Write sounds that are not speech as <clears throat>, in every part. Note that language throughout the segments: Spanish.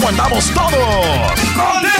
aguantamos todos.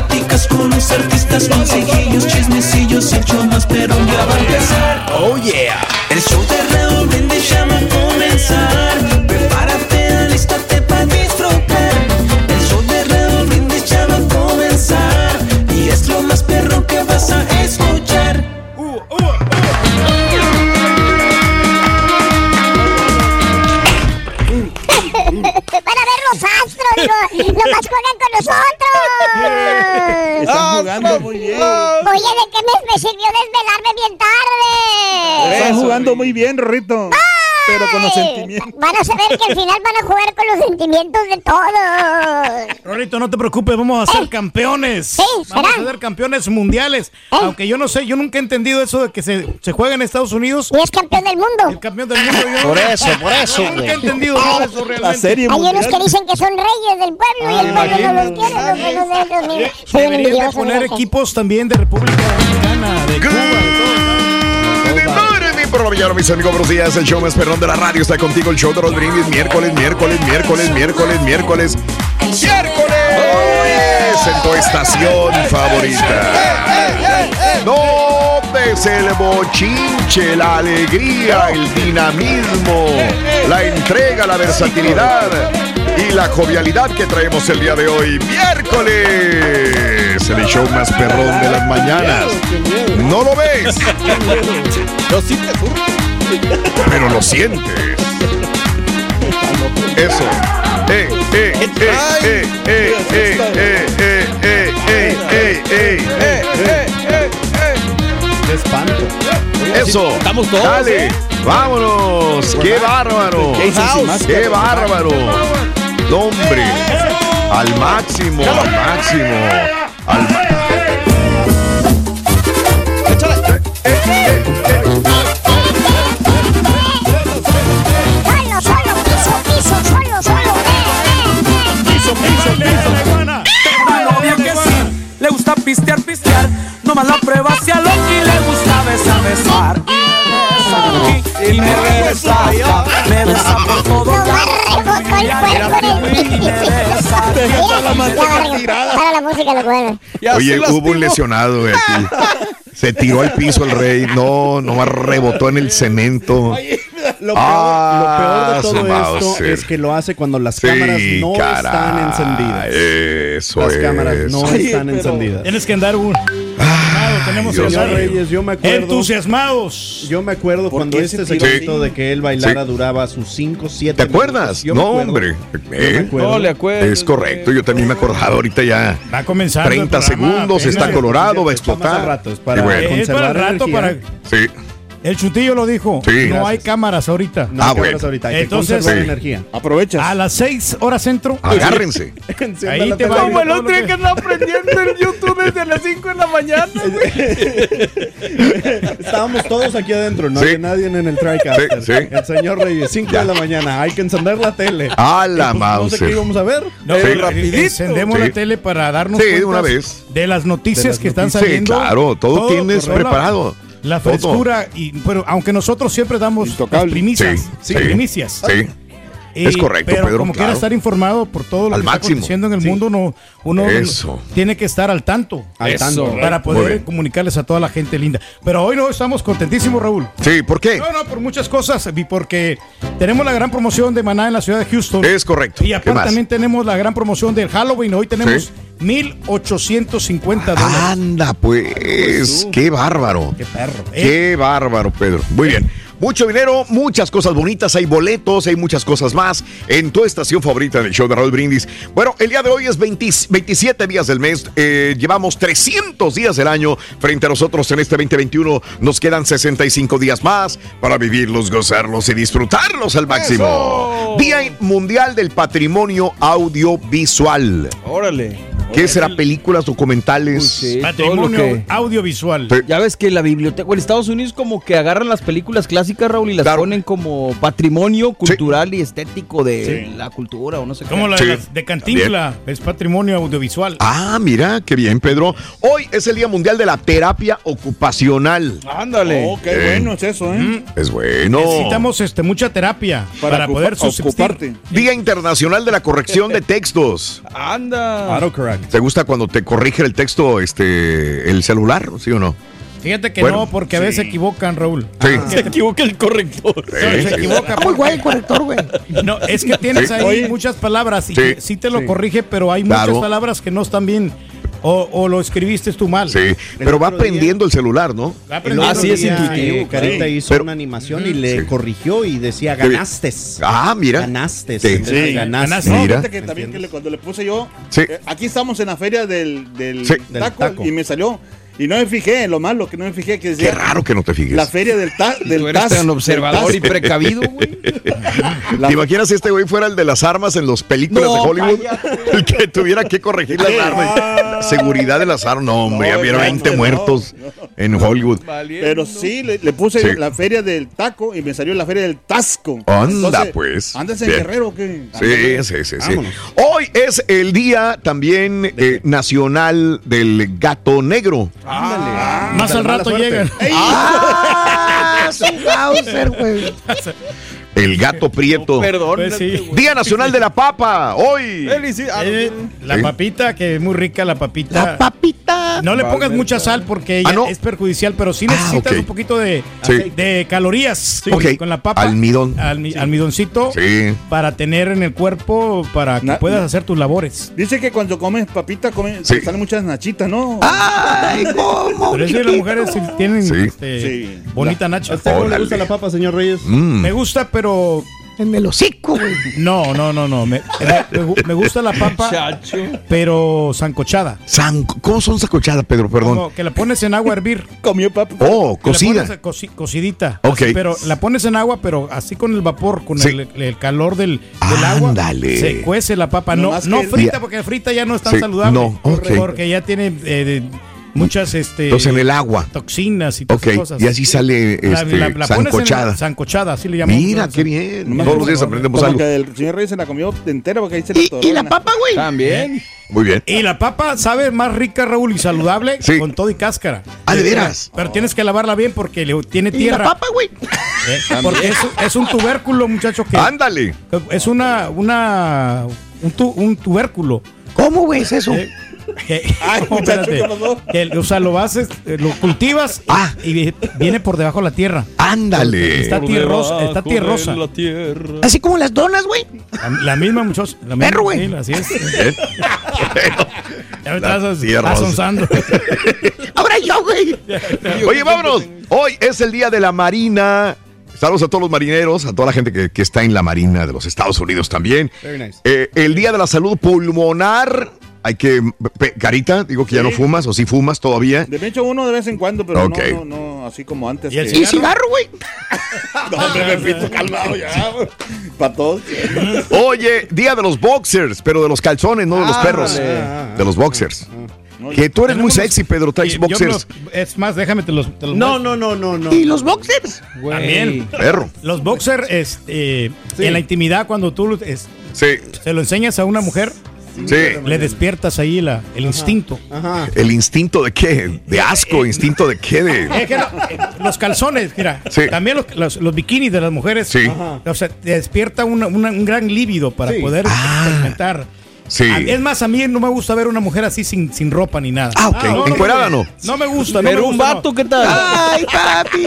Pláticas con los artistas, consejillos, chismecillos. El show más perro ya va a empezar. Oh yeah. El show de Raúl Brindis ya va a comenzar. Prepárate, alístate para disfrutar. El show de Raúl Brindis ya va a comenzar. Y es lo más perro que vas a escuchar. <laughs> Van a ver los astros, digo, nomás juegan con nosotros. Están jugando muy bien. Oye, ¿de qué me, me sirvió desvelarme bien tarde? Están jugando muy bien, Rito. Pero con los Ay, sentimientos. Van a saber que al final van a jugar con los sentimientos de todos. Rorito, no te preocupes, vamos a ser campeones. Sí, Vamos a ser campeones mundiales. Aunque yo no sé, yo nunca he entendido eso de que se, se juega en Estados Unidos. Y es campeón del mundo. El campeón del mundo. Yo Por eso, por eso, Nunca he entendido de eso La realmente. serie Hay unos que dicen que son reyes del pueblo y el pueblo no los quiere. Los buenos de ellos, Deberían de poner equipos también de República Dominicana, de Cuba, de todo. Por la mañana, mis amigos, buenos días. El show más perrón de la radio está contigo. El show de los brindis. Miércoles, miércoles, miércoles, miércoles, miércoles. ¡Miércoles! En tu estación favorita. No el bochinche, la alegría, el dinamismo, la entrega, la versatilidad y la jovialidad que traemos el día de hoy. Miércoles. El show más perrón de las mañanas. ¿No lo ves? Pero lo sientes. Eso. Eh, eh, eh, eh, eh, eh, eh, eh, eh, eh, eh, eh, de espanto. Eso. Estamos todos. Dale. ¿eh? Vámonos. Qué bárbaro. Qué bárbaro. Hombre. Al máximo. Al máximo. Al máximo. pistear, pistear. Nomás la prueba se aloja besar. Y me besa y me besa. Me besa por todo ya. Oye, hubo un lesionado aquí. Se tiró al piso el rey. No, nomás rebotó en el cemento. Lo peor, Ah, lo peor de todo esto es que lo hace cuando las Sí, cámaras no caray, están encendidas. Eso Las es. cámaras no Oye, están encendidas. Tienes que andar un. Animado, tenemos Dios mío. Reyes, yo me acuerdo. entusiasmados. Yo me acuerdo ¿Por cuando este segmento así? de que él bailara Sí. duraba sus 5, 7 ¿Te acuerdas? Yo No, hombre. ¿Eh? No le acuerdo. Es correcto, yo también me acordaba ahorita ya. Va comenzando. el 30 programa, segundos, está colorado, va a para explotar. al rato, es para- Y bueno, Es para el rato, energía. para. sí. El chutillo lo dijo. Sí. no hay Gracias. cámaras ahorita. No Ah, hay cámaras bueno. ahorita, hay que Entonces- conservar Sí. energía. Aprovechas. A las 6 horas centro. <laughs> Agárrense. <laughs> Ahí te va. Como el otro que- que andaba aprendiendo el YouTube desde las 5 de la mañana, <laughs> güey. Estábamos todos aquí adentro, no Sí. había nadie en el TriCaster. Sí, sí. El señor Reyes, 5 de la mañana, hay que encender la tele. A la pues, No sé qué íbamos a ver. No, rapidito. encendemos Sí. la tele para darnos una vez. de las noticias De las que están noticias. Sí, saliendo. claro, todo tienes preparado. La frescura, y, pero aunque nosotros siempre damos las primicias, Sí, sí, sí. primicias. Sí. Y- Es correcto, pero Pedro, como quiera estar informado por todo lo Al que máximo. está aconteciendo en el mundo, no, uno Eso. tiene que estar al tanto Al Eso. tanto. para poder comunicarles a toda la gente linda. Pero hoy no estamos contentísimos, Raúl. Sí, ¿por qué? No, no, por muchas cosas, y porque tenemos la gran promoción de Maná en la ciudad de Houston. Es correcto. Y ¿Qué aparte también tenemos la gran promoción del Halloween. Hoy tenemos Sí. 1,850 dólares. Anda, pues. Qué bárbaro. Qué perro. ¿eh? Qué bárbaro, Pedro. Muy bien. Mucho dinero, muchas cosas bonitas, hay boletos, hay muchas cosas más en tu estación favorita del show de Raúl Brindis. Bueno, el día de hoy es 20 27 días del mes, eh, llevamos 300 días del año frente a nosotros en este 2021. Nos quedan 65 días más para vivirlos, gozarlos y disfrutarlos al máximo. Día Mundial del Patrimonio Audiovisual. Órale. ¿Qué será? ¿Películas, documentales? Sí, todo lo Patrimonio que- audiovisual. Sí. Ya ves que la biblioteca, o en Estados Unidos como que agarran las películas clásicas, Raúl, y las Claro. ponen como patrimonio cultural y estético de la cultura o no sé qué. Como la Sí. de, las- de Cantinfla, es patrimonio audiovisual. Ah, mira, qué bien, Pedro. Hoy es el Día Mundial de la Terapia Ocupacional. Ándale. Oh, qué Eh. bueno es eso, ¿eh? Es bueno. Necesitamos este, mucha terapia para, Para poder ocuparte. Día Internacional de la Corrección de Textos. Anda. Autocorrect. ¿Te gusta cuando te corrige el texto este el celular, sí o no? Fíjate que Bueno, no, porque a veces se equivocan, Raúl. Sí. Se equivoca el corrector. No, se equivoca. Muy guay el corrector, güey. No, es que tienes Sí. ahí Oye. muchas palabras y Sí. te lo corrige, pero hay Claro. muchas palabras que no están bien o, o lo escribiste tú mal. Sí, pero va aprendiendo el celular, ¿no? Va El aprendiendo. otro sí es intuitivo, eh, Carita sí. hizo Pero- una animación y le Sí. corrigió y decía ganaste. Ah, mira. Ganaste. Sí. ganaste. No, Mira. fíjate que también que le- cuando le puse yo, Sí. eh, aquí estamos en la feria del, del, Sí. Del taco, taco. y me salió. Y no me fijé, lo malo que no me fijé, que Qué decía raro que no te fijes. la feria del, ta, del Tú eres tan observador y precavido, güey. <laughs> ¿Te imaginas si este güey fuera el de las armas en las películas No, de Hollywood? cállate. El <laughs> que tuviera que corregir las armas. Seguridad de las armas. No, hombre, No, ya hubiera no, 20 no, muertos en Hollywood. Pero sí, le, le puse Sí. la feria del taco y me salió la feria del tasco. Anda, pues. ¿Andas en Bien. Guerrero o qué? Sí, sí, sí, sí. Vámonos. Hoy es el día también eh, nacional del gato negro. Ándale. Más al rato llegan. Ah, su Hauser, güey. <laughs> El gato prieto. Perdón. Pues sí. Día nacional de la papa. Hoy. Eh, la Sí. papita, que es muy rica la papita. La papita. no le pongas mucha sal porque Ah, ella no. es perjudicial, pero sí Ah, necesitas ok. un poquito de, Sí. de calorías Ok. con la papa. Almidón. almi- Almidoncito Sí. para tener en el cuerpo para que Na- puedas hacer tus labores. Dice que cuando comes papita come, Sí. te salen muchas nachitas, ¿no? Ay, <laughs> ¿cómo? Pero eso de las mujeres sí tienen Sí. este, Sí. bonita nacha. ¿A usted cómo le gusta la papa, señor Reyes? Mm. Me gusta, pero En el hocico, güey. no, no, no, no. Me, me- me gu- me gusta la papa, Chacho. pero zancochada. San- ¿Cómo son sacochadas, Pedro? Perdón. Que la pones en agua a hervir. Comió papa. Oh, Que la cocida. pones coci- cocidita. Ok. Así, pero la pones en agua, pero así con el vapor, con Sí. el, el calor del, del agua. Ándale. Se cuece la papa. No, no frita, porque frita ya no es tan Sí, saludable. no, ok. Porque ya tiene eh, muchas este, Entonces en el agua. toxinas y todas Ok. esas cosas. Y así sale La- este, la- la pones en sancochada. la- sancochada, así le llamamos. Mira, ¿no? qué bien. Todos los días aprendemos algo. que el señor Reyes se la comió entera porque ahí se la ¿Y, y la papa, güey? También. Muy bien. Y la papa sabe más rica, Raúl, y saludable Sí. con todo y cáscara. Ah, ¿de veras? Pero tienes que lavarla bien porque le, tiene ¿Y la tierra. papa, güey? ¿eh? Porque es, es un tubérculo, muchacho, que Ándale. es una, una un, tu- un tubérculo. ¿Cómo, güey, es eso? ¿eh? Que, <laughs> Ay, <laughs> no, muchacho, espérate. ¿qué pasó? Que, o sea, lo haces, eh, lo cultivas Ah. y vi- viene por debajo de la tierra. Ándale. Está tierrosa, está tierrosa. Así como las donas, güey. La, la misma, muchachos. La misma, Perro, güey. sí, así es. ¿Eh? <laughs> Ya me estás. Ahora yo, güey. Oye, vámonos. Hoy es el día de la Marina. Saludos a todos los marineros, a toda la gente que, que está en la Marina de los Estados Unidos también. Very nice. Eh, el día de la salud pulmonar. Hay que. pe- Carita, digo que ya no fumas o sí fumas todavía. De hecho, uno de vez en cuando, pero no, no, no, así como antes. ¿Y el que- cigarro, güey. <laughs> No, hombre, Pepito, calmado ya. Para todos. Oye, día de los boxers, pero de los calzones, no de los Ah, perros. ah, De los boxers. No, Que tú eres muy sexy, Pedro, traes boxers. los- es más, déjame te los. te los No, no, no, no, no. ¿Y los boxers? También. Perro. Los boxers, este, Sí. en la intimidad, cuando tú es- Sí, se lo enseñas a una mujer, sí. le despiertas ahí la, el instinto. Ajá. ¿El instinto de qué? ¿De asco? ¿Instinto de qué? De... Es que no, eh, los calzones, mira, Sí. también los, los, los bikinis de las mujeres, Sí. Ajá. o sea, te despierta una- una- un gran líbido para Sí. poder Ah. experimentar. Sí. Es más, a mí no me gusta ver una mujer así sin, sin ropa ni nada. Ah, ok. Encuerada, me- no. No me gusta. no Pero me un vato, no. ¿qué tal? Ay, papi.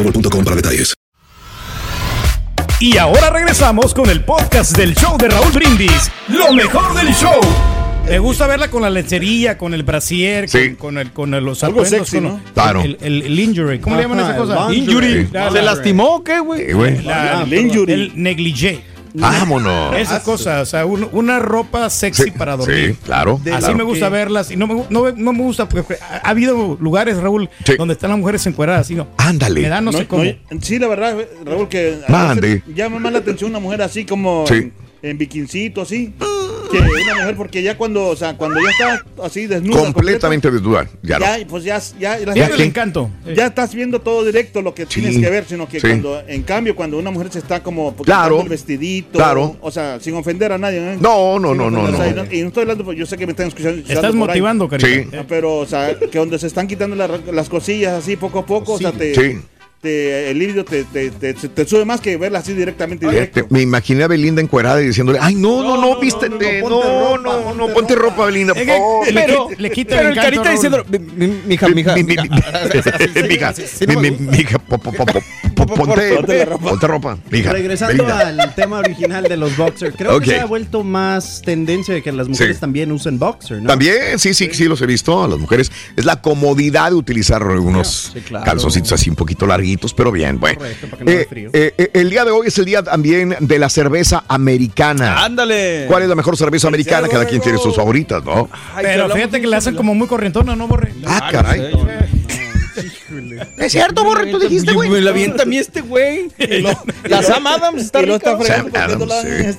boostmobile.com para detalles. Y ahora regresamos con el podcast del show de Raúl Brindis. Lo mejor del show. Me gusta verla con la lencería, con el brasier, Sí. con, con el, con el- los Algo sexy, con ¿no? Claro. El, el- el injury. ¿Cómo le llaman a esa el cosa? Injury. ¿Se la- lastimó o qué, güey? La- el injury. El negligé. Vámonos. Esa cosa, o sea, un- una ropa sexy Sí, para dormir. Sí, claro. Así claro. me gusta verlas y no me, no, no me gusta porque ha, ha habido lugares, Raúl, Sí. donde están las mujeres encueradas así, ¿no? Ándale. Me da no, sé cómo. sí, la verdad, Raúl, que Mande. llama más la atención una mujer así como Sí. en, en bikincito, así, que una mujer, porque ya cuando, o sea, cuando ya está así desnuda. Completamente desnuda. Ya no. ya, pues ya, ya, el encanto. ya estás viendo todo directo lo que Sí. tienes que ver, sino que Sí. cuando, en cambio, cuando una mujer se está como Claro. el vestidito, Claro. o sea, sin ofender a nadie, ¿eh? No, no, no, no, ofender, o sea, no. y no estoy hablando, pues, yo sé que me están escuchando. escuchando Estás motivando, Sí. cariño. Ah, Pero, o sea, que donde se están quitando la- las cosillas así poco a poco, o sea, te, Sí. Te- el líbido te, te, te, te sube más que verla así directamente directo. Me imaginé a Belinda encuerada y diciéndole, ay, no, no, no, vístete, no, no, no, ponte ropa, Belinda, por favor. Pero- le quita Pero el carita Raúl. diciendo, mi- mi- mija, mija. Mi- mi- mi- Mija, mi- mi- mija, po- ponte, ponte ropa. Mija, Regresando al tema original de los boxers, creo que se ha vuelto más tendencia de que las mujeres también usen boxer, ¿no? También, sí, sí, sí, los he visto a las mujeres. Es la comodidad de utilizar unos claro. calzoncitos así un poquito larguitos, pero bien, bueno. Correcto, para que no haga Eh, frío. eh, eh, el día de hoy es el día también de la cerveza americana. ¡Ándale! ¿Cuál es la mejor cerveza americana? Cada quien tiene sus favoritas, ¿no? Pero fíjate que le hacen como muy corrientona, ¿no, Borre? Ah, caray. Es cierto, Borre, tú dijiste, güey. Me la avienta a mí este güey. La Sam Adams está rica. Sam Adams, la-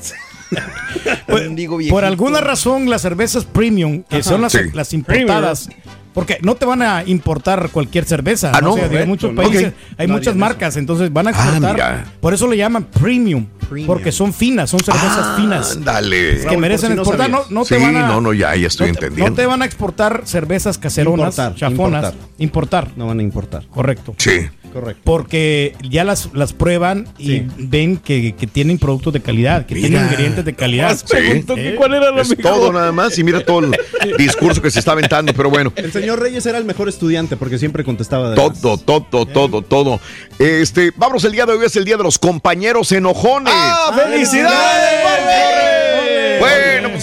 <laughs> Por alguna razón, las cervezas premium, que Ajá. son las, Sí. las importadas, porque no te van a importar cualquier cerveza. Ah, ¿no? O sea, Correcto, muchos ¿no? países hay No muchas marcas, entonces van a Ah, exportar. por eso le llaman premium, porque son finas, son cervezas finas. Ándale. Que merecen si no exportar, no, no sí, te van a. no, no, ya, ya estoy no te- entendiendo. No te van a exportar cervezas caseronas, Importar, chafonas. Importar. No van a importar. Correcto. Sí. Correcto. Porque ya las, las prueban y Sí. ven que, que tienen productos de calidad, que tienen ingredientes de calidad. Sí. preguntó ¿Eh? cuál era la Es todo nada más y mira todo el discurso que se está aventando, pero bueno. El señor Reyes era el mejor estudiante porque siempre contestaba de más. Todo, todo, todo, todo. Este, vamos, el día de hoy es el día de los compañeros enojones. ¡Ah, felicidades! Bueno,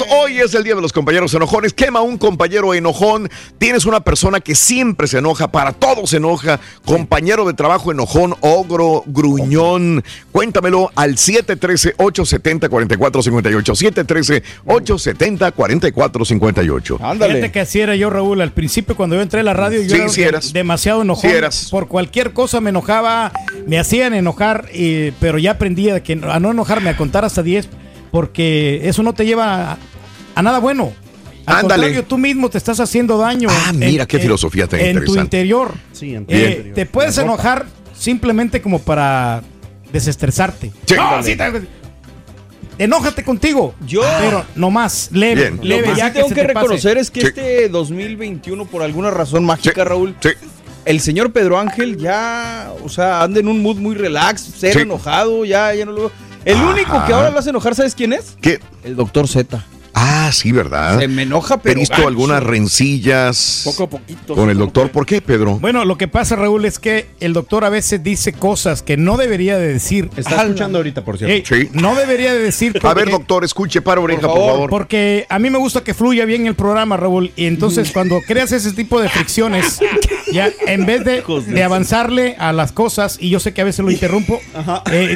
hoy es el día de los compañeros enojones. Quema un compañero enojón. Tienes una persona que siempre se enoja, para todo se enoja. Compañero de trabajo enojón, ogro, gruñón. Cuéntamelo al 713-870-4458. 713-870-4458. Fíjate que así era yo, Raúl. Al principio, cuando yo entré a la radio, yo Sí, era sí eras. demasiado enojón. Sí eras. Por cualquier cosa me enojaba, me hacían enojar, y- pero ya aprendí a, que, a no enojarme, a contar hasta 10, porque eso no te lleva a, a nada bueno. Al Ándale. contrario, tú mismo te estás haciendo daño. Ah, mira qué filosofía tan En tu interior. Sí, en tu Eh, interior. te puedes enojar simplemente como para desestresarte. Sí. No, sí, te- Enójate contigo. Yo- Pero no más, leve, Bien. leve, Lo que ya sí tengo que te pase. reconocer es que Sí. este 2021, por alguna razón mágica, Raúl, Sí. el señor Pedro Ángel ya, o sea, anda en un mood muy relax, Sí. enojado, ya, ya no lo El Ajá. único que ahora lo hace enojar, ¿sabes quién es? ¿Qué? El doctor Z. Ah, sí, ¿verdad? Se me enoja, He pero visto gacho. algunas rencillas Poco a poquito. con el doctor. ¿Por qué, Pedro? Bueno, lo que pasa, Raúl, es que el doctor a veces dice cosas que no debería de decir. Está escuchando ahorita, por cierto. Ey, Sí. No debería de decir. A ver, porque- doctor, escuche, para oreja, por favor. favor. Porque a mí me gusta que fluya bien el programa, Raúl. Y entonces cuando creas ese tipo de fricciones, <laughs> ya en vez de, de avanzarle a las cosas, y yo sé que a veces lo interrumpo, eh, eh,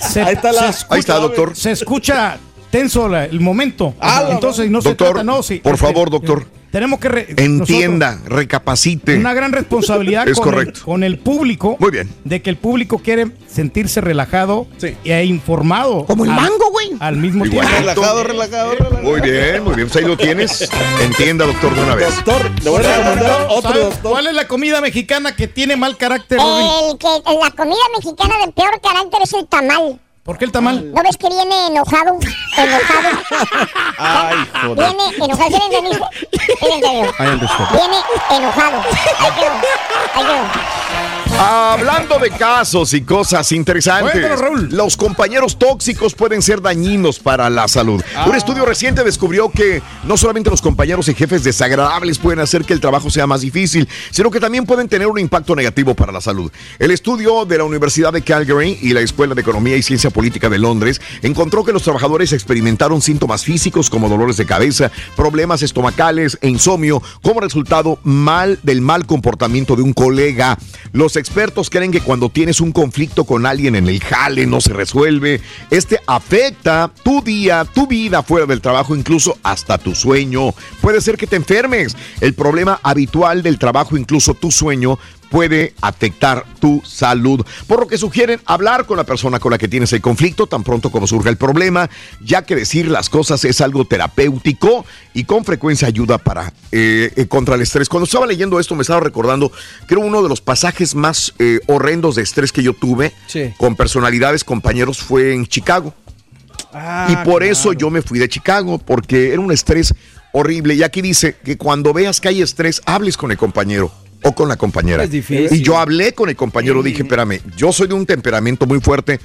se, Ahí está la- escucha- Ahí está, doctor. Se escucha tenso la- el momento. Ah, entonces no Doctor, se trata, no, sí. por favor, doctor. Tenemos que... re- Entienda, nosotros- recapacite. una gran responsabilidad <laughs> Es con, correcto. El, con el público. Muy bien. De que el público quiere sentirse relajado Sí. e informado. Como el al- mango, güey. Al mismo Igual. tiempo. Relajado, relajado, relajado. Muy bien, muy bien. Pues ahí lo tienes. <laughs> Entienda, doctor, de una vez. Doctor, le voy a recomendar otro ¿Sabes doctor. ¿Cuál es la comida mexicana que tiene mal carácter? El que, la comida mexicana de peor carácter es el tamal. ¿Por qué el tamal? ¿No ves que viene enojado? Enojado. Ay, joder. Viene enojado. ¿Sí me entendiste? ¿Sí me entendió? Viene enojado. Ahí quedó. Ahí quedó. Hablando de casos y cosas interesantes, Cuéntanos, Raúl. los compañeros tóxicos pueden ser dañinos para la salud. Un estudio reciente descubrió que no solamente los compañeros y jefes desagradables pueden hacer que el trabajo sea más difícil, sino que también pueden tener un impacto negativo para la salud. El estudio de la Universidad de Calgary y la Escuela de Economía y Ciencia Política de Londres encontró que los trabajadores experimentaron síntomas físicos como dolores de cabeza, problemas estomacales e insomnio como resultado mal del mal comportamiento de un colega. Los expertos creen que cuando tienes un conflicto con alguien en el jale no se resuelve, este afecta tu día, tu vida fuera del trabajo, incluso hasta tu sueño. Puede ser que te enfermes. El problema habitual del trabajo, incluso tu sueño, puede afectar tu salud. Por lo que sugieren hablar con la persona con la que tienes el conflicto tan pronto como surja el problema, ya que decir las cosas es algo terapéutico y con frecuencia ayuda para eh, eh, contra el estrés. Cuando estaba leyendo esto me estaba recordando que era uno de los pasajes más eh, horrendos de estrés que yo tuve Sí. con personalidades, compañeros, fue en Chicago. Ah, Y por claro. eso yo me fui de Chicago, porque era un estrés horrible. Y aquí dice que cuando veas que hay estrés, hables con el compañero o con la compañera. Es difícil. Y yo hablé con el compañero, dije, espérame, yo soy de un temperamento muy fuerte,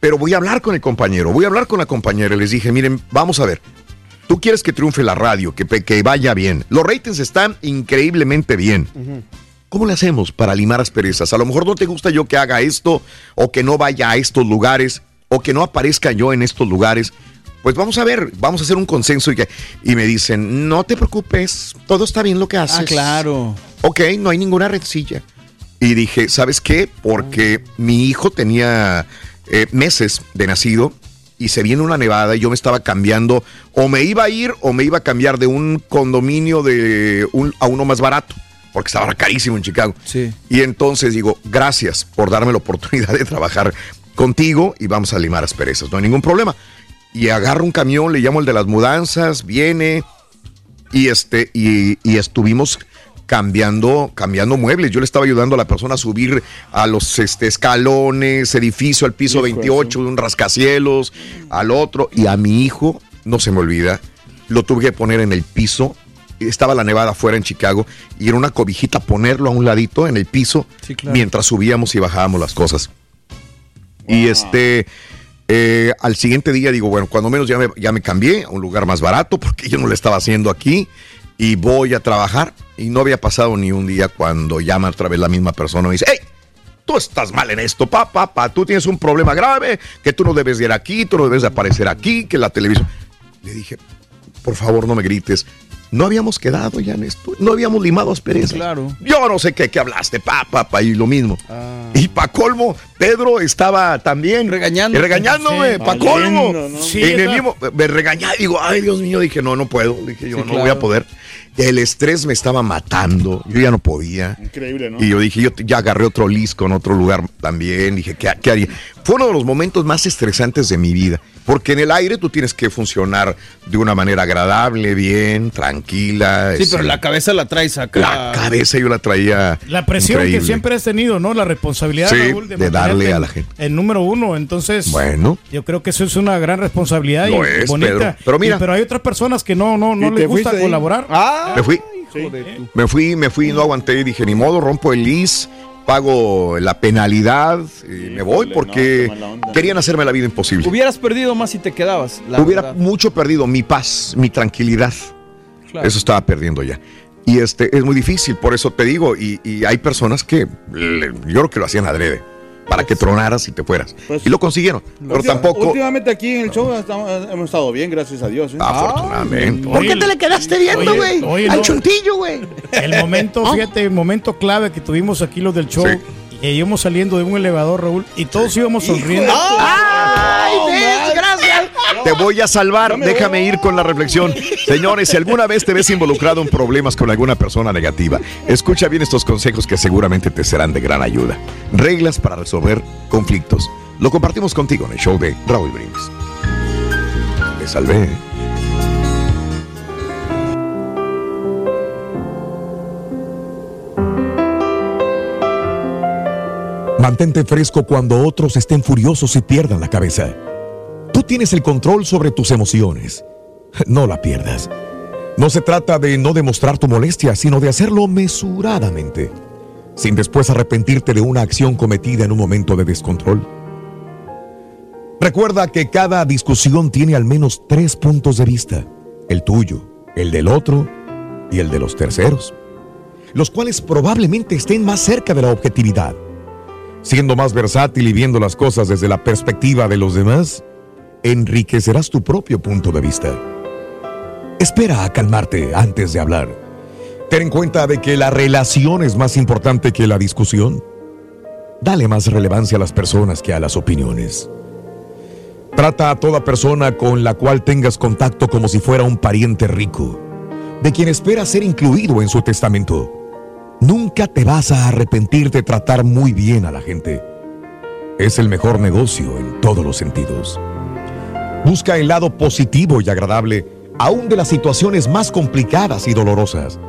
pero voy a hablar con el compañero, voy a hablar con la compañera. Y les dije, miren, vamos a ver. Tú quieres que triunfe la radio, que, que vaya bien. Los ratings están increíblemente bien. ¿cómo le hacemos para limar asperezas? A lo mejor no te gusta yo que haga esto, o que no vaya a estos lugares, o que no aparezca yo en estos lugares. Pues vamos a ver, vamos a hacer un consenso y, que, y me dicen, no te preocupes, todo está bien lo que haces. Ah, claro. Ok, no hay ninguna rencilla. Y dije, ¿sabes qué? Porque mi hijo tenía eh, meses de nacido y se viene una nevada y yo me estaba cambiando, o me iba a ir o me iba a cambiar de un condominio de un, a uno más barato, porque estaba carísimo en Chicago. Sí. Y entonces digo, gracias por darme la oportunidad de trabajar contigo y vamos a limar asperezas, no hay ningún problema. Y agarro un camión, le llamo el de las mudanzas, viene y este y, y estuvimos cambiando cambiando muebles. Yo le estaba ayudando a la persona a subir a los este, escalones, edificio al piso 28, un rascacielos, al otro y a mi hijo, no se me olvida, lo tuve que poner en el piso. Estaba la nevada afuera en Chicago y era una cobijita ponerlo a un ladito en el piso Sí, claro. mientras subíamos y bajábamos las cosas. Y este, eh, al siguiente día digo, bueno, cuando menos ya me, cambié a un lugar más barato <laughs> porque yo no lo estaba haciendo aquí y voy a trabajar. Y no había pasado ni un día cuando llama otra vez la misma persona y me dice, hey, tú estás mal en esto, papá, papá, tú tienes un problema grave, que tú no debes de ir aquí, tú no debes de aparecer aquí, que la televisión... Le dije, por favor no me grites. No habíamos quedado ya en esto, no habíamos limado asperezas. Claro. Yo no sé qué, qué hablaste, pa, papá, y lo mismo. Y pa' colmo, Pedro estaba también Regañando. regañándome, Sí. pa' colmo. ¿no? Sí, en el mismo, me regañaba, digo, ay Dios mío, dije, no, no puedo, dije yo, Sí, no voy a poder. El estrés me estaba matando, yo ya no podía. Increíble, ¿no? Y yo dije, yo ya agarré otro lisco en otro lugar también. Dije, ¿qué, qué haría? Fue uno de los momentos más estresantes de mi vida. Porque en el aire tú tienes que funcionar de una manera agradable, bien, tranquila. Sí, este, pero la cabeza la traes acá. la cabeza yo la traía. La presión increíble. que siempre has tenido, ¿no? La responsabilidad, Sí, Raúl, de darle a la gente. El número uno, entonces. Bueno. Yo creo que eso es una gran responsabilidad Lo y es, bonita. Pedro. Pero mira. Y- pero hay otras personas que no, no, no ¿Y les gusta colaborar. Ah, Me fui. Me fui, me fui, no aguanté y dije, ni modo, rompo el lis, pago la penalidad y me voy porque no, querían hacerme la vida imposible. Hubieras perdido más si te quedabas. la Hubiera verdad. mucho perdido mi paz, mi tranquilidad. Claro. Eso estaba perdiendo ya. Y este es muy difícil, por eso te digo, y, y hay personas que le- yo creo que lo hacían adrede, para que tronaras y te fueras. Pues- y lo consiguieron, pero Última- tampoco, Últimamente aquí en el show estamos- hemos estado bien, gracias a Dios. ¿eh? afortunadamente. ¿Por qué te le quedaste viendo, güey? Al no. chuntillo, güey. El momento, fíjate, el momento clave que tuvimos aquí los del show. Sí. Y íbamos saliendo de un elevador, Raúl, y todos íbamos sonriendo. ¡Ay! Te voy a salvar, déjame ir con la reflexión. Señores, si alguna vez te ves involucrado en problemas con alguna persona negativa, escucha bien estos consejos que seguramente te serán de gran ayuda. Reglas para resolver conflictos. Lo compartimos contigo en el show de Raúl Brindis. Te salvé. Mantente fresco cuando otros estén furiosos y pierdan la cabeza. Tienes el control sobre tus emociones. <laughs> No la pierdas. No se trata de no demostrar tu molestia, sino de hacerlo mesuradamente, sin después arrepentirte de una acción cometida en un momento de descontrol. Recuerda que cada discusión tiene al menos tres puntos de vista, el tuyo, el del otro y el de los terceros, los cuales probablemente estén más cerca de la objetividad. Siendo más versátil y viendo las cosas desde la perspectiva de los demás, enriquecerás tu propio punto de vista. Espera a calmarte antes de hablar. Ten en cuenta de que la relación es más importante que la discusión. Dale más relevancia a las personas que a las opiniones. Trata a toda persona con la cual tengas contacto como si fuera un pariente rico, de quien espera ser incluido en su testamento. Nunca te vas a arrepentir de tratar muy bien a la gente. Es el mejor negocio en todos los sentidos. Busca el lado positivo y agradable aún de las situaciones más complicadas y dolorosas.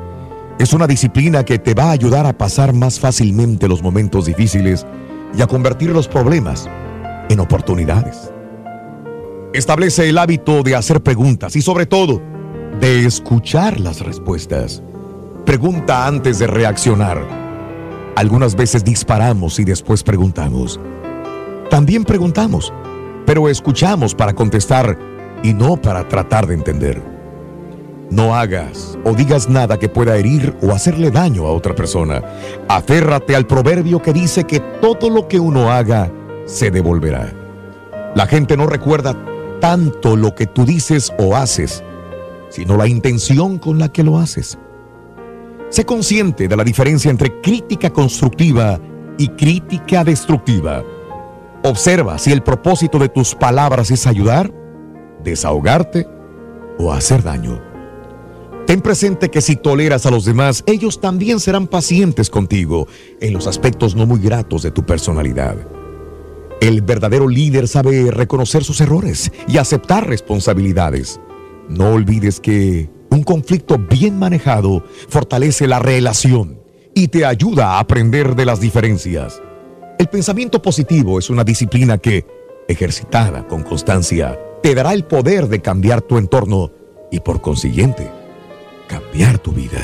Es una disciplina que te va a ayudar a pasar más fácilmente los momentos difíciles y a convertir los problemas en oportunidades. Establece el hábito de hacer preguntas y sobre todo de escuchar las respuestas. Pregunta antes de reaccionar. Algunas veces disparamos y después preguntamos. También preguntamos, pero escuchamos para contestar y no para tratar de entender. No hagas o digas nada que pueda herir o hacerle daño a otra persona. Aférrate al proverbio que dice que todo lo que uno haga se devolverá. La gente no recuerda tanto lo que tú dices o haces, sino la intención con la que lo haces. Sé consciente de la diferencia entre crítica constructiva y crítica destructiva. Observa si el propósito de tus palabras es ayudar, desahogarte o hacer daño. Ten presente que si toleras a los demás, ellos también serán pacientes contigo en los aspectos no muy gratos de tu personalidad. El verdadero líder sabe reconocer sus errores y aceptar responsabilidades. No olvides que un conflicto bien manejado fortalece la relación y te ayuda a aprender de las diferencias. El pensamiento positivo es una disciplina que, ejercitada con constancia, te dará el poder de cambiar tu entorno y por consiguiente, cambiar tu vida.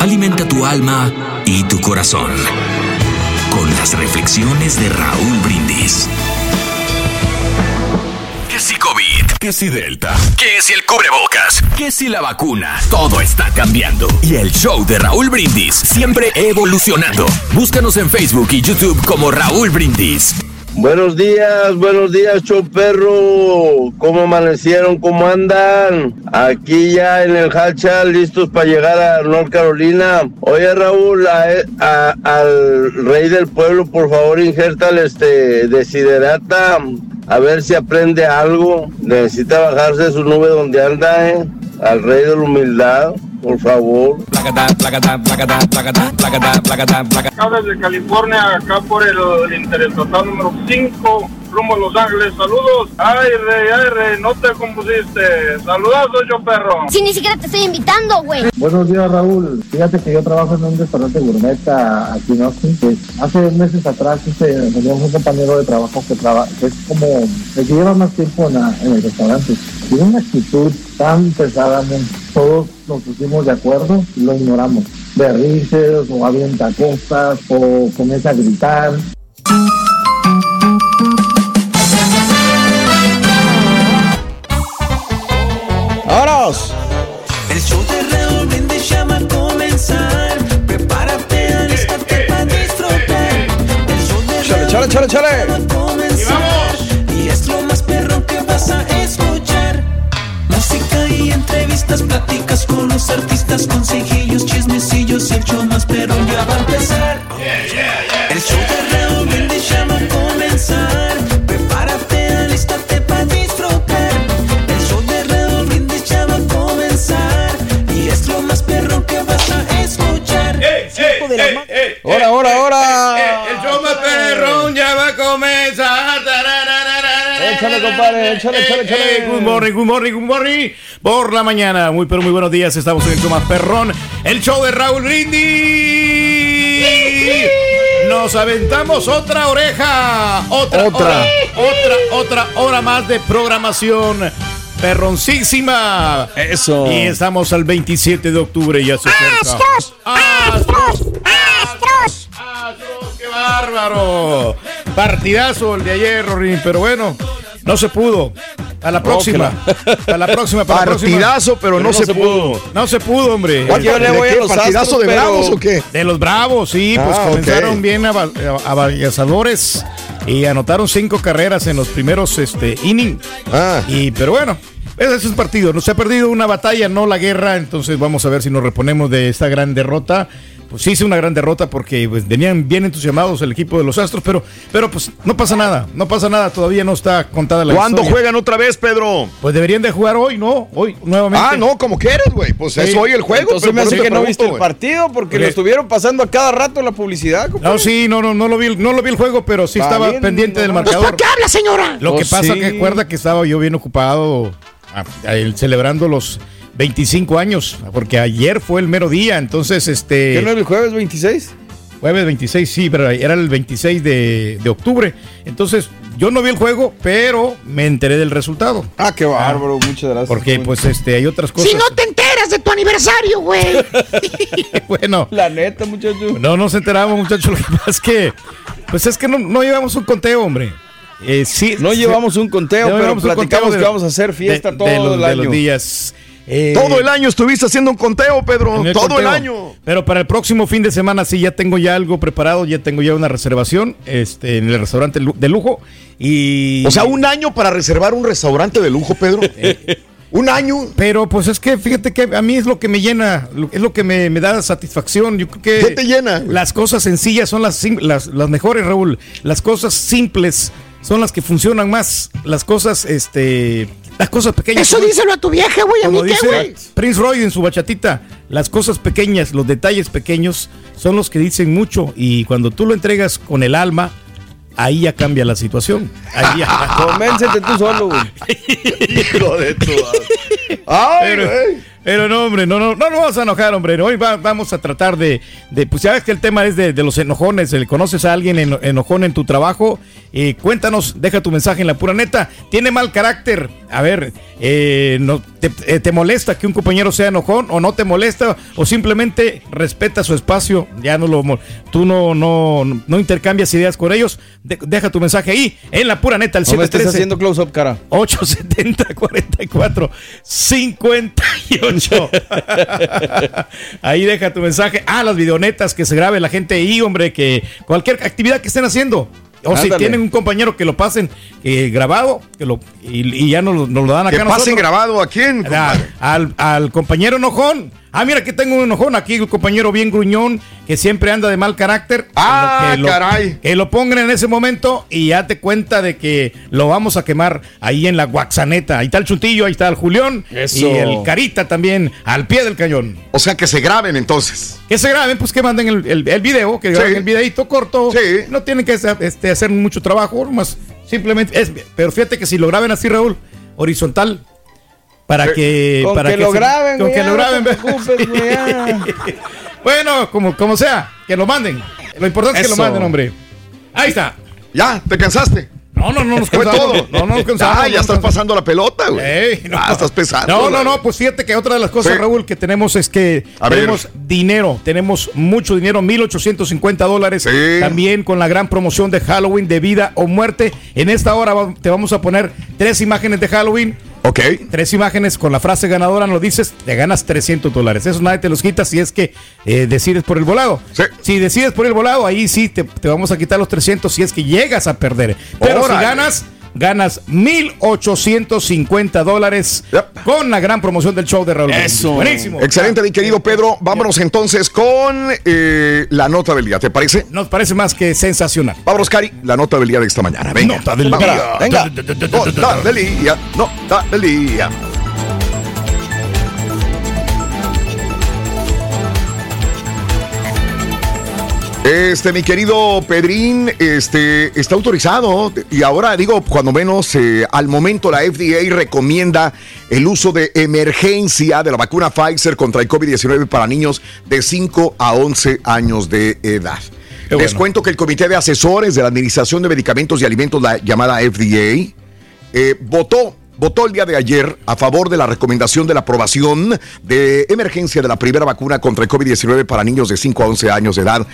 Alimenta tu alma y tu corazón con las reflexiones de Raúl Brindis. ¿Qué ¿Qué si Delta? ¿Qué si el cubrebocas? ¿Qué si la vacuna? Todo está cambiando. Y el show de Raúl Brindis siempre evolucionando. Búscanos en Facebook y YouTube como Raúl Brindis. Buenos días, buenos días, show perro. ¿Cómo amanecieron? ¿Cómo andan? Aquí ya en el Hacha, listos para llegar a North Carolina. Oye, Raúl, a- al rey del pueblo, por favor, injertale este desiderata. A ver si aprende algo. Necesita bajarse de su nube donde anda, ¿eh? Al rey de la humildad, por favor. Acá desde California, acá por el, el interestatal número 5, rumbo a Los Ángeles. Saludos. Ay, rey, ay, rey, no te compusiste. Saludazos, yo perro. Si ni siquiera te estoy invitando, güey. Buenos días, Raúl. Fíjate que yo trabajo en un restaurante gourmet aquí en Austin. que hace meses atrás este, teníamos un compañero de trabajo que, traba- que es como el que lleva más tiempo en, la- en el restaurante. Tiene una actitud tan pesada, todos nos pusimos de acuerdo y lo ignoramos. Berrices o avienta cosas o comienza a gritar. ¡Vámonos! El show de Raúl Brindis ya va a comenzar. Prepárate, alístate para disfrutar. El show de Chale, chale, chale, chale. ya va a comenzar. Y es lo más perro que vas a escuchar. Música y entrevistas, pláticas con los artistas, consejillos, chismecillos y el show más perro ya va a empezar. El show de Raúl Brindis ya va a comenzar. ¡Ahora, ahora, ahora! El show más perrón ya va a comenzar. Échale, compadre, échale, échale, échale. Eh, good morning, good morning, good morning. Por la mañana, muy pero muy buenos días. Estamos en el show más perrón, el show de Raúl Brindis. Nos aventamos otra oreja, otra, Otra. hora, otra, otra hora más de programación. Perroncísima. Eso. Y estamos al 27 de octubre, ya se acerca. ¡Astros! ¡Astros! ¡Astros! ¡Qué bárbaro! Partidazo el de ayer, Rorín, pero bueno, no se pudo. A la próxima. A la próxima, para la próxima. Partidazo, pero, no, se pudo. No se pudo, hombre. Yo le ¿De voy a los ¿Partidazo Astros, de pero- Bravos o qué? De los Bravos, sí, pues Ah, comenzaron ok. bien ava- avasalladores y anotaron cinco carreras en los primeros este, innings. Ah. Y, pero bueno, ese es un partido. No se ha perdido una batalla, no la guerra. Entonces vamos a ver si nos reponemos de esta gran derrota. Pues sí, es una gran derrota porque pues, venían bien entusiasmados el equipo de los Astros, pero, pero pues no pasa nada, no pasa nada, todavía no está contada la ¿Cuándo historia. juegan otra vez, Pedro? Pues deberían de jugar hoy, ¿no? Hoy, nuevamente. Ah, no, como quieres, güey. Pues Sí. es hoy el juego. Entonces pero me hace que no viste el partido porque lo estuvieron pasando a cada rato la publicidad. compadre. No, sí, no, no, no lo vi, no lo vi el juego, pero sí Está estaba bien, pendiente del no, Pues, marcador. ¿para qué habla, señora? Lo que Oh, pasa sí. que recuerda que estaba yo bien ocupado ah, celebrando los 25 años, porque ayer fue el mero día, entonces este ¿Qué no es el jueves 26? jueves 26, sí, pero era el 26 de, de octubre. Entonces, yo no vi el juego, pero me enteré del resultado. Ah, qué bárbaro, muchas gracias. Porque pues este hay otras cosas. Si no te enteras de tu aniversario, güey. <laughs> bueno, La neta, muchacho. no nos enteramos, muchachos, lo que pasa es que pues es que no, no llevamos un conteo, hombre. Eh, sí, No llevamos un conteo, No pero un platicamos conteo de- que vamos a hacer fiesta de- todo de los- el de año. los días. Eh, Todo el año estuviste haciendo un conteo, Pedro. el Todo el año. Pero para el próximo fin de semana sí ya tengo ya algo preparado, ya tengo ya una reservación este, en el restaurante de lujo y O sea, un año para reservar un restaurante de lujo, Pedro. <laughs> un año. Pero pues es que fíjate que a mí es lo que me llena, es lo que me, me da satisfacción. Yo creo que ¿Qué te llena? Las cosas sencillas son las, las mejores, Raúl. Las cosas simples son las que funcionan más. Las cosas, este, las cosas pequeñas. Eso como- díselo a tu vieja, güey. A mí qué, güey. Prince Roy en su bachatita, las cosas pequeñas, los detalles pequeños son los que dicen mucho y cuando tú lo entregas con el alma, ahí ya cambia la situación. Ahí ya. <laughs> Convéncete tú solo, güey. <laughs> Hijo de tu. Ay, pero, güey. Pero no, hombre, no, no, no nos vamos a enojar, hombre. Hoy va- vamos a tratar de, pues ya ves que el tema es de, los enojones. ¿Conoces a alguien eno- enojón en tu trabajo? Eh, cuéntanos, deja tu mensaje en la pura neta. ¿Tiene mal carácter? A ver, eh, no, te, eh, te molesta que un compañero sea enojón o no te molesta? ¿O simplemente respeta su espacio? Ya no lo... Tú no, no, no intercambias ideas con ellos. De- deja tu mensaje ahí, en la pura neta, el No me estés 713. haciendo close-up, cara. 870 44 58. ahí deja tu mensaje. Ah, las videonetas que se grabe la gente ahí, hombre, que cualquier actividad que estén haciendo. O si tienen un compañero que lo pasen eh, grabado que lo, y, y ya nos, lo- nos lo dan acá. Que a nosotros. pasen grabado a quién. A- al, al compañero enojón. Ah, mira, aquí tengo un enojón. Aquí un compañero bien gruñón que siempre anda de mal carácter. Ah, que lo, caray. Que lo pongan en ese momento y ya te cuenta de que lo vamos a quemar ahí en la guaxaneta. Ahí está el Chuntillo, ahí está el Julián. Eso. Y el Carita también al pie del cañón. O sea, que se graben entonces. Que se graben, pues que manden el, el- el video, que graben Sí. el videito corto. No tienen que este, hacer mucho trabajo, más simplemente es. Pero fíjate que si lo graben así, Raúl, horizontal, para Sí. que. Con para que lo se- graben, Con que lo graben. <laughs> <laughs> Bueno, como, como sea, que lo manden. Lo importante es que lo manden, hombre. Ahí está. Ya, ¿te cansaste? No, no, no nos Fue todo. No, no nos <laughs> cansamos. Ah, ya estás pasando la pelota, güey. Ey, no. Ah, estás pesando. No, no, no, pues fíjate que otra de las cosas, Sí. Raúl, que tenemos es que A ver. tenemos dinero, tenemos mucho dinero, 1.850 dólares. También con la gran promoción de Halloween de vida o muerte. En esta hora te vamos a poner tres imágenes de Halloween. Ok. Tres imágenes con la frase ganadora, lo dices, te ganas 300 dólares. Eso nadie te los quita si es que eh, decides por el volado. Si decides por el volado, ahí sí te, te vamos a quitar los 300 si es que llegas a perder. Pero Órale. si ganas, ganas 1.850 dólares con la gran promoción del show de Raúl. Brindis. Buenísimo. Excelente, mi querido Pedro. Vámonos entonces con eh, la nota del día, ¿te parece? Nos parece más que sensacional. Vámonos, Cari, la nota del día de esta mañana. Venga. Nota del día. Venga. Nota del día. Nota del día. Este, mi querido Pedrín, este, está autorizado y ahora digo, cuando menos eh, al momento la FDA recomienda el uso de emergencia de la vacuna Pfizer contra el COVID-19 para niños de 5 a 11 años de edad. Les cuento que el Comité de Asesores de la Administración de Medicamentos y Alimentos, la llamada FDA, eh, votó, votó el día de ayer a favor de la recomendación de la aprobación de emergencia de la primera vacuna contra el COVID-19 para niños de 5 a 11 años de edad,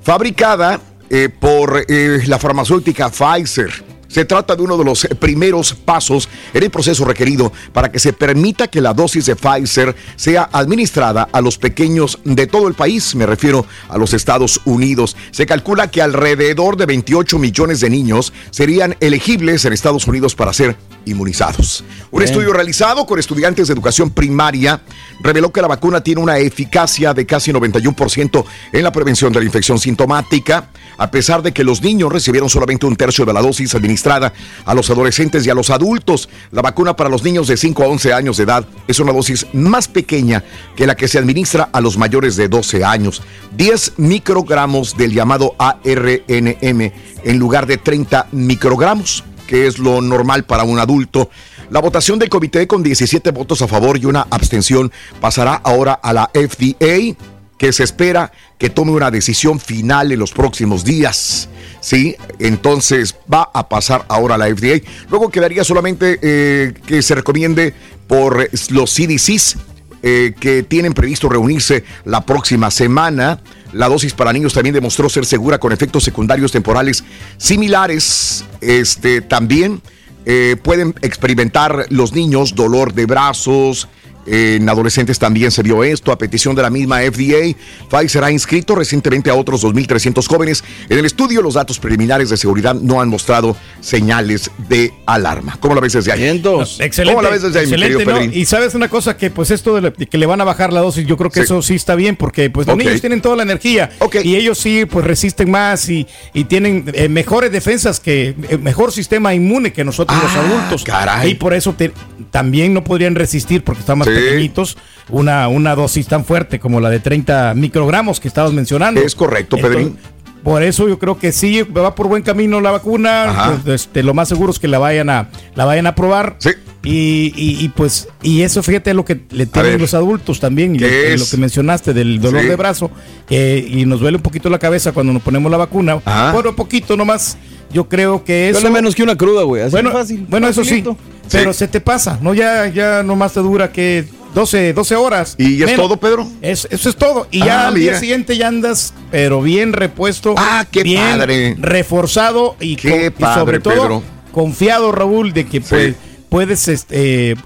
fabricada eh, por eh, la farmacéutica Pfizer. Se trata de uno de los primeros pasos en el proceso requerido para que se permita que la dosis de Pfizer sea administrada a los pequeños de todo el país, me refiero a los Estados Unidos. Se calcula que alrededor de 28 millones de niños serían elegibles en Estados Unidos para ser inmunizados. Un Bien. estudio realizado con estudiantes de educación primaria reveló que la vacuna tiene una eficacia de casi 91% en la prevención de la infección sintomática, a pesar de que los niños recibieron solamente un tercio de la dosis administrada a los adolescentes y a los adultos. La vacuna para los niños de 5 a 11 años de edad es una dosis más pequeña que la que se administra a los mayores de 12 años. 10 microgramos del llamado ARNM en lugar de 30 microgramos que es lo normal para un adulto. La votación del comité con 17 votos a favor y una abstención pasará ahora a la FDA, que se espera que tome una decisión final en los próximos días. Sí, entonces va a pasar ahora a la FDA. Luego quedaría solamente eh, que se recomiende por los CDCs eh, que tienen previsto reunirse la próxima semana La dosis para niños también demostró ser segura con efectos secundarios temporales similares. Este, también eh, pueden experimentar los niños dolor de brazos. En adolescentes también se vio esto a petición de la misma FDA. Pfizer ha inscrito recientemente a otros 2.300 jóvenes. En el estudio los datos preliminares de seguridad no han mostrado señales de alarma. ¿Cómo la ves desde ahí? Excelente. ¿Cómo la ves desde ahí, mi excelente, querido ¿no? Y sabes una cosa que pues esto de, la- que le van a bajar la dosis, yo creo que Sí. eso sí está bien porque pues los niños tienen toda la energía y ellos sí pues resisten más y, y tienen eh, mejores defensas que eh, mejor sistema inmune que nosotros los adultos. Ah, caray. Y por eso te- también no podrían resistir porque están más Sí. Pequeñitos una, una dosis tan fuerte como la de 30 microgramos que estabas mencionando. Es correcto, Pedrín. Por eso yo creo que sí va por buen camino la vacuna. Pues, este, lo más seguro es que la vayan a la vayan a probar. Y, y- y, pues y eso fíjate lo que le tienen ver. los adultos también y ¿Qué lo, es? que mencionaste del dolor Sí. de brazo que- y nos duele un poquito la cabeza cuando nos ponemos la vacuna. Ajá. Bueno, poquito nomás. Yo creo que eso Duele menos que una cruda, güey. Así bueno, fácil. bueno, eso sí, pero se te pasa, ¿no? Ya, ya nomás te dura que 12, 12 horas. ¿Y ya es todo, Pedro? Es- eso es todo. Y Ah, ya al día siguiente ya andas, pero bien repuesto. Ah, qué bien padre. Reforzado y, Qué con- y padre, sobre todo Pedro. confiado, Raúl, de que pues, puedes, este,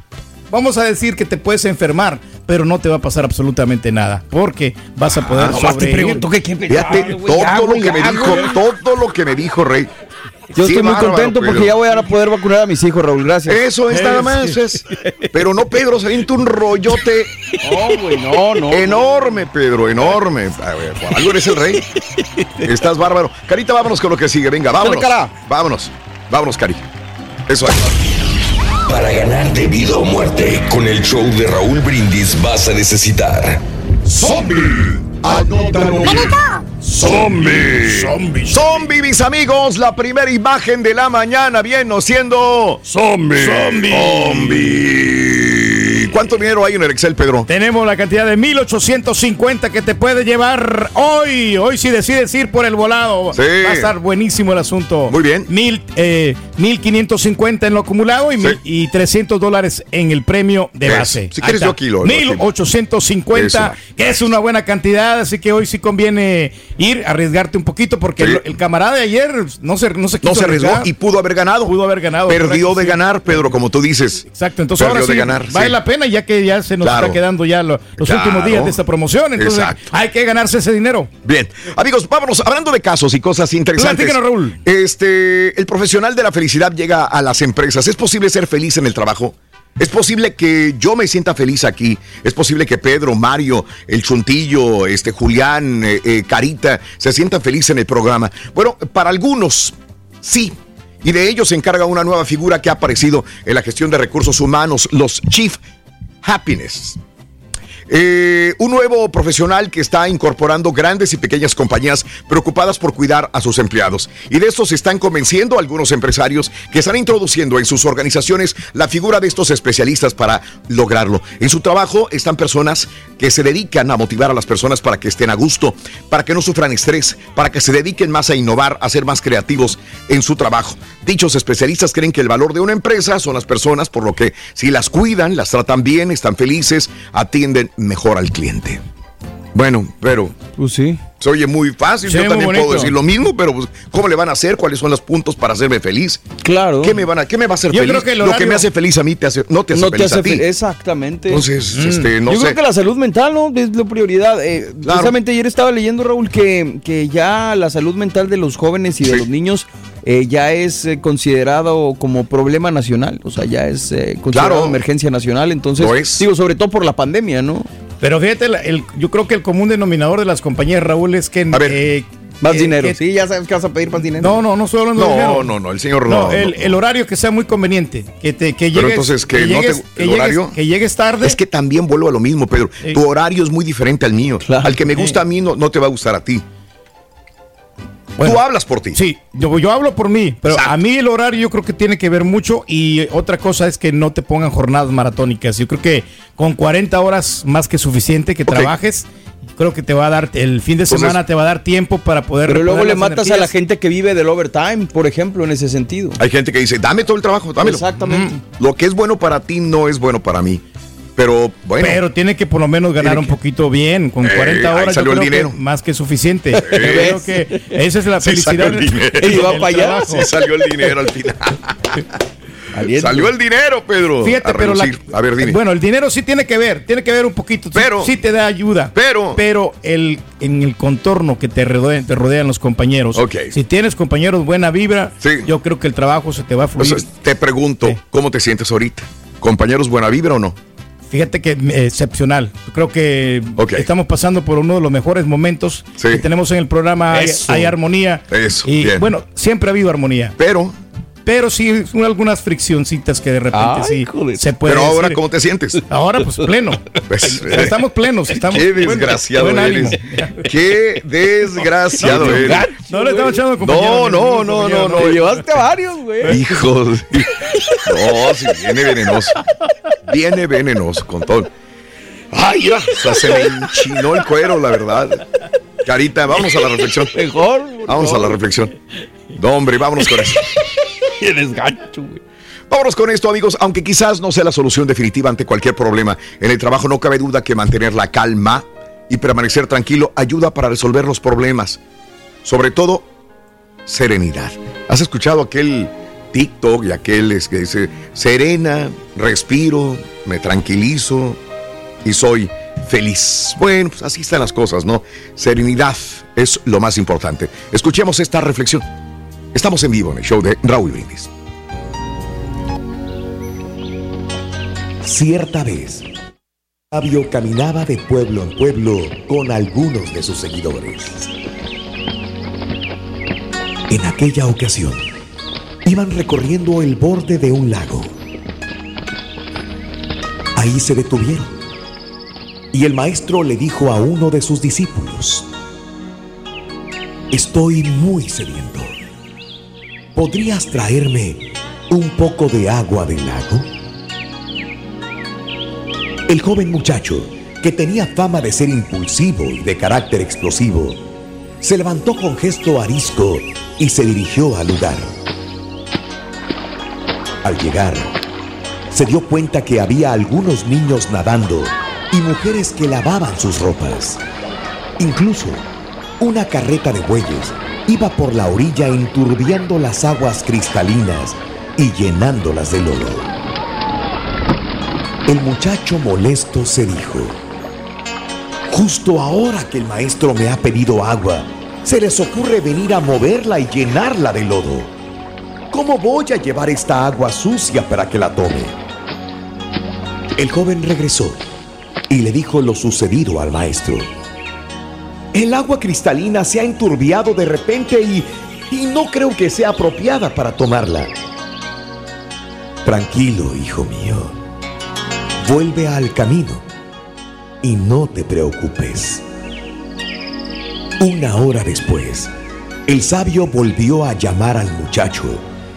vamos a decir que te puedes enfermar, pero no te va a pasar absolutamente nada, porque vas a poder Ah, te pregunto qué- qué Fíjate, todo ya, lo que me ya, dijo, todo lo que me dijo, Rey. Yo estoy muy bárbaro, contento porque Pedro. ya voy a poder vacunar a mis hijos, Raúl. Gracias. Eso es nada más. es- pero no, Pedro, se un rollote. No, güey, no, no. Enorme, Pedro, enorme. A ver, por algo eres el rey. Estás bárbaro. Carita, vámonos con lo que sigue. Venga, vámonos. cara. Vámonos. Vámonos, Cari. Eso es. Para ganar de vida o muerte, con el show de Raúl Brindis vas a necesitar. ¡Zombie! Anótalo. ¡Zombie! ¡Zombie! ¡Zombie, mis amigos! La primera imagen de la mañana viene siendo... ¡Zombie! ¡Zombie! ¡Zombie! ¿Cuánto dinero hay en el Excel, Pedro? Tenemos la cantidad de 1850 que te puede llevar hoy. Hoy si decides ir por el volado. Sí. Va a estar buenísimo el asunto. Muy bien. Mil, eh, 1550 en lo acumulado y, mil- y 300 dólares en el premio de Eso. base. Si Ahí quieres, está. yo aquí lo- lo- 1850, que es una buena cantidad. Así que hoy sí conviene ir, arriesgarte un poquito porque Sí. el, el camarada de ayer no se, no se quiso No se arriesgó arriesgar. y pudo haber ganado. Pudo haber ganado. Perdió de ganar, Pedro, como tú dices. Exacto, entonces Perdió ahora sí de ganar. vale la pena ya que ya se nos Claro. está quedando ya lo- los Claro. últimos días de esta promoción, entonces Exacto. hay que ganarse ese dinero. Bien, amigos, vámonos, hablando de casos y cosas interesantes. Platícanos, Raúl. Este, el profesional de la felicidad llega a las empresas. ¿Es posible ser feliz en el trabajo? ¿Es posible que yo me sienta feliz aquí? ¿Es posible que Pedro, Mario, el Chuntillo, este Julián, eh, eh, Carita se sientan felices en el programa? Bueno, para algunos, sí. Y de ellos se encarga una nueva figura que ha aparecido en la gestión de recursos humanos, los Chief Happiness. Eh, un nuevo profesional que está incorporando grandes y pequeñas compañías preocupadas por cuidar a sus empleados. Y de esto se están convenciendo algunos empresarios que están introduciendo en sus organizaciones la figura de estos especialistas para lograrlo. En su trabajo están personas que se dedican a motivar a las personas para que estén a gusto, para que no sufran estrés, para que se dediquen más a innovar, a ser más creativos en su trabajo. Dichos especialistas creen que el valor de una empresa son las personas, por lo que si las cuidan, las tratan bien, están felices, atienden mejor al cliente. Bueno, pero Pues sí. se oye muy fácil. Sí, Yo también puedo decir lo mismo, pero pues, ¿cómo le van a hacer? ¿Cuáles son los puntos para hacerme feliz? Claro. ¿Qué me van a, qué me va a hacer Yo feliz? creo que Lo que me hace feliz a mí te hace, no te hace No te feliz hace a ti. Exactamente. Entonces, Mm. este, no Yo sé. creo que la salud mental, ¿no? Es la prioridad. Eh, Claro. Precisamente ayer estaba leyendo, Raúl, que, que ya la salud mental de los jóvenes y de los niños eh, ya es eh, considerado como problema nacional. O sea, ya es eh, considerado Claro. emergencia nacional. Entonces, digo, sobre todo por la pandemia, ¿no? Pero fíjate, el- yo creo que el común denominador de las compañías, Raúl, es que... eh, Más eh, dinero. que- sí, ya sabes que vas a pedir más dinero. No, no, no estoy hablando de No, dinero. no, no, el señor No, no. el, no. el horario que sea muy conveniente. Que, te, que Pero llegues, entonces, que, no te- el llegues- horario. que llegues tarde. Es que también vuelvo a lo mismo, Pedro. Sí. Tu horario es muy diferente al mío. Al que me gusta a mí no, no te va a gustar a ti. Tú hablas por ti. Sí, yo, yo hablo por mí, pero a mí el horario yo creo que tiene que ver mucho y otra cosa es que no te pongan jornadas maratónicas. Yo creo que con 40 horas más que suficiente que trabajes, creo que te va a dar, el fin de Entonces- semana te va a dar tiempo para poder... Pero luego le matas a la energías. gente que vive del overtime, por ejemplo, en ese sentido. Hay gente que dice, dame todo el trabajo, dámelo. Exactamente. Mm. Lo que es bueno para ti no es bueno para mí. Pero bueno. Pero tiene que por lo menos ganar un poquito bien. Con Eh, 40 ahí horas yo salió el que dinero. más que suficiente. <laughs> Yo creo que esa es la Sí felicidad. salió el dinero. del trabajo. Sí salió el dinero al final. <laughs> salió el dinero, Pedro. Fíjate, a pero la- relucir. A ver, dime. Bueno, el dinero sí tiene que ver, tiene que ver un poquito. sí- Pero- sí, te da ayuda. Pero, pero el en el contorno que te rodean, te rodean los compañeros. Si tienes compañeros buena vibra, yo creo que el trabajo se te va a fluir. Entonces, te pregunto, ¿cómo te sientes ahorita? ¿Compañeros buena vibra o no? Fíjate que eh, excepcional. Creo que estamos pasando por uno de los mejores momentos que tenemos en el programa. Hay, armonía. Eso, Y bien. bueno, siempre ha habido armonía. Pero. Pero sí, son algunas friccioncitas que de repente Ay, sí se puede. Pero ahora, decir. ¿cómo te sientes? Ahora, pues pleno. <laughs> Pues, O <laughs> sea, estamos plenos. <laughs> Estamos Qué desgraciado buen eres. Qué desgraciado No, eres. gacho, no le estamos echando No, compañero, no, no, no, no. no. Llevaste varios, güey. Hijos. No, sí, viene venenoso. Viene venenoso con todo. Ay, mira, o sea, se me enchinó el cuero, la verdad. Carita, vámonos a la reflexión. Mejor. Vamos a la reflexión. No, hombre, vámonos con eso. <laughs> Eres gacho, güey. Vámonos con esto, amigos. Aunque quizás no sea la solución definitiva ante cualquier problema en el trabajo, no cabe duda que mantener la calma y permanecer tranquilo ayuda para resolver los problemas. Sobre todo, serenidad. ¿Has escuchado aquel TikTok y aquel que dice, serena, respiro, me tranquilizo y soy feliz? Bueno, pues así están las cosas, ¿no? Serenidad es lo más importante. Escuchemos esta reflexión. Estamos en vivo en el show de Raúl Brindis. Cierta vez, Fabio caminaba de pueblo en pueblo con algunos de sus seguidores. En aquella ocasión, iban recorriendo el borde de un lago. Ahí se detuvieron. Y el maestro le dijo a uno de sus discípulos, Estoy muy sediento. ¿Podrías traerme un poco de agua del lago? El joven muchacho, que tenía fama de ser impulsivo y de carácter explosivo, se levantó con gesto arisco y se dirigió al lugar. Al llegar, se dio cuenta que había algunos niños nadando y mujeres que lavaban sus ropas. Incluso una carreta de bueyes iba por la orilla enturbiando las aguas cristalinas y llenándolas de lodo. El muchacho molesto se dijo, justo ahora que el maestro me ha pedido agua, se les ocurre venir a moverla y llenarla de lodo. ¿Cómo voy a llevar esta agua sucia para que la tome? El joven regresó y le dijo lo sucedido al maestro. El agua cristalina se ha enturbiado de repente y, y no creo que sea apropiada para tomarla. Tranquilo, hijo mío. Vuelve al camino y no te preocupes. Una hora después, el sabio volvió a llamar al muchacho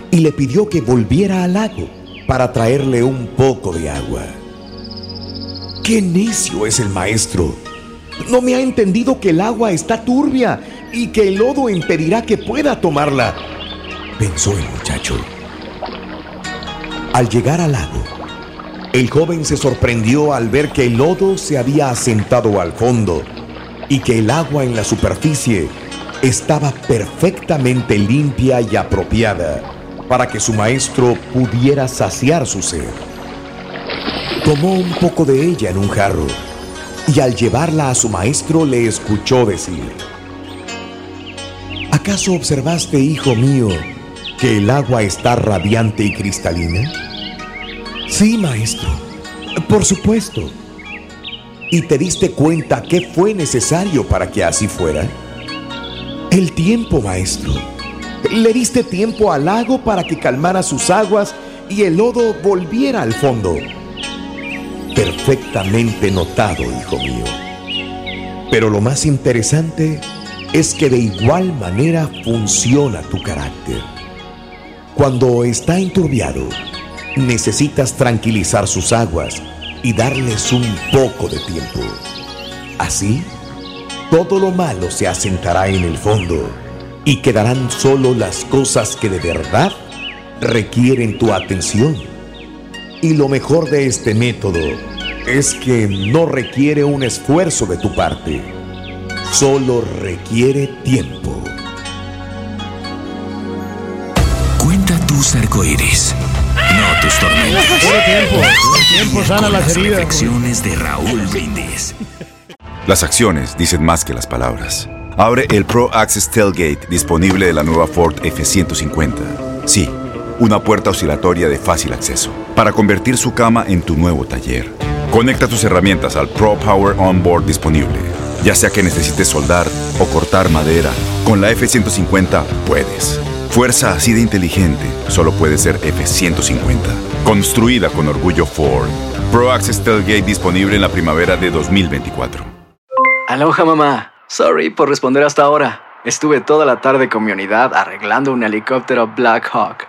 y le pidió que volviera al lago para traerle un poco de agua. ¡Qué necio es el maestro! No me ha entendido que el agua está turbia y que el lodo impedirá que pueda tomarla, pensó el muchacho. Al llegar al lago, el joven se sorprendió al ver que el lodo se había asentado al fondo y que el agua en la superficie estaba perfectamente limpia y apropiada para que su maestro pudiera saciar su sed. Tomó un poco de ella en un jarro y al llevarla a su maestro le escuchó decir, ¿acaso observaste, hijo mío, que el agua está radiante y cristalina? Sí, maestro, por supuesto. ¿Y te diste cuenta qué fue necesario para que así fuera? El tiempo, maestro. Le diste tiempo al lago para que calmara sus aguas y el lodo volviera al fondo. Perfectamente notado, hijo mío. Pero lo más interesante es que de igual manera funciona tu carácter. Cuando está enturbiado, necesitas tranquilizar sus aguas y darles un poco de tiempo. Así, todo lo malo se asentará en el fondo y quedarán solo las cosas que de verdad requieren tu atención. Y lo mejor de este método es que no requiere un esfuerzo de tu parte, solo requiere tiempo. Cuenta tus arcoíris, no tus tormentas. Puro tiempo, puro tiempo sana Con las las heridas. reflexiones de Raúl Brindis. Las acciones dicen más que las palabras. Abre el Pro Access Tailgate disponible de la nueva Ford F-150. Sí, una puerta oscilatoria de fácil acceso para convertir su cama en tu nuevo taller. Conecta tus herramientas al Pro Power Onboard disponible. Ya sea que necesites soldar o cortar madera, con la F-150 puedes. Fuerza así de inteligente solo puede ser F-150. Construida con orgullo Ford. Pro Access Tailgate disponible en la primavera de 2024. Aloha mamá. Sorry por responder hasta ahora. Estuve toda la tarde con mi unidad arreglando un helicóptero Black Hawk.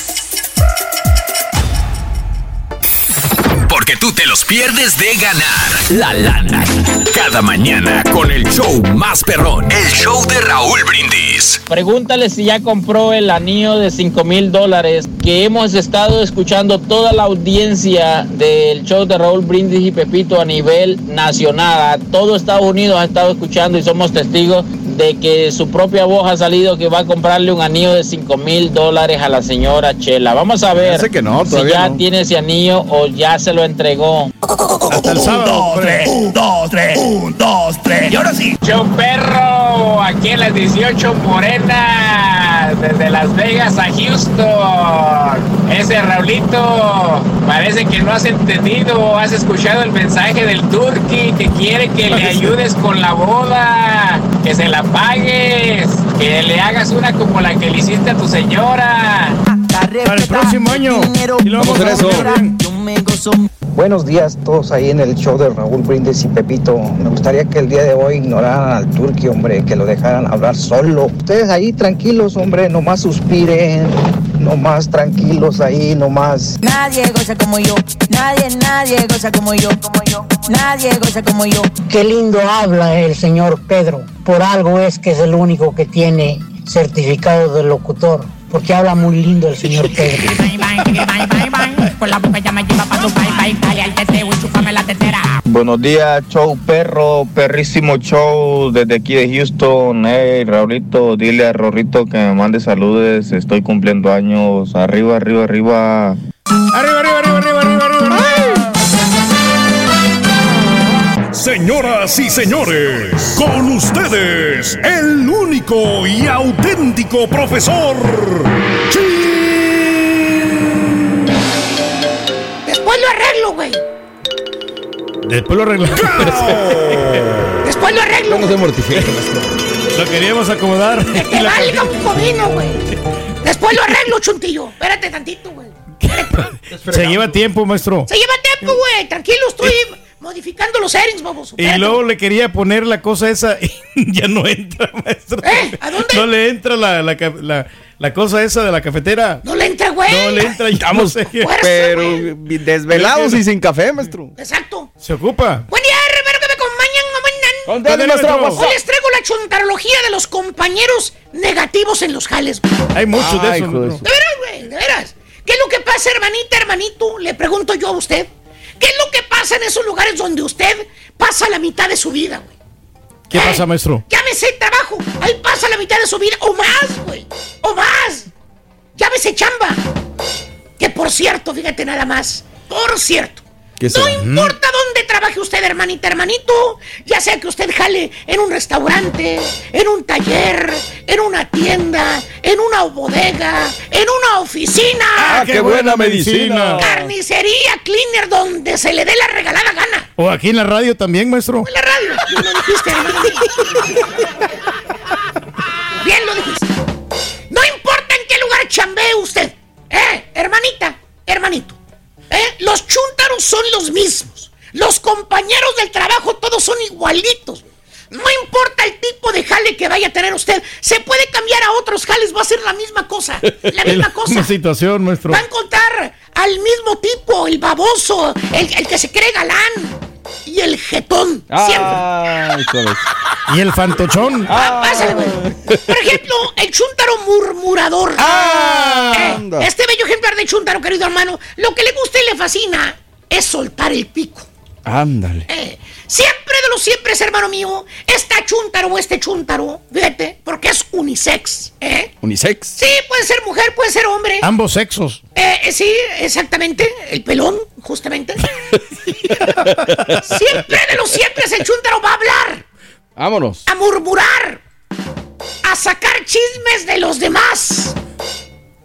Porque tú te los pierdes de ganar la lana. Cada mañana con el show más perrón. El show de Raúl Brindis. Pregúntale si ya compró el anillo de 5 mil dólares que hemos estado escuchando toda la audiencia del show de Raúl Brindis y Pepito a nivel nacional. Todo Estados Unidos ha estado escuchando y somos testigos de que su propia voz ha salido que va a comprarle un anillo de 5 mil dólares a la señora Chela. Vamos a ver que no, si ya no. tiene ese anillo o ya se lo entregó. Hasta el sábado. Un, dos, tres. Un, dos, tres. Y ahora sí. Show perro, aquí en las 18 morenas, desde Las Vegas a Houston. Ese Raulito, parece que no has entendido, has escuchado el mensaje del Turqui que quiere que le ayudes con la boda, que se la pagues, que le hagas una como la que le hiciste a tu señora. Para el próximo año. Y lo vamos a hacer bien. Buenos días todos ahí en el show de Raúl Brindis y Pepito. Me gustaría que el día de hoy ignoraran al Turqui, hombre, que lo dejaran hablar solo. Ustedes ahí tranquilos, hombre, nomás suspiren, nomás tranquilos ahí, nomás. Nadie goza como yo, nadie, nadie goza como yo, como yo, nadie goza como yo. Qué lindo habla el señor Pedro. Por algo es que es el único que tiene certificado de locutor. Porque habla muy lindo el señor Pedro. Buenos días, show perro, perrísimo show desde aquí de Houston. Hey, Raulito, dile a Rorrito que me mande saludes. Estoy cumpliendo años. Arriba, arriba, arriba. Arriba, arriba, arriba, arriba, arriba, Señoras y señores, con ustedes, el único y auténtico profesor. Después lo arreglo, güey. Después lo arreglamos. Después lo arreglo. No se mortifique, Lo queríamos acomodar. Que te <laughs> valga un comino, güey. Después lo arreglo, chuntillo. Espérate tantito, güey. <laughs> Se lleva tiempo, maestro. Se lleva tiempo, güey. Tranquilo, estoy modificando los settings, vamos. Y luego le quería poner la cosa esa <laughs> y ya no entra, maestro. ¿Eh? ¿A dónde? No le entra la, la, ca- la- la cosa esa de la cafetera. No le entra, güey. No le entra. no sé. Pero desvelados y sin café, maestro. Exacto. Se ocupa. Buen día, Rivero, que me acompañan. Todo, maestro, Hoy les traigo la chuntarología de los compañeros negativos en los jales. güey. Hay muchos de Ay, esos. hijo de. De veras, güey, de veras. ¿Qué es lo que pasa, hermanita, hermanito? Le pregunto yo a usted. ¿Qué es lo que pasa en esos lugares donde usted pasa la mitad de su vida, güey? ¿Qué pasa, maestro? Llámese el trabajo. Ahí pasa la mitad de su vida. O más, güey. O más. Llámese chamba. Que por cierto, fíjate nada más. Por cierto. ¿Qué No será? importa dónde trabaje usted, hermanita, hermanito, ya sea que usted jale en un restaurante, en un taller, en una tienda, en una bodega, en una oficina. ¡Ah, qué buena medicina! Carnicería, cleaner, donde se le dé la regalada gana. O aquí en la radio también, maestro. En la radio. <laughs> Bien lo dijiste. Bien lo dijiste. No importa en qué lugar chambee usted. Eh, hermanita, hermanito. Eh, los chúntaros son los mismos. Los compañeros del trabajo todos son igualitos. No importa el tipo de jale que vaya a tener usted, se puede cambiar a otros jales, va a ser la misma cosa. La <laughs> misma cosa. Una situación, maestro. Va a encontrar al mismo tipo, el baboso, el, el que se cree galán y el jetón. Siempre. Ay, suave. Y el fantochón. Ah, pásale, güey. Por ejemplo, el chúntaro murmurador. Eh, anda. este bello ejemplar de chúntaro, querido hermano, lo que le gusta y le fascina es soltar el pico. Ándale. Eh, siempre de los siempre, hermano mío, esta chúntaro o este chúntaro, fíjate, porque es unisex. ¿eh? Unisex. Sí, puede ser mujer, puede ser hombre. Ambos sexos. Eh, eh, sí, exactamente. El pelón, justamente. <laughs> siempre de los siempre el chúntaro va a hablar, Vámonos. a murmurar, a sacar chismes de los demás.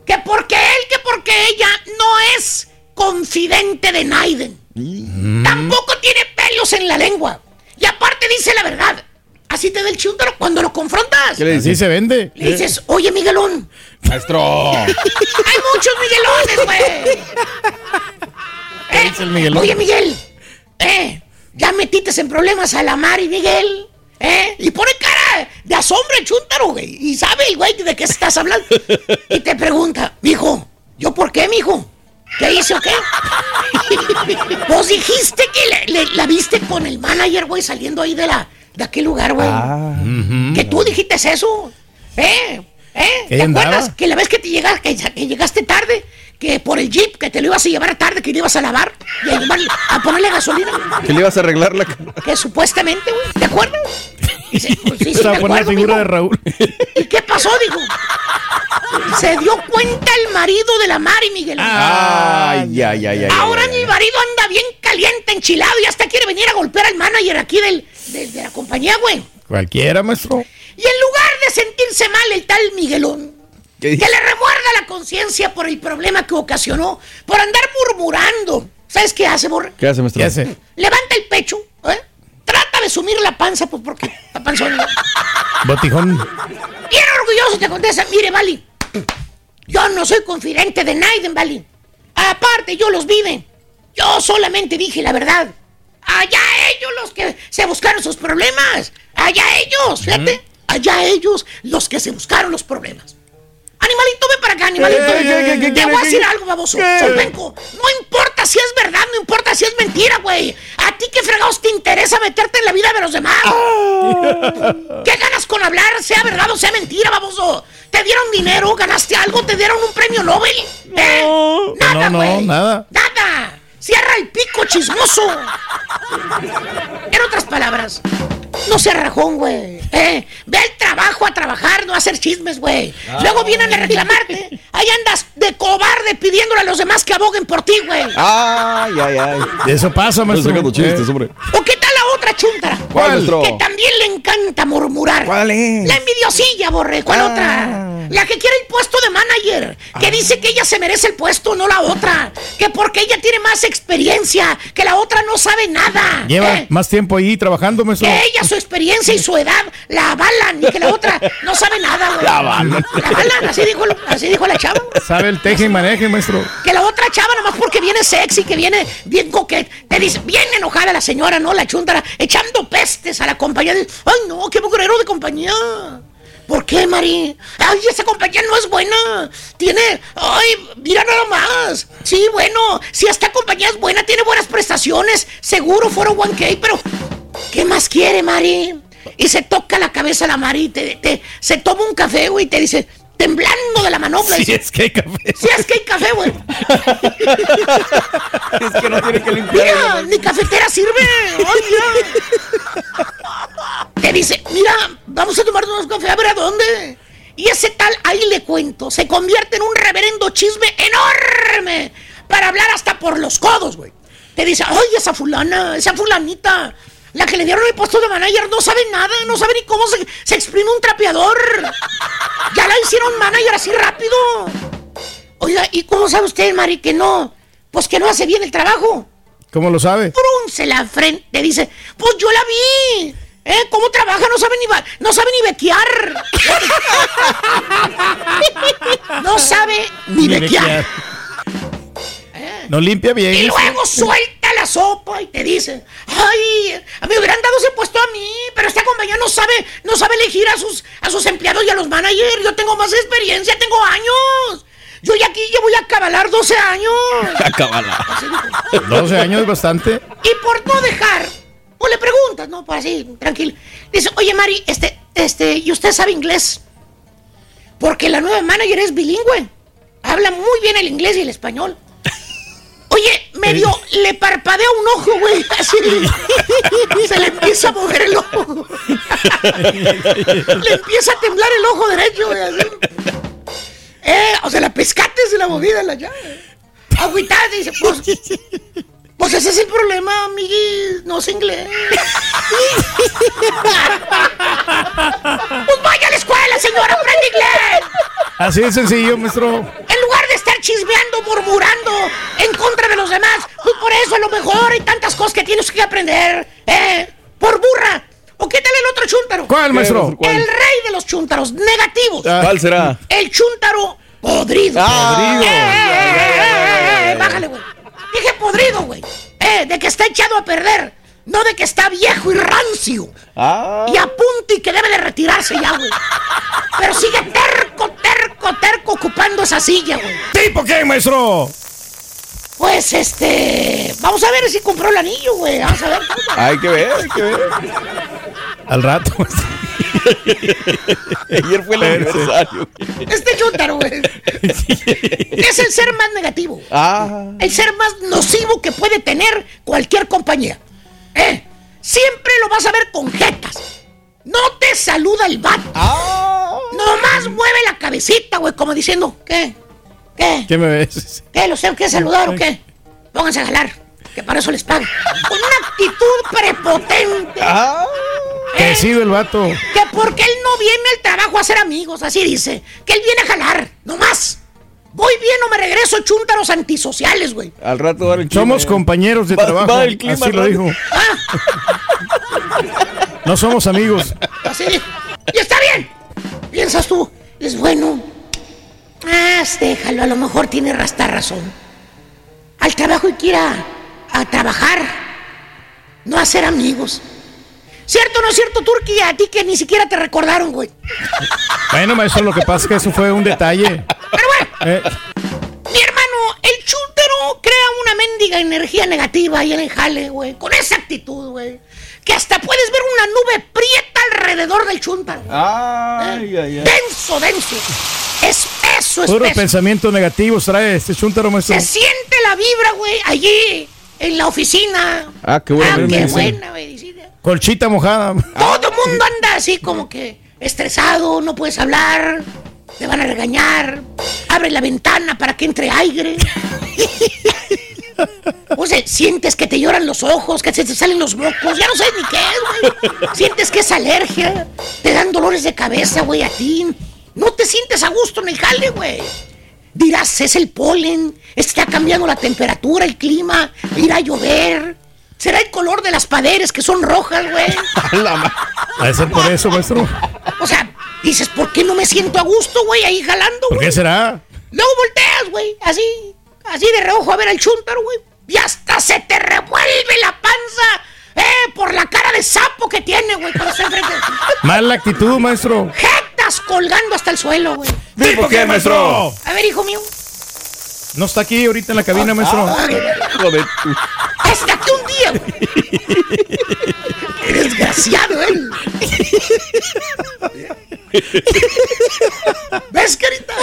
Que porque él, que porque ella no es confidente de Naiden. Tampoco tiene pelos en la lengua. Y aparte dice la verdad. Así te da el chúntaro cuando lo confrontas. ¿Qué le dices? Se vende. Le dices, oye, Miguelón. Maestro. <laughs> Hay muchos Miguelones, güey. ¿Qué dice el Miguelón? Oye, Miguel. Eh, ya metiste en problemas a la Mari, Miguel. ¿Eh? Y pone cara de asombro el chúntaro, güey. Y sabe el güey de qué estás hablando. Y te pregunta, mijo, ¿yo por qué, mijo? ¿Qué hice o qué? Vos dijiste que le- le- la viste con el manager, güey, saliendo ahí de la de aquel lugar, güey. Que tú dijiste eso. ¿Eh? ¿Eh? ¿Qué ¿Te andaba? acuerdas que la vez que te llegaste, que, que llegaste tarde, que por el jeep, que te lo ibas a llevar tarde, que lo ibas a lavar y a, llevarle- a ponerle gasolina? ¿Que le ibas a arreglar la Que supuestamente, güey. ¿Te acuerdas? <laughs> Dice, pues, sí, sí, poniendo la acuerdo, figura de Raúl. ¿Y qué pasó, dijo? Se dio cuenta el marido de la Mari, Miguel. Ay, ay, ay, ay. Ahora ay, ay. mi marido anda bien caliente, enchilado y hasta quiere venir a golpear al manager aquí del, del- de la compañía, güey. Cualquiera, maestro. Y en lugar de sentirse mal el tal Miguelón, ¿Qué que le remuerda la conciencia por el problema que ocasionó, por andar murmurando. ¿Sabes qué hace, Borre? ¿Qué hace, maestro? ¿Qué hace? Levanta el pecho, ¿eh? Trata de sumir la panza, pues porque la panzona. Botijón. Bien orgulloso te contesta, mire, Vali, yo no soy confidente de Naiden, Vali. Aparte, yo los vive. Yo solamente dije la verdad. Allá ellos los que se buscaron sus problemas. Allá ellos, fíjate. Allá ellos los que se buscaron los problemas. Animalito, ven para acá, animalito. ¿Qué, qué, qué, qué, Te voy a decir qué? algo, baboso. Solvenco. No importa si es verdad, no importa si es mentira, güey. A ti qué fregados te interesa meterte en la vida de los demás. ¿Qué ganas con hablar, sea verdad o sea mentira, baboso? ¿Te dieron dinero? ¿Ganaste algo? ¿Te dieron un premio Nobel? ¿Eh? Nada, No, no, güey. nada. Nada. Cierra el pico, chismoso. En otras palabras, no seas rajón, güey. ¿eh? Ve al trabajo a trabajar, no a hacer chismes, güey. Luego vienen a reclamarte. Ahí andas de cobarde pidiéndole a los demás que aboguen por ti, güey. Ay, ay, ay. Eso pasa, Estás maestro. sacando chistes, Eh, hombre. ¿O qué otra chuntara? ¿Cuál? Que también le encanta murmurar. ¿Cuál es? La envidiosilla, borre. ¿Cuál Ah. otra? La que quiere el puesto de manager. Que dice que ella se merece el puesto, no la otra. Que porque ella tiene más experiencia, que la otra no sabe nada. Lleva ¿eh? más tiempo ahí trabajando, maestro. Que ella, su experiencia y su edad la avalan y que la otra no sabe nada, güey. La avalan. La avalan, así dijo, así dijo la chava. Sabe el teje y maneje, maestro. Que la otra chava, nomás porque viene sexy, que viene bien coquet, te dice, bien enojada la señora, ¿no? La chuntara, echando pestes a la compañía. Ay, no, qué mugrero de compañía. ¿Por qué, Mari? Ay, esa compañía no es buena. Tiene, ay, mira nada más. Sí, bueno, si esta compañía es buena, tiene buenas prestaciones, seguro fueron 1K, pero ¿qué más quiere, Mari? Y se toca la cabeza la Mari, te, te- se toma un café, güey, y te dice, temblando de la manopla. Sí, dice, es que hay café. Sí, es que hay café, güey. <laughs> Es que no tiene que limpiar. Mira, ni cafetera sirve. Oye. Te dice, mira, vamos a tomarnos unos café, a ver a dónde. Y ese tal, ahí le cuento, se convierte en un reverendo chisme enorme para hablar hasta por los codos, güey. Te dice, ay, esa fulana, esa fulanita, la que le dieron el puesto de manager, no sabe nada, no sabe ni cómo se, se exprime un trapeador. Ya la hicieron manager así rápido. Oiga, ¿y cómo sabe usted, Mari, que no? Pues que no hace bien el trabajo. ¿Cómo lo sabe? Frunce la frente, dice, pues yo la vi. ¿Eh? ¿Cómo trabaja? No sabe ni, no sabe ni bequear. <laughs> no sabe ni, Ni bequear. bequear. <laughs> No limpia bien. Y luego suelta la sopa y te dice, ay, a mí me hubieran dado ese puesto a mí, pero esta compañía no sabe, no sabe elegir a sus, a sus empleados y a los managers. Yo tengo más experiencia, tengo años. Yo ya aquí ya a cabalar 12 años. <laughs> Acábala. 12 años es bastante. Y por no dejar, o le preguntas, ¿no? Pues así, tranquilo. Dice, oye, Mari, este, este, ¿y usted sabe inglés? Porque la nueva manager es bilingüe. Habla muy bien el inglés y el español. Oye, medio le parpadea un ojo, güey. Así. <laughs> Se le empieza a mover el ojo. <laughs> le empieza a temblar el ojo derecho, güey. así. Eh, o sea, la pescate se la movida la llave. Agüitada, dice, pues. Pues ese es el problema, amiguis. No sé inglés. pues vaya a la escuela, señora, aprende inglés. Así de sencillo, maestro. En lugar de estar chismeando, murmurando en contra de los demás, pues por eso a lo mejor hay tantas cosas que tienes que aprender. ¿Eh? Por burra. ¿O qué tal el otro chúntaro? ¿Cuál, maestro? El rey de los chúntaros negativos. ¿Cuál será? El chúntaro podrido. Ah. Eh, eh, eh, eh, eh, bájale, güey. Dije podrido, güey. Eh, de que está echado a perder. No de que está viejo y rancio. Ah. Y a punto y que debe de retirarse ya, güey. Pero sigue terco, terco, terco ocupando esa silla, güey. ¿Tipo qué, maestro? Pues este. Vamos a ver si compró el anillo, güey. Vamos a ver. Hay que ver, hay que ver. Al rato. <laughs> Ayer fue el aniversario. Este chúntaro, güey. Es el ser más negativo. Ah. El ser más nocivo que puede tener cualquier compañía. ¿Eh? Siempre lo vas a ver con jetas. No te saluda el vato. Nomás mueve la cabecita, güey, como diciendo, ¿qué? ¿Qué? ¿Qué me ves? ¿Qué? ¿Los tengo que saludar o qué? Pónganse a jalar, que para eso les pago. Con una actitud prepotente. Que sido el vato. Que porque él no viene al trabajo a hacer amigos, así dice. Que él viene a jalar, no más. Voy bien o me regreso chuntaros antisociales, güey. Al rato va el clima. Somos compañeros de Va- trabajo. va el clima Así lo dijo. Ah. No somos amigos. Así. Y está bien. Piensas tú, es bueno. Ah, déjalo, a lo mejor tiene rasta razón. Al trabajo hay que ir a, a trabajar, no a ser amigos. ¿Cierto o no es cierto, Turki? A ti que ni siquiera te recordaron, güey. Bueno, maestro, lo que pasa es que eso fue un detalle. Eh, Mi hermano, el chúntaro crea una mendiga energía negativa ahí en el jale, güey. Con esa actitud, güey. Que hasta puedes ver una nube prieta alrededor del chúntaro. Ay, ay, ay. Denso, denso. Espeso, puro espeso. pensamientos negativos trae este chúntaro, maestro. Se siente la vibra, güey, allí, en la oficina. Ah, qué buena Ah, qué buena medicina. Colchita mojada. Todo el mundo anda así como que estresado, no puedes hablar, te van a regañar, abre la ventana para que entre aire. O sea, sientes que te lloran los ojos, que se te salen los mocos, ya no sabes ni qué güey. Sientes que es alergia, te dan dolores de cabeza, güey, a ti. No te sientes a gusto en el jale, güey. Dirás, es el polen, está cambiando la temperatura, el clima, irá a llover. Será el color de las paredes que son rojas, güey. <laughs> Ha de ser por eso, maestro. O sea, dices, ¿por qué no me siento a gusto, güey, ahí jalando, ¿Por güey? qué será? Luego volteas, güey, así, así de reojo a ver al chúntaro, güey. Y hasta se te revuelve la panza, eh, por la cara de sapo que tiene, güey, cuando está enfrente. Mala actitud, maestro. Jetas colgando hasta el suelo, güey. ¿Tipo qué, maestro? A ver, hijo mío. No está aquí ahorita en la cabina, maestro. Joder, tú. Hasta aquí un día, güey. Qué desgraciado, ¿eh? ¿Ves, carita?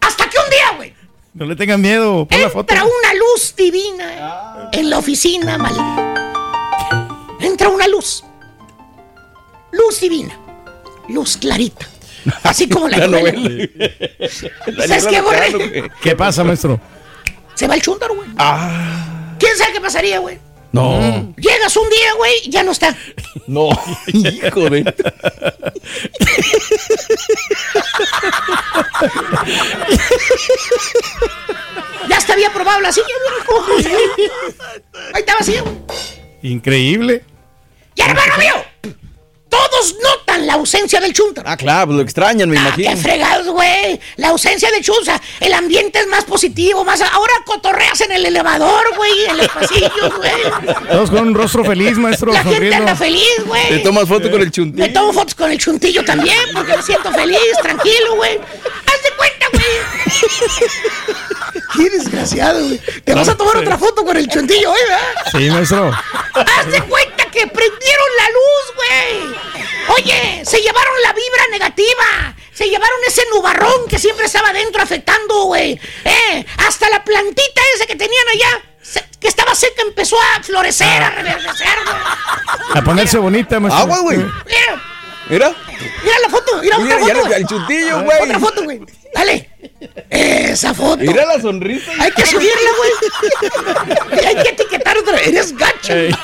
Hasta que un día, güey, No le tengan miedo. Pon la foto. entra una luz divina en la oficina, mal. Entra una luz. Luz divina. Luz clarita. <laughs> Así como la, La novela. novela. <laughs> ¿Sabes qué, güey? ¿Qué pasa, maestro? Se va el chúntaro, güey. Ah. ¿Quién sabe qué pasaría, güey? No. Llegas un día, güey, y ya no está. No, <laughs> hijo de. Ya probado la silla, güey. Ahí estaba así, güey. Increíble. Y hermano mío, todos notan la ausencia del chúntaro. Ah, claro, pues lo extrañan, me imagino. Qué fregados, güey. La ausencia de Chunza. El ambiente es más positivo, más. Ahora cotorreas en el elevador, güey, en los pasillos, <laughs> güey. Todos con un rostro feliz, maestro. La gente sonriendo. anda feliz, güey. Te tomas foto con el chuntillo. Me tomo fotos con el chuntillo también, porque me siento feliz, tranquilo, güey. Haz de cuenta, güey. <laughs> Qué desgraciado, güey. Te vas a tomar otra foto con el chuntillo, güey, ¿verdad? Sí, maestro. Haz de cuenta que prendieron la luz, güey. Oye, se llevaron la vibra negativa. Se llevaron ese nubarrón que siempre estaba adentro afectando, güey. Eh, hasta la plantita esa que tenían allá, se- que estaba seca, empezó a florecer, a reverdecer, güey. A ponerse bonita, maestro. Agua, güey. Mira, Mira. mira la foto, mira, Mira, otra foto. al chuntillo, güey. Otra foto, güey. Dale. Esa foto. Mira la sonrisa. Hay que subirla, güey. Y hay que etiquetar otra. Eres gacho. güey.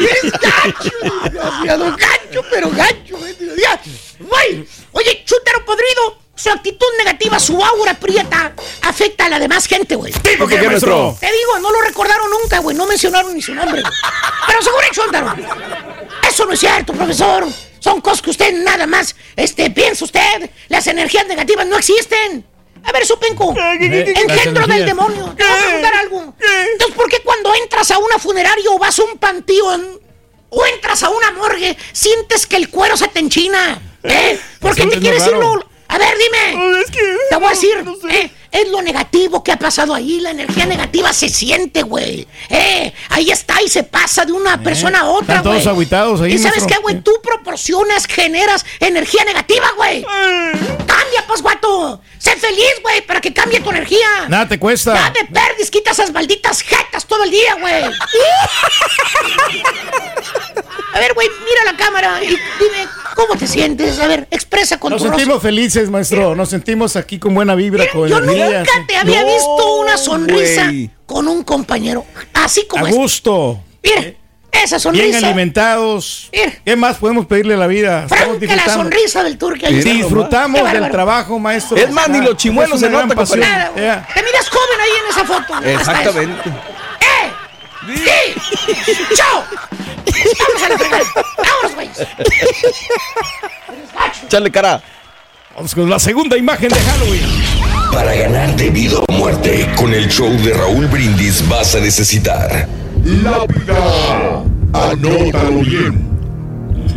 Eres gacho. Desgraciado gacho, pero gacho. güey. Ya, Güey. Oye, chútaro podrido. Su actitud negativa, su aura prieta, afecta a la demás gente, güey. ¿Por qué, maestro? Te digo, no lo recordaron nunca, güey. No mencionaron ni su nombre. güey. Pero seguro el chúntaro. Eso no es cierto, profesor. Son cosas que usted nada más este, piensa usted. Las energías negativas no existen. A ver, Supenco. Las Engendro del demonio. Te voy a preguntar algo. Entonces, ¿por qué cuando entras a una funeraria o vas a un panteón o entras a una morgue, sientes que el cuero se te enchina? ¿Eh? ¿Por qué te quieres ir A ver, dime. Te voy a decir, eh, es lo negativo que ha pasado ahí. La energía negativa se siente, güey. Eh, ahí está y se pasa de una persona a otra, Están todos güey. agüitados ahí, ¿Y sabes qué, güey? Tú proporcionas, generas energía negativa, güey. Cambia, pues, guato. Sé feliz, güey, para que cambie tu energía. Nada te cuesta. Ya de perdis, quita esas malditas jetas todo el día, güey. <laughs> A ver, güey, mira la cámara y dime cómo te sientes. A ver, expresa con Nos tu rostro. sentimos felices, maestro. Nos sentimos aquí con buena vibra, con Yo energía. Nunca sí. te había No, visto una sonrisa con un compañero. Así como A esta. gusto. Mira, esa Bien sonrisa. alimentados. Mira. ¿Qué más podemos pedirle a la vida? Estamos Franca la disfrutando. sonrisa del turque. disfrutamos del bárbaro. trabajo, maestro. Es más, ni los chimuelos se gran nota, pasión. compadre. Nada, güey. Ya. Te miras joven ahí en esa foto. Exactamente. ¡Eh! ¡Sí! ¡Chao! ¡Vamos a la fregada! ¡Vámonos, güey! Chale cara. Vamos con la segunda imagen de Halloween. Para ganar de vida o muerte, con el show de Raúl Brindis vas a necesitar Lápida. Anótalo bien.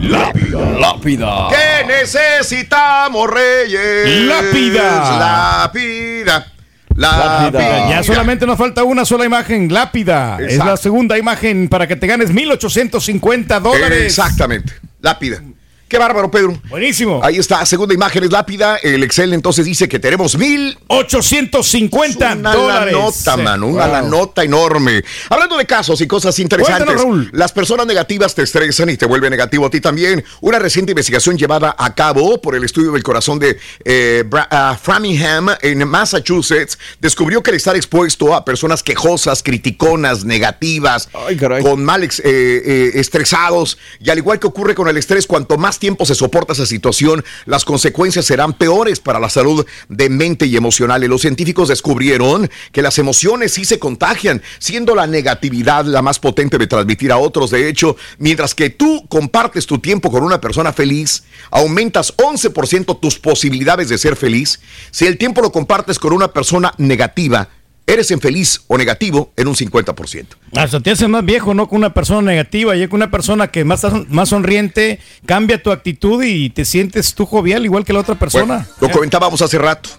Lápida. Lápida. ¿Qué necesitamos, Reyes? Lápida. Lápida. Lápida. Ya solamente nos falta una sola imagen, lápida. Es la segunda imagen para que te ganes 1850 dólares. Exactamente. Lápida. Qué bárbaro, Pedro. Buenísimo. Ahí está, segunda imagen es lápida. El Excel entonces dice que tenemos mil 850 una dólares. la nota, mano, una Wow. la nota enorme. Hablando de casos y cosas interesantes, Cuéntanos, Raúl. las personas negativas te estresan y te vuelve negativo a ti también. Una reciente investigación llevada a cabo por el estudio del corazón de eh, ah, Framingham en Massachusetts descubrió que el estar expuesto a personas quejosas, criticonas, negativas, con mal eh, eh, estresados y al igual que ocurre con el estrés, cuanto más tiempo se soporta esa situación, las consecuencias serán peores para la salud de mente y emocional. Y los científicos descubrieron que las emociones sí se contagian, siendo la negatividad la más potente de transmitir a otros. De hecho, mientras que tú compartes tu tiempo con una persona feliz, aumentas 11% tus posibilidades de ser feliz. Si el tiempo lo compartes con una persona negativa, eres infeliz o negativo en un 50%. Hasta te hace más viejo, ¿no? Con una persona negativa, y con una persona que más, más sonriente, cambia tu actitud y te sientes tú jovial igual que la otra persona. Bueno, lo comentábamos hace rato,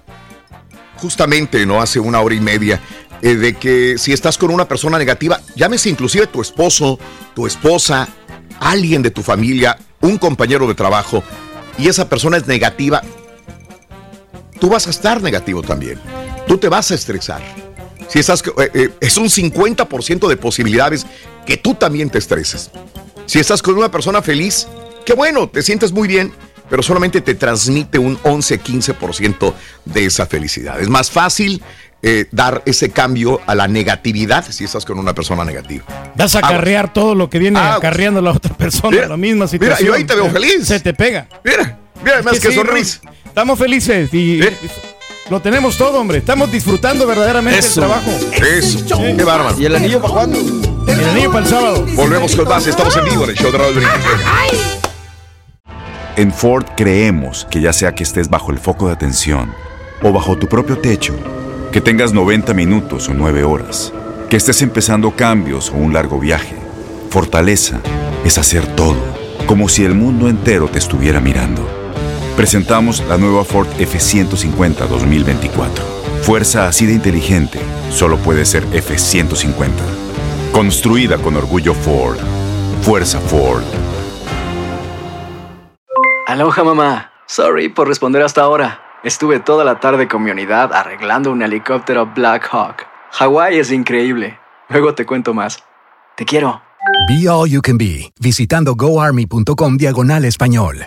justamente, ¿no? Hace una hora y media, eh, de que si estás con una persona negativa, llámese inclusive tu esposo, tu esposa, alguien de tu familia, un compañero de trabajo, y esa persona es negativa, tú vas a estar negativo también. Tú te vas a estresar. Si estás, eh, eh, es un 50% de posibilidades que tú también te estreses. Si estás con una persona feliz, qué bueno, te sientes muy bien, pero solamente te transmite un 11-15% de esa felicidad. Es más fácil eh, dar ese cambio a la negatividad si estás con una persona negativa. Vas a acarrear todo lo que viene Aguas. acarreando la otra persona, Mira, la misma mira, situación. yo ahí te veo feliz. Se te pega. Mira, mira, además Es que, sí, sonrisa. Raúl, Estamos felices y lo tenemos todo, hombre. Estamos disfrutando verdaderamente Eso. el trabajo. Eso. Qué bárbaro. ¿Y el anillo para cuándo? El anillo para el sábado. Volvemos con más. Estamos en vivo en el show de Raúl Brindis. En Ford creemos que ya sea que estés bajo el foco de atención o bajo tu propio techo, que tengas 90 minutos o 9 horas, que estés empezando cambios o un largo viaje, fortaleza es hacer todo, como si el mundo entero te estuviera mirando. Presentamos la nueva Ford F150 2024. Fuerza así de inteligente solo puede ser F150. Construida con orgullo Ford. Fuerza Ford. Aloha mamá. Sorry por responder hasta ahora. Estuve toda la tarde con mi unidad arreglando un helicóptero Black Hawk. Hawái es increíble. Luego te cuento más. Te quiero. Be All You Can Be, visitando goarmy.com diagonal español.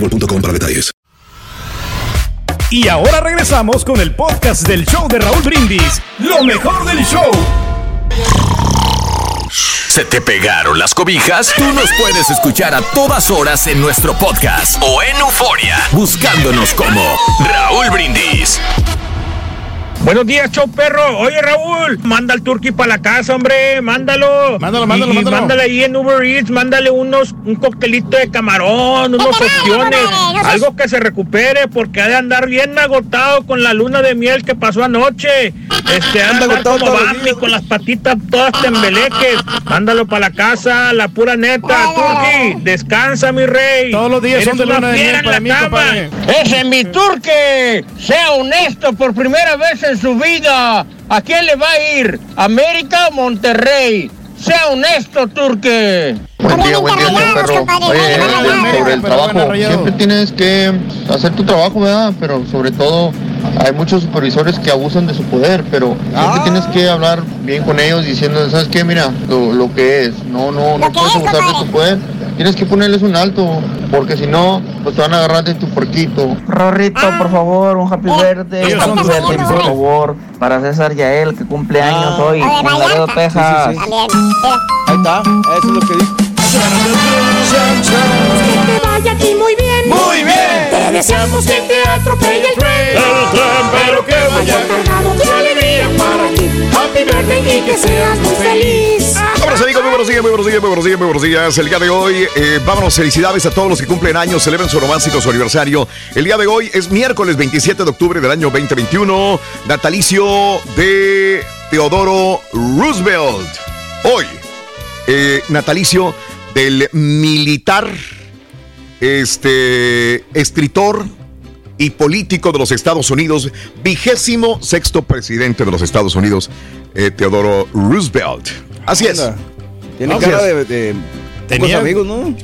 boostmobile.com para detalles. Y ahora regresamos con el podcast del show de Raúl Brindis. Lo mejor del show. ¿Se te pegaron las cobijas? Tú nos puedes escuchar a todas horas en nuestro podcast o en Euforia, buscándonos como Raúl Brindis. Buenos días, show perro. Oye, Raúl, manda al turqui para la casa, hombre. Mándalo. Mándalo, mándalo, Y- mándalo. Mándale ahí en Uber Eats, mándale unos, un coctelito de camarón, unos opciones. Algo que se recupere, porque ha de andar bien agotado con la luna de miel que pasó anoche. Este, anda agotado como Bambi, con las patitas todas tembeleques. Mándalo para la casa, la pura neta. Turqui, descansa, mi rey. Todos los días Eres son de una luna de miel para la mí, compadre. Ese mi turque, sea honesto por primera vez en su vida. ¿A quién le va a ir? ¿América o Monterrey? Sea honesto, turque. Buen día, buen día, show perro. Oye, sobre el trabajo, siempre tienes que hacer tu trabajo, ¿verdad? Pero sobre todo, hay muchos supervisores que abusan de su poder, pero siempre tienes que hablar bien con ellos diciendo, ¿sabes qué? Mira, lo, lo que es, no, no, no puedes abusar de tu poder. Tienes que ponerles un alto, porque si no, pues te van a agarrar de tu porquito. Rorrito, por favor, un happy birthday, Ellos son happy birthday, por favor, para César Yael, que cumple años hoy, en Laredo, Texas. Ahí está, eso es lo que dijo. Que te vaya aquí muy bien. Muy bien. Te deseamos que te atropelle el tren. El tren, pero que vaya cargado de alegría para ti. Happy birthday y que seas muy feliz. Muy buenos días, muy buenos días, muy buenos días, muy buenos días. El día de hoy, eh, vámonos, felicidades a todos los que cumplen años, celebren su romántico, su aniversario. El día de hoy es miércoles 27 de octubre del año 2021, natalicio de Teodoro Roosevelt. Hoy, eh, natalicio del militar, este, escritor y político de los Estados Unidos, vigésimo sexto presidente de los Estados Unidos, eh, Teodoro Roosevelt. Así es. Tiene Así cara es. de, de Tenía- pocos amigos, ¿no?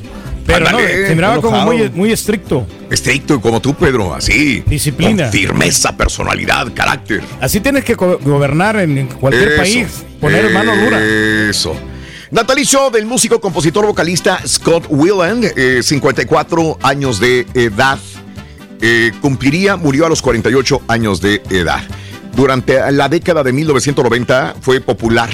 Pero no, se miraba como muy, muy estricto. Estricto como tú, Pedro, así. Disciplina. Con firmeza, personalidad, carácter. Así tienes que go- gobernar en cualquier Eso, país. Poner mano dura. Eso. Natalicio del músico, compositor, vocalista Scott Weiland, eh, 54 años de edad. Eh, cumpliría, murió a los 48 años de edad. Durante la década de 1990 fue popular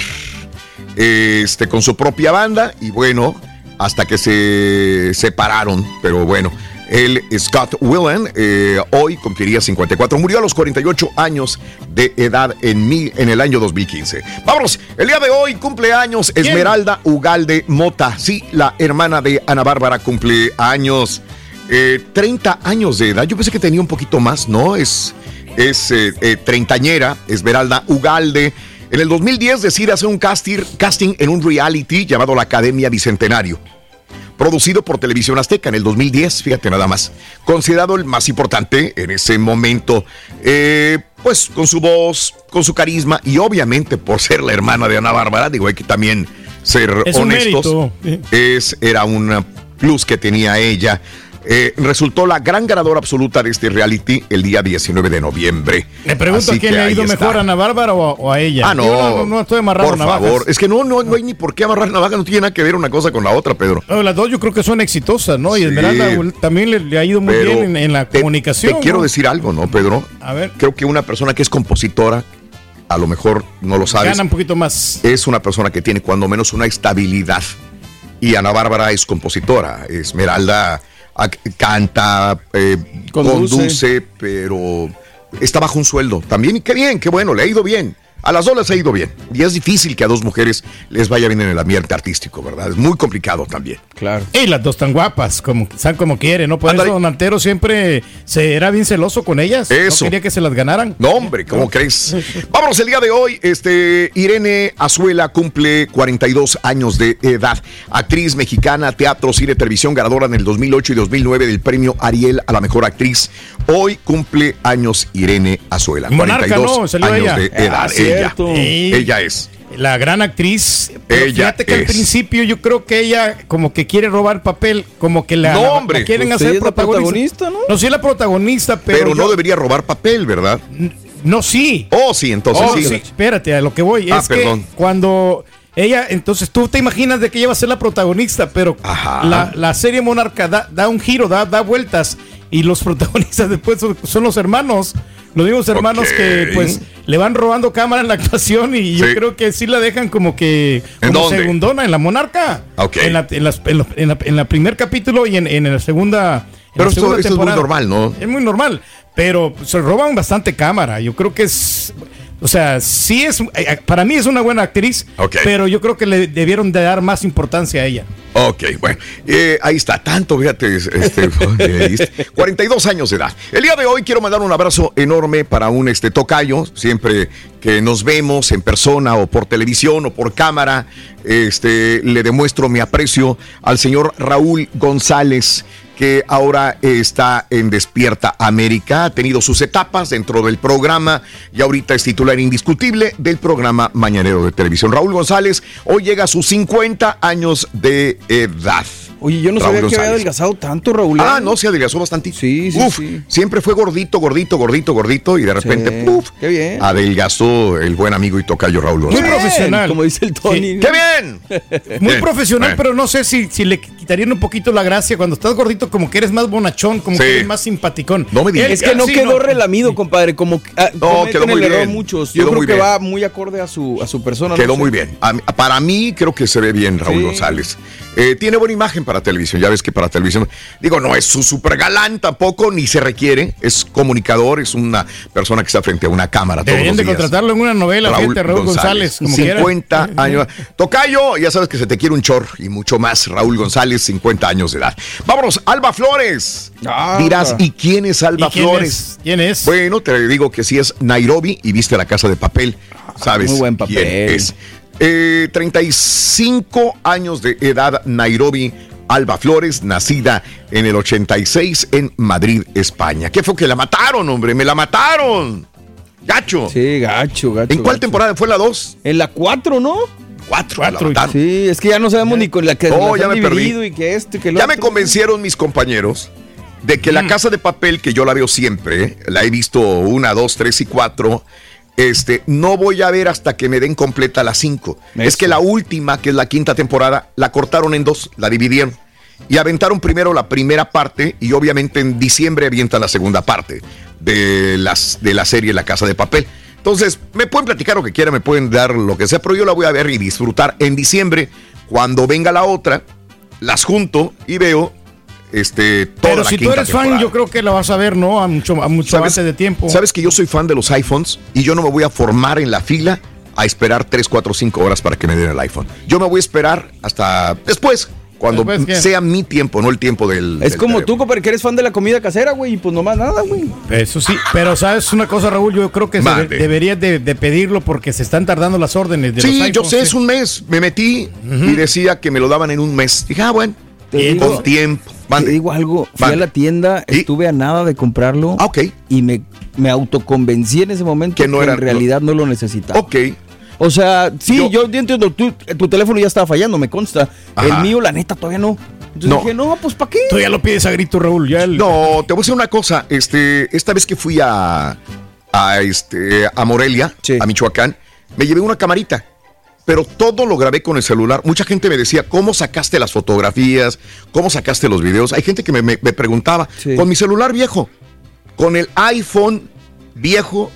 este, con su propia banda y bueno, hasta que se separaron, pero bueno. El Scott Willen eh, hoy cumpliría 54. Murió a los 48 años de edad en, mi, en el año 2015. Vámonos, el día de hoy cumpleaños Esmeralda Ugalde Mota. Sí, la hermana de Ana Bárbara cumple años. Eh, 30 años de edad. Yo pensé que tenía un poquito más, ¿no? Es, es eh, eh, treintañera, Esmeralda Ugalde. En el 2010 decide hacer un casting, casting en un reality llamado La Academia Bicentenario producido por Televisión Azteca en el 2010, fíjate nada más, considerado el más importante en ese momento, eh, pues con su voz, con su carisma y obviamente por ser la hermana de Ana Bárbara, digo, hay que también ser Es honestos, es, era un plus que tenía ella. Eh, resultó la gran ganadora absoluta de este reality el día 19 de noviembre. Me pregunto Así a quién le ha ido está. mejor, a Ana Bárbara o a, o a ella. Ah, no. Yo no, no estoy amarrado Por navajas. favor. Es que no, no, no hay ni por qué amarrar navajas, no tiene nada que ver una cosa con la otra, Pedro. No, las dos yo creo que son exitosas, ¿no? Y. Esmeralda también le, le ha ido muy bien en, en la te- comunicación. Te quiero decir algo, ¿no, Pedro? A ver. Creo que una persona que es compositora, a lo mejor no lo sabes, Gana un poquito más. es una persona que tiene cuando menos una estabilidad. Y Ana Bárbara es compositora. Esmeralda canta, eh, Conduce. conduce. pero está bajo un sueldo. También, y qué bien, qué bueno, le ha ido bien. A las dos les ha ido bien. Y es difícil que a dos mujeres les vaya bien en el ambiente artístico, ¿verdad? Es muy complicado también. Claro. Y las dos tan guapas, como sean como quieren, ¿no? Por Ándale. eso Don Antero siempre se era bien celoso con ellas. Eso. No quería que se las ganaran. No, hombre, ¿cómo crees? Vámonos el día de hoy. Este, Irene Azuela cumple 42 años de edad. Actriz mexicana, teatro, cine, televisión, ganadora en el 2008 y 2009 del premio Ariel a la mejor actriz. Hoy cumple años Irene Azuela. Monarca, 42 ¿no? Años ella. de edad. Ah, ella. Cierto. Ella es. La gran actriz. Pero Ella fíjate que al principio yo creo que ella como que quiere robar papel, como que la, No, hombre. la quieren Pues hacer ella es la protagonista. protagonista, ¿no? No, sí es la protagonista, pero, Pero, no debería robar papel, ¿verdad? No, sí. Oh, sí, entonces Oh, sí. sí, Espérate, a lo que voy. Ah, es que perdón. cuando ella, entonces tú te imaginas de que ella va a ser la protagonista, pero la, la serie Monarca da, da un giro, da, da vueltas y los <laughs> protagonistas después son, son los hermanos. Los mismos hermanos que pues le van robando cámara en la <laughs> actuación y yo Sí. creo que sí la dejan como que ¿En como dónde? segundona en la Monarca. Ok. En la, en las- en la- en la- en la primer capítulo y en, en la segunda. en Pero esto, es muy normal, ¿no? Es muy normal, pero se roban bastante cámara. Yo creo que es, o sea, sí es, eh, para mí es una buena actriz, Ok. pero yo creo que le debieron de dar más importancia a ella. Ok, bueno, eh, ahí está, tanto, fíjate, este, <laughs> ¿viste? 42 años de edad. El día de hoy quiero mandar un abrazo enorme para un este tocayo, siempre que nos vemos en persona o por televisión o por cámara, este, le demuestro mi aprecio al señor Raúl González que ahora está en Despierta América, ha tenido sus etapas dentro del programa y ahorita es titular indiscutible del programa Mañanero de Televisión. Raúl González hoy llega a sus 50 años de edad. Oye, yo no Raúl sabía que había González. adelgazado tanto, Raúl. Ah, no, se adelgazó bastante. Sí, sí, Uf, sí. siempre fue gordito, gordito, gordito, gordito y de repente, Sí, puf, qué bien. adelgazó el buen amigo y tocayo Raúl Muy González. profesional. Como dice el Tony. ¡Qué bien! Muy Bien, profesional, pero no sé si, si le quitarían un poquito la gracia. Cuando estás gordito, como que eres más bonachón, como Sí. que eres más simpaticón. No me digas. Es que no Sí, quedó relamido, compadre. Como que, ah, No, quedó muy bien. muchos. Yo Quedó creo muy que bien. va muy acorde a su, a su persona. Quedó no sé. muy bien. A para mí creo que se ve bien Raúl Sí. González. Eh, tiene buena imagen para televisión. Ya ves que para televisión, digo, no es su super galán tampoco, ni se requiere. Es comunicador, es una persona que está frente a una cámara todos Deberían los de días. contratarlo en una novela, Raúl González, como quiera. 50 años. Tocayo, ya sabes que se te quiere un chor y mucho más. Raúl González, 50 años de edad. Vámonos, Alba Flores. Ah. Dirás, ¿y quién es Alba ¿Y quién Flores? es? ¿Quién es? Bueno, te digo que si es Nairobi y viste la casa de papel, sabes muy buen papel. quién es. Eh, 35 años de edad, Nairobi. Alba Flores, nacida en el 86 en Madrid, España. ¿Qué fue que la mataron, hombre? ¡Me la mataron! ¡Gacho! Sí, gacho, gacho. ¿En cuál gacho. temporada fue la 2? En la 4, ¿no? Cuatro. Cuatro, la mataron. Sí, es que ya no sabemos ni con la que Oh, las ya me perdí. y que esto y que lo Ya me convencieron mis compañeros de que Mm. la casa de papel, que yo la veo siempre, la he visto una, dos, tres y cuatro, Este, no voy a ver hasta que me den completa las cinco. Es que la última, que es la quinta temporada, la cortaron en dos, la dividieron. Y aventaron primero la primera parte y obviamente en diciembre avientan la segunda parte de, las, de la serie La Casa de Papel. Entonces, me pueden platicar lo que quieran, me pueden dar lo que sea, pero yo la voy a ver y disfrutar en diciembre. Cuando venga la otra, las junto y veo este, toda Pero la si tú eres fan, yo creo que la vas a ver, ¿no? A mucho, a mucho ¿Sabes- antes de tiempo. Sabes que yo soy fan de los iPhones y yo no me voy a formar en la fila a esperar 3, 4, 5 horas para que me den el iPhone. Yo me voy a esperar hasta después, cuando sea mi tiempo, no el tiempo del. Es del como teléfono. tú, compadre, que eres fan de la comida casera, güey, y pues nomás nada, güey. Eso sí, pero sabes una cosa, Raúl, yo creo que se deberías de, de pedirlo porque se están tardando las órdenes de Sí, los yo sé, ¿eh? es un mes. Me metí y decía que me lo daban en un mes. Dije, ah, bueno, digo- con tiempo. Te digo algo, fui a la tienda, estuve a nada de comprarlo. Y me, me autoconvencí en ese momento que, no era- en realidad no, lo necesitaba. Ok. O sea, sí, yo, yo entiendo, tú- tu teléfono ya estaba fallando, me consta. Ajá. El mío, la neta, todavía no. Entonces No. dije, no, pues ¿para qué? Tú ya lo pides a grito, Raúl. Ya el- No, te voy a decir una cosa. Este, esta vez que fui a, a, este, a Morelia, a Michoacán, me llevé una camarita. Pero todo lo grabé con el celular. Mucha gente me decía, ¿cómo sacaste las fotografías? ¿Cómo sacaste los videos? Hay gente que me, me- me preguntaba, con mi celular viejo, con el iPhone viejo,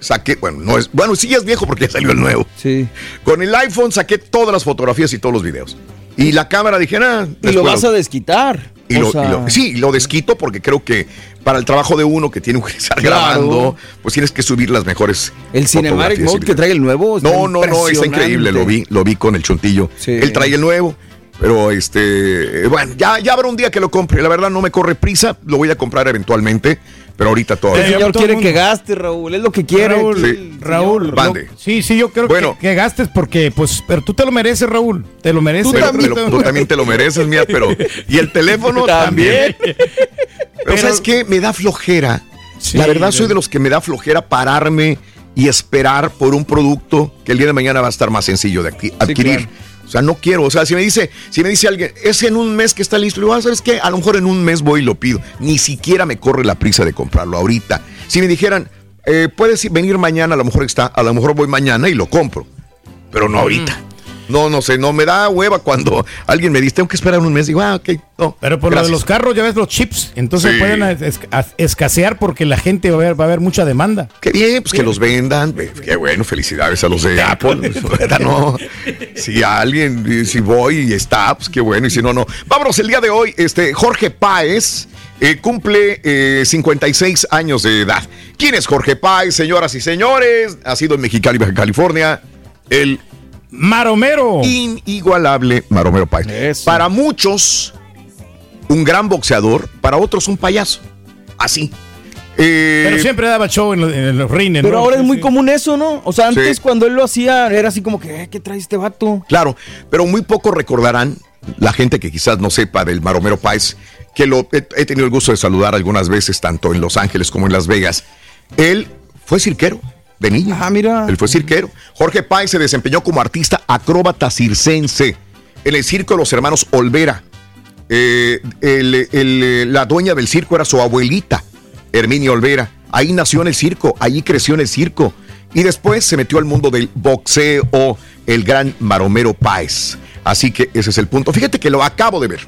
saqué, bueno, no es, bueno, sí es viejo porque ya salió el nuevo. Sí. Con el iPhone saqué todas las fotografías y todos los videos. Y la cámara dije, ah, Y lo vas a desquitar. y O lo, sea, y lo- sí, lo desquito porque creo que para el trabajo de uno que tiene que estar Claro. grabando, pues tienes que subir las mejores. El Cinematic Mode que trae el nuevo. No, no, no, está increíble. Lo vi, lo vi con el chuntillo. Él trae el nuevo. Pero este, bueno, ya, ya habrá un día que lo compre. La verdad no me corre prisa, lo voy a comprar eventualmente, pero ahorita El todavía. señor quiere que gaste, Raúl, es lo que quiere. Raúl, Sí. Raúl, Mande. lo- sí, sí, yo creo Bueno. que, que gastes porque, pues, pero tú te lo mereces, Raúl. Te lo mereces. Pero me lo- tú también te lo mereces, mía, pero. Y el teléfono también. <laughs> Pero, ¿sabes qué? Me da flojera. la verdad, soy de los que me da flojera pararme y esperar por un producto que el día de mañana va a estar más sencillo de adqui- adquirir. O sea, no quiero. O sea, si me dice, si me dice alguien, es en un mes que está listo, le digo, ah, ¿sabes qué? A lo mejor en un mes voy y lo pido. Ni siquiera me corre la prisa de comprarlo ahorita. Si me dijeran, eh, puedes venir mañana, a lo mejor está, a lo mejor voy mañana y lo compro. Pero no ahorita. No, no sé, no me da hueva cuando alguien me dice, tengo que esperar un mes. Digo, ah, ok, no. Pero por lo de los carros, ya ves los chips. Entonces Sí. pueden escasear porque la gente va a ver, va a haber mucha demanda. Qué bien, pues que los vendan. Ve, Qué bueno, felicidades a los de Apple. <laughs> Ahorita no. Si alguien, si voy y está, pues qué bueno. Y si no, no. Vámonos el día de hoy. Este, Jorge Páez eh, cumple eh, 56 años de edad. ¿Quién es Jorge Páez, señoras y señores? Ha sido en Mexicali, Baja California. El Maromero. Inigualable Maromero Páez. Para muchos, un gran boxeador. Para otros, un payaso. Así. Eh, Pero siempre daba show en, los- en los rines. Pero ¿no? ahora es muy sí. común eso, ¿no? O sea, antes Sí. cuando él lo hacía era así como que, eh, ¿qué trae este vato? Claro, pero muy poco recordarán la gente que quizás no sepa del Maromero Páez, que lo he, he tenido el gusto de saludar algunas veces, tanto en Los Ángeles como en Las Vegas. Él fue cirquero de niño. Ah, mira. Él fue cirquero. Jorge Páez se desempeñó como artista acróbata circense en el circo de los hermanos Olvera. Eh, el- el- la dueña del circo era su abuelita, Herminia Olvera. Ahí nació en el circo, ahí creció en el circo. Y después se metió al mundo del boxeo, el gran Maromero Páez. Así que ese es el punto. Fíjate que lo acabo de ver.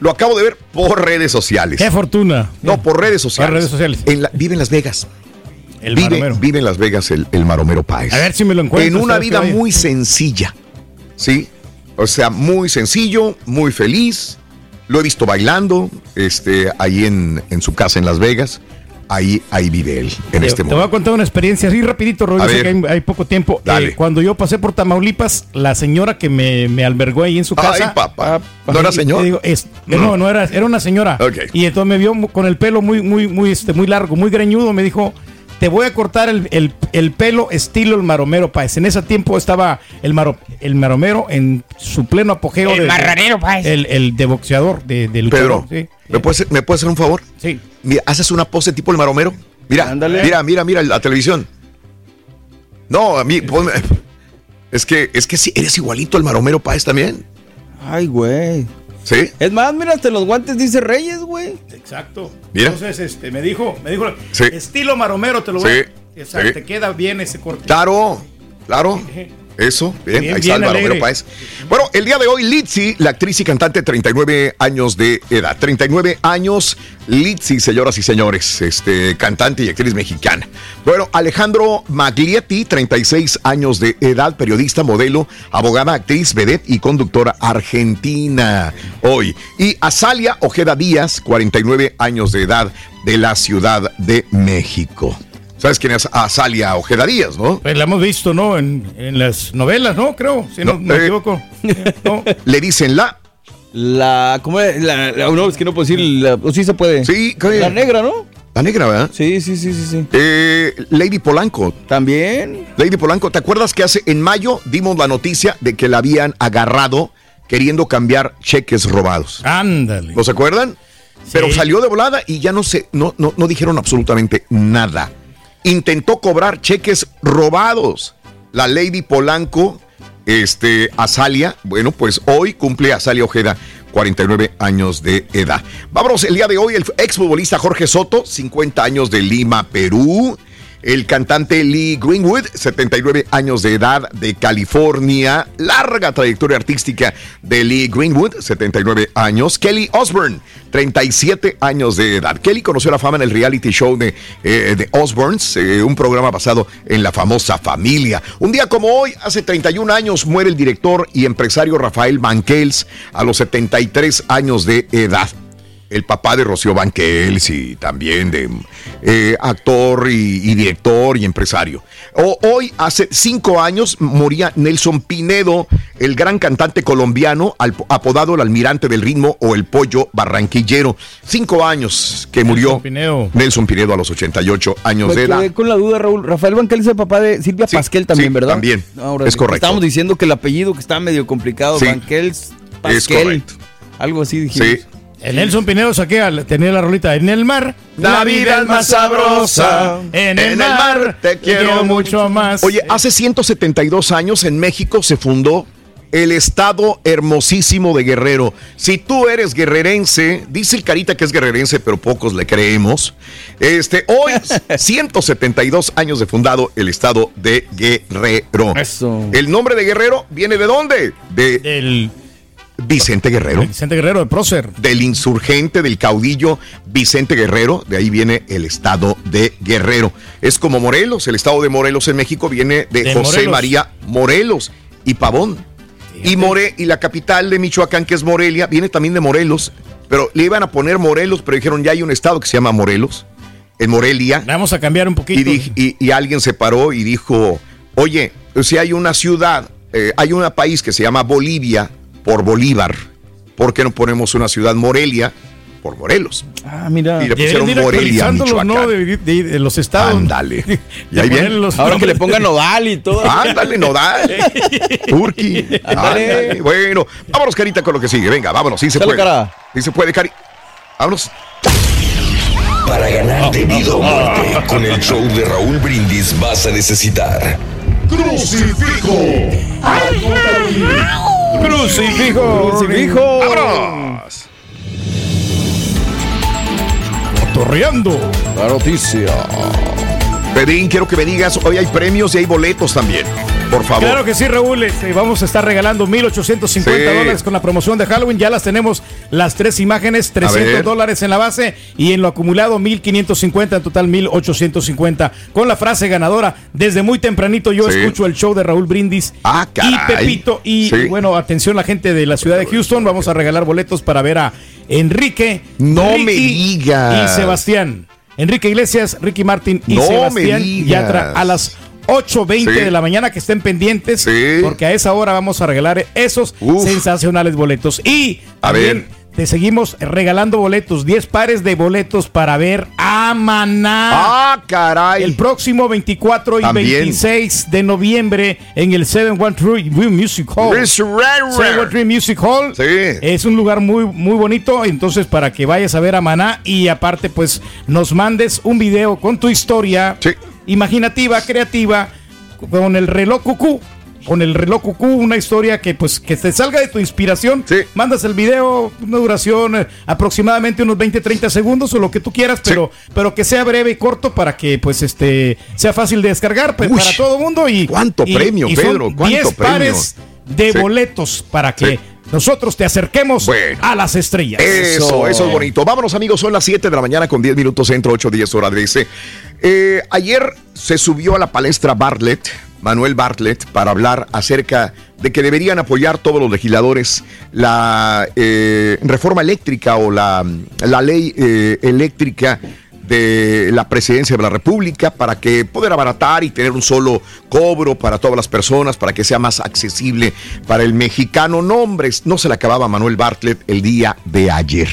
Lo acabo de ver por redes sociales. Qué fortuna. No, por redes sociales. redes sociales. En la- vive en Las Vegas. El vive, Maromero. vive en Las Vegas el, el Maromero Páez. A ver si me lo encuentro. En una ¿sabes vida muy sencilla. ¿Sí? O sea, muy sencillo, muy feliz. Lo he visto bailando, este, ahí en, en su casa en Las Vegas. Ahí, ahí vive él en Te, este te voy momento. a contar una experiencia así rapidito, Rodrigo, que hay, hay poco tiempo. Eh, cuando yo pasé por Tamaulipas, la señora que me, me albergó ahí en su Ay, casa. papá. ¿No era y- señor? te digo, es- no, no era, era una señora. Y entonces me vio con el pelo muy, muy, muy, este, muy largo, muy greñudo. Me dijo, te voy a cortar el, el- el pelo estilo el maromero Páez. En ese tiempo estaba el, maro, el maromero en su pleno apogeo. El de- marranero Páez. El, el de boxeador, de, de luchador. Pedro, sí. ¿me, puedes, ¿me puedes hacer un favor? Sí. Mira, ¿haces una pose tipo el maromero? Mira, Ándale. mira, mira, mira la televisión. No, a mí, ponme- <laughs> Es que, es que sí, eres igualito al maromero Páez también. Ay, güey. ¿Sí? Es más, mira, hasta en los guantes dice Reyes, güey. Exacto. Mira. Entonces, este, me dijo, me dijo, Sí. estilo maromero, te lo voy Sí. a- Exacto, Sí. te queda bien ese corte. Claro, claro. Eso, bien, Bien, ahí bien está Álvaro Páez. Bueno, el día de hoy, Litzy, la actriz y cantante, 39 años de edad. 39 años, Litzy, señoras y señores, este, cantante y actriz mexicana. Bueno, Alejandro Maglietti, 36 años de edad, periodista, modelo, abogada, actriz, vedette y conductora argentina. Hoy. Y Azalia Ojeda Díaz, 49 años de edad, de la Ciudad de México. ¿Sabes quién es Azalia Ojeda Díaz, no? Pues la hemos visto, ¿no? En, en las novelas, ¿no? Creo, si no, No, no me eh, equivoco. <laughs> Le dicen la. La, ¿cómo es? La, la- no, es que no puedo decir, la, o sí se puede. Sí, La negra, ¿no? La negra, ¿verdad? Sí, sí, sí, sí, sí. Eh, Lady Polanco. También. Lady Polanco, ¿te acuerdas que hace en mayo dimos la noticia de que la habían agarrado queriendo cambiar cheques robados? Ándale. ¿Los acuerdan? Pero salió de volada y ya no se, no, no, no dijeron absolutamente nada. Intentó cobrar cheques robados. La Lady Polanco, este, Azalia, bueno, pues hoy cumple Azalia Ojeda 49 años de edad. Vámonos el día de hoy, el exfutbolista Jorge Soto, 50 años de Lima, Perú. El cantante Lee Greenwood, 79 años de edad de California. Larga trayectoria artística de Lee Greenwood, 79 años. Kelly Osbourne, 37 años de edad. Kelly conoció la fama en el reality show de, eh, de Osbournes, eh, un programa basado en la famosa familia. Un día como hoy, hace 31 años, muere el director y empresario Rafael Banquels a los 73 años de edad el papá de Rocío Banquels y también de eh, actor y, y director y empresario. O- hoy, hace cinco años, moría Nelson Pinedo, el gran cantante colombiano, al- apodado el almirante del ritmo o el pollo barranquillero. Cinco años que murió Pinedo. Nelson Pinedo a los 88 años Me de edad. con la duda, Raúl. Rafael Banquel es el papá de Silvia Pasquel también, sí, ¿verdad? también. Ahora Es correcto. Estábamos diciendo que el apellido que está medio complicado, Sí. Banquels, Pasquel. correcto. Algo así dijimos. Sí. El Nelson Pinedo saqué, al- tenía la rolita en el mar. La vida es más sabrosa. En el mar te quiero mucho más. Oye, hace 172 años en México se fundó el estado hermosísimo de Guerrero. Si tú eres guerrerense, dice el Carita que es guerrerense, pero pocos le creemos. Este, hoy, <laughs> 172 años de fundado el estado de Guerrero. Eso. El nombre de Guerrero viene de dónde? De Del Vicente Guerrero. Vicente Guerrero de Prócer. Del insurgente, del caudillo Vicente Guerrero, de ahí viene el estado de Guerrero. Es como Morelos, el estado de Morelos en México viene de, De José Morelos. María Morelos y Pavón. Y, More, y la capital de Michoacán, que es Morelia, viene también de Morelos, pero le iban a poner Morelos, pero dijeron ya hay un estado que se llama Morelos, en Morelia. Vamos a cambiar un Y, poquito. dij- y- y alguien se paró y dijo, oye, si hay una ciudad, eh, hay un país que se llama Bolivia por Bolívar, ¿por qué no ponemos una ciudad Morelia por Morelos? Ah, mira. Y le pusieron ir Morelia. ¿no? De, de- de los estados. Ándale. <laughs> Y ahí los Ahora que le pongan nodal y todo. Ándale, Nodal. <laughs> Turki. Ándale. Bueno, vámonos, Carita, con lo que sigue. Venga, vámonos. Sí se puede. cara. Sí se puede, Cari. Vámonos. Para ganar de vida o muerte con el show de Raúl Brindis vas a necesitar Crucifijo. Crucifijo. Crucifijo. Vámonos. Torreando. La noticia. Pedrín, quiero que me digas, hoy hay premios y hay boletos también. Por favor. Claro que sí, Raúl. este, vamos a estar regalando 1,850 Sí. dólares con la promoción de Halloween. Ya las tenemos las tres imágenes, 300 ver. dólares en la base y en lo acumulado 1,550, en total 1,850. Con la frase ganadora, desde muy tempranito yo Sí. escucho el show de Raúl Brindis Ah, y. Pepito. Y Sí. bueno, atención la gente de la ciudad de Houston, vamos a regalar boletos para ver a Enrique. No Ricky me digas. Y Sebastián. Enrique Iglesias, Ricky Martin y No Sebastián. Yatra a las 8.20 Sí. de la mañana que estén pendientes Sí. porque a esa hora vamos a regalar esos Uf. sensacionales boletos y A ver. te seguimos regalando boletos 10 pares de boletos para ver a Maná Ah, caray. el próximo 24 y También. 26 de noviembre en el 713 Music Hall. Riz Rara. 713 Music Hall. Sí. Es un lugar muy, muy bonito. Entonces, para que vayas a ver a Maná y aparte, pues nos mandes un video con tu historia Sí. Imaginativa, creativa, con el reloj cucú con el reloj cucú, una historia que pues que te salga de tu inspiración. Mandas el video, una duración eh, aproximadamente unos 20, 30 segundos o lo que tú quieras, pero, pero que sea breve y corto para que pues este sea fácil de descargar pues, para todo el mundo. Y, ¿Cuánto y- premio, y Pedro? ¿Cuánto 10 premio? pares de Sí. boletos para que. Nosotros te acerquemos a las estrellas. Eso, eso es bonito. Vámonos, amigos. Son las 7 de la mañana con 10 minutos centro, 8, 10 hora de ese. Eh, ayer se subió a la palestra Bartlett, Manuel Bartlett, para hablar acerca de que deberían apoyar todos los legisladores la eh, reforma eléctrica o la, la ley eh, eléctrica de la presidencia de la República para que poder abaratar y tener un solo cobro para todas las personas, para que sea más accesible para el mexicano. Nombres, no se le acababa a Manuel Bartlett el día de ayer.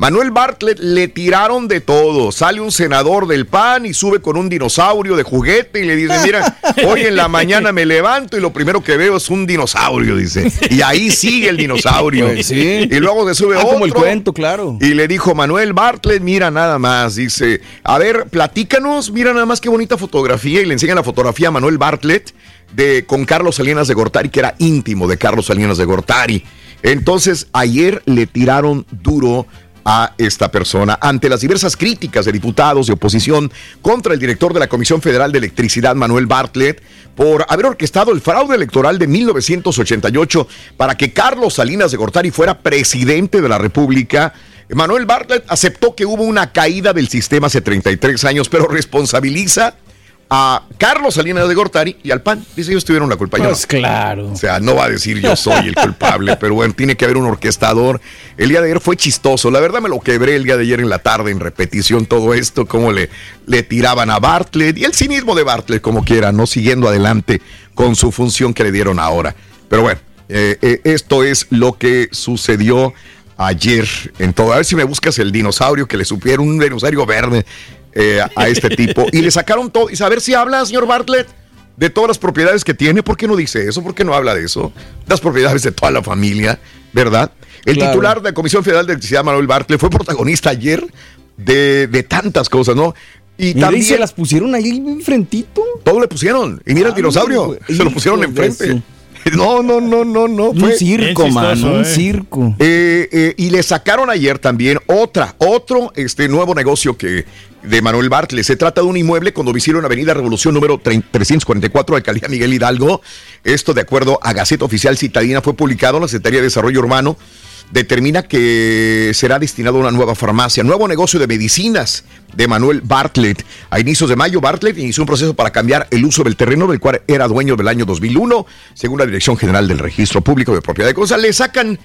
Manuel Bartlett le tiraron de todo. Sale un senador del PAN y sube con un dinosaurio de juguete y le dice, mira, hoy en la mañana me levanto y lo primero que veo es un dinosaurio, dice. Y ahí sigue el dinosaurio. Pues sí. Y luego se sube Ah, otro. como el cuento, claro. Y le dijo Manuel Bartlett, mira nada más, dice, a ver, platícanos, mira nada más qué bonita fotografía y le enseña la fotografía a Manuel Bartlett de, con Carlos Salinas de Gortari, que era íntimo de Carlos Salinas de Gortari. Entonces, ayer le tiraron duro a esta persona ante las diversas críticas de diputados de oposición contra el director de la Comisión Federal de Electricidad, Manuel Bartlett, por haber orquestado el fraude electoral de 1988 para que Carlos Salinas de Gortari fuera presidente de la República. Manuel Bartlett aceptó que hubo una caída del sistema hace 33 años, pero responsabiliza a Carlos Salinas de Gortari y al PAN. Dice, ellos tuvieron la culpa. Pues no. claro. O sea, no va a decir yo soy el culpable, pero bueno, tiene que haber un orquestador. El día de ayer fue chistoso. La verdad me lo quebré el día de ayer en la tarde en repetición todo esto, cómo le, le tiraban a Bartlett y el cinismo de Bartlett, como quiera, no siguiendo adelante con su función que le dieron ahora. Pero bueno, eh, eh, esto es lo que sucedió ayer en todo. A ver si me buscas el dinosaurio que le supieron, un dinosaurio verde eh, a este tipo. Y le sacaron todo. Y a ver si habla, señor Bartlett de todas las propiedades que tiene. ¿Por qué no dice eso? ¿Por qué no habla de eso? Las propiedades de toda la familia, ¿verdad? El Claro. titular de la Comisión Federal de Electricidad, Manuel Bartlett, fue protagonista ayer de, de tantas cosas, ¿no? Y Mira, también. y se las pusieron ahí enfrentito. Todo le pusieron. Y mira el Ah, dinosaurio. Se lo pusieron enfrente. <laughs> No, no, no, no, no. Un circo, mano, un eh. circo. Eh, eh, y le sacaron ayer también otra, otro este nuevo negocio que de Manuel Bartlett. Se trata de un inmueble domicilio en Avenida Revolución número 3- 344, Alcaldía Miguel Hidalgo. Esto, de acuerdo a Gaceta Oficial Citadina, fue publicado en la Secretaría de Desarrollo Urbano. Determina que será destinado a una nueva farmacia, nuevo negocio de medicinas de Manuel Bartlett. A inicios de mayo, Bartlett inició un proceso para cambiar el uso del terreno del cual era dueño del año 2001, según la Dirección General del Registro Público de Propiedad de Cosas. Le sacan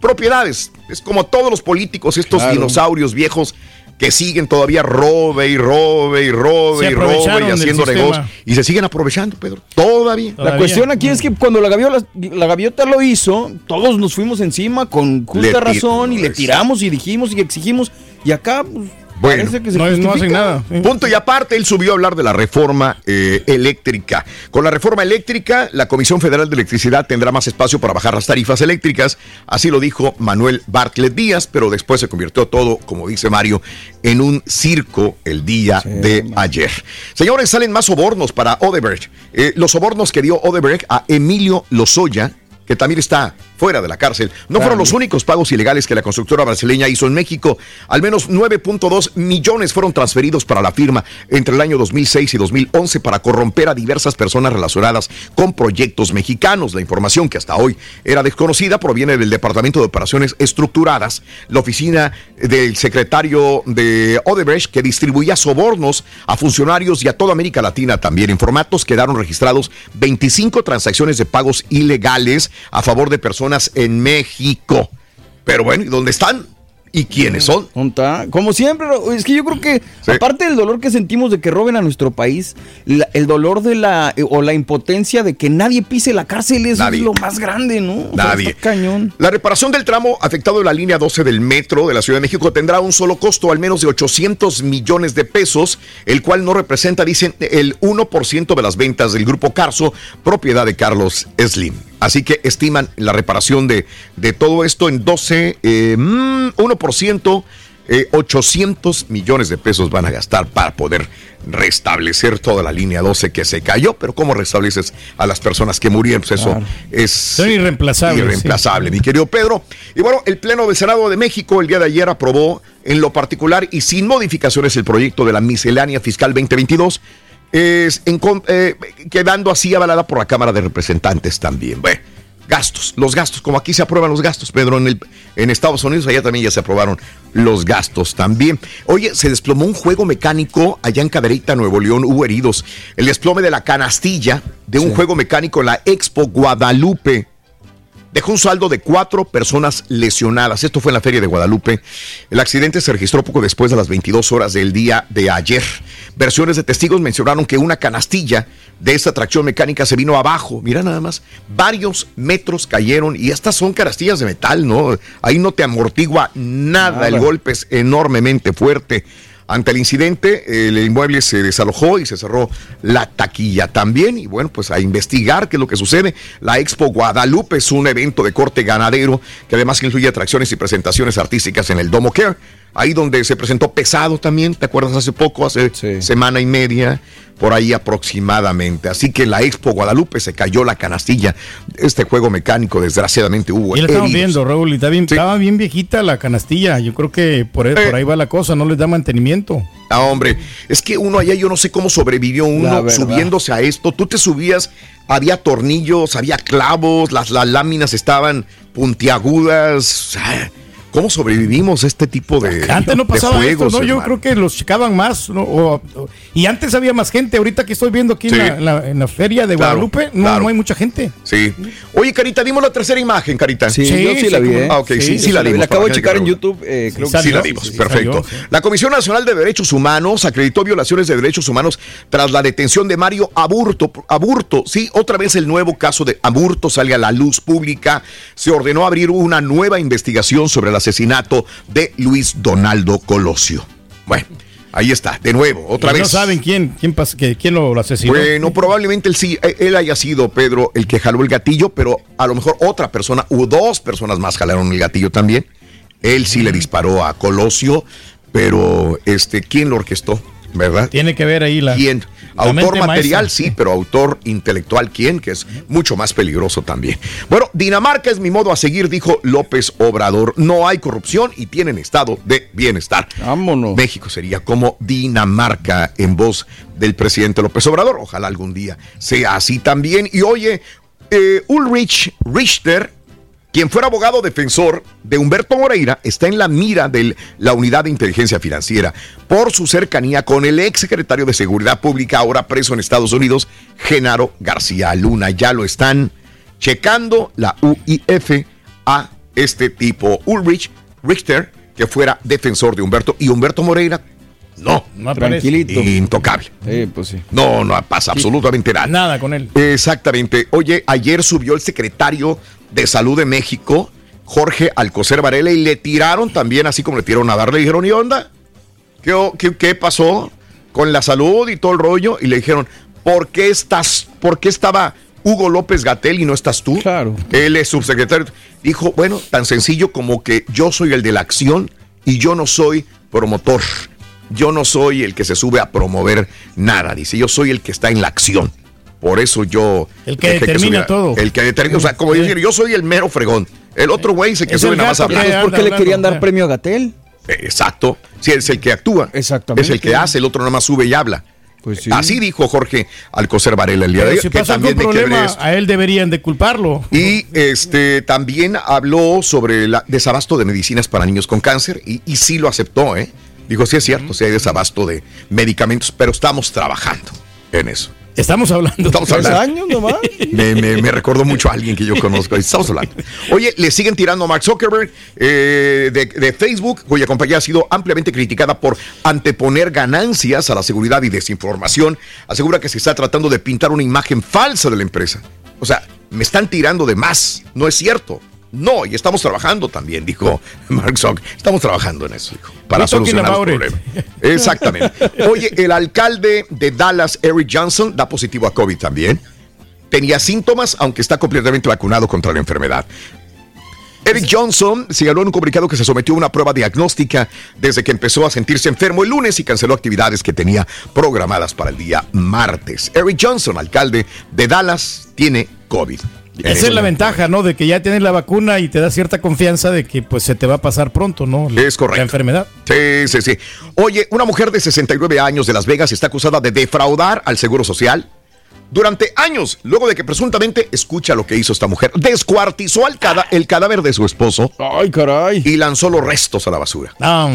propiedades. Es como todos los políticos, estos Claro. dinosaurios viejos que siguen todavía robe y robe y robe y robe y haciendo negocios. Y se siguen aprovechando, Pedro. Todavía. La cuestión aquí es que cuando la gaviota, la gaviota lo hizo, todos nos fuimos encima con justa razón y le tiramos y dijimos y exigimos. Y acá, pues, Bueno. parece que se No, hacen nada. Punto y aparte, él subió a hablar de la reforma eh, eléctrica. Con la reforma eléctrica, la Comisión Federal de Electricidad tendrá más espacio para bajar las tarifas eléctricas. Así lo dijo Manuel Bartlett Díaz, pero después se convirtió todo, como dice Mario, en un circo el día de ayer. Señores, salen más sobornos para Odebrecht. Eh, los sobornos que dio Odebrecht a Emilio Lozoya, que también está fuera de la cárcel, no fueron los únicos pagos ilegales que la constructora brasileña hizo en México. Al menos 9.2 millones fueron transferidos para la firma entre el año 2006 y 2011 para corromper a diversas personas relacionadas con proyectos mexicanos. La información que hasta hoy era desconocida proviene del Departamento de Operaciones Estructuradas, la oficina del secretario de Odebrecht que distribuía sobornos a funcionarios y a toda América Latina también. En formatos quedaron registrados 25 transacciones de pagos ilegales a favor de personas en México. Pero bueno, ¿y dónde están? ¿Y quiénes son? Como siempre, es que yo creo que, aparte del dolor que sentimos de que roben a nuestro país, la- el dolor de la eh, o la impotencia de que nadie pise la cárcel eso Nadie. es lo más grande, ¿no? O sea, Nadie. cañón. La reparación del tramo afectado de la línea 12 del metro de la Ciudad de México tendrá un solo costo, al menos de 800 millones de pesos, el cual no representa, dicen, el 1% de las ventas del grupo Carso, propiedad de Carlos Slim. Así que estiman la reparación de, de todo esto en 12, eh, mm, 1%. eh, 800 millones de pesos van a gastar para poder restablecer toda la línea 12 que se cayó, pero ¿cómo restableces a las personas que murieron? Pues eso Claro. es Son irreemplazables, irreemplazable, mi querido Pedro. Y bueno, el Pleno del Senado de México el día de ayer aprobó en lo particular y sin modificaciones el proyecto de la miscelánea fiscal 2022, es en eh, quedando así avalada por la Cámara de Representantes también. Bueno, gastos, los gastos, como aquí se aprueban los gastos, Pedro, en, el, en Estados Unidos, allá también ya se aprobaron los gastos también. Oye, se desplomó un juego mecánico allá en Cadereyta, Nuevo León, hubo heridos. El desplome de la canastilla de un juego mecánico en la Expo Guadalupe dejó un saldo de cuatro personas lesionadas. Esto fue en la Feria de Guadalupe. El accidente se registró poco después de las 22 horas del día de ayer. Versiones de testigos mencionaron que una canastilla de esta tracción mecánica se vino abajo. Mira nada más, varios metros cayeron y estas son canastillas de metal, ¿no? Ahí no te amortigua nada, Nada. el golpe es enormemente fuerte. Ante el incidente, el inmueble se desalojó y se cerró la taquilla también. Y bueno, pues a investigar qué es lo que sucede. La Expo Guadalupe es un evento de corte ganadero que además incluye atracciones y presentaciones artísticas en el Domo Care. Ahí donde se presentó Pesado también, ¿te acuerdas? Hace poco, hace semana y media, por ahí aproximadamente. Así que la Expo Guadalupe se cayó la canastilla. Este juego mecánico, desgraciadamente, hubo Y lo estamos viendo, Raúl, y está bien, estaba bien viejita la canastilla. Yo creo que por, por ahí va la cosa, no les da mantenimiento. Ah, hombre, es que uno allá, yo no sé cómo sobrevivió La uno subiéndose a esto. Tú te subías, había tornillos, había clavos, las, las láminas estaban puntiagudas. ¿Cómo sobrevivimos a este tipo de, Antes no pasaba juegos, esto, ¿no? Yo hermano? creo que los checaban más, ¿no? O- o- y antes había más gente. Ahorita que estoy viendo aquí Sí. en, la, en la- en la feria de Claro, Guadalupe, no, claro. no hay mucha gente. Sí. Oye, Carita, dimos la tercera imagen, Carita. Sí, yo sí la vi, ¿eh? Ah, ok, sí, sí, Sí, la dimos. la acabo de checar en YouTube, eh, creo que sí, sí. la sí, perfecto. salió, sí. La Comisión Nacional de Derechos Humanos acreditó violaciones de derechos humanos tras la detención de Mario Aburto. Aburto, sí, otra vez el nuevo caso de Aburto sale a la luz pública. Se ordenó abrir una nueva investigación sobre el asesinato de Luis Donaldo Colosio. Bueno, ahí está, de nuevo, otra Y vez. No saben quién, quién, lo, asesinó. Bueno, probablemente él sí, eh, él haya sido Pedro el que jaló el gatillo, pero a lo mejor otra persona o dos personas más jalaron el gatillo también. Él sí le disparó a Colosio, pero este, ¿quién lo orquestó? ¿Verdad? Tiene que ver ahí la. ¿Quién? la Autor material, maestra. sí, pero autor intelectual, ¿quién? Que es mucho más peligroso también. Bueno, Dinamarca es mi modo a seguir, dijo López Obrador. No hay corrupción y tienen estado de bienestar. Vámonos. México sería como Dinamarca en voz del presidente López Obrador. Ojalá algún día sea así también. Y oye, eh, Ulrich Richter, quien fuera abogado defensor de Humberto Moreira, está en la mira de la Unidad de Inteligencia Financiera por su cercanía con el ex secretario de Seguridad Pública, ahora preso en Estados Unidos, Genaro García Luna. Ya lo están checando la UIF a este tipo, Ulrich Richter, que fuera defensor de Humberto, y Humberto Moreira, no, Tranquilito. intocable. Sí, pues sí. No, no pasa absolutamente nada. Nada con él. Exactamente. Oye, ayer subió el secretario de Salud de México, Jorge Alcocer Varela, y le tiraron también, así como le tiraron a darle, dijeron, ¿y onda? ¿Qué, qué, qué pasó con la salud y todo el rollo? Y le dijeron, ¿por qué estás, por qué estaba Hugo López Gatel y no estás tú? Claro. Él es subsecretario. Dijo, bueno, tan sencillo como que yo soy el de la acción y yo no soy promotor. Yo no soy el que se sube a promover nada. Dice, yo soy el que está en la acción. Por eso yo. El que determina subiera- todo. El que determina. O sea, como Sí. decir, yo soy el mero fregón. El otro güey se que Es sube nada más a hablar. anda ¿Por qué le querían dar premio a Gatel? Eh, Exacto. Sí, es el que actúa. Exactamente. Es el que hace, el otro nada más sube y habla. Pues sí. Así dijo Jorge Alcocer Varela el día de ayer. si que pasa algún también quebré problema, esto. a él deberían de culparlo. Y este también habló sobre el desabasto de medicinas para niños con cáncer y, y sí lo aceptó, ¿eh? Dijo, sí es cierto, sí hay desabasto de medicamentos, pero estamos trabajando en eso. Estamos hablando. Estamos ¿Tres hablando. años nomás? <laughs> Me, me, me recordó mucho a alguien que yo conozco. Estamos hablando. Oye, le siguen tirando a Mark Zuckerberg eh, de, de Facebook, cuya compañía ha sido ampliamente criticada por anteponer ganancias a la seguridad y desinformación. Asegura que se está tratando de pintar una imagen falsa de la empresa. O sea, me están tirando de más. No es cierto. No, y estamos trabajando también, dijo <laughs> Mark Zuckerberg. Estamos trabajando en eso, dijo, para solucionar it. problemas. Exactamente. <laughs> Oye, el alcalde de Dallas, Eric Johnson, da positivo a COVID también. Tenía síntomas, aunque está completamente vacunado contra la enfermedad. Eric Johnson señaló en un comunicado que se sometió a una prueba diagnóstica desde que empezó a sentirse enfermo el lunes y canceló actividades que tenía programadas para el día martes. Eric Johnson, alcalde de Dallas, tiene COVID. Esa es la ventaja, ¿no? De que ya tienes la vacuna y te da cierta confianza de que pues se te va a pasar pronto, ¿no? La, Es correcto. La enfermedad. Sí, sí, sí. Oye, una mujer de 69 años de Las Vegas está acusada de defraudar al Seguro Social durante años, luego de que presuntamente, escucha lo que hizo esta mujer, descuartizó al cada- el cadáver de su esposo. Ay, caray. Y lanzó los restos a la basura. Ah.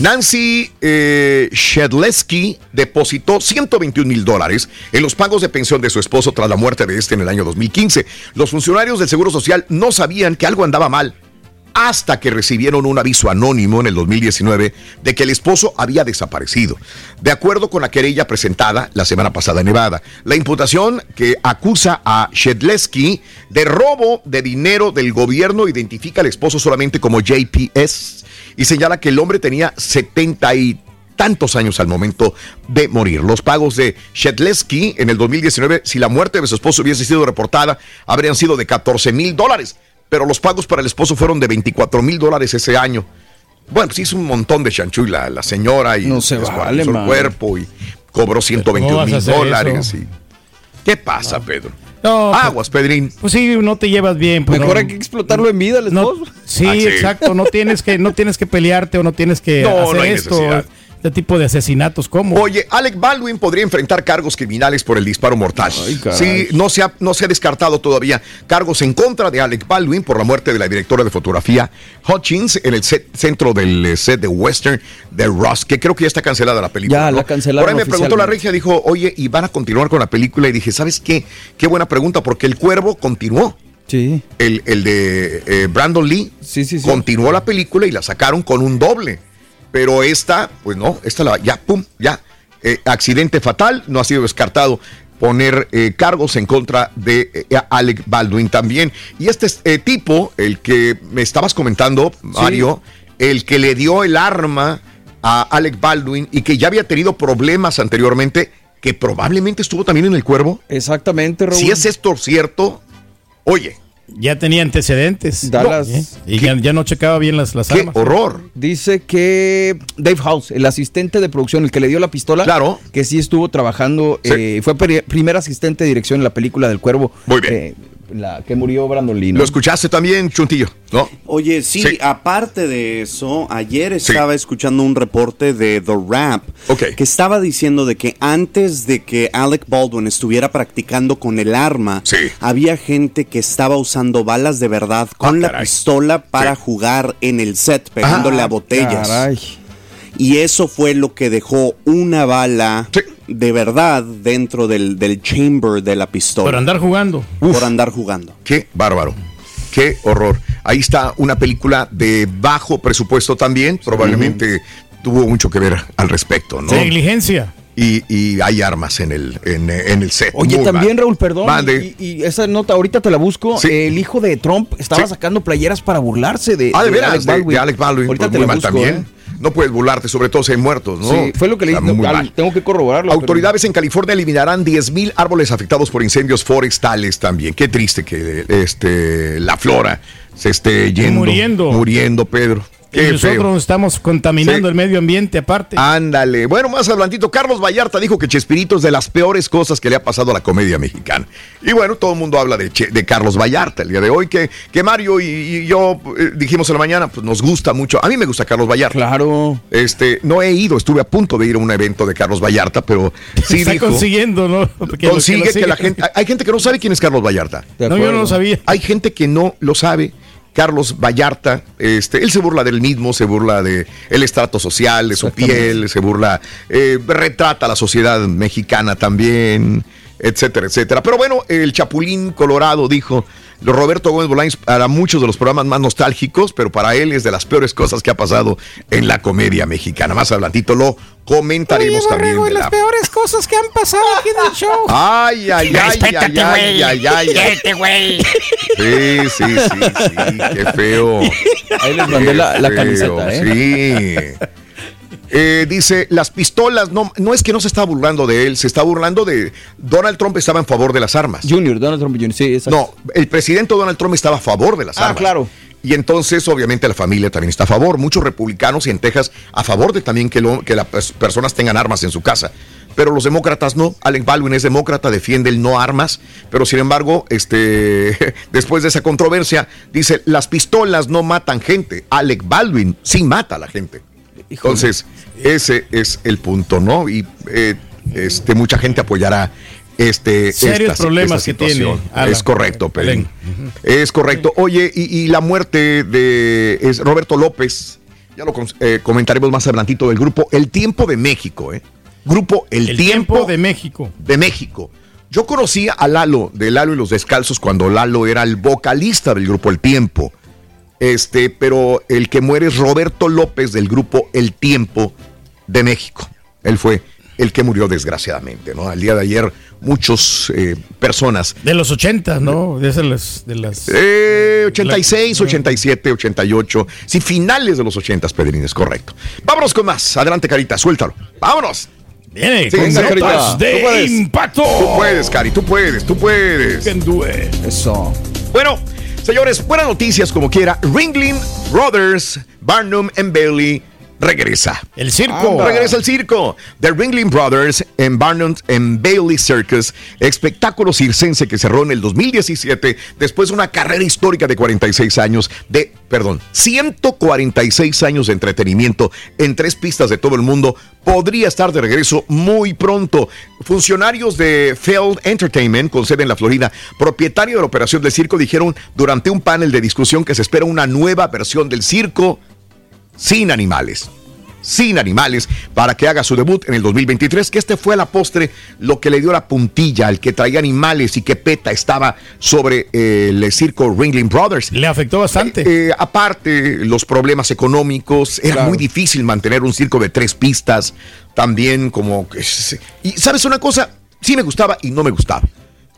Nancy eh, Shedleski depositó 121 mil dólares en los pagos de pensión de su esposo tras la muerte de este en el año 2015. Los funcionarios del Seguro Social no sabían que algo andaba mal hasta que recibieron un aviso anónimo en el 2019 de que el esposo había desaparecido. De acuerdo con la querella presentada la semana pasada en Nevada, la imputación que acusa a Shedleski de robo de dinero del gobierno identifica al esposo solamente como JPS y señala que el hombre tenía 70 y tantos años al momento de morir. Los pagos de Shedleski en el 2019, si la muerte de su esposo hubiese sido reportada, habrían sido de 14 mil dólares, pero los pagos para el esposo fueron de 24 mil dólares ese año. Bueno, pues hizo un montón de chanchuy la, la señora y No se descuartizó vale, el cuerpo y cobró ¿Cómo 121 vas a mil dólares. y- ¿Qué pasa, Pedro? No, Aguas, Pedrín. Pues sí, no te llevas bien. Pues Mejor no- hay que explotarlo en vida, el no- esposo. sí, Ah, sí. exacto. No tienes que, no tienes que pelearte o no tienes que No, hacer no hay esto. necesidad. Este tipo de asesinatos, ¿cómo? Oye, Alec Baldwin podría enfrentar cargos criminales por el disparo mortal. caray. sí, no se, ha, no se ha descartado todavía cargos en contra de Alec Baldwin por la muerte de la directora de fotografía Hutchins en el set- centro del eh, set de Western de Ross, que creo que ya está cancelada la película. Ya, ¿no? la cancelaron Por ahí me preguntó la regia, dijo, oye, ¿y van a continuar con la película? Y dije, ¿sabes qué? Qué buena pregunta, porque El Cuervo continuó. Sí. El, el de eh, Brandon Lee Sí, sí, sí. continuó la película y la sacaron con un doble. Pero esta, pues no, esta la, ya, pum, ya. Eh, accidente fatal, no ha sido descartado poner eh, cargos en contra de eh, Alec Baldwin también. Y este eh, tipo, el que me estabas comentando, Mario, el que le dio el arma a Alec Baldwin y que ya había tenido problemas anteriormente, que probablemente estuvo también en el cuervo. Exactamente, Raúl. Si es esto cierto, oye, Ya tenía antecedentes. Dallas. ¿Eh? Y ya, ya no checaba bien las, las qué armas. horror. Dice que Dave House, el asistente de producción, el que le dio la pistola, Claro. que sí estuvo trabajando, Sí. eh, fue pri- primer asistente de dirección en la película del Cuervo. Muy bien. eh, la que murió Brandon Lee. ¿no? Lo escuchaste también, Chuntillo, ¿no? Oye, sí, Sí. aparte de eso, ayer Sí. estaba escuchando un reporte de The Rap que estaba diciendo de que antes de que Alec Baldwin estuviera practicando con el arma, Sí. había gente que estaba usando balas de verdad con la Ah, caray. pistola para Sí. jugar en el set, pegándole Ah, a botellas. Caray. Y eso fue lo que dejó una bala Sí. De verdad dentro del, del chamber de la pistola. Por andar jugando. por andar jugando. Qué bárbaro. Qué horror. Ahí está una película de bajo presupuesto también. Probablemente tuvo mucho que ver al respecto, ¿no? Negligencia. Y, y hay armas en el, en, en el set. Oye, Muy también, mal. Raúl, perdón. Mande. Y, y esa nota, ahorita te la busco. Sí. El hijo de Trump estaba Sí. sacando playeras para burlarse de, Ah, de veras, Alec de, Baldwin. de Alec Baldwin. Ahorita pues te muy la mal busco, también. ¿eh? No puedes burlarte, sobre todo si hay muertos, ¿no? Sí, fue lo que le dije. muy al- mal. Tengo que corroborarlo. pero- Autoridades en California eliminarán 10.000 árboles afectados por incendios forestales también. Qué triste que este, la flora se esté yendo. Muriendo. Muriendo, Pedro. Y Qué nosotros feo. estamos contaminando Sí. el medio ambiente aparte. Ándale. Bueno, más adelantito, Carlos Vallarta dijo que Chespirito es de las peores cosas que le ha pasado a la comedia mexicana. Y bueno, todo el mundo habla de, Che- de Carlos Vallarta el día de hoy, que, que Mario y, y yo eh, dijimos en la mañana, pues nos gusta mucho. A mí me gusta Carlos Vallarta. Claro. Este, no he ido, estuve a punto de ir a un evento de Carlos Vallarta, pero sí Está dijo. consiguiendo, ¿no? <laughs> Que consigue lo que, la gente. Hay gente que no sabe quién es Carlos Vallarta. No, yo no lo sabía. Hay gente que no lo sabe. Carlos Vallarta, este, él se burla del mismo, se burla de el estrato social, de su piel, se burla, eh, retrata a la sociedad mexicana también, etcétera, etcétera. Pero bueno, el Chapulín Colorado dijo, Roberto Gómez Bolaños para muchos de los programas más nostálgicos, pero para él es de las peores cosas que ha pasado en la comedia mexicana. Más adelantito lo comentaremos también. de la- peores cosas que han pasado aquí en el show. Ay, ay, ay, ay, Respétate, ay, güey. ay, ay, ay. Quiérete, güey. Sí, sí, sí, sí, qué feo. Ahí les mandé la, la camiseta, ¿eh? Sí. Eh, dice, las pistolas, no, no es que no se está burlando de él, se está burlando de... Donald Trump estaba en favor de las armas. Junior, Donald Trump Jr., sí, exacto. No, el presidente Donald Trump estaba a favor de las Ah, armas. claro. Y entonces, obviamente, la familia también está a favor. Muchos republicanos y en Texas a favor de también que, lo- que las pers- personas tengan armas en su casa. Pero los demócratas no. Alec Baldwin es demócrata, defiende el no armas. Pero sin embargo, este, <laughs> después de esa controversia, dice: las pistolas no matan gente. Alec Baldwin sí mata a la gente. Entonces, ese es el punto, ¿no? Y eh, este, mucha gente apoyará este, Serios esta- problemas esta que tiene. Es correcto, Pelín. Es correcto. Oye, y, y la muerte de es Roberto López, ya lo eh, comentaremos más adelantito del grupo El Tiempo de México, ¿eh? Grupo El, El Tiempo, Tiempo de México. de México. Yo conocí a Lalo, de Lalo y los Descalzos, cuando Lalo era el vocalista del grupo El Tiempo. Este, pero el que muere es Roberto López del grupo El Tiempo de México. Él fue el que murió desgraciadamente, ¿no? Al día de ayer, muchos eh, personas De los 80, ¿no? De esas de las. eh, 86, 87, 88. Sí, finales de los 80, Pedrín, es correcto. Vámonos con más. Adelante, Carita, suéltalo. Vámonos. Viene Sí, con venga, notas Carita. de Tú puedes. impacto. Tú puedes, Cari, tú puedes, tú puedes. Eso. Bueno, señores, buenas noticias como quiera. Ringling Brothers, Barnum and Bailey regresa. El circo. Regresa el circo. The Ringling Brothers en Barnum and Bailey Circus, espectáculo circense que cerró en el 2017 después de una carrera histórica de 46 años de, perdón, 146 años de entretenimiento en tres pistas de todo el mundo, podría estar de regreso muy pronto. Funcionarios de Feld Entertainment, con sede en la Florida, propietario de la operación del circo, dijeron durante un panel de discusión que se espera una nueva versión del circo sin animales. Sin animales para que haga su debut en el 2023, que este fue a la postre lo que le dio la puntilla al que traía animales y que PETA estaba sobre eh, el circo Ringling Brothers. Le afectó bastante. Eh, eh, aparte, los problemas económicos, era Claro. muy difícil mantener un circo de tres pistas, también como... Y sabes una cosa, sí me gustaba y no me gustaba.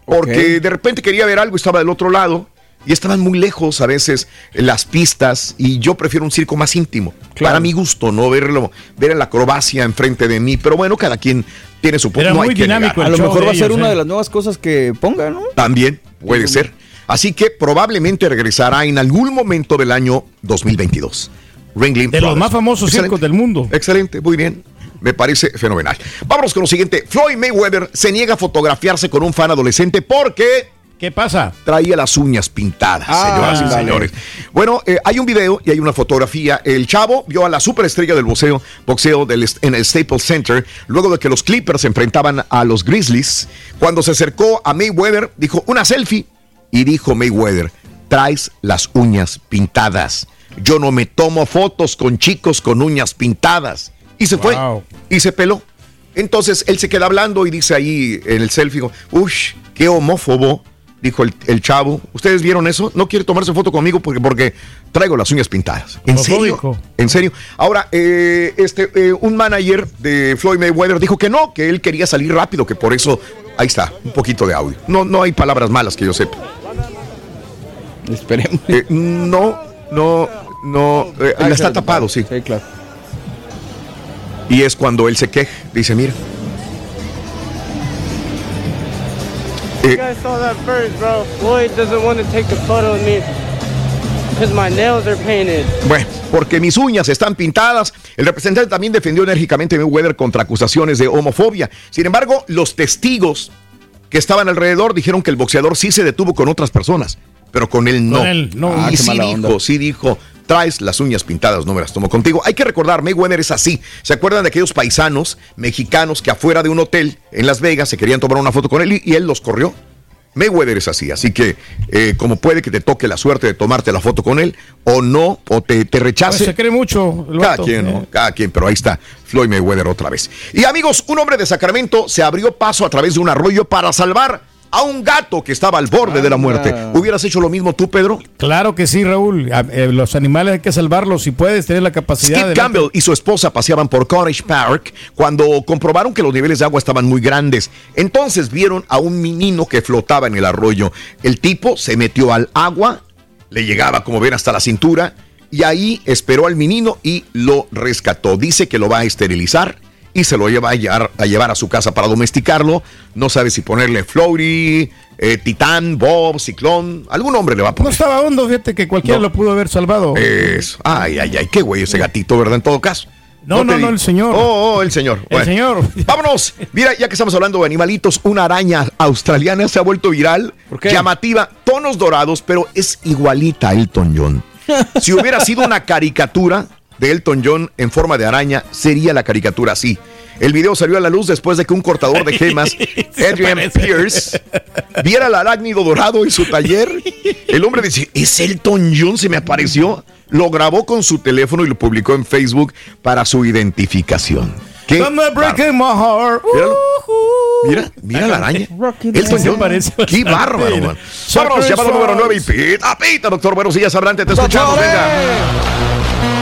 Porque de repente quería ver algo y estaba del otro lado y estaban muy lejos a veces las pistas y yo prefiero un circo más íntimo. Para mi gusto, no verlo, ver la acrobacia enfrente de mí. Pero bueno, cada quien tiene su punto. no hay que negar. A lo mejor va a ser una de las nuevas cosas que ponga, ¿no? También puede ser. Así que probablemente regresará en algún momento del año 2022. Ringling De los más famosos Excelente. circos del mundo. Excelente, muy bien. Me parece fenomenal. Vámonos con lo siguiente. Floyd Mayweather se niega a fotografiarse con un fan adolescente porque... ¿Qué pasa? Traía las uñas pintadas, Ah, señoras y señores. Bueno, eh, hay un video y hay una fotografía. El chavo vio a la superestrella del boxeo, boxeo del, en el Staples Center luego de que los Clippers se enfrentaban a los Grizzlies. Cuando se acercó a Mayweather, dijo una selfie y dijo Mayweather, traes las uñas pintadas. Yo no me tomo fotos con chicos con uñas pintadas. Y se fue y se peló. Entonces él se queda hablando y dice ahí en el selfie, uff, qué homófobo, dijo el, el chavo. ¿Ustedes vieron eso? No quiere tomarse foto conmigo porque, porque traigo las uñas pintadas. ¿En serio? En serio. Ahora, eh, este, eh, un manager de Floyd Mayweather dijo que no, que él quería salir rápido, que por eso, ahí está, un poquito de audio. No, no hay palabras malas que yo sepa. Esperemos. Eh, no, no, no, eh, está tapado, sí. Sí, claro. Y es cuando él se queja, dice, mira. You guys saw that first, bro. Floyd doesn't want to take a photo of me because my nails are painted. Bueno, porque mis uñas están pintadas. El representante también defendió enérgicamente a Mayweather contra acusaciones de homofobia. Sin embargo, los testigos que estaban alrededor dijeron que el boxeador sí se detuvo con otras personas, pero con él no. Con él, no. Ah, y sí dijo, onda. sí dijo, traes las uñas pintadas, no me las tomo contigo. Hay que recordar, Mayweather es así. ¿Se acuerdan de aquellos paisanos mexicanos que afuera de un hotel en Las Vegas se querían tomar una foto con él y, y él los corrió? Mayweather es así, así que eh, como puede que te toque la suerte de tomarte la foto con él o no, o te, te rechace. Pues se cree mucho. el Cada vato. quien, ¿no? Eh. Cada quien, pero ahí está Floyd Mayweather otra vez. Y amigos, un hombre de Sacramento se abrió paso a través de un arroyo para salvar a un gato que estaba al borde de la muerte. ¿Hubieras hecho lo mismo tú, Pedro? Claro que sí, Raúl. A- eh, los animales hay que salvarlos si puedes tener la capacidad Skip de. Campbell y su esposa paseaban por Cottage Park cuando comprobaron que los niveles de agua estaban muy grandes. Entonces vieron a un menino que flotaba en el arroyo. El tipo se metió al agua, le llegaba, como ven, hasta la cintura, y ahí esperó al menino y lo rescató. Dice que lo va a esterilizar y se lo lleva a llevar a, llevar a su casa para domesticarlo. No sabe si ponerle Flory, eh, Titán, Bob, Ciclón, algún nombre le va a No poner. estaba hondo, fíjate que cualquiera No. lo pudo haber salvado. Eso. Ay, ay, ay, qué güey ese gatito, ¿verdad? En todo caso. No, no, no, el señor. Oh, oh, el señor. El señor. <laughs> Vámonos. Mira, ya que estamos hablando de animalitos, una araña australiana se ha vuelto viral. qué? Llamativa, tonos dorados, pero es igualita a Elton John. <laughs> Si hubiera sido una caricatura de Elton John en forma de araña, sería la caricatura así. El video salió a la luz después de que un cortador de gemas, <laughs> Adrian Pierce, viera el arácnido dorado en su taller. El hombre dice, ¿es Elton John? Se me apareció. Lo grabó con su teléfono y lo publicó en Facebook para su identificación. ¿Qué? Come breaking my heart. Míralo. Mira, mira la araña. Elton John. parece Qué bárbaro, man. Vámonos, llamado número 9 y pita, pita, doctor. Buenos días, adelante, te escuchamos, venga.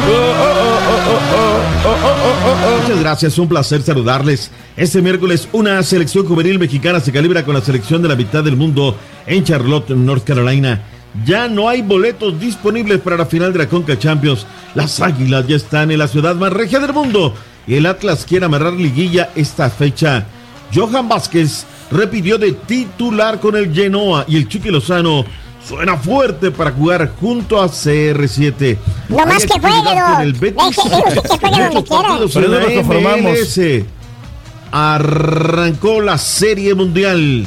Muchas gracias, un placer saludarles. Este miércoles una selección juvenil mexicana se calibra con la selección de la mitad del mundo en Charlotte, North Carolina. Ya no hay boletos disponibles para la final de la Conca Champions. Las Águilas ya están en la ciudad más regia del mundo y el Atlas quiere amarrar liguilla esta fecha. Johan Vázquez repitió de titular con el Genoa y el Chiqui Lozano suena fuerte para jugar junto a CR7. No Hay más que juegue, con el Betis. Que juegue donde. Arrancó la Serie Mundial.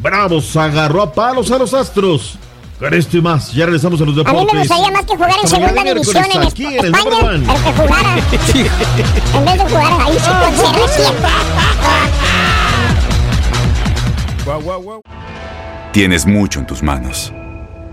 Bravos agarró a palos a los Astros. Con esto y más, ya regresamos a los A mí deportes. me gustaría más que jugar en segunda división en aquí en España, pero que jugara. <laughs> en vez de jugar ahí sí con CR7. Tienes mucho en tus manos.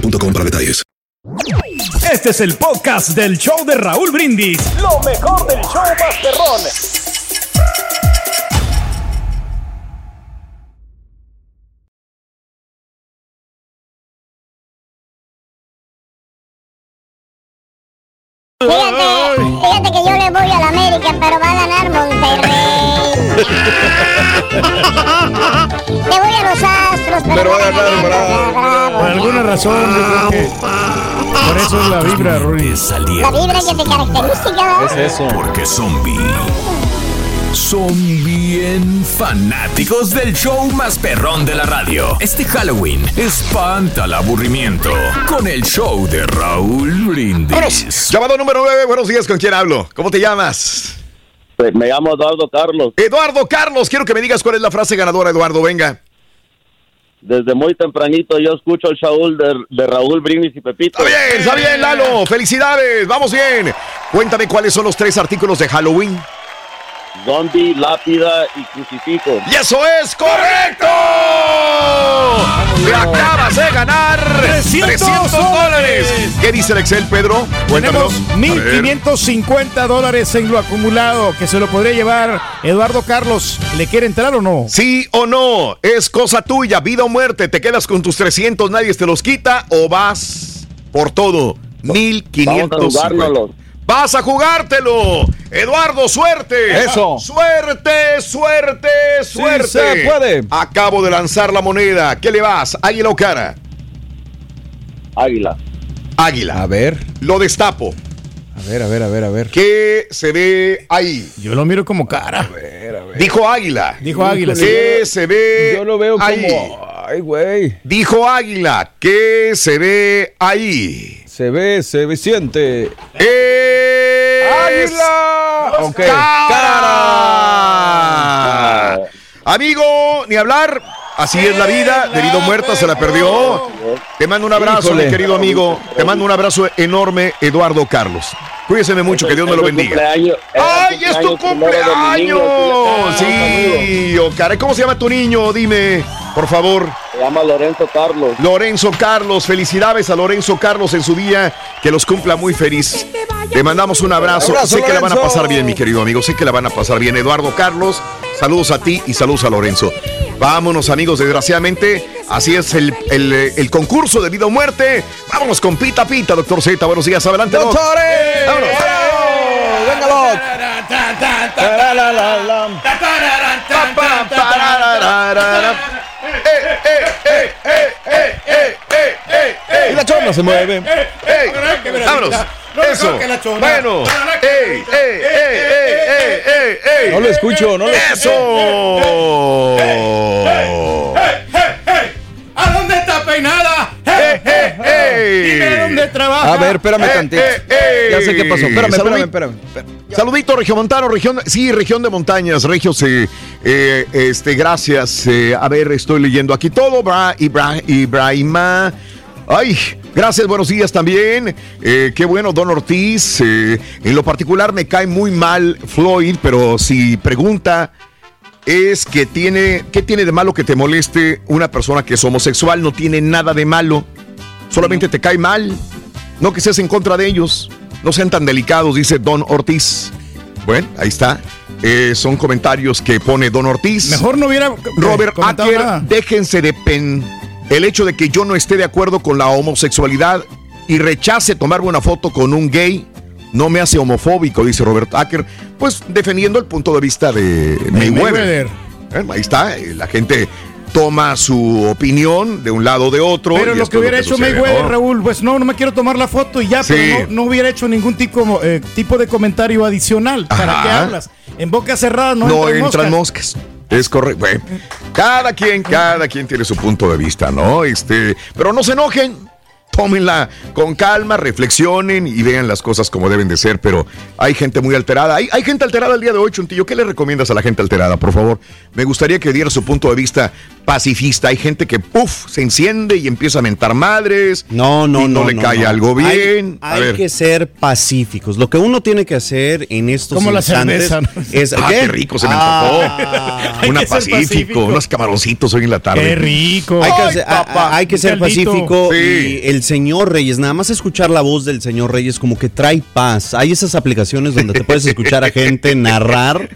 boostmobile.com para detalles. Este es el podcast del show de Raúl Brindis. Lo mejor del show Masterrón. Fíjate, fíjate que yo le voy a la América, pero va a ganar Monterrey. <laughs> le voy a los Pero, Pero va a ganar Bravo. Por alguna razón, yo creo que por eso es la vibra, Rory. La vibra que te característica, ¿verdad? Porque zombie. Son bien fanáticos del show más perrón de la radio. Este Halloween espanta el aburrimiento con el show de Raúl Brindis. Llamado número 9, buenos días, ¿con quién hablo? ¿Cómo te llamas? Pues me llamo Eduardo Carlos. Eduardo Carlos, quiero que me digas cuál es la frase ganadora, Eduardo, venga. Desde muy tempranito yo escucho el de, de Raúl Brindis y Pepito. Está bien, está bien, Lalo, felicidades, vamos bien. Cuéntame cuáles son los tres artículos de Halloween. Zombie, lápida y crucifijo. ¡Y eso es correcto! Te acabas de ganar 300, dólares. ¿Qué dice el Excel, Pedro? Tenemos A ver. 1550 dólares en lo acumulado que se lo podría llevar Eduardo Carlos. ¿Le quiere entrar o no? Sí o no, es cosa tuya, vida o muerte. ¿Te quedas con tus 300, nadie te los quita o vas por todo? 1500. Vas a jugártelo. Eduardo, suerte. Eso. Suerte, suerte, suerte. se puede. Acabo de lanzar la moneda. ¿Qué le vas? ¿Águila o cara? Águila. Águila. A ver. Lo destapo. A ver, a ver, a ver, a ver. ¿Qué se ve ahí? Yo lo miro como cara. Dijo águila. Dijo águila. sí. ¿Qué se ve Yo lo veo ahí? como. Ay, güey. Dijo águila. ¿Qué se ve ahí? Se ve, se ve, siente. Es ¡Águila! Ok. cara. Amigo, ni hablar. Así es la vida. Debido a muerta se la perdió. Te mando un abrazo, mi querido amigo. Te mando un abrazo enorme, Eduardo Carlos. Cuídese mucho, que Dios me lo bendiga. ¡Ay, es tu cumpleaños Sí, oh, caray. ¿Cómo se llama tu niño? Dime, por favor. Se llama Lorenzo Carlos. Lorenzo Carlos, felicidades a Lorenzo Carlos en su día, que los cumpla muy feliz. Te mandamos un abrazo. Abrazo, sé que la van a pasar bien, mi querido amigo. Sé que la van a pasar bien. Eduardo Carlos, saludos a ti y saludos a Lorenzo. Vámonos, amigos, desgraciadamente, así es el, el, eh, el concurso de vida o muerte. Vámonos con Pita Pita, doctor Z. Buenos días, adelante. Doc. ¡Doctores! Vámonos. ¡Venga, Doc! Y la chona se mueve. ¡Vámonos! ¡Eso! Bueno. ¡Ey, ey, ey, ey! No lo escucho, no lo ¡Eso! ¿A dónde está peinada? ¡Ey, ey, ey! Dime dónde trabaja. A ver, espérame Eh, tantito. eh, eh. Ya sé qué pasó. Espérame, espérame, Saludito. espérame. Saludito, Regiomontano, región, sí, región de montañas, Regios, eh, eh, este, gracias. eh, a ver, estoy leyendo aquí todo, Bra, Ibra, Ibrahima. Ay, gracias, buenos días también. Eh, qué bueno, Don Ortiz. eh, en lo particular me cae muy mal Floyd, pero si pregunta es que tiene, ¿qué tiene de malo que te moleste una persona que es homosexual? No tiene nada de malo. Solamente te cae mal. No que seas en contra de ellos. No sean tan delicados, dice Don Ortiz. Bueno, ahí está. Eh, son comentarios que pone Don Ortiz. Mejor no hubiera. Robert comentado Acker, nada. déjense de pen. El hecho de que yo no esté de acuerdo con la homosexualidad y rechace tomarme una foto con un gay no me hace homofóbico, dice Robert Acker, pues defendiendo el punto de vista de Mayweather. Eh, Ahí está, eh, la gente toma su opinión de un lado o de otro. Pero lo que hubiera hecho Mayweather, ¿no? Raúl, pues no, no me quiero tomar la foto y ya, Sí. pero no, no hubiera hecho ningún tipo, eh, tipo de comentario adicional. ¿Para qué hablas? En boca cerrada no, no entran entran moscas. moscas. Es correcto. Bueno, cada quien, cada quien tiene su punto de vista, ¿no? Este, pero no se enojen. Tómenla con calma, reflexionen y vean las cosas como deben de ser, pero hay gente muy alterada. Hay, hay gente alterada el día de hoy, Chuntillo. ¿Qué le recomiendas a la gente alterada, por favor? Me gustaría que diera su punto de vista pacifista. Hay gente que, puff, se enciende y empieza a mentar madres. No, no, y no, no. le no, cae no. algo bien. Hay, a hay ver. que ser pacíficos. Lo que uno tiene que hacer en estos Como la instantes cerveza, es. Ah, qué rico se me Ah, <laughs> Una ser pacífico, pacífico. unos camaroncitos hoy en la tarde. Qué rico. Hay que, Ay, hacer- a- papá. a- hay que ser Caldito. pacífico Sí. y el señor Reyes, nada más escuchar la voz del señor Reyes como que trae paz. Hay esas aplicaciones donde te puedes escuchar a gente narrar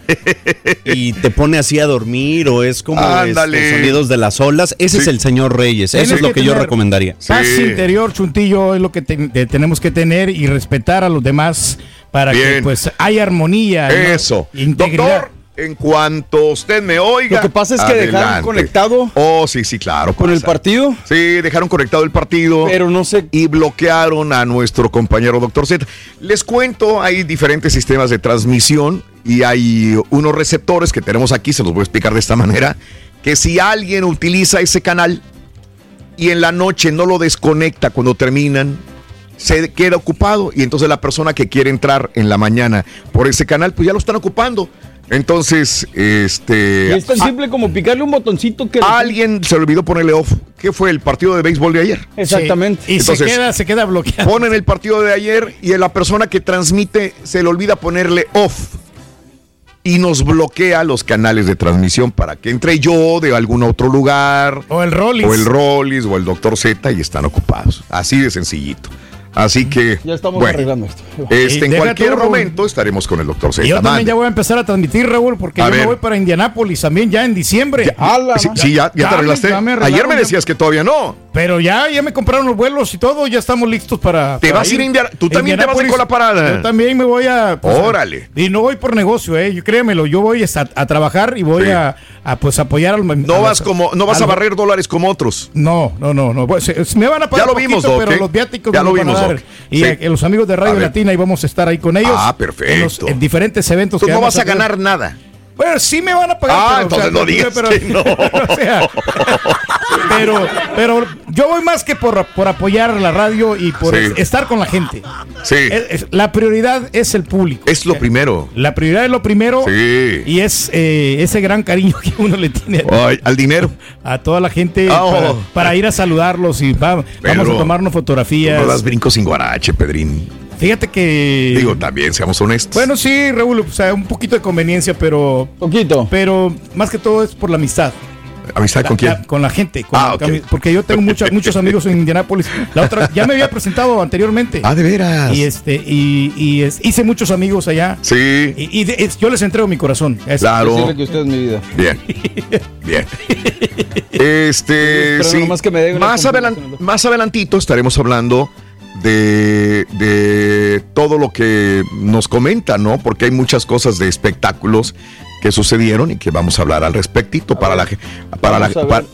y te pone así a dormir o es como este, sonidos de las olas. Ese es el señor Reyes. Eso Tienes es lo que que yo recomendaría. Paz Sí. interior, Chuntillo, es lo que te- te- tenemos que tener y respetar a los demás para que pues haya armonía. ¿no? Eso. Integridad. Doctor, en cuanto usted me oiga. Lo que pasa es que dejaron conectado Oh, sí, sí, claro. con el partido, Sí, dejaron conectado el partido. pero no sé. y bloquearon a nuestro compañero Doctor Z. Les cuento, hay diferentes sistemas de transmisión y hay unos receptores que tenemos aquí, se los voy a explicar de esta manera, que si alguien utiliza ese canal y en la noche no lo desconecta cuando terminan, se queda ocupado y entonces la persona que quiere entrar en la mañana por ese canal, pues ya lo están ocupando. Entonces, Y este... es tan simple como picarle un botoncito que. a alguien se le olvidó ponerle off. ¿Qué fue el partido de béisbol de ayer? Exactamente. Sí, Y Entonces, se queda, se queda bloqueado. ponen el partido de ayer y la persona que transmite se le olvida ponerle off. y nos bloquea los canales de transmisión para que entre yo de algún otro lugar. O el Rollis. O el Rollis o el Doctor Z y están ocupados. Así de sencillito. Así que. Ya estamos bueno, arreglando esto. Este, en cualquier momento estaremos con el Doctor Z. Y yo también Mande. ya voy a empezar a transmitir, Raúl, porque A yo me voy para Indianápolis también ya en diciembre. Sí, sí, ya, ya te arreglaste. Ayer me decías que todavía no. Pero ya, ya me compraron los vuelos y todo, ya estamos listos para. Te para vas a ir a Indiana- tú también te vas a ir con la parada. Yo también me voy a. pues, Órale. Y no voy por negocio, eh. Yo, créemelo, yo voy a, a trabajar y voy Sí. a, a, pues apoyar al. No vas como, no vas a barrer dólares como otros. No, no, no, no. Pues, eh, me van a pagar Ya lo vimos, poquito, Doc, pero ¿eh? los viáticos Ya me lo los van a vimos, dar. Doc. Y Sí. eh, los amigos de A Radio. Latina y vamos a estar ahí con ellos. Ah, En, los- perfecto. en diferentes eventos. Tú que no vas a ganar nada. Bueno, sí me van a pagar. Ah, pero, o sea, entonces no digas pero- que no. <laughs> o sea, pero, pero yo voy más que por, por apoyar la radio y por Sí. estar con la gente. Sí. Es- es- la prioridad es el público. Es lo primero. La prioridad es lo primero. Sí. Y es eh, ese gran cariño que uno le tiene Ay, al dinero. a toda la gente Ah, oh. para, para ir a saludarlos y va- vamos a tomarnos fotografías. No das brincos sin guarache, Pedrín. Fíjate que. Digo, también, seamos honestos. Bueno, sí, Raúl, o sea, un poquito de conveniencia, pero. Poquito. Pero más que todo es por la amistad. ¿Amistad con quién? La- con la gente. con Ah, la-. Porque yo tengo mucha- <laughs> muchos amigos en Indianápolis. La otra, ya me había presentado anteriormente. Ah, de veras. Y este, y, y es- hice muchos amigos allá. Sí. Y, y de- es- yo les entrego mi corazón. Es- Claro. Decirle que usted es mi vida. Bien. Bien. <laughs> Este, Pero sí. nomás que me Más, confirmación, adelan- doctor. más adelantito estaremos hablando de, de todo lo que nos comenta, ¿no? Porque hay muchas cosas de espectáculos que sucedieron y que vamos a hablar al respectito para la para la para-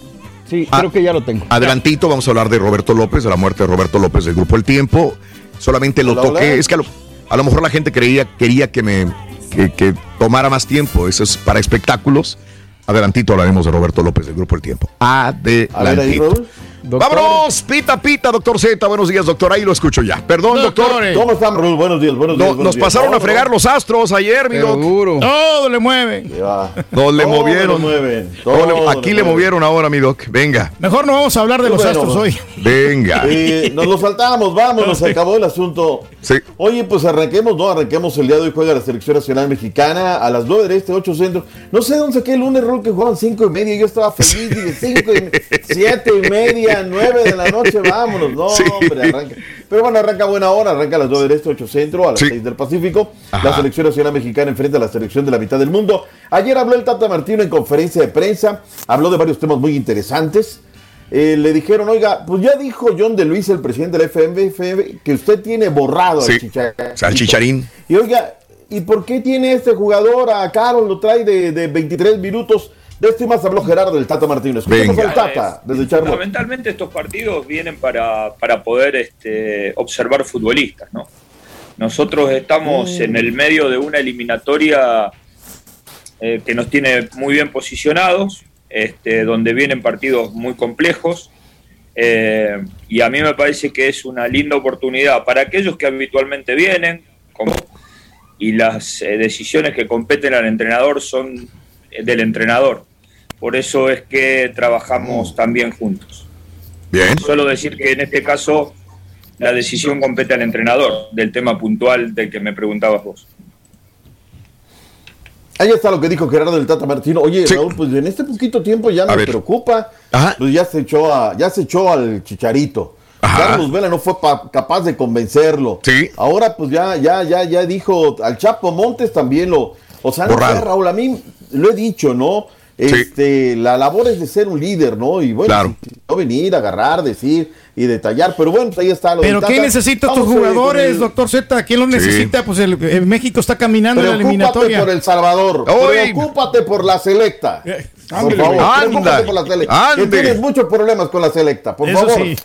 Sí, Ah. creo que ya lo tengo. Adelantito vamos a hablar de Roberto López, de la muerte de Roberto López del Grupo El Tiempo. Solamente lo Hola, toqué. hola. Es que a lo, a lo mejor la gente creía, quería que me que, que tomara más tiempo. Eso es para espectáculos. Adelantito hablaremos de Roberto López del Grupo El Tiempo. Adelantito. Vámonos, pita, pita, doctor Z. Buenos días, doctor. Ahí lo escucho ya. Perdón, doctor. ¿Cómo están, Raúl? Buenos días, buenos días. No- buenos nos días. pasaron a fregar los astros ayer, mi duro. Todo le mueve. Ya. No le Todo movieron. mueven, Todo le- todo aquí le le mueven. movieron ahora, mi doc. Venga, Mejor no vamos a hablar de los Bueno, astros hoy. venga. Eh, nos lo saltamos, vámonos, <laughs> se acabó el asunto. Sí. Oye, pues arranquemos, ¿no? Arranquemos el día de hoy, juega la selección nacional mexicana a las 9 de este, 8 centro. No sé dónde saqué el lunes, Raúl, que jugaban 5 y media. Yo estaba feliz, y de 5 y 7 y media, 9 de la noche, vámonos. No, Sí. hombre, arranca. Pero bueno, arranca buena hora, arranca a las 9 de este, 8 centro, a las Sí. 6 del Pacífico. Ajá. La selección nacional mexicana enfrenta a la selección de la mitad del mundo. Ayer habló el Tata Martino en conferencia de prensa, habló de varios temas muy interesantes. Eh, le dijeron, oiga, pues ya dijo John de Luis, el presidente de la FMF, que usted tiene borrado Sí. al Chicharito. Chicharín. Y oiga, ¿y por qué tiene este jugador a Carlos? Lo trae de, de 23 minutos. De esto y más habló Gerardo del Tata Martínez. Venga. al Tata desde. Fundamentalmente estos partidos vienen para, para poder este, observar futbolistas, ¿no? Nosotros estamos Mm. en el medio de una eliminatoria eh, que nos tiene muy bien posicionados, este, donde vienen partidos muy complejos. eh, y a mí me parece que es una linda oportunidad para aquellos que habitualmente vienen, como, y las eh, decisiones que competen al entrenador son eh, del entrenador. Por eso es que trabajamos también juntos. Bien. Solo decir que en este caso la decisión compete al entrenador del tema puntual del que me preguntabas vos. Ahí está lo que dijo Gerardo del Tata Martino. Oye, Raúl, pues en este poquito tiempo ya A me ver. preocupa. Pues ya se echó a, ya se echó al chicharito. Carlos Vela no fue pa- capaz de convencerlo. Sí. Ahora, pues ya, ya, ya, ya dijo al Chapo Montes también lo. O sea, no Raúl, a mí lo he dicho, ¿no? Este, la labor es de ser un líder, ¿no? Y bueno, Claro. no venir, agarrar, decir y detallar. Pero bueno, pues ahí está lo Pero ¿quién necesita estos Vamos, eh, jugadores, el- doctor Z? ¿Quién los Sí. necesita? Pues el, el México está caminando en la Preocúpate eliminatoria. por El Salvador. Oye. Preocúpate por la selecta. Por ándale, favor, por la selecta. Que Ande. tienes muchos problemas con la selecta. Por Eso favor. sí,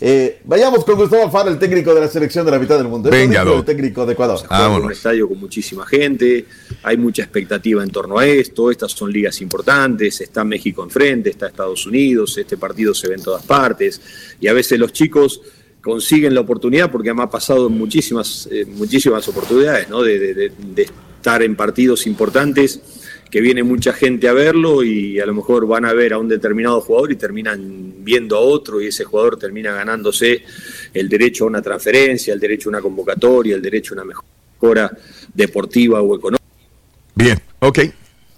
Eh, vayamos con Gustavo Alfaro, el técnico de la selección de la mitad del mundo. Venga, el técnico de Ecuador. Juega en un estadio con muchísima gente, hay mucha expectativa en torno a esto, estas son ligas importantes, está México enfrente, está Estados Unidos, este partido se ve en todas partes y a veces los chicos consiguen la oportunidad porque me ha pasado muchísimas, eh, muchísimas oportunidades ¿no? de, de- de- de estar en partidos importantes que viene mucha gente a verlo y a lo mejor van a ver a un determinado jugador y terminan viendo a otro y ese jugador termina ganándose el derecho a una transferencia, el derecho a una convocatoria, el derecho a una mejora deportiva o económica. Bien, ok.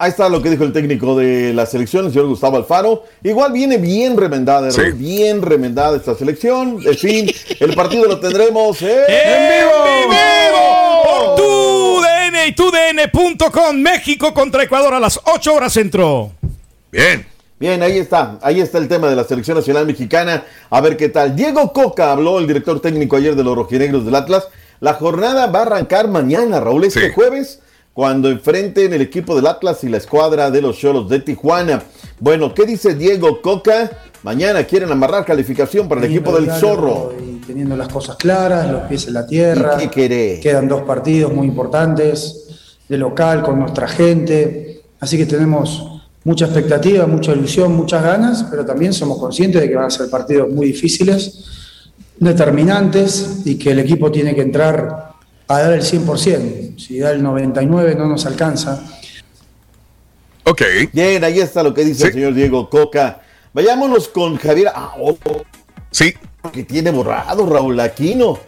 Ahí está lo que dijo el técnico de la selección, el señor Gustavo Alfaro. Igual viene bien remendada, sí. bien remendada esta selección. En fin, el partido lo tendremos en, ¡En vivo. ¡Por tú! tnpuntocomMéxico México contra Ecuador a las 8 horas centro. Bien. Bien, ahí está, ahí está el tema de la selección nacional mexicana. A ver qué tal. Diego Coca habló, el director técnico ayer de los rojinegros del Atlas. La jornada va a arrancar mañana, Raúl, este jueves, cuando enfrenten el equipo del Atlas y la escuadra de los Cholos de Tijuana. Bueno, ¿qué dice Diego Coca? Mañana quieren amarrar calificación para el equipo del Zorro. Y teniendo las cosas claras, los pies en la tierra. ¿Y qué querés? Quedan dos partidos muy importantes de local con nuestra gente. Así que tenemos mucha expectativa, mucha ilusión, muchas ganas, pero también somos conscientes de que van a ser partidos muy difíciles, determinantes y que el equipo tiene que entrar a dar el 100%. Si da el 99 no nos alcanza. Ok. Bien, ahí está lo que dice el señor Diego Coca. Vayámonos con Javier. Ah, oh, sí. Que tiene borrado Raúl Aquino.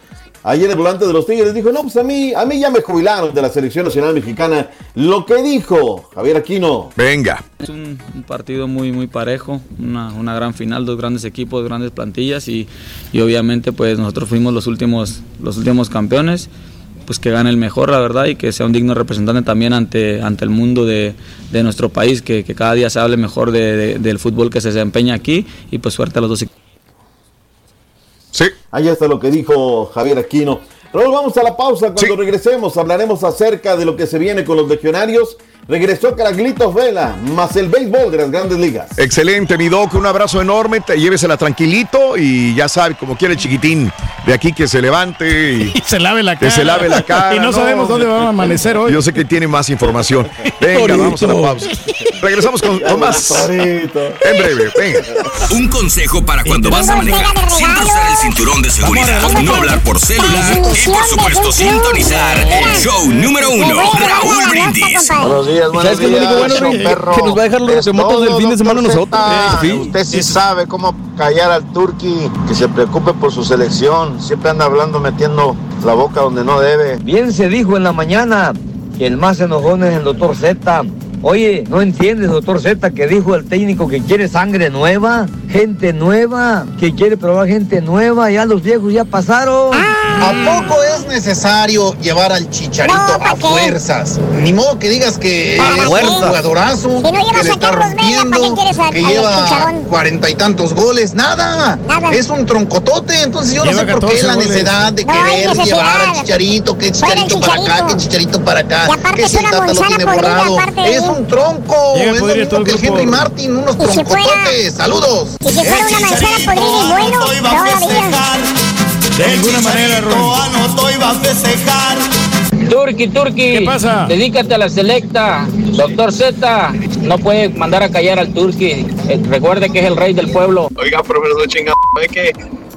Ayer el volante de los Tigres dijo, no, pues a mí, a mí ya me jubilaron de la Selección Nacional Mexicana. Lo que dijo Javier Aquino. Venga. Es un, un partido muy muy parejo, una, una gran final, dos grandes equipos, grandes plantillas y, y obviamente pues nosotros fuimos los últimos, los últimos campeones, pues que gane el mejor la verdad y que sea un digno representante también ante, ante el mundo de, de nuestro país, que, que cada día se hable mejor de- de- del fútbol que se desempeña aquí y pues suerte a los dos equipos. Sí. Ahí está lo que dijo Javier Aquino. Raúl, vamos a la pausa. Cuando regresemos hablaremos acerca de lo que se viene con los legionarios. Regresó Caraglitos Vela, más el béisbol de las grandes ligas. Excelente, mi doc, un abrazo enorme, te, llévesela tranquilito y ya sabe, como quiere el chiquitín, de aquí que se levante y, <laughs> se lave la que se lave la cara. <laughs> Y no sabemos dónde va a amanecer hoy. Yo sé que tiene más información. Venga, vamos a la pausa. Regresamos con, con más. En breve, venga. Un consejo para cuando vas a manejar. Siempre usar el cinturón de seguridad. No hablar por celular. Y por supuesto, sintonizar el show número uno, Raúl Brindis. Días, buenos ¿Sabes qué es lo único días, bueno, perro. Que nos va a dejar los Es remotos del fin de semana nosotros. Sí. Usted sí sabe cómo callar al turqui, que se preocupe por su selección. Siempre anda hablando, metiendo la boca donde no debe. Bien se dijo en la mañana que el más enojón es el doctor Z. Oye, ¿no entiendes, doctor Z, que dijo el técnico que quiere sangre nueva? Gente nueva, que quiere probar gente nueva, ya los viejos ya pasaron. ¿A poco es necesario llevar al chicharito a fuerzas? Ni modo que digas que es un fuerza. jugadorazo, Si no que le a está Vela, ¿para qué rompiendo, quieres a- que lleva cuarenta y tantos goles. Nada. Nada. Es un troncotote. Entonces yo no Lleva sé por 14 qué la goles. necesidad de No hay querer necesidad. llevar al chicharito, que chicharito para acá, que chicharito para acá, Y aparte que es si Tata lo manzana tiene borrado. de Es. Un tronco. Llega Es lo mismo que. Henry Martin, unos Y troncototes. Saludos. Y si fuera una manzana podrida y bueno, todavía. De ninguna manera, Raúl. Turki, Turki. ¿Qué pasa? Dedícate a la selecta. Doctor Z, no puede mandar a callar al Turki. Eh, recuerde que es el rey del pueblo. Oiga, profesor chingado, es que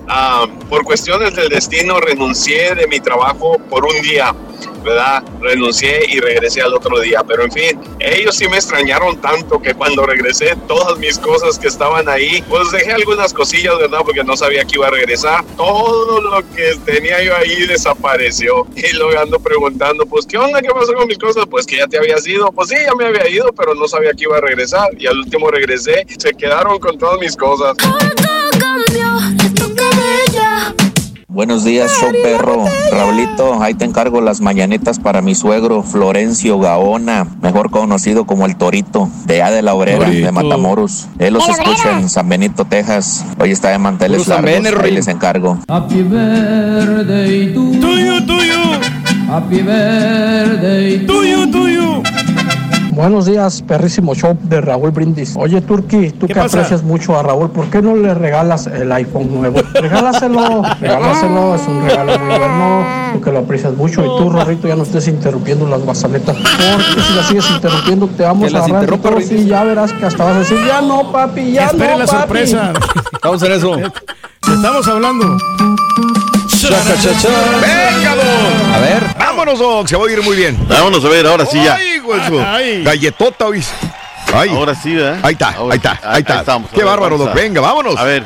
ah, por cuestiones del destino renuncié de mi trabajo por un día, ¿verdad? Renuncié y regresé al otro día, pero en fin, ellos sí me extrañaron tanto que cuando regresé todas mis cosas que estaban ahí, pues dejé algunas cosillas, ¿verdad? Porque no sabía que iba a regresar. Todo lo que tenía yo ahí desapareció. Y luego ando preguntando, pues, ¿qué onda? ¿Qué pasó con mis cosas? Pues que ya te habías ido. Pues sí, ya me había ido, pero no sabía que iba a regresar. Y al último regresé, se quedaron con todas mis cosas. Buenos días, show perro. Raulito, ahí te encargo las mañanitas para mi suegro Florencio Gaona, mejor conocido como el Torito, de A de la Obrera, de. Matamoros. Él los ¿De la escucha en San Benito, Texas. Hoy está de manteles largos. Ahí les encargo. Happy birthday to Tuyo, tuyo. Happy birthday to Tuyo, tuyo. Buenos días, perrísimo show de Raúl Brindis. Oye, Turki, tú que pasa? aprecias mucho a Raúl, ¿por qué no le regalas el iPhone nuevo? <laughs> Regálaselo, regálaselo, es un regalo muy bueno, tú que lo aprecias mucho. Y tú, Rorrito, ya no estés interrumpiendo las guasaletas. Porque si las sigues interrumpiendo, te vamos Que a agarrar interrumpa, todos y ya verás que hasta vas a decir, ya no, papi, ya Espere no, la papi. sorpresa. <laughs> Vamos a hacer eso. Estamos hablando. ¡Venga, Doc! A ver. <laughs> Vámonos, Doc, se va a ir muy bien. Vámonos a ver, ahora sí ya. Ay, Ay. Galletota, hoy. Ay. Ahora sí, ¿verdad? Ahí está, Ahora ahí está, sí. ahí está. estamos. Qué ver, bárbaro, vamos Doc. a- Venga, vámonos. A ver.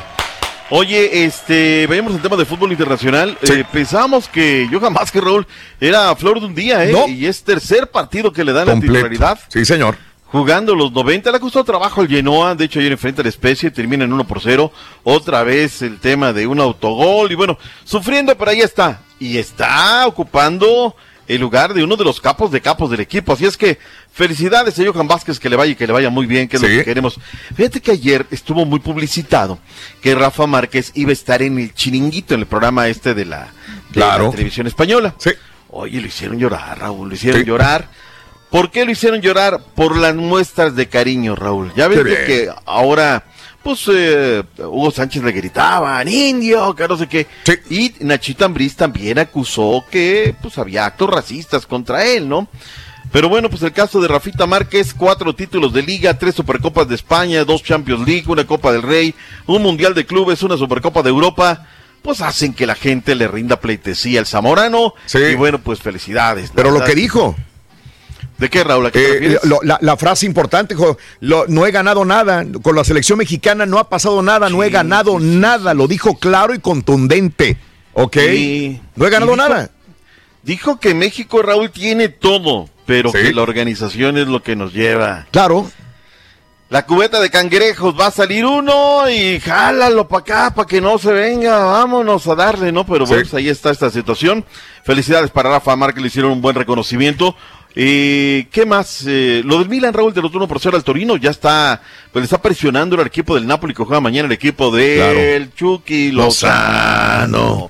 Oye, este, veamos el tema de fútbol internacional. Eh, pensábamos que Johan Vázquez Raúl era flor de un día, ¿eh? Y es tercer partido que le dan la Completo. titularidad. Sí, señor. Jugando los 90, le ha costado trabajo al Genoa, de hecho ayer enfrenta a la especie, termina en 1 por 0, otra vez el tema de un autogol y bueno, sufriendo, pero ahí está, y está ocupando el lugar de uno de los capos de capos del equipo, así es que felicidades a Johan Vázquez, que le vaya y que le vaya muy bien, que es lo que queremos. Fíjate que ayer estuvo muy publicitado que Rafa Márquez iba a estar en el chiringuito, en el programa este de la, de la Claro. televisión española. Sí. Oye, lo hicieron llorar, Raúl, lo hicieron llorar. ¿Por qué lo hicieron llorar? Por las muestras de cariño, Raúl. Ya ves que ahora, pues, eh, Hugo Sánchez le gritaban, indio, que no sé qué. Y Nachito Ambriz también acusó que, pues, había actos racistas contra él, ¿no? Pero bueno, pues el caso de Rafita Márquez, cuatro títulos de liga, tres supercopas de España, dos Champions League, una Copa del Rey, un Mundial de Clubes, una Supercopa de Europa, pues hacen que la gente le rinda pleitesía al Zamorano. Y bueno, pues felicidades. Pero lo que dijo. ¿De qué, Raúl? ¿A qué te Eh, lo- la, la frase importante, lo- no he ganado nada, con la selección mexicana no ha pasado nada, no he ganado nada, lo dijo claro y contundente, ¿ok? Sí. No he ganado dijo- nada. Dijo que México, Raúl, tiene todo, pero que la organización es lo que nos lleva. Claro. La cubeta de cangrejos va a salir uno y jálalo para acá para que no se venga, vámonos a darle, ¿no? Pero pues ahí está esta situación. Felicidades para Rafa Márquez, le hicieron un buen reconocimiento. Eh, ¿Qué más? Eh, lo del Milan, Raúl, de los 1 por 0 al Torino, ya está, pues le está presionando el equipo del Napoli que juega mañana el equipo del Chucky Lozano.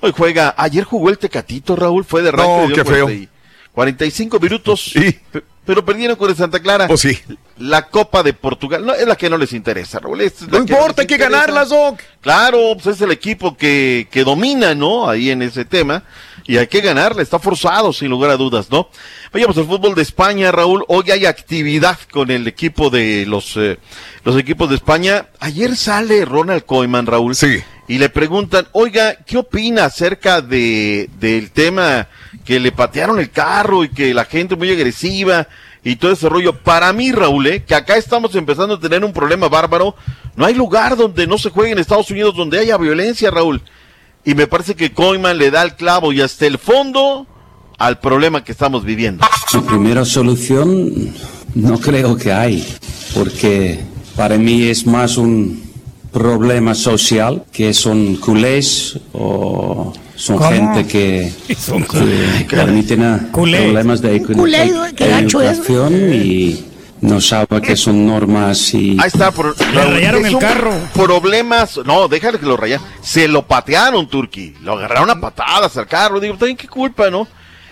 Hoy juega, ayer jugó el Tecatito, Raúl, fue de No, arranque, dio qué feo. 40 y- 45 minutos, pe- pero perdieron con el Santa Clara. Pues sí. La Copa de Portugal, no, es la que no les interesa, Raúl. es No importa, hay que ganarlas, Doc. Claro, pues es el equipo que, que domina, ¿no? Ahí en ese tema. Y hay que ganarle, está forzado, sin lugar a dudas, ¿no? Vayamos al fútbol de España, Raúl. Hoy hay actividad con el equipo de los, eh, los equipos de España. Ayer sale Ronald Koeman, Raúl. Sí. Y le preguntan, oiga, ¿qué opina acerca de, del tema que le patearon el carro y que la gente muy agresiva y todo ese rollo? Para mí, Raúl, ¿eh? que acá estamos empezando a tener un problema bárbaro. No hay lugar donde no se juegue en Estados Unidos donde haya violencia, Raúl. Y me parece que Koeman le da el clavo y hasta el fondo al problema que estamos viviendo. La primera solución no creo que hay, porque para mí es más un problema social, que son culés o son ¿Cómo? gente que, <laughs> que para mí tiene Culé. problemas de, de- de educación y no sabe que son normas y... Ahí está, por, rayaron es el carro. Problemas, no, déjale que lo rayaron. Se lo patearon, Turki. Lo agarraron a patadas al carro. Digo, ¿también qué culpa, no?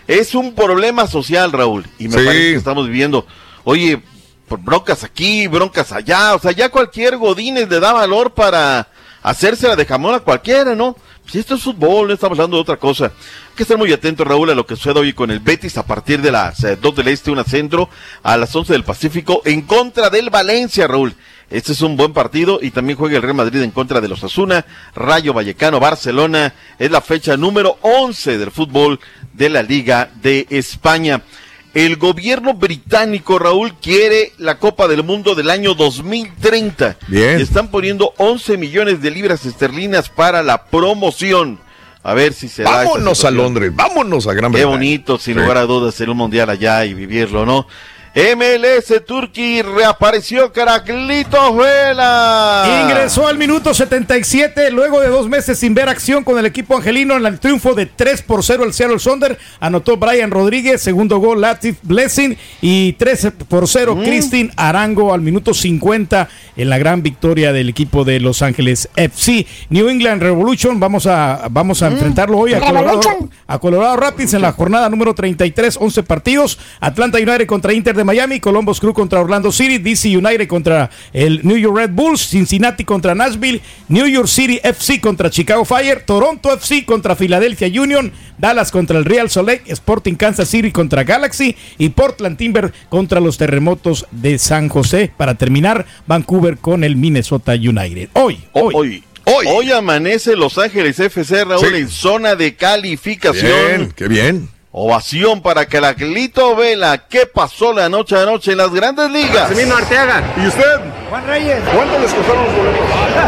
Es un problema social, Raúl. Y me Sí. parece que estamos viviendo. Oye, por broncas aquí, broncas allá. O sea, ya cualquier Godínez le da valor para hacérsela de jamón a cualquiera, ¿no? Si esto es fútbol, no estamos hablando de otra cosa. Hay que estar muy atento, Raúl, a lo que sucede hoy con el Betis a partir de las eh, 2 del Este, una centro, a las 11 del Pacífico, en contra del Valencia, Raúl. Este es un buen partido y también juega el Real Madrid en contra de los Asuna, Rayo Vallecano, Barcelona. Es la fecha número 11 del fútbol de la Liga de España. El gobierno británico, Raúl, quiere la Copa del Mundo del año 2030. Bien. Y están poniendo 11 millones de libras esterlinas para la promoción. A ver si se da esta Vámonos a. Londres, vámonos a Gran Qué Bretaña. bonito, sin Sí. lugar a dudas, ser un mundial allá y vivirlo, ¿no? MLS Turkey reapareció Caraclito Vela. Ingresó al minuto 77 luego de dos meses sin ver acción con el equipo angelino en el triunfo de 3 por 0 al Seattle Sonder. Anotó Brian Rodríguez, segundo gol Latif Blessing y 3 por 0 Mm. Christine Arango al minuto 50 en la gran victoria del equipo de Los Ángeles FC. New England Revolution, vamos a, vamos a Mm. enfrentarlo hoy a Colorado, Revolution. a Colorado Rapids en la jornada número 33, 11 partidos. Atlanta United contra Inter de Miami, Columbus Crew contra Orlando City, DC United contra el New York Red Bulls, Cincinnati contra Nashville, New York City FC contra Chicago Fire, Toronto FC contra Philadelphia Union, Dallas contra el Real Salt Lake, Sporting Kansas City contra Galaxy y Portland Timber contra los terremotos de San José. Para terminar, Vancouver con el Minnesota United. Hoy, hoy. Hoy, hoy, amanece Los Ángeles FC Raúl Sí. en zona de calificación. Bien, qué bien. Ovación para Caraclito Vela. ¿Qué pasó la noche de anoche en las grandes ligas? Semino Arteaga. ¿Y usted? Juan Reyes. ¿Cuánto les costaron los boletos?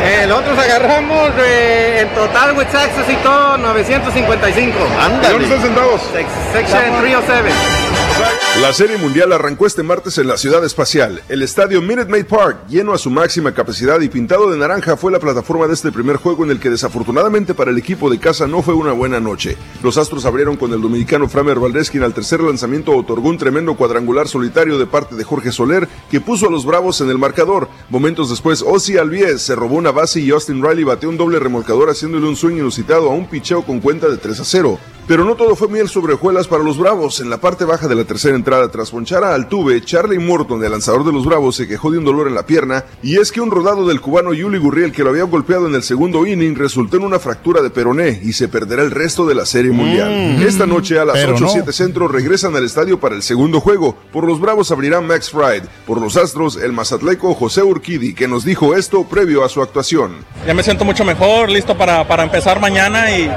Eh, nosotros agarramos eh, en total with taxes y todo 955. Ándale. ¿Dónde están sentados? Section 307. La Serie Mundial arrancó este martes en la ciudad espacial. El estadio Minute Maid Park, lleno a su máxima capacidad y pintado de naranja, fue la plataforma de este primer juego en el que desafortunadamente para el equipo de casa no fue una buena noche. Los Astros abrieron con el dominicano Framer Valdez, quien al tercer lanzamiento otorgó un tremendo cuadrangular solitario de parte de Jorge Soler, que puso a los Bravos en el marcador. Momentos después, Ozzy Albiez se robó una base y Austin Riley bateó un doble remolcador haciéndole un swing inusitado a un picheo con cuenta de 3 a 0. Pero no todo fue miel sobre hojuelas para los Bravos. En la parte baja de la tercera entrada, tras ponchar a Altuve, Charlie Morton, el lanzador de los Bravos, se quejó de un dolor en la pierna. Y es que un rodado del cubano Yuli Gurriel, que lo había golpeado en el segundo inning, resultó en una fractura de peroné y se perderá el resto de la Serie Mundial. Mm. Esta noche a las Pero 8-7 no. centro regresan al estadio para el segundo juego. Por los Bravos abrirá Max Fried. Por los Astros, el mazatleco José Urquidi, que nos dijo esto previo a su actuación. Ya me siento mucho mejor, listo para, para empezar mañana y,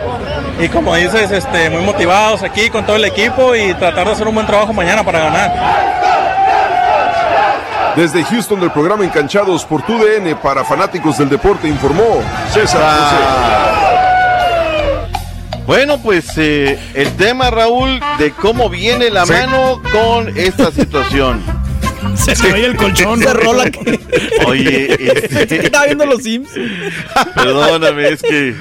y como dices, este, muy motivados aquí con todo el equipo y tratar de hacer un buen trabajo mañana para ganar. Desde Houston del programa Encanchados por TUDN para fanáticos del deporte informó César Bueno, pues eh, el tema, Raúl, de cómo viene la Sí. mano con esta situación. <laughs> Se oye el colchón. Se rola <laughs> que- Oye, este, Estaba viendo los Sims. perdóname, es que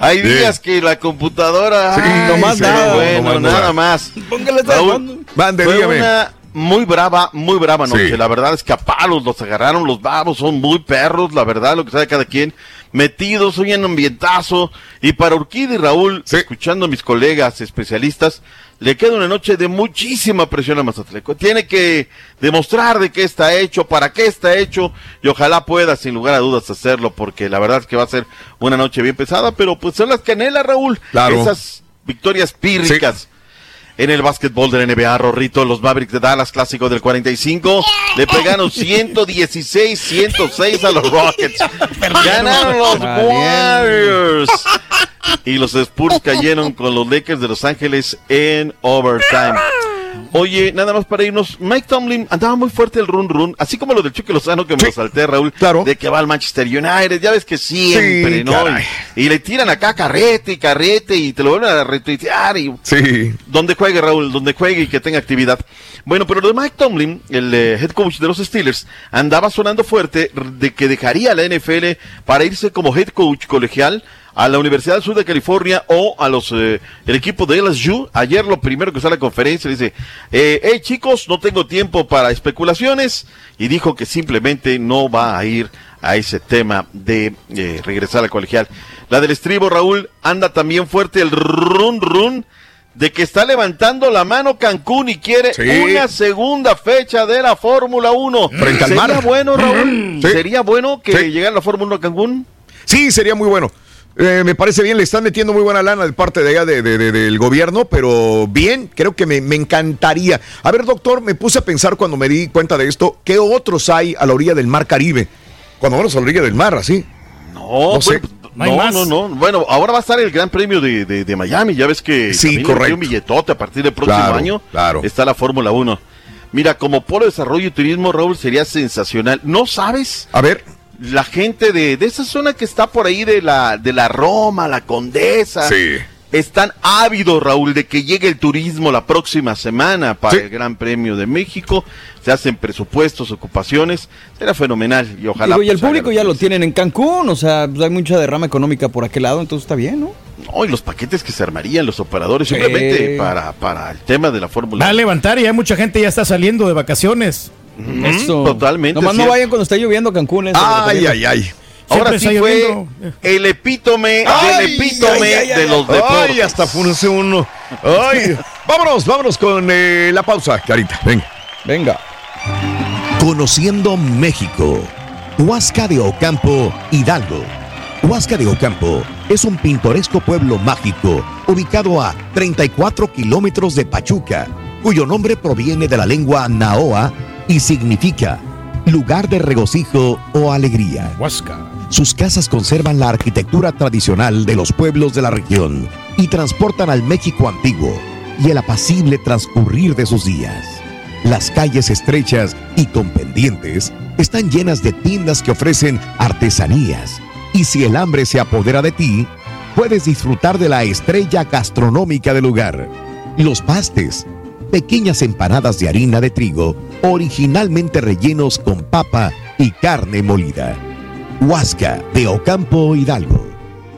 hay días que la computadora. Sí, ay, nomás nada, Bueno, nomás nada nada. más. Póngale Raúl. Mande, Fue dígame. una muy brava, muy brava noche. Sí. La verdad es que a palos los agarraron los babos, son muy perros, la verdad, lo que sabe cada quien. Metidos, hoy en ambientazo. Y para Urquidi y Raúl, escuchando a mis colegas especialistas, le queda una noche de muchísima presión a Mazatleco. Tiene que demostrar de qué está hecho, para qué está hecho, y ojalá pueda, sin lugar a dudas, hacerlo, porque la verdad es que va a ser una noche bien pesada, pero pues son las canelas, Raúl. Claro. Esas victorias pírricas. En el básquetbol del NBA, Rorrito, los Mavericks de Dallas, clásico del 45, le pegaron 116-106 a los Rockets. <laughs> Ganaron los Warriors. Y los Spurs cayeron con los Lakers de Los Ángeles en overtime. Oye, nada más para irnos, Mike Tomlin andaba muy fuerte el run run, así como lo del Chucky Lozano que me lo salté, Raúl, de que va al Manchester United, ya ves que siempre, Sí, ¿no? caray. Y le tiran acá carrete y carrete y te lo vuelven a retuitear y Sí. donde juegue Raúl, donde juegue y que tenga actividad. Bueno, pero lo de Mike Tomlin, el eh, head coach de los Steelers, andaba sonando fuerte de que dejaría la NFL para irse como head coach colegial a la Universidad del Sur de California o a los eh, el equipo de LSU. Ayer lo primero que sale a la conferencia dice, eh, hey chicos, no tengo tiempo para especulaciones y dijo que simplemente no va a ir a ese tema de eh, regresar al colegial. La del estribo, Raúl, anda también fuerte el run run de que está levantando la mano Cancún y quiere Sí. una segunda fecha de la Fórmula 1. Frente al ¿Sería mar. bueno, Raúl? Sí. ¿Sería bueno que Sí. llegara la Fórmula 1 a Cancún? Sí, sería muy bueno. Eh, me parece bien, le están metiendo muy buena lana de parte de allá de- de- de- del gobierno, pero bien, creo que me, me encantaría. A ver, doctor, me puse a pensar cuando me di cuenta de esto, ¿qué otros hay a la orilla del mar Caribe? Cuando vamos a la orilla del mar, así. No, No sé. No no, no, no. Bueno, ahora va a estar el Gran Premio de, de- de Miami. Ya ves que Sí, correcto. un billetote a partir del próximo Claro, año. claro. Está la Fórmula 1. Mira, como polo de desarrollo y turismo, Raúl, sería sensacional. ¿No sabes? A ver. La gente de, de esa zona que está por ahí de la, de la Roma, la Condesa. Sí. Están ávidos, Raúl, de que llegue el turismo la próxima semana para el Gran Premio de México. Se hacen presupuestos, ocupaciones. Será fenomenal y ojalá. Digo, y el pues, público ya lo tienen en Cancún, o sea, pues hay mucha derrama económica por aquel lado, entonces está bien, ¿no? No, y los paquetes que se armarían los operadores Sí. simplemente para, para el tema de la Fórmula Va a levantar y ya mucha gente ya está saliendo de vacaciones. Eso. totalmente Nomás no vayan cuando esté lloviendo a Cancún. ¿eh? Ay, ay, ay. Ahora sí está fue lloviendo. el epítome Ay, del epítome ay, ay, de los deportes. Ay, hasta funce uno. Ay, <laughs> vámonos, vámonos con eh, la pausa, Carita. Venga. Venga. Conociendo México. Huasca de Ocampo, Hidalgo. Huasca de Ocampo es un pintoresco pueblo mágico ubicado a 34 kilómetros de Pachuca, cuyo nombre proviene de la lengua naoa y significa lugar de regocijo o alegría. Huasca. Sus casas conservan la arquitectura tradicional de los pueblos de la región y transportan al México antiguo, y el apacible transcurrir de sus días. Las calles estrechas y con pendientes están llenas de tiendas que ofrecen artesanías. Y si el hambre se apodera de ti, puedes disfrutar de la estrella gastronómica del lugar. Los pastes, pequeñas empanadas de harina de trigo, originalmente rellenos con papa y carne molida. Huasca de Ocampo Hidalgo.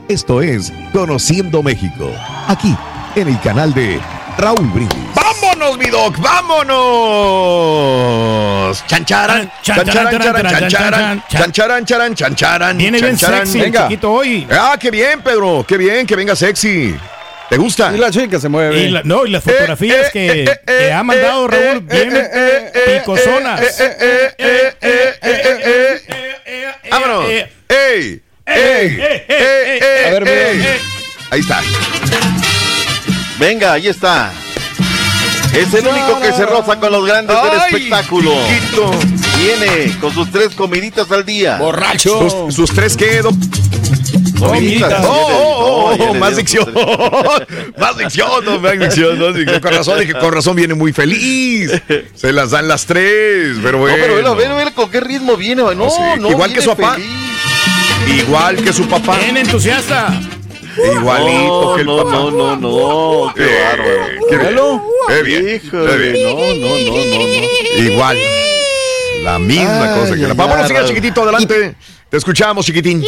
Esto es Conociendo México, aquí en el canal de Raúl Brindis. ¡Vámonos, mi doc! ¡Vámonos! ¡Chancharan! ¡Chancharan, charan, chancharan! ¡Chancharan, charan, chancharan! Viene bien chancharan. sexy chiquito hoy. ¡Ah, qué bien, Pedro! ¡Qué bien que venga sexy! ¿Te gusta? Y la chica se mueve. Y la- no, y las fotografías que, que ha mandado Raúl bien picosonas. ¡Vámonos! ¡Ey! ¡Ey! ¡Ey! ¡Ey! A ver, ey! mira. Ahí está. Venga, ahí está. Es el único que se roza con los grandes del espectáculo. Viene con sus tres comiditas al día. Borracho. Sus, sus tres que Comiditas. Oh, oh, oh, No, más dicción. más dicción, no, más dicción, dicción. Con razón, dije, con razón viene muy feliz. Se las dan las tres, pero bueno. No, pero velo, velo, velo con qué ritmo viene. No, Sí, no, igual que su papá. Igual que su papá. Bien entusiasta. Igualito no, que el no, papá. no, no, no, qué Eh, bárbaro. qué bien. Qué bien. Híjole, qué bien. no, no, no, no, no. Igual. La misma Ay, cosa que la Vámonos, ay, siga, chiquitito, adelante. Te escuchamos, chiquitín.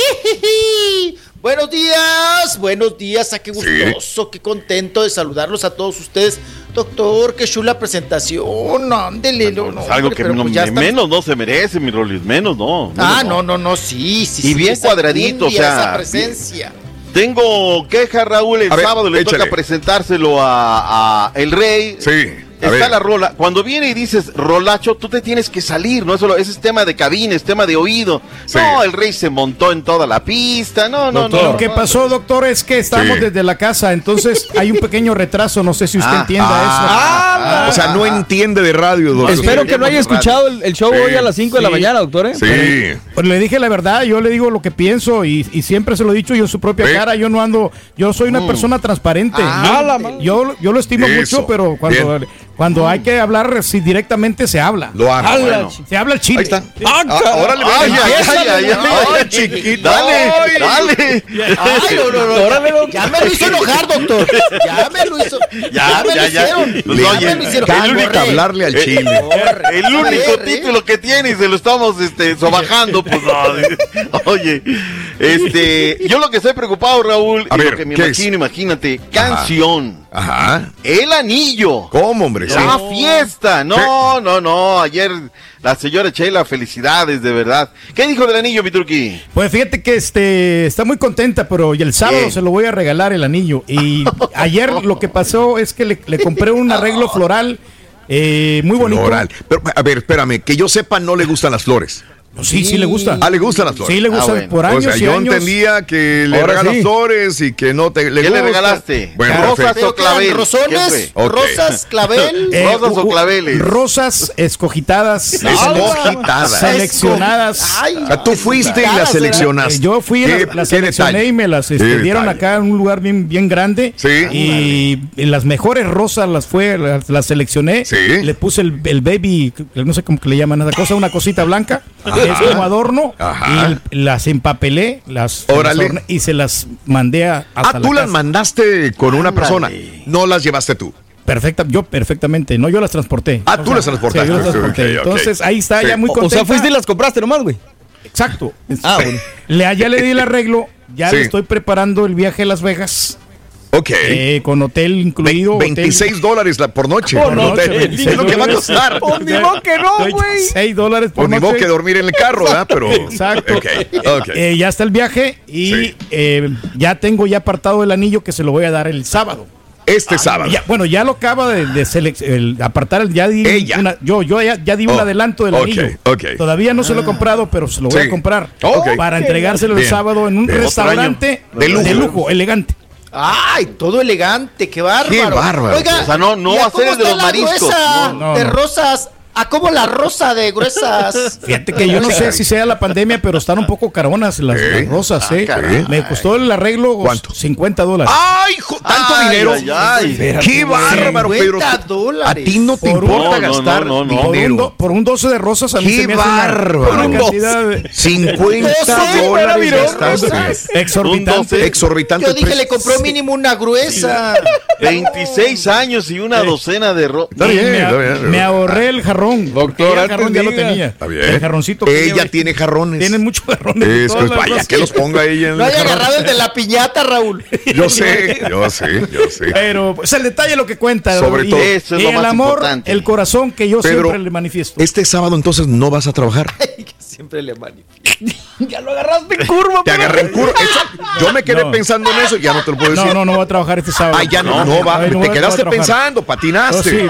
<laughs> Buenos días, buenos días, ah, qué gustoso, qué contento de saludarlos a todos ustedes. Doctor, qué chula presentación, ándele, no, no, Es algo hombre, que no- pues menos no se merece, mi Rolis, menos no. Ah, no, no, no, sí, sí. Y sí, bien cuadradito, o sea, Esa presencia. Tengo queja, Raúl, el A ver, sábado le échale. toca presentárselo a, a El Rey. Sí. Está ver. la rola. Cuando viene y dices rolacho, tú te tienes que salir, no solo ese es tema de cabina, es tema de oído. Sí. No, el rey se montó en toda la pista. No, no, no. Lo que pasó, doctor, es que estamos Sí. desde la casa, entonces <laughs> hay un pequeño retraso. No sé si usted Ah, entienda Ah, o sea, no entiende de radio, doctor. Espero que no haya escuchado el, el show Sí. hoy a las 5 de la mañana, doctor. ¿eh? Sí. eso. Pues le dije la verdad, yo le digo lo que pienso y, y siempre se lo he dicho yo en su propia cara. Yo no ando, yo soy una persona transparente. Ah, yo, yo, yo lo estimo Eso. mucho, pero cuando, Bien. Cuando hay que hablar si directamente se habla. Lo hago. Habla, bueno. Se habla el chile. Ahí está. Ah, Ah, órale, Ay, ay, ay, ay, ay, Ay, ay, chiquito. Dale, Ay. dale. Ay, no, no, no. Órale, doctor. Ya me lo hizo enojar, doctor. Ya me lo hizo. Ya, me lo ya, ya. hicieron. Ya me lo hicieron. Corre. hablarle al chile. El único título que tiene y se lo estamos este, sobajando, pues no. Oye, este, yo lo que estoy preocupado, Raúl, A ver, lo que me imagino, imagínate, canción, Ajá. el anillo, ¿Cómo, hombre? Sí. la fiesta, no, no, no, ayer la señora Sheila, felicidades, de verdad. ¿Qué dijo del anillo, mi turquí? Pues fíjate que este está muy contenta, pero y el sábado se lo voy a regalar el anillo. Y <laughs> ayer lo que pasó es que le, le compré un arreglo floral eh, muy bonito. Floral. Pero, a ver, espérame, que yo sepa, no le gustan las flores. Sí, sí le gusta. Ah, le gustan las flores. Sí le gusta Ah, bueno. por años o sea, y yo años. entendía que le regalas sí. flores y que no te le ¿Qué le regalaste? Bueno, ¿Rosas perfecto. o clavel? ¿Qué ¿Rosones? ¿Rosas? ¿Clavel? <laughs> Eh, ¿Rosas o claveles? Rosas escogitadas. <laughs> Escogitadas. Seleccionadas. Ay, O sea, tú fuiste y las seleccionaste. Eh, Yo fui, ¿Qué- las, seleccioné detalle? y me las este, dieron acá en un lugar bien, bien grande. Sí. Y, y las mejores rosas las fue, las, las seleccioné. Sí. Le puse el, el baby, no sé cómo que le llaman esa cosa, una cosita blanca, es como adorno. Ajá. Y las empapelé, las, Órale. las y se las mandé a, hasta Ah, tú la las casa. mandaste con una persona. No las llevaste tú. Perfecta, yo perfectamente, no yo las transporté. Ah, tú las transportaste. Sí, yo las transporté. Entonces ahí está Sí. ya muy O contenta. sea, fuiste y las compraste nomás, güey. Exacto. Ah, bueno. Le, ya le di el arreglo, ya Sí. le estoy preparando el viaje a Las Vegas. Ok. eh, con hotel incluido. Ve- hotel- 26 dólares la- por noche. Por Por noche, noche. 26 Es lo que va a costar. Pues ni que no, güey. 6 dólares por Por ni noche. modo que dormir en el carro, ¿verdad? Pero. Exacto. Eh, ya está el viaje y Sí. eh, ya tengo ya apartado el anillo que se lo voy a dar el sábado. Este sábado. Ya, bueno, ya lo acaba de, de el apartar, el- ya di Ella. una- yo, yo ya, ya di un Oh, adelanto del anillo. ok. Todavía no se lo he comprado, pero se lo voy Sí. a comprar para entregárselo el sábado en un Bien. restaurante. De lujo. elegante. Ay, todo elegante, qué bárbaro. Qué bárbaro. Oiga, O sea, no- no ¿y a a como la rosa de gruesas. Fíjate que yo no sé si sea la pandemia, pero están un poco caronas las, las rosas, ah, ¿eh? Ah, Me costó el arreglo ¿Cuánto? 50 dólares. ¡Ay, jo, tanto ay, dinero! Ay, ay. Espérate, ¡Qué bárbaro, Pedro! A ti no te por importa un, gastar no, no, no, dinero. Por un, por un, 12 de rosas a mí ¡Qué bárbaro! Una, una de... 50 dólares gastaste. <laughs> Exorbitante. Exorbitante. Yo dije, le compró mínimo una gruesa. 26 años y una docena de rosas. Me, me ahorré el jarrón jarrón. Jarrón ya lo tenía. El jarroncito. Ella, tiene jarrones. Tiene mucho jarrón. Es, pues vaya, que los ponga ella. En <laughs> no haya agarrado el de la piñata, Raúl. Yo sé, yo sé, yo sé. Pero pues, el detalle es lo que cuenta. Sobre y, todo. Y el amor, el corazón que yo siempre le manifiesto. Este sábado entonces no vas a trabajar. <laughs> siempre le manifiesta. <laughs> ya lo agarraste en curva, Te agarré en curva. Yo me quedé pensando en eso, y ya no te lo puedo decir. No, no, no voy a trabajar este sábado. Ah, ya no, va. Te quedaste pensando, patinaste.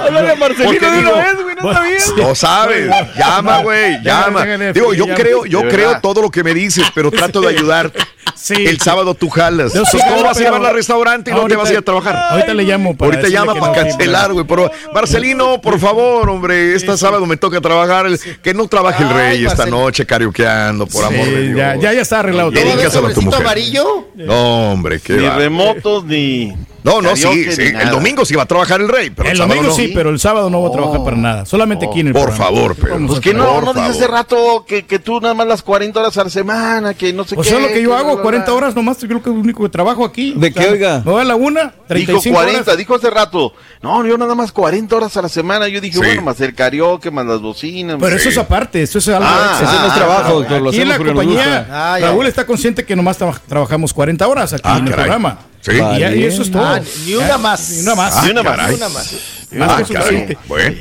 No. Lo sabes. Llama, güey, llama. Digo, yo creo, yo creo todo lo que me dices, pero <laughs> trato de ayudarte. Sí. El sábado tú jalas. ¿Cómo vas a llevar al restaurante y ahorita, dónde vas a ir a trabajar? Ahorita le llamo para Ahorita llama para no, cancelar, güey. Marcelino, por favor, hombre, este sábado me toca trabajar. El, que no trabaje el rey esta noche carioqueando, por amor de Dios. Ya, ya, está arreglado. ¿Dedicas a tu mujer. amarillo? No, hombre, qué Ni va. remotos ni no, no, sí, sí. el domingo sí va a trabajar el rey. Pero el, el domingo no. sí, pero el sábado no va a trabajar oh, para nada. Solamente oh, aquí en el Por programa. favor, pero. Pues que no, no dices hace rato que, que, tú nada más las 40 horas a la semana, que no sé o qué. O sea, lo que yo que hago, bla, 40 horas nomás, yo creo que es lo único que trabajo aquí. ¿De o sea, qué, oiga? Me a la una, 35 Dijo 40, horas. dijo hace rato. No, yo nada más 40 horas a la semana. Yo dije, sí. bueno, más el karaoke, más las bocinas. Pero eso es aparte, eso es algo. Ah, es ah, ah, trabajo, ah, doctor. Aquí en la compañía, Raúl está consciente que nomás trabajamos 40 horas aquí en el programa. Y, eso es todo. Ah, ni una más. Ni una más. Ni una más. Ni una más. Ah,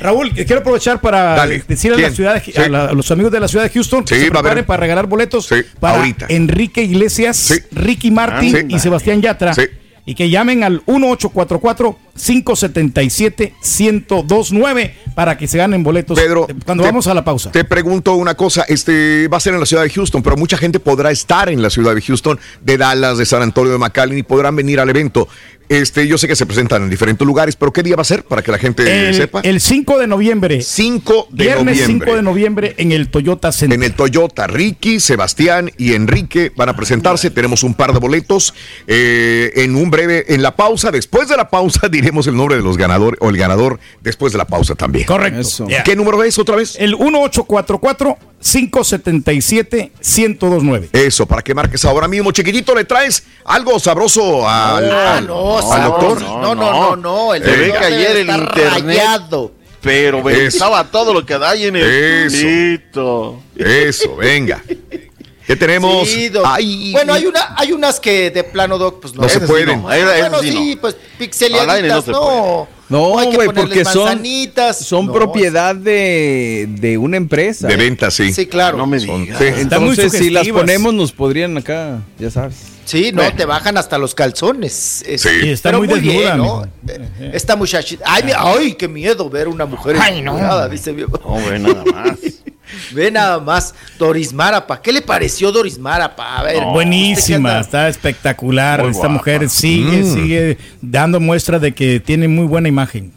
Raúl, quiero aprovechar para decir a, la ciudad, a, los amigos de la ciudad de Houston que se preparen para regalar boletos para Enrique Iglesias, Ricky Martin y Sebastián Yatra. Sí y que llamen al 1844-577-1029 para que se ganen boletos Pedro, eh, cuando vamos a la pausa. Te pregunto una cosa, este va a ser en la ciudad de Houston, pero mucha gente podrá estar en la ciudad de Houston, de Dallas, de San Antonio, de McAllen y podrán venir al evento. Este, yo sé que se presentan en diferentes lugares, pero ¿qué día va a ser para que la gente sepa? El 5 de noviembre. 5 de noviembre. Viernes noviembre. 5 de noviembre en el Toyota Center. En el Toyota, Ricky, Sebastián y Enrique van a presentarse. Tenemos un par de boletos. Eh, en un breve, en la pausa, después de la pausa, <laughs> diremos el nombre de los ganadores o el ganador después de la pausa también. Correcto. ¿Qué número es otra vez? El 1844 577-1029. Eso, para que marques ahora mismo, chiquitito, le traes algo sabroso al. Ah, no. No. No, no. No, no, no, el eh, ayer el internet. Rayado. Pero pensaba todo lo que da en el eso, eso, venga. ¿Qué tenemos? Sí, Ay, bueno, hay una, hay unas que de plano, Doc, pues no. No se pueden. No. Bueno, sí, pues pixeliaditas, no. No, güey, no, porque son, son propiedad de, de, una empresa. De venta, sí. Sí, claro. No me digas. Son. Entonces, si las ponemos, nos podrían acá, ya sabes. Sí, no, te bajan hasta los calzones. Sí. Está muy, desnuda, ¿no? Eh, esta muchachita. Ay, ay, qué miedo ver una mujer. Ay, no. Nada, dice mi... No, ve nada más. <laughs> ve nada más. Doris Marapa. ¿Qué le pareció Doris Marapa? A ver. Buenísima, está espectacular. Esta mujer sigue, mm. sigue dando muestra de que tiene muy buena imagen.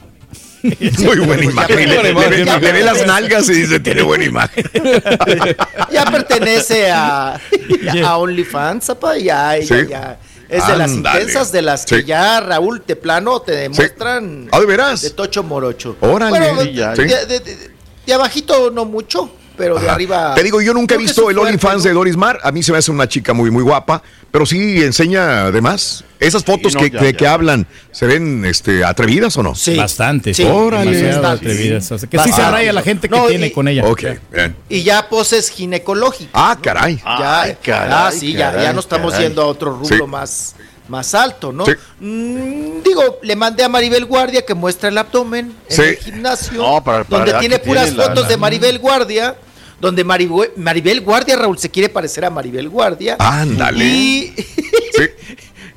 <laughs> Muy buena imagen. Le, le, le, le ve las nalgas y dice, tiene buena imagen. <laughs> ya pertenece a, <laughs> a OnlyFans, papá. Ya, ya, ya. Es de Andale. las intensas de las que sí. ya Raúl te plano te demuestran. Sí. ¿Ah, de veras? De Tocho Morocho. Órale. Bueno, de, de, de, de, abajito no mucho pero de arriba. Te digo, yo nunca he visto el OnlyFans de Doris Mar. A mí se me hace una chica muy, muy guapa, pero sí enseña además. Esas fotos que, que, hablan, ¿se ven este, atrevidas o no? Sí. Bastante. Sí. Órale. atrevidas. O sea, que Bastante. sí se raya la gente que tiene con ella. Ok, bien. Y ya poses ginecológicas. Ah, caray. Ya, caray. Ah, sí, ya, ya nos estamos yendo a otro rubro más más alto, ¿no? Sí. Mm, digo, le mandé a Maribel Guardia que muestra el abdomen en el gimnasio, no, para, para donde tiene puras fotos de Maribel Guardia donde Maribel, Guardia, Raúl, se quiere parecer a Maribel Guardia. Ándale. <laughs>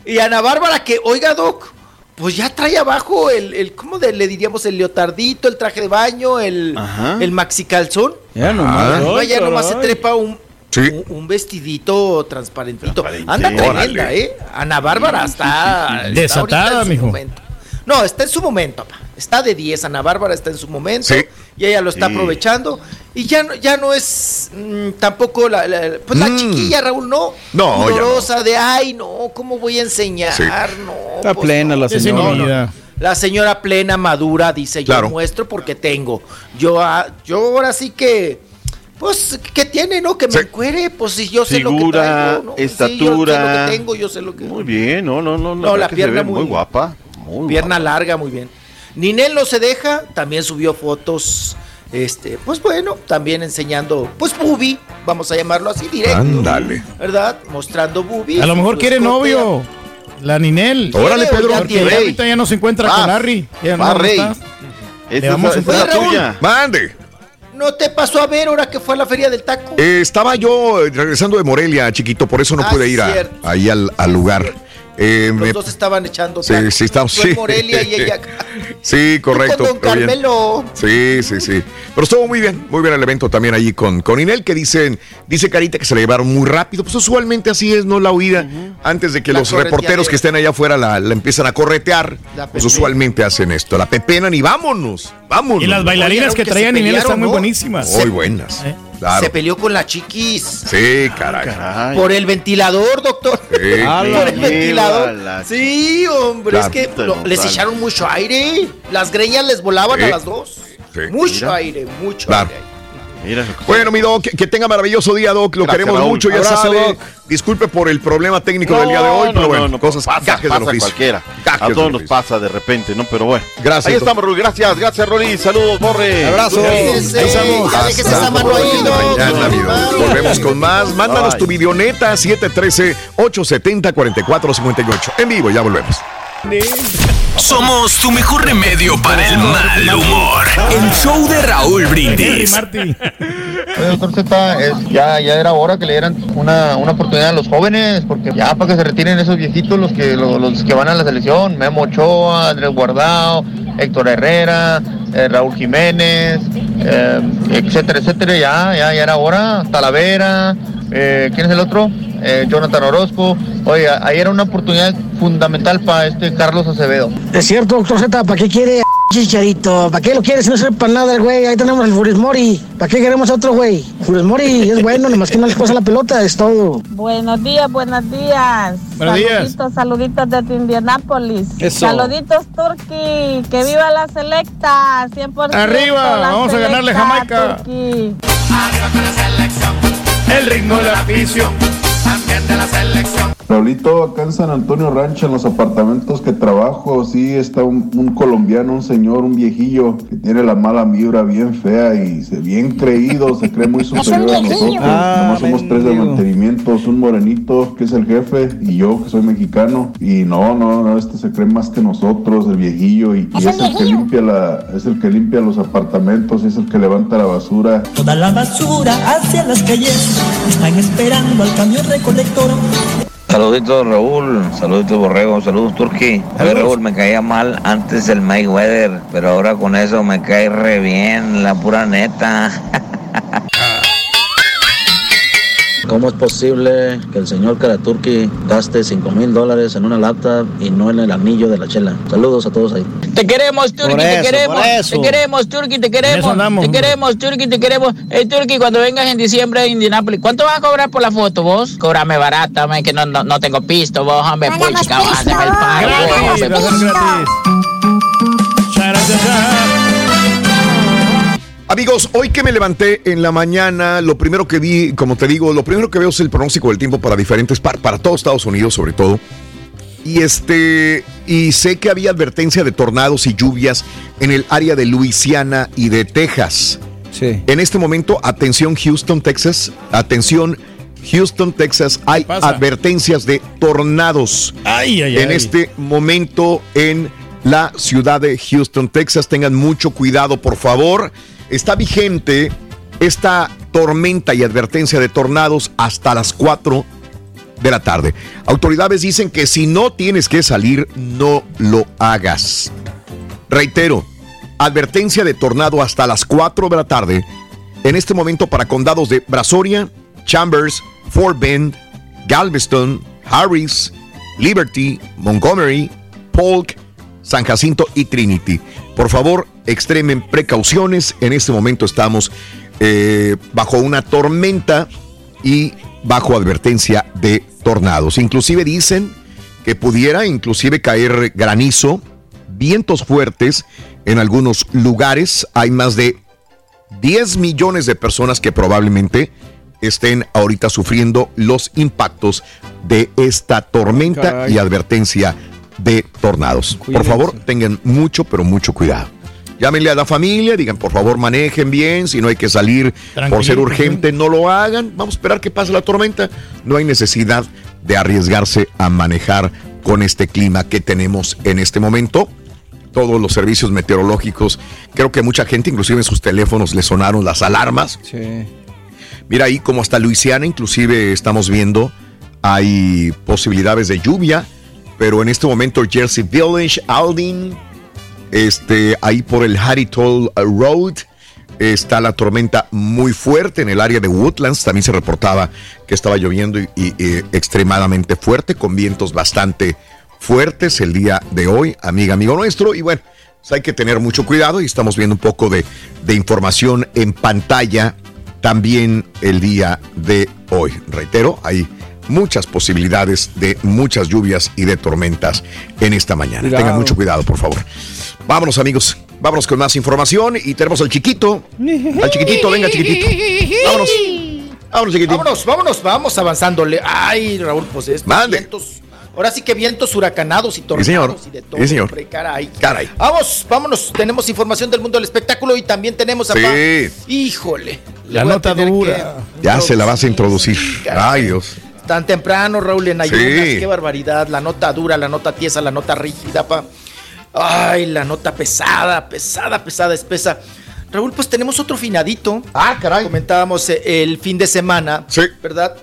Y, Ana Bárbara, que, oiga, Doc, pues ya trae abajo el, el ¿cómo de, le diríamos? El leotardito, el traje de baño, el, el maxi calzón. Ya nomás. Ay, ya nomás se trepa un, Un, vestidito transparentito. Anda tremenda, ¿eh? Ana Bárbara está. Desatada, está mijo. Momento. No, está en su momento, papá. Está de 10. Ana Bárbara está en su momento. Sí y ella lo está Sí. aprovechando. Y ya no, ya no es mm, tampoco la, la- pues la Mm. chiquilla, Raúl, no. No, ya no. Dolorosa de, ay, no, ¿cómo voy a enseñar? Sí. No, Está pues plena la señora. No, no. La señora plena, madura, dice, Claro. yo muestro porque tengo. Yo, ah, yo ahora sí que, pues, ¿qué tiene, no? Que me encuere, pues si yo sé lo que traigo, ¿no? Sí, yo sé estatura. lo que tengo, yo sé lo que... Muy bien, no, no, no. No, la que se pierna ve muy- muy guapa. Muy Pierna larga, muy bien. Ninel no se deja, también subió fotos, este, pues bueno, también enseñando, pues bubi, vamos a llamarlo así directo. Ándale. ¿Verdad? Mostrando bubi. A lo mejor quiere novio. La Ninel. Órale, Pedro. Porque ya ahorita ya no se encuentra con Larry. Ya no, Rey. está. Esta Le vamos a esta Raúl. tuya. Mande. ¿No te pasó a ver ahora que fue a la feria del taco? Eh, estaba yo eh, regresando de Morelia, chiquito, por eso no Ah, pude ir a- ahí al, al lugar. Eh, Los me- dos estaban echando Sí, sí, estamos- sí. Morelia y ella acá. <laughs> Sí, correcto. Con Don. Carmelo. Sí, sí, sí. Pero estuvo muy bien, muy bien el evento también allí con, con Inel, que dicen, dice Carita que se la llevaron muy rápido. Pues usualmente así es, ¿no? La huida. Antes de que La los reporteros que estén allá afuera la, la empiezan a corretear, La pues usualmente hacen esto. La pepenan y vámonos, vámonos. Y las bailarinas Oye, que aunque traían se Ninel están muy buenísimas. Muy buenas. Eh. Claro. Se peleó con la chiquis. Sí, caray. Caray. Por el ventilador, doctor. Sí. <laughs> Por el ventilador. la Sí, hombre, Claro. es que lo- les echaron mucho aire. Las greñas les volaban Sí. a las dos. Sí. Mucho Mira. aire, mucho Claro. aire. Mira, Bueno, mi Doc, que, tenga maravilloso día, Doc. Lo Gracias, queremos Raúl. mucho, ya Abrazo, sabe. Doc. Disculpe por el problema técnico del día de hoy, pero bueno, cosas pasa, pasa cualquiera. Gajes a todos nos pasa de repente, ¿no? Pero bueno. Gracias, Ahí estamos, Rui. Gracias, gracias, Rolly. Saludos, Borre. Abrazo. Ahí estamos. esa mano ahí. Volvemos con más. Mándanos tu videoneta 713-870-4458. En vivo, ya volvemos. Somos tu mejor remedio para el mal humor. El show de Raúl Brindis. Doctor Z, ya, ya era hora que le dieran una, una oportunidad a los jóvenes, porque ya para que se retiren esos viejitos los que, los, que van a la selección, Memo Ochoa, Andrés Guardado, Héctor Herrera, eh, Raúl Jiménez, eh, etcétera, etcétera, ya, ya, ya era hora, Talavera, eh, ¿quién es el otro? Eh, Jonathan Orozco. Oye, ahí era una oportunidad fundamental para este Carlos Acevedo. Es cierto, doctor Z, ¿para qué quiere Chicharito? ¿Para qué lo quiere si no sirve para nada el güey? Ahí tenemos el Furis Mori. ¿Para qué queremos a otro güey? Furis Mori es bueno, nomás que no le pasa la pelota, es todo. Buenos días, buenos días. Buenos días. saluditos, saluditos desde Indianápolis. Eso. Saluditos, Turki. Que viva la selecta, 100%. Arriba, la vamos a ganarle Jamaica. Turki. El ritmo del aficio. Raulito, acá en San Antonio Rancho, en los apartamentos que trabajo, sí está un, un colombiano, un señor, un viejillo que tiene la mala vibra bien fea y se, bien creído, se cree muy <laughs> superior a nosotros. Ah, Nomás somos tres de mantenimiento, un morenito que es el jefe y yo que soy mexicano. Y no, no, no, este se cree más que nosotros, el viejillo, y, y Es es el que limpia la, es el que limpia los apartamentos, es el que levanta la basura. Toda la basura hacia las calles, están esperando al camión recolector. Saluditos Raúl, saluditos Borrego, saludos Turki. A ver Raúl, me caía mal antes el Mayweather, pero ahora con eso me cae re bien, la pura neta. <laughs> ¿Cómo es posible que el señor Karaturki gaste 5 mil dólares en una lata y no en el anillo de la chela? Saludos a todos ahí. Te queremos, Turki, te eso, queremos. Te queremos, Turki, te queremos. andamos, Te hombre. queremos, Turki, te queremos. Hey, Turki, cuando vengas en diciembre a Indianápolis, ¿cuánto vas a cobrar por la foto vos? Cóbrame barata, man, que no, no, no tengo pisto, vos, hombre, puchica, el pisto. paro, vos, Amigos, hoy que me levanté en la mañana, lo primero que vi, como te digo, lo primero que veo es el pronóstico del tiempo para diferentes, par- para todo Estados Unidos sobre todo. Y este, y sé que había advertencia de tornados y lluvias en el área de Luisiana y de Texas. Sí. En este momento, atención Houston, Texas, atención Houston, Texas, hay advertencias de tornados Ay, ay, en ay. este momento en la ciudad de Houston, Texas. Tengan mucho cuidado, por favor. Está vigente esta tormenta y advertencia de tornados hasta las 4 de la tarde. Autoridades dicen que si no tienes que salir, no lo hagas. Reitero, advertencia de tornado hasta las 4 de la tarde. En este momento para condados de Brazoria, Chambers, Fort Bend, Galveston, Harris, Liberty, Montgomery, Polk, San Jacinto y Trinity. Por favor, extremen precauciones. En este momento estamos eh, bajo una tormenta y bajo advertencia de tornados. Inclusive dicen que pudiera inclusive caer granizo, vientos fuertes en algunos lugares. Hay más de 10 millones de personas que probablemente estén ahorita sufriendo los impactos de esta tormenta Caray. y advertencia de tornados. Por favor, tengan mucho, pero mucho cuidado. Llámenle a la familia, digan por favor manejen bien, si no hay que salir por ser urgente, no lo hagan. Vamos a esperar que pase la tormenta. No hay necesidad de arriesgarse a manejar con este clima que tenemos en este momento. Todos los servicios meteorológicos, creo que mucha gente, inclusive en sus teléfonos, le sonaron las alarmas. Sí. Mira ahí como hasta Luisiana, inclusive estamos viendo, hay posibilidades de lluvia, pero en este momento Jersey Village, Aldin, este, ahí por el Harrytoll Road, está la tormenta muy fuerte en el área de Woodlands. También se reportaba que estaba lloviendo y, y- y extremadamente fuerte, con vientos bastante fuertes el día de hoy, amiga, amigo nuestro. Y bueno, pues hay que tener mucho cuidado y estamos viendo un poco de, de información en pantalla también el día de hoy. Reitero, hay muchas posibilidades de muchas lluvias y de tormentas en esta mañana. Cuidado. Tengan mucho cuidado, por favor. Vámonos, amigos. Vámonos con más información y tenemos al chiquito. Al chiquitito, venga, chiquitito. Vámonos. Vámonos, chiquitito. Vámonos, vámonos, vamos avanzándole. Ay, Raúl, pues estos Mande. vientos. Ahora sí que vientos huracanados y tornados señor. y de todo. Sí, señor. hombre, caray. Caray. Vamos, vámonos. Tenemos información del mundo del espectáculo y también tenemos Sí. papá. Híjole. le La a nota dura. Ya se la vas a introducir. Ay, Dios. Tan temprano, Raúl, en ayunas. Sí. Qué barbaridad. La nota dura, la nota tiesa, la nota rígida, pa. Ay, la nota pesada, pesada, pesada, espesa. Raúl, pues tenemos otro finadito. Ah, caray. Comentábamos eh, el fin de semana, Sí. ¿verdad?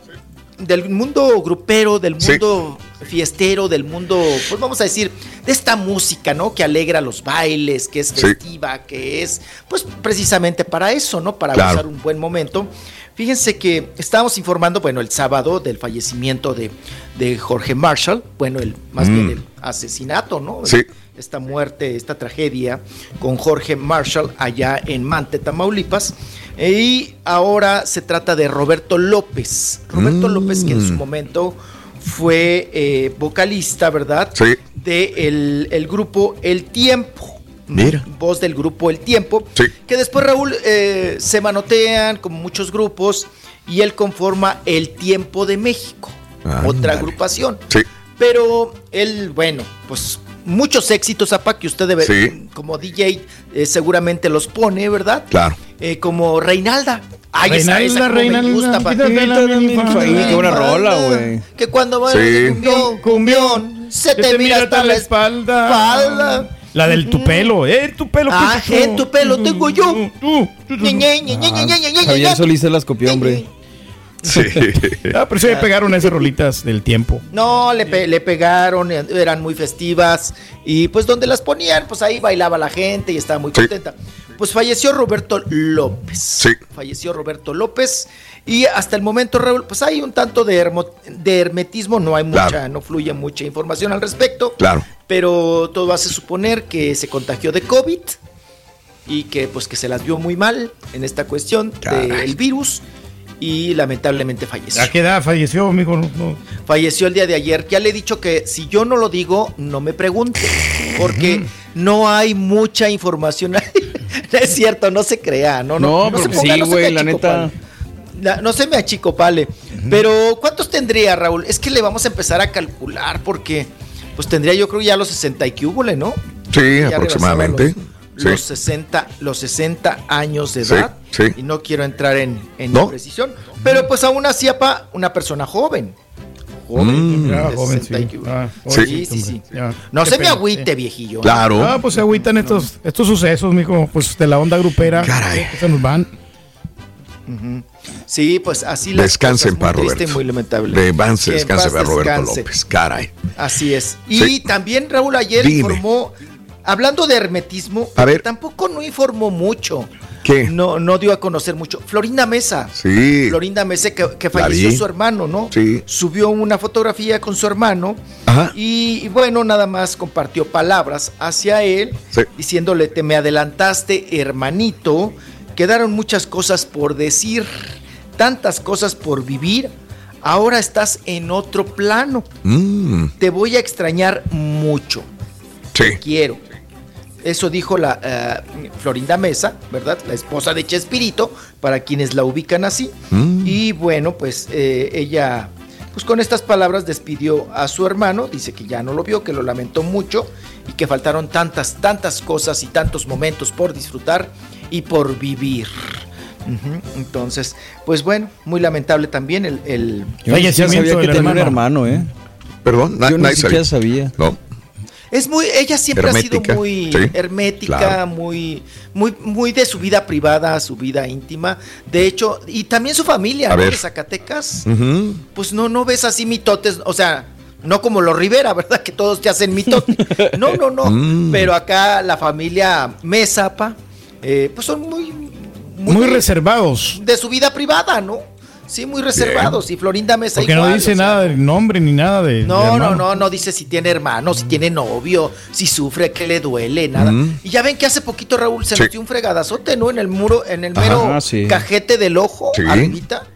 Del mundo grupero, del Sí. mundo fiestero, del mundo, pues vamos a decir, de esta música, ¿no? Que alegra los bailes, que es Sí. festiva, que es, pues precisamente para eso, ¿no? Para Claro. pasar un buen momento. Fíjense que estábamos informando, bueno, el sábado del fallecimiento de, de Jorge Marshall, bueno, el, más Mm. bien el asesinato, ¿no? Sí. Esta muerte, esta tragedia con Jorge Marshall allá en Mante, Tamaulipas. Y ahora se trata de Roberto López. Roberto Mm. López, que en su momento fue eh, vocalista, ¿verdad? Sí. De el, el grupo El Tiempo. Mira. Voz del grupo El Tiempo. Sí. Que después Raúl eh, se manotean como muchos grupos y él conforma El Tiempo de México. Ándale. Otra agrupación. Sí. Pero él, bueno, pues muchos éxitos, Apa, que usted debe, sí. como DJ eh, seguramente los pone, ¿verdad? Claro. Eh, como Reinalda. Ay, Reinalda, esa, esa Reinalda, Qué buena rola. Que cuando va sí. cumbión, cumbión, se te, mira hasta la espalda. La del tu pelo, eh, tu pelo. Ah, eh, tu pelo tengo yo. Tú. Javier Solís las copió, hombre. Sí. <laughs> Ah, pero sí me pegaron esas rolitas del tiempo. No, le, pe- le pegaron, eran muy festivas y pues donde las ponían, pues ahí bailaba la gente y estaba muy Sí. contenta. Pues falleció Roberto López. Sí. Falleció Roberto López y hasta el momento, Raúl, pues hay un tanto de, hermo- de hermetismo, no hay mucha, Claro. no fluye mucha información al respecto, Claro. pero todo hace suponer que se contagió de COVID y que pues que se las vio muy mal en esta cuestión del virus y lamentablemente falleció. ¿A qué edad falleció, amigo? No, no. Falleció el día de ayer. Ya le he dicho que si yo no lo digo, no me pregunte. Porque no hay mucha información. No <laughs> es cierto, no se crea. No, no, No, se pero ponga- sí, no se güey, me la neta. La- no se me achicopale. Pero, ¿cuántos tendría, Raúl? Es que le vamos a empezar a calcular porque, pues tendría yo creo ya los 60 y que hubo, ¿no? Sí, Ya aproximadamente. Los, Sí. 60, los 60 años de edad. sí. Y no quiero entrar en, en ¿No? precisión. Pero pues aún así, apa, una persona joven. Joven. Mm. Joven, 60 y sí. Ah, sí, sí, sí. Ya. No Qué se me agüite, sí. viejillo. Claro. Ah, pues se agüitan estos, estos sucesos, mijo, pues de la onda grupera. Caray. que Se nos van. Sí, pues así las Descansen cosas, para muy triste y Roberto. muy lamentable. Descanse para Roberto descanse. López. Caray. Así es. Y Sí. también Raúl ayer Dime. informó, hablando de hermetismo, A ver. tampoco no informó mucho. ¿Qué? No, no dio a conocer mucho. Florinda Mesa. Sí. Florinda Mesa, que, falleció su hermano, ¿no? Sí. Subió una fotografía con su hermano. Ajá. Y, y bueno, nada más compartió palabras hacia él, Sí. diciéndole, te me adelantaste, hermanito. Quedaron muchas cosas por decir, tantas cosas por vivir. Ahora estás en otro plano. Mm, Te voy a extrañar mucho. sí. Quiero. Eso dijo la eh, Florinda Mesa, ¿verdad? La esposa de Chespirito, para quienes la ubican así. Mm. Y bueno, pues eh, ella, pues con estas palabras despidió a su hermano, dice que ya no lo vio, que lo lamentó mucho y que faltaron tantas, tantas cosas y tantos momentos por disfrutar y por vivir. Entonces, pues bueno, muy lamentable también el... el Yo siquiera sabía que tenía un hermano, ¿eh? Perdón, Yo ni siquiera sabía. No. Es muy, ella siempre Hermética, ha sido muy sí, hermética, claro. muy, muy, muy de su vida privada, su vida íntima. De hecho, y también su familia, A ¿no? ver. De Zacatecas. Pues no, no ves así mitotes, o sea, no como los Rivera, ¿verdad? Que todos te hacen mitote. <laughs> No, no, no. Mm. Pero acá la familia Mesapa, eh, pues son muy, Muy reservados. de su vida privada, ¿no? Sí, muy reservados. Y Florinda Mesa Porque igual, no dice o sea, nada del nombre ni nada de. de no, no, no, no dice si tiene hermano, si tiene novio, si sufre, que le duele, nada. Mm. Y ya ven que hace poquito Raúl se Sí. dio un fregadazote, ¿no? En el muro, en el Ajá, mero sí. cajete del ojo, Sí. arribita.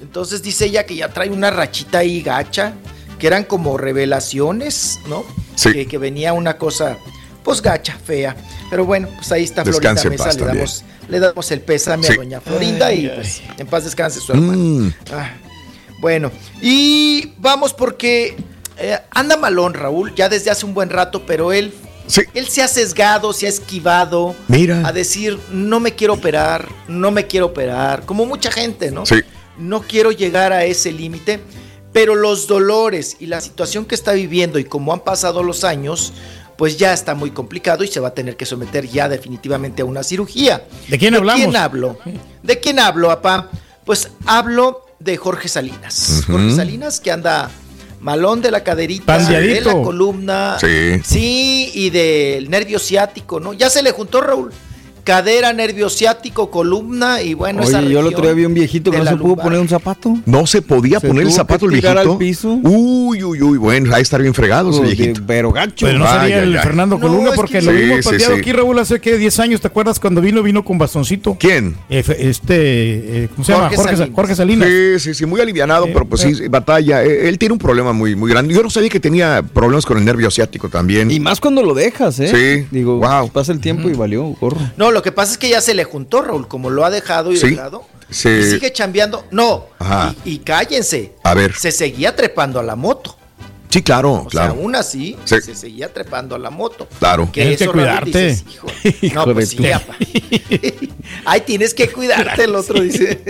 Entonces dice ella que ya trae una rachita ahí gacha, que eran como revelaciones, ¿no? Sí. Que, que venía una cosa, pues gacha, fea. Pero bueno, pues ahí está Florinda Descanse Mesa, le damos, le damos el pésame Sí. a doña Florinda y pues en paz descanse su hermano. Mm, Ah, bueno, y vamos porque eh, anda malón Raúl, ya desde hace un buen rato, pero él, él se ha sesgado, se ha esquivado Mira. a decir, no me quiero operar, no me quiero operar, como mucha gente, ¿no? Sí. No quiero llegar a ese límite, pero los dolores y la situación que está viviendo y como han pasado los años, pues ya está muy complicado y se va a tener que someter ya definitivamente a una cirugía. ¿De quién hablamos? ¿De quién hablo? ¿De quién hablo, papá? Pues hablo de Jorge Salinas. Jorge Salinas que anda malón de la caderita, de la columna. Sí. Sí, y del nervio ciático, ¿no? Ya se le juntó, Raúl. Cadera, nervio ciático, columna y bueno, esa Oye, yo el otro día vi un viejito que no se pudo lumbar. poner un zapato. No se podía Se poner el zapato que el viejito. al piso. Uy, uy, uy, bueno, ahí estar bien fregado ese viejito. Pero gacho. Pero no sería ay, el ay. Fernando Colunga es porque que- lo vimos sí, pateado sí. aquí, Raúl, hace que 10 años. ¿Te acuerdas cuando vino? Vino con bastoncito. ¿Quién? Eh, este, eh, ¿cómo se llama? Jorge Jorge, Sa- Salinas. Jorge Salinas. Sí, sí, sí, muy alivianado, pero pues sí, batalla. Eh, Él tiene un problema muy, muy grande. Yo no sabía que tenía problemas con el nervio asiático también. Y más cuando lo dejas, ¿eh? Sí. Digo, Wow. pasa el tiempo y valió, gorro. No, lo que pasa es que ya se le juntó, Raúl, como lo ha dejado y Sí. dejado. Sí. Y sigue chambeando. No, Ajá. y, y cállense. A ver. Se seguía trepando a la moto. Sí, claro, O claro. sea, aún así, Sí. se seguía trepando a la moto. Claro. Que Tienes eso, que cuidarte. dices, <laughs> hijo, Hijo no, pues sí. Ay, <laughs> tienes que cuidarte, el otro dice.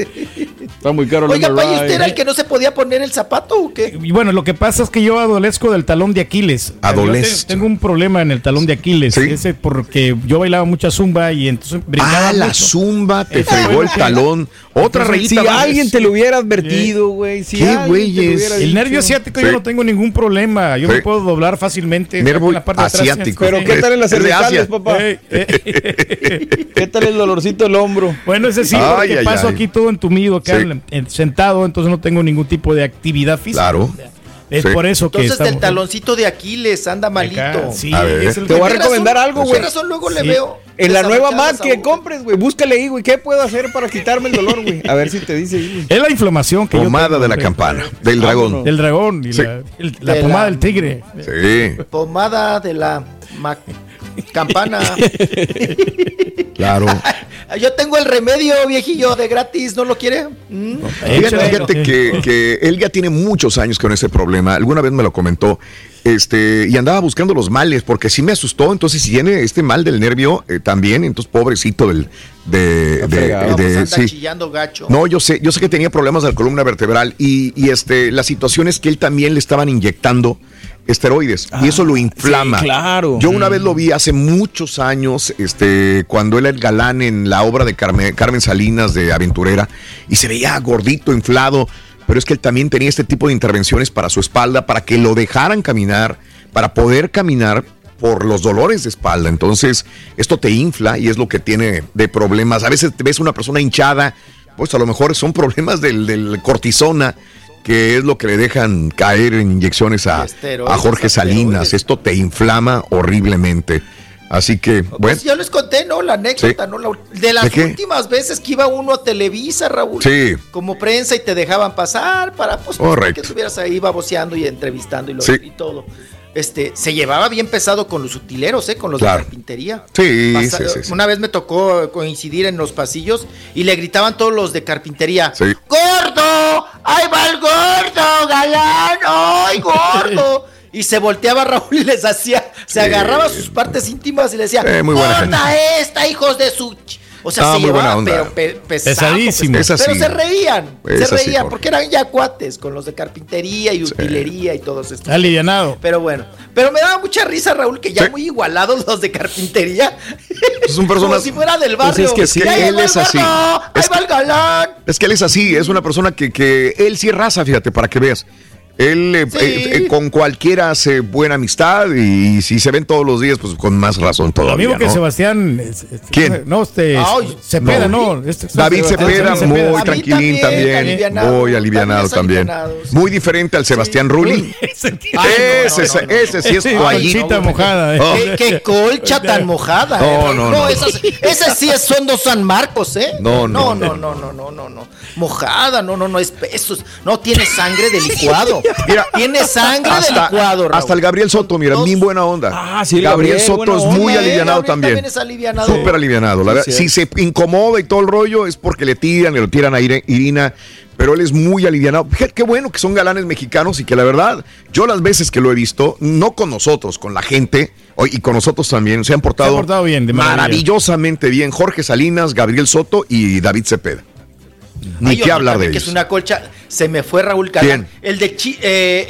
Está muy caro Oiga, pa, ¿y usted era el que no se podía poner el zapato o qué? Y bueno, lo que pasa es que yo adolezco del talón de Aquiles. Te- Tengo un problema en el talón de Aquiles. Sí. Ese porque yo bailaba mucha zumba y entonces brincaba Ah, la zumba te Eso fregó el talón. <laughs> Otra Entonces, rayita Si alguien te lo hubiera advertido, güey. Si ¿Qué güeyes? El nervio asiático Sí. yo no tengo ningún problema. Yo Sí. me puedo doblar fácilmente. Nervio en la parte de atrás. asiático. Pero ¿qué tal en las cervicales, Asia. papá? Eh, eh. <laughs> ¿Qué tal el dolorcito del hombro? Bueno, ese sí, Ay, porque ay, paso ay. aquí todo entumido, acá Sí. en- en- sentado, entonces no tengo ningún tipo de actividad física. Claro. Es Sí. por eso que Entonces del estamos- taloncito de Aquiles anda malito. Acá, sí, A ver. es el Te voy a ¿Qué recomendar razón? algo, ¿Qué güey. razón luego le veo? En la nueva Mac que compres, güey, búscale ahí, güey. ¿Qué puedo hacer para quitarme el dolor, güey? A ver si te dice ahí. Es la inflamación que yo Pomada de la campana, del dragón. Del dragón y Sí. la, el- la De pomada la- del tigre. Sí, Pomada de la Mac- campana. <laughs> claro. <laughs> Yo tengo el remedio, viejillo, de gratis, ¿no lo quiere? Mm. Fíjate, Échale. fíjate que, que él ya tiene muchos años con ese problema. Alguna vez me lo comentó. Este, y andaba buscando los males, porque sí me asustó. Entonces, si tiene este mal del nervio eh, también, entonces pobrecito del. De. No, pues de- anda sí. chillando gacho. No, yo sé, yo sé que tenía problemas de la columna vertebral y, y, este, la situación es que él también le estaban inyectando esteroides y eso lo inflama. sí, claro. Yo una vez lo vi hace muchos años, este, cuando él era el galán en la obra de Carmen, Carmen Salinas de Aventurera y se veía gordito, inflado, pero es que él también tenía este tipo de intervenciones para su espalda, para que lo dejaran caminar, para poder caminar por los dolores de espalda. Entonces, esto te infla y es lo que tiene de problemas. A veces te ves una persona hinchada, pues a lo mejor son problemas del, del cortisona, que es lo que le dejan caer en inyecciones a, Jorge Salinas. Esto te inflama horriblemente. Así que, bueno, Pues yo les conté, ¿no? La anécdota, Sí. ¿no? La- de las últimas veces que iba uno a Televisa, Raúl. Sí. Como prensa y te dejaban pasar para pues, Correcto. que estuvieras ahí baboseando y entrevistando y, lo- Sí. y todo. Este, se llevaba bien pesado con los utileros, ¿eh? Con los Claro. de carpintería. Sí, Pasa- sí, sí. Una vez me tocó coincidir en los pasillos y le gritaban todos los de carpintería. Sí. ¡Gordo! ¡Ahí va el gordo, galán! ¡Ay, gordo! <laughs> Y se volteaba Raúl y les hacía, se agarraba sus partes íntimas y le decía, Eh, muy buena ¡Gorda esta, hijos de su... ch-". O sea, Ah, se muy buena llevaba, onda. pero pe- pesado, Pesadísimo. pues, Es pero así. se reían, Es se así, reían, Jorge. porque eran ya cuates con los de carpintería y utilería y todos estos. Alivianado. Pero bueno, pero me daba mucha risa, Raúl, que ya muy igualados los de carpintería. son <laughs> Como personas. si fuera del Pues barrio. es que sí, Ya él es así. Ahí va el galán. Es que él es así, es una persona que, que él sí es raza, fíjate, para que veas. Él eh, eh, eh, con cualquiera hace buena amistad y, si se ven todos los días, pues con más razón Lo todavía. mismo que ¿no? Sebastián. ¿Quién? No, este. Ay, Cepeda, no. no. este- David Cepeda, muy tranquilín también, muy alivianado también. Muy diferente al Sebastián Rulli. ese, ese- ese sí es Sí, toallita colchita mojada, <laughs> eh. Oh. ¿Qué, qué colcha <laughs> tan mojada. No, no, no. esas- ese sí es, son dos San Marcos, ¿eh? No, no, no, no, no, no, no, no. Mojada, no, no, no, espesos. No, tiene sangre de licuado. Mira, tiene sangre de hasta, licuado, Raúl. hasta el Gabriel Soto, mira, bien buena onda. Ah, sí, Gabriel Gabriel, Soto es onda. muy Sí, alivianado también. también es alivianado. Súper alivianado. La Sí, verdad, sí. si se incomoda y todo el rollo es porque le tiran y lo tiran a Irina. Pero él es muy alivianado. Fíjate qué bueno que son galanes mexicanos y que la verdad, yo las veces que lo he visto, no con nosotros, con la gente, y con nosotros también, se han portado, Se han portado bien, de maravillosamente bien. Jorge Salinas, Gabriel Soto y David Cepeda. Ni Ay, qué otro hablar de también que ellos. es una colcha. Se me fue Raúl Galán. El de Chi- eh,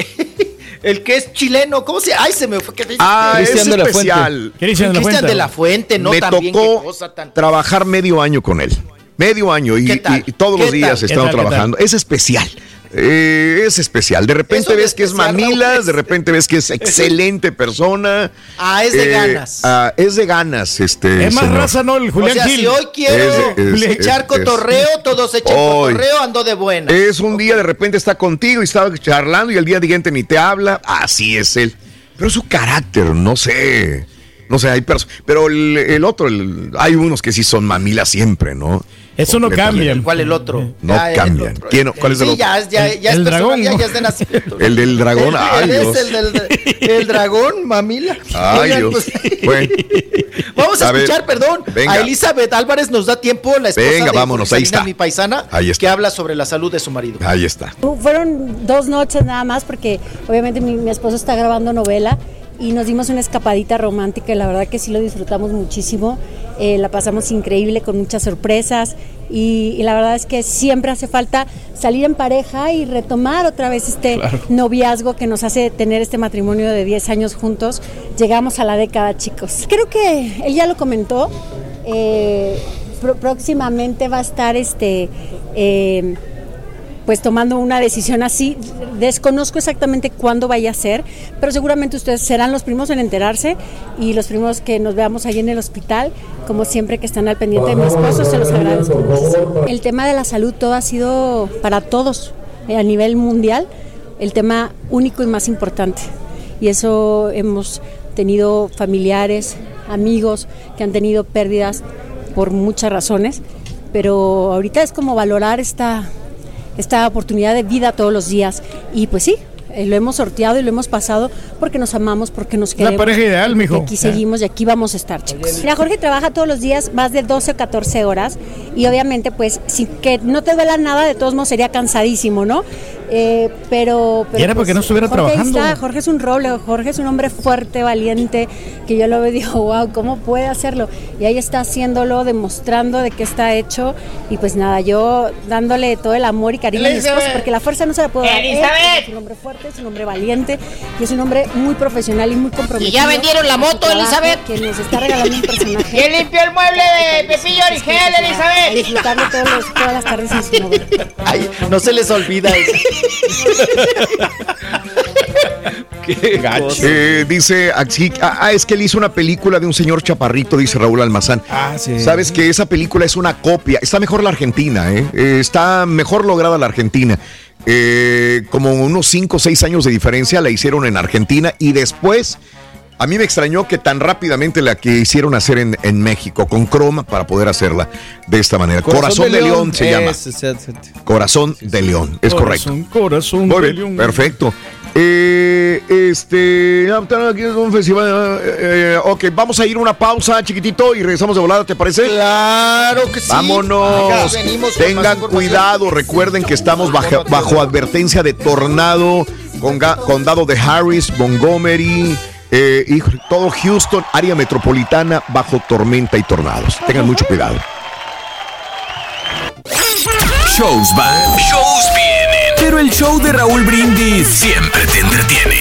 <laughs> el que es chileno, ¿cómo se? Ay, se me fue. Ah, Cristian es de la especial. Fuente. Cristian de la Fuente, no Me también tocó qué cosa tan trabajar medio año con él. Medio año y, todos ¿Qué los días he trabajando. Es especial. Eh, es especial. De repente ves que es mamilas, de repente ves que es excelente persona. <laughs> Ah, es de Eh, ganas. ah, es de ganas, este. Es más señor. raza, ¿no? El O Julián sea, Gil. si hoy quiero Es- es- echar es- cotorreo, todos echan Hoy. cotorreo, ando de buena. Es un día de repente está contigo y estaba charlando y al día siguiente ni te habla. Así es él. Pero su carácter, no sé. No sé, hay personas. Pero el, el otro, el- hay unos que sí son mamilas siempre, ¿no? Eso no cambia. ¿Cuál el otro? No Ah, el cambian. otro. ¿Quién- ¿Cuál es el Sí, otro? ya, ya, ya El es dragón, personal, ya, ¿no? ya es de nacimiento. <laughs> El del dragón, ay Dios. el del el dragón, mamila. Ay Dios. pues, Bueno, <laughs> Vamos a, A ver, escuchar, perdón, venga. a Elizabeth Álvarez nos da tiempo, la esposa Venga, de vámonos, ahí está. mi paisana, Ahí está. que habla sobre la salud de su marido. ahí está. Fueron dos noches nada más porque obviamente mi, mi esposo está grabando novela y nos dimos una escapadita romántica y la verdad que sí lo disfrutamos muchísimo. Eh, la pasamos increíble con muchas sorpresas y, y la verdad es que siempre hace falta salir en pareja y retomar otra vez este noviazgo que nos hace tener este matrimonio de 10 años juntos. Llegamos a la década, chicos. Creo que él ya lo comentó. eh, próximamente va a estar este... eh, pues tomando una decisión así. Desconozco exactamente cuándo vaya a ser, pero seguramente ustedes serán los primeros en enterarse y los primeros que nos veamos ahí en el hospital, como siempre que están al pendiente de mi esposo, se los agradezco. El tema de la salud todo ha sido para todos eh, a nivel mundial el tema único y más importante. Y eso hemos tenido familiares, amigos que han tenido pérdidas por muchas razones, pero ahorita es como valorar esta esta oportunidad de vida todos los días. Y pues sí, eh, lo hemos sorteado y lo hemos pasado porque nos amamos, porque nos La queremos. pareja ideal, mijo. Aquí seguimos y aquí vamos a estar, chicos. Mira, Jorge trabaja todos los días más de 12 o 14 horas y obviamente pues sin que no te duela nada, de todos modos sería cansadísimo, ¿no? Eh, pero, pero, Y era porque no estuviera Jorge ahí trabajando. está, Jorge es un roble, Jorge es un hombre fuerte, valiente, que yo lo veo y digo, <laughs> wow, ¿cómo puede hacerlo? Y ahí está haciéndolo, demostrando de qué está hecho. Y pues nada, yo dándole todo el amor y cariño a mi esposo, porque la fuerza no se la puedo dar. Él Elizabeth. Es un hombre fuerte, es un hombre valiente y es un hombre muy profesional y muy comprometido. ¿Y ya vendieron la moto, trabajo, Elizabeth? Que nos está regalando un personaje. <laughs> ¿Quién limpió el mueble de Pepillo Origel, Elizabeth? los- todas las tardes en su novela. Ay, no se les olvida eso. <laughs> Eh, dice, aquí, ah, ah, es que él hizo una película de un señor chaparrito, dice Raúl Almazán. Ah, sí. Sabes que esa película es una copia. Está mejor la Argentina, ¿eh? Eh, está mejor lograda la Argentina. Eh, como unos 5 o 6 años de diferencia la hicieron en Argentina y después a mí me extrañó que tan rápidamente la que hicieron hacer en, en México con croma para poder hacerla de esta manera. Corazón, de, León, se llama. Ese, ese. Corazón de León, es correcto. Corazón Muy de león. perfecto. Eh, este, aquí es un festival. eh, eh, ok, vamos a ir a una pausa, chiquitito, y regresamos de volada, ¿te parece? Claro que sí. Vámonos. Venimos Tengan cuidado, recuerden que estamos bajo, bajo advertencia de tornado, condado de Harris, Montgomery. eh, híjole, todo Houston, área metropolitana, bajo tormenta y tornados. Tengan mucho cuidado. Shows van, shows vienen. El show de Raúl Brindis siempre te entretiene.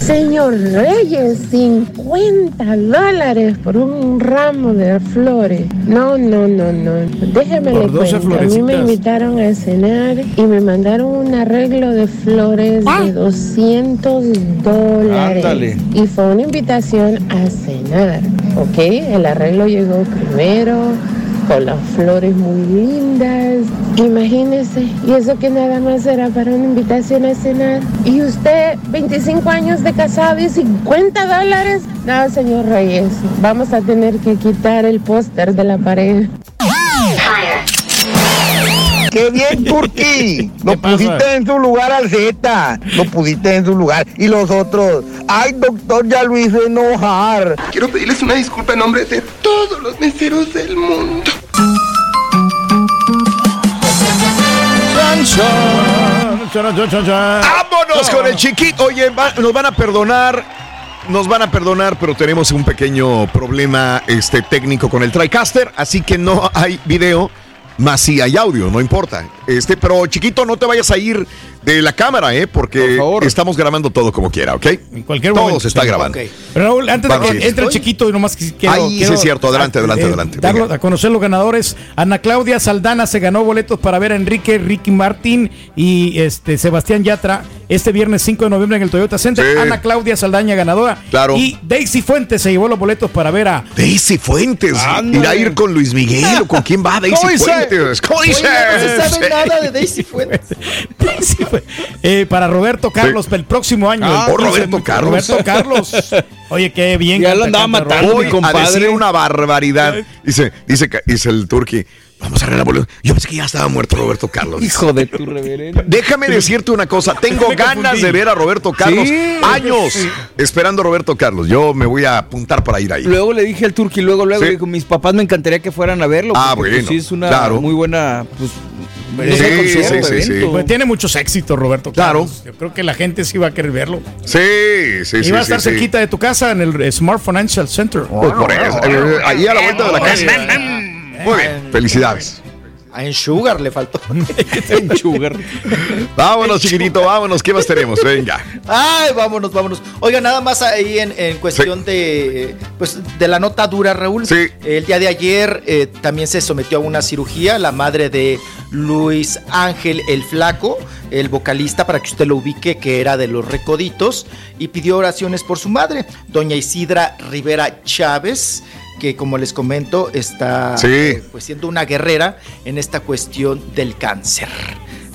Señor Reyes, 50 dólares por un ramo de flores. No, no, no, no. Déjeme le 12 cuento. A mí me invitaron a cenar y me mandaron un arreglo de flores de 200 dólares. Ándale. Y fue una invitación a cenar. ¿Ok? El arreglo llegó primero con las flores muy lindas. Imagínese, y eso que nada más era para una invitación a cenar. Y usted, 25 años de casado y 50 dólares. No, señor Reyes, vamos a tener que quitar el póster de la pared. ¡Qué bien, Turki! <laughs> Lo pasa? pusiste en su lugar al Z. Lo pusiste en su lugar. Y los otros. ¡Ay, doctor, ya lo hizo enojar! Quiero pedirles una disculpa en nombre de todos los meseros del mundo. Vámonos con el chiquito. Oye, va- nos van a perdonar. Nos van a perdonar, pero tenemos un pequeño problema este, técnico con el TriCaster, así que no hay video, más si hay audio, no importa. Este, pero chiquito, no te vayas a ir de la cámara, ¿eh? Porque estamos grabando todo como quiera, ¿ok? En cualquier todo momento, se está sí. grabando. Raúl, antes Vamos, de que sí. entre el chiquito, y nomás que quiero, Ay, sí quiero, es cierto. Adelante, adelante, eh, adelante. darlo- a conocer los ganadores. Ana Claudia Saldana se ganó boletos para ver a Enrique, Ricky Martín y este Sebastián Yatra este viernes 5 de noviembre en el Toyota Center. Sí. Ana Claudia Saldaña ganadora. Claro. Y Daisy Fuentes se llevó los boletos para ver a Daisy Fuentes. Ándale. ¿Irá a ir con Luis Miguel o con quién va Daisy ¿Cómo dice? Fuentes? ¿Cómo Oye, dice? no se sabe nada de Daisy Fuentes. <laughs> Eh, para Roberto Carlos el próximo año. Ah, el 15 Roberto Carlos. Roberto Carlos. Oye, qué bien. Ya lo andaba matando. Hoy a decir una barbaridad. Dice, dice, dice el turqui. Vamos a arreglar boletos. Yo pensé que ya estaba muerto Roberto Carlos. Hijo de tu reverendo. Déjame decirte una cosa. <laughs> Tengo ganas de ver a Roberto Carlos. Sí. Años Sí. esperando a Roberto Carlos. Yo me voy a apuntar para ir ahí. Luego le dije al Turqui, luego, luego, Sí. digo, mis papás me encantaría que fueran a verlo. Ah, porque, pues, bueno, sí, es una claro. muy buena, pues, Sí, concierto, sí, sí. Pues tiene muchos éxitos, Roberto Carlos. Yo creo que la gente sí va a querer verlo. Sí, sí, y sí. va a estar sí. cerquita de tu casa en el Smart Financial Center. Pues por eso, eh, ahí a la vuelta de la casa. Muy bien, felicidades. A En Sugar le faltó. <laughs> en Sugar. Vámonos, chiquitito, vámonos. ¿Qué más tenemos? Venga. Ay, vámonos, vámonos. Oiga, nada más ahí en, en cuestión de pues de la nota dura, Raúl. El día de ayer eh, también se sometió a una cirugía la madre de Luis Ángel el Flaco, el vocalista, para que usted lo ubique, que era de los Recoditos, y pidió oraciones por su madre, doña Isidra Rivera Chávez que como les comento está Sí. eh, pues siendo una guerrera en esta cuestión del cáncer.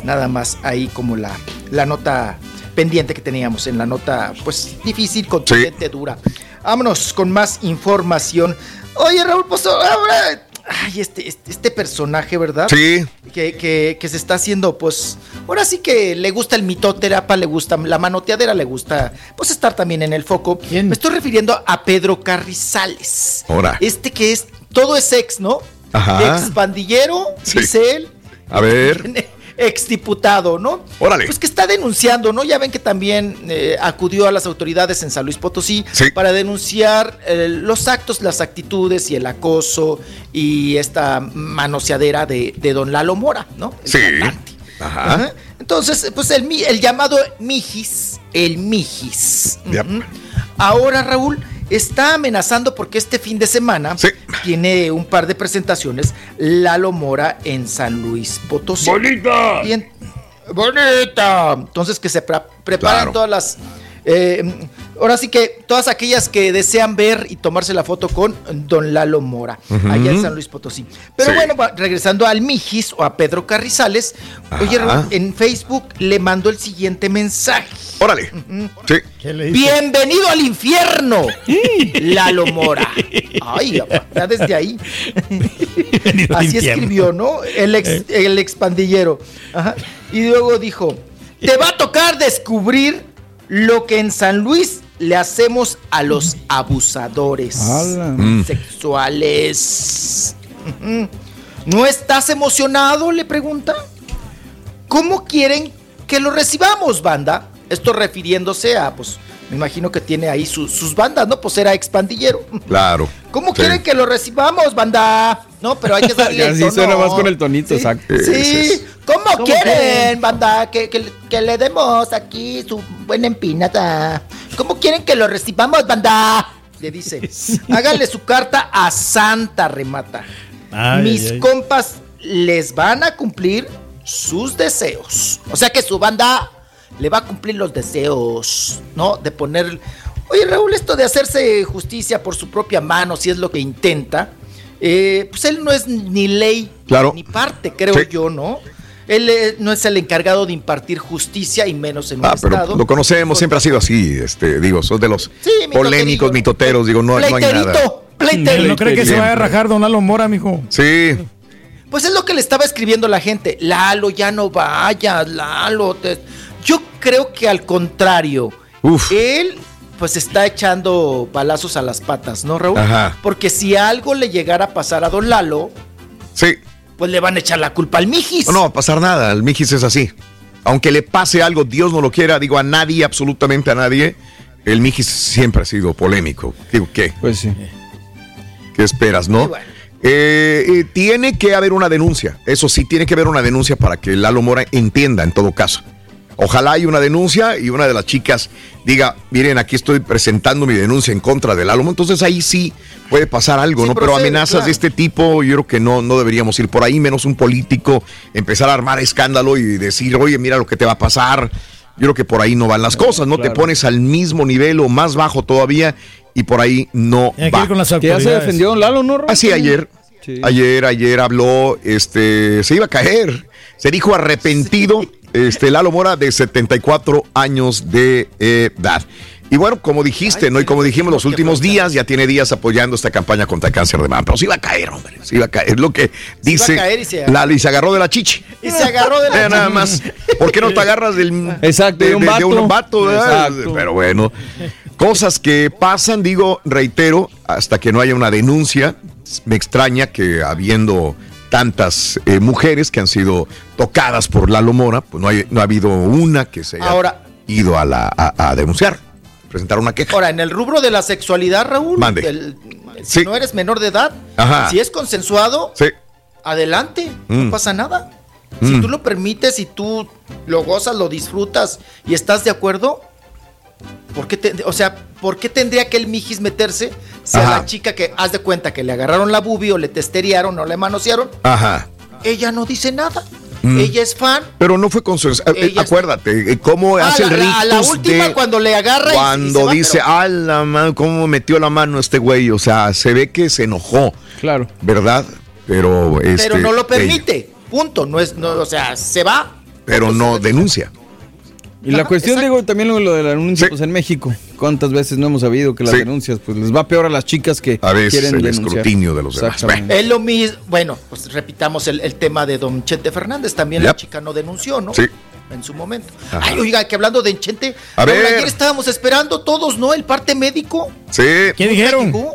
Nada más ahí como la, la nota pendiente que teníamos en la nota pues difícil, contundente, dura. Vámonos con más información. Oye Raúl, pues ahora... Ay, este, este, este personaje, ¿verdad? Sí. Que, que- que se está haciendo, pues, ahora sí que le gusta el mitoterapa, le gusta la manoteadera, le gusta, pues, estar también en el foco. Me estoy refiriendo a Pedro Carrizales. Ahora. Este que es, todo es ex, ¿no? Ajá. Ex bandillero, Sí. dice él. A ver. Ex diputado, ¿no? Órale. Pues que está denunciando, ¿no? Ya ven que también eh, acudió a las autoridades en San Luis Potosí Sí. para denunciar eh, los actos, las actitudes y el acoso y esta manoseadera de, de don Lalo Mora, ¿no? El Sí. cantante. Ajá. Ajá. Entonces, pues el, llamado Mijis, el Mijis. Yep. Ahora, Raúl, está amenazando porque este fin de semana tiene un par de presentaciones Lalo Mora en San Luis Potosí. ¡Bonita! En- bonita. Entonces que se pre- preparan Claro. todas las... eh, ahora sí que todas aquellas que desean ver y tomarse la foto con Don Lalo Mora, allá en San Luis Potosí. Pero Sí. bueno, regresando al Mijis o a Pedro Carrizales, oye, Ajá. Raúl, en Facebook le mandó el siguiente mensaje. Órale. Sí. Bienvenido al infierno, Lalo Mora. Ay, ya desde ahí. al Así escribió, ¿no? El ex, el expandillero. Ajá. Y luego dijo: Te va a tocar descubrir lo que en San Luis le hacemos a los abusadores. Mm. sexuales. ¿No estás emocionado? Le pregunta. ¿Cómo quieren que lo recibamos, banda? Esto refiriéndose a, pues, me imagino que tiene ahí su- sus bandas, ¿no? Pues era expandillero. Claro. ¿Cómo Sí. quieren que lo recibamos, banda? No, pero hay que darle <laughs> el Así tono. suena más con el tonito, Sí, exacto. Sí, ¿cómo, ¿Cómo quieren, quieren? banda? Que, que, que le demos aquí su buena empinada. ¿Cómo quieren que lo recibamos, banda? Le dice. <laughs> Háganle su carta a Santa, remata. Ay, Mis ay, ay. compas les van a cumplir sus deseos. O sea que su banda le va a cumplir los deseos, ¿no? De poner... Oye, Raúl, esto de hacerse justicia por su propia mano, si es lo que intenta, eh, pues él no es ni ley Claro. ni parte, creo Sí. yo, ¿no? Él eh, no es el encargado de impartir justicia y menos en un Ah, pero estado. lo conocemos, siempre ha sido así, este, digo, son de los polémicos, mitoteros, digo, no, no hay nada. Pleiterito, pleiterito. ¿No cree que se vaya a rajar Don Lalo Mora, mijo? Sí. Pues es lo que le estaba escribiendo la gente. Lalo, ya no vayas, Lalo. te- Yo creo que al contrario. Él pues está echando balazos a las patas, ¿no, Raúl? Ajá. Porque si algo le llegara a pasar a Don Lalo, Sí. pues le van a echar la culpa al Mijis. No, no va a pasar nada, el Mijis es así. Aunque le pase algo, Dios no lo quiera, digo a nadie, absolutamente a nadie, el Mijis siempre ha sido polémico. Digo, ¿qué? Pues sí. ¿Qué esperas, no? Eh, eh, tiene que haber una denuncia, eso sí, tiene que haber una denuncia para que Lalo Mora entienda en todo caso. Ojalá haya una denuncia y una de las chicas diga, miren, aquí estoy presentando mi denuncia en contra de Lalo. Mora". Entonces ahí sí puede pasar algo, Sí, ¿no? Pero amenazas claro. de este tipo, yo creo que no, no deberíamos ir por ahí, menos un político, empezar a armar escándalo y decir, oye, mira lo que te va a pasar. Yo creo que por ahí no van las cosas, ¿no? Te pones al mismo nivel o más bajo todavía y por ahí no Hay que va. ir con las ya se defendió Lalo, ¿no? Así ayer. Sí. Ayer, ayer habló, este, se iba a caer. Se dijo arrepentido, este, Lalo Mora, de 74 años de edad. Y bueno, como dijiste, ¿no? Y como dijimos los últimos días, ya tiene días apoyando esta campaña contra el cáncer de mama. Pero se iba a caer, hombre. Se iba a caer. Es lo que Se iba a dice caer y se- Lalo y se agarró de la chichi. Y se agarró de la Eh, nada más. ¿Por qué no te agarras del Exacto, de un vato. un vato. Pero bueno, cosas que pasan, digo, reitero, hasta que no haya una denuncia. Me extraña que habiendo tantas eh, mujeres que han sido tocadas por Lalo Mora, pues no, hay- no ha habido una que se haya Ahora- ido a, la, a, a denunciar, presentar una queja. Ahora, en el rubro de la sexualidad, Raúl, Mande. del- si no eres menor de edad, Ajá. si es consensuado, Sí. adelante, Mm. no pasa nada. Si Mm. tú lo permites y tú lo gozas, lo disfrutas y estás de acuerdo, ¿por qué te- o sea, ¿por qué tendría que el mijis meterse si a la chica que haz de cuenta que le agarraron la bubi o le testerearon o le manosearon, Ajá. ella no dice nada? Mm. Ella es fan. Pero no fue consensuado. Eh, Ella es- Acuérdate, eh, cómo Ah, hace el la- la- rictus la última de- cuando le agarra y- y se Cuando va, dice, pero- ah, la mano, cómo metió la mano este güey. O sea, se ve que se enojó. Claro. ¿Verdad? Pero, pero este, no lo ella- permite. Punto. No es, no, o sea, se va. pero no denuncia. Y la cuestión, digo, también lo, lo de la denuncia, pues en México, ¿cuántas veces no hemos sabido que las Sí. denuncias, pues les va peor a las chicas que A veces quieren el denunciar? escrutinio de los demás. Exactamente. Es lo mismo. Bueno, pues repitamos el, el tema de Don Chente Fernández. También la chica no denunció, ¿no? Sí. En su momento. Ajá. Ay, oiga, que hablando de Chente. A ver. Ayer estábamos esperando todos, ¿no? El parte médico. Sí. ¿Qué dijeron? Llegó.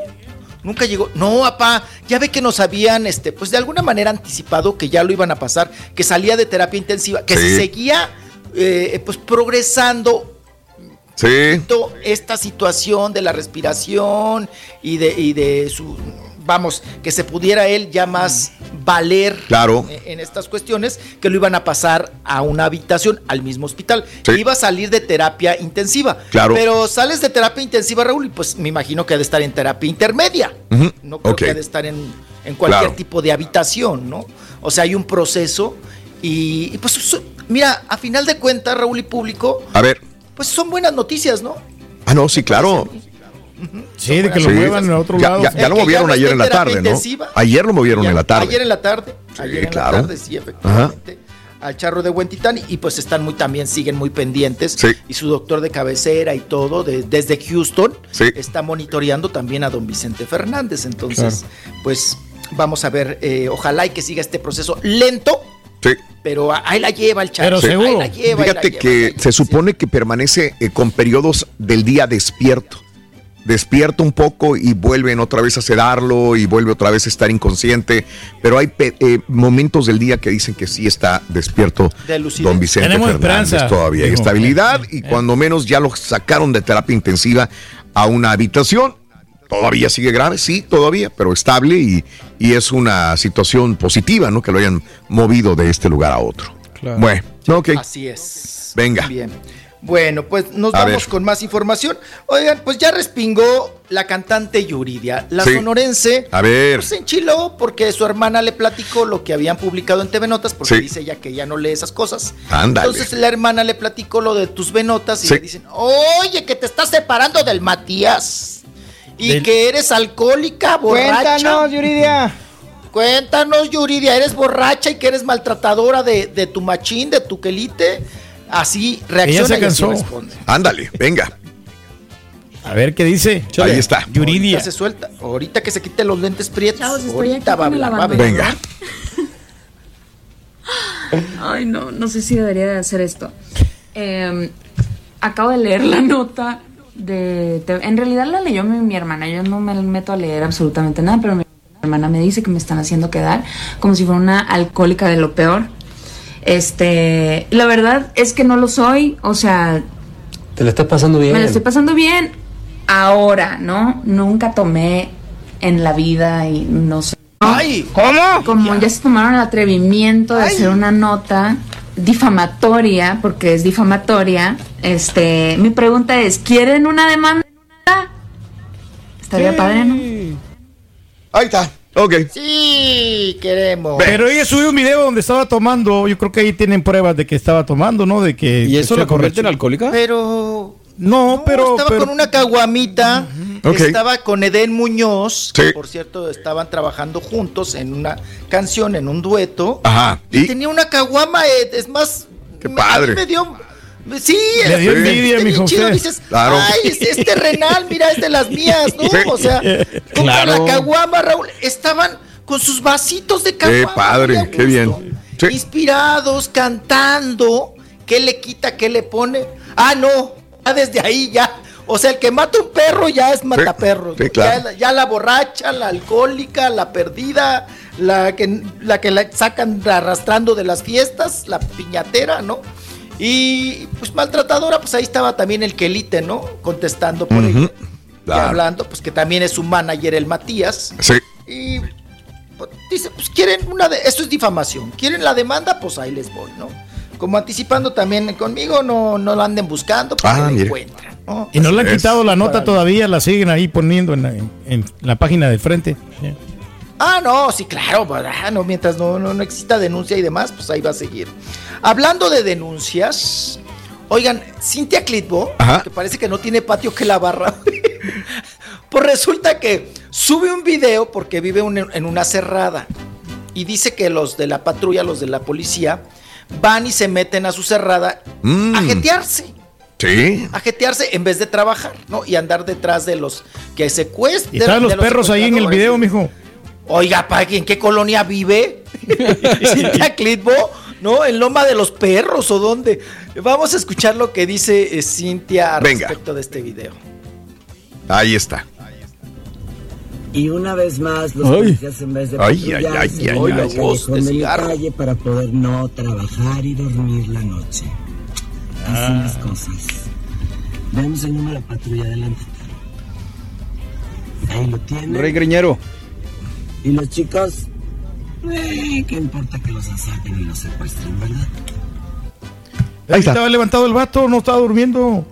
Nunca llegó. No, papá, ya ve que nos habían, este, pues de alguna manera anticipado que ya lo iban a pasar, que salía de terapia intensiva, que Sí. si seguía, eh, pues progresando Sí. esta situación de la respiración y de, y de su, vamos, que se pudiera él ya más valer Claro. en, estas cuestiones, que lo iban a pasar a una habitación, al mismo hospital. Sí. Iba a salir de terapia intensiva. Claro. Pero sales de terapia intensiva, Raúl, y pues me imagino que ha de estar en terapia intermedia. No creo que ha de estar en, en cualquier Claro. tipo de habitación, ¿no? O sea, hay un proceso Y, y pues, mira, a final de cuentas, Raúl y público, A ver. pues son buenas noticias, ¿no? Ah, no, sí, claro. Sí, de que lo Sí. muevan a otro Ya- lado. Ya, lo movieron ya no ayer en la en tarde, ¿no? intensiva. Ayer lo movieron en la tarde. Ayer en la tarde, ayer en claro. la tarde, sí, efectivamente. Al charro de Huentitán y pues están muy también, siguen muy pendientes. Y su doctor de cabecera y todo, de- desde Houston, está monitoreando también a don Vicente Fernández. Entonces, pues vamos a ver, eh, ojalá y que siga este proceso lento, Sí. pero ahí la lleva el charro. Sí. Ahí la lleva, ahí la Fíjate lleva. que se supone que permanece eh, con periodos del día despierto. Despierta un poco y vuelven otra vez a sedarlo y vuelve otra vez a estar inconsciente. Pero hay eh, momentos del día que dicen que sí está despierto De don Vicente Tenemos Fernández esperanza, todavía. Hay estabilidad y cuando menos ya lo sacaron de terapia intensiva a una habitación. Todavía sigue grave, sí, todavía, pero estable y, y es una situación positiva, ¿no? Que lo hayan movido de este lugar a otro. Bueno, ok. Así es. Venga. Bien. Bueno, pues nos A vamos ver. con más información. Oigan, pues ya respingó la cantante Yuridia, la Sí. sonorense. A ver. Se enchiló porque su hermana le platicó lo que habían publicado en TV Notas, porque Sí. dice ella que ya no lee esas cosas. Ándale. Entonces la hermana le platicó lo de tus venotas y Sí. le dicen, oye, que te estás separando del Matías. Y Del- que eres alcohólica, borracha. Cuéntanos, Yuridia. Cuéntanos, Yuridia, eres borracha y que eres maltratadora de, de tu machín, de tu quelite. Así reacciona se y así cansó. responde. Ándale, venga. A ver qué dice. Ahí está. Yuridia. Ahorita se suelta. Ahorita que se quite los lentes prietos. estoy ahorita aquí va a con. Va. Venga. <laughs> Ay, no, no sé si debería de hacer esto. Eh, acabo de leer la nota de... te- en realidad la leyó mi, mi hermana. Yo no me meto a leer absolutamente nada, pero mi hermana me dice que me están haciendo quedar como si fuera una alcohólica de lo peor. Este, la verdad es que no lo soy. O sea, Te la estás pasando bien. me la estoy pasando bien ahora, ¿no? Nunca tomé en la vida y no sé. ¡Ay! ¿Cómo? Como ya se tomaron el atrevimiento de hacer una nota difamatoria, porque es difamatoria, este, mi pregunta es, ¿quieren una demanda? Estaría padre, ¿no? Ahí está. Ok. Sí, queremos. Pero ella subió un video donde estaba tomando. Yo creo que ahí tienen pruebas de que estaba tomando, ¿no? De que. ¿Y eso la convierte en alcohólica? Pero. No, pero. estaba pero- con una caguamita. Ok. Estaba con Eden Muñoz. Sí. Que por cierto, estaban trabajando juntos en una canción, en un dueto. Ajá. Y tenía una caguama, Ed, es más. Qué me- padre. a mí me dio. Sí, Le dio es- envidia, mijo, chido. Dices, Claro. ay, es, es terrenal, mira, es de las mías, ¿no? Sí. O sea, <laughs> con Claro. la caguama, Raúl, estaban con sus vasitos de caguama. Qué padre, qué bien. Inspirados, cantando. ¿Qué le quita, qué le pone? Ah, no, ya desde ahí ya. O sea, el que mata un perro ya es mataperros. sí, ya, la- ya la borracha, la alcohólica, la perdida, la que, la que la sacan arrastrando de las fiestas, la piñatera, ¿no? Y pues maltratadora, pues ahí estaba también el quelite, ¿no? Contestando por. Y Claro. hablando, pues que también es su manager, el Matías. Sí. Y pues, dice, pues quieren una de, esto es difamación, quieren la demanda, pues ahí les voy, ¿no? Como anticipando también conmigo, no, no la anden buscando, porque Ah, la mira. encuentran, ¿no? Y no le han Es- quitado la nota para- todavía, la siguen ahí poniendo en la, en- en la página de frente. Ah, no, sí, claro, ah, no, mientras no, no, no exista denuncia y demás, pues ahí va a seguir. Hablando de denuncias, oigan, Cintia Clitbo, Ajá. que parece que no tiene patio que la barra, <laughs> pues resulta que sube un video porque vive un- en una cerrada y dice que los de la patrulla, los de la policía, van y se meten a su cerrada Mm. a jetearse. Sí. A jetearse en vez de trabajar, ¿no? Y andar detrás de los que secuestran. Y estaban los perros ahí en el video, mijo. Oiga, ¿pa- ¿en qué colonia vive? <laughs> Cintia Clitbo, ¿no? ¿En Loma de los Perros o dónde? Vamos a escuchar lo que dice eh, Cintia Venga. respecto de este video. Ahí está. Y una vez más, los Ay. policías en vez de Ay, ay, patrullar, ay, La voz de mi cigarro. calle para poder no trabajar y dormir la noche. Así Ah. las cosas. Vemos el número de patrulla adelante. Ahí lo tienen. Rey Greñero. Y los chicos, eh, ¿qué importa que los asalten y los secuestren, verdad? Ahí estaba levantado el vato, no estaba durmiendo.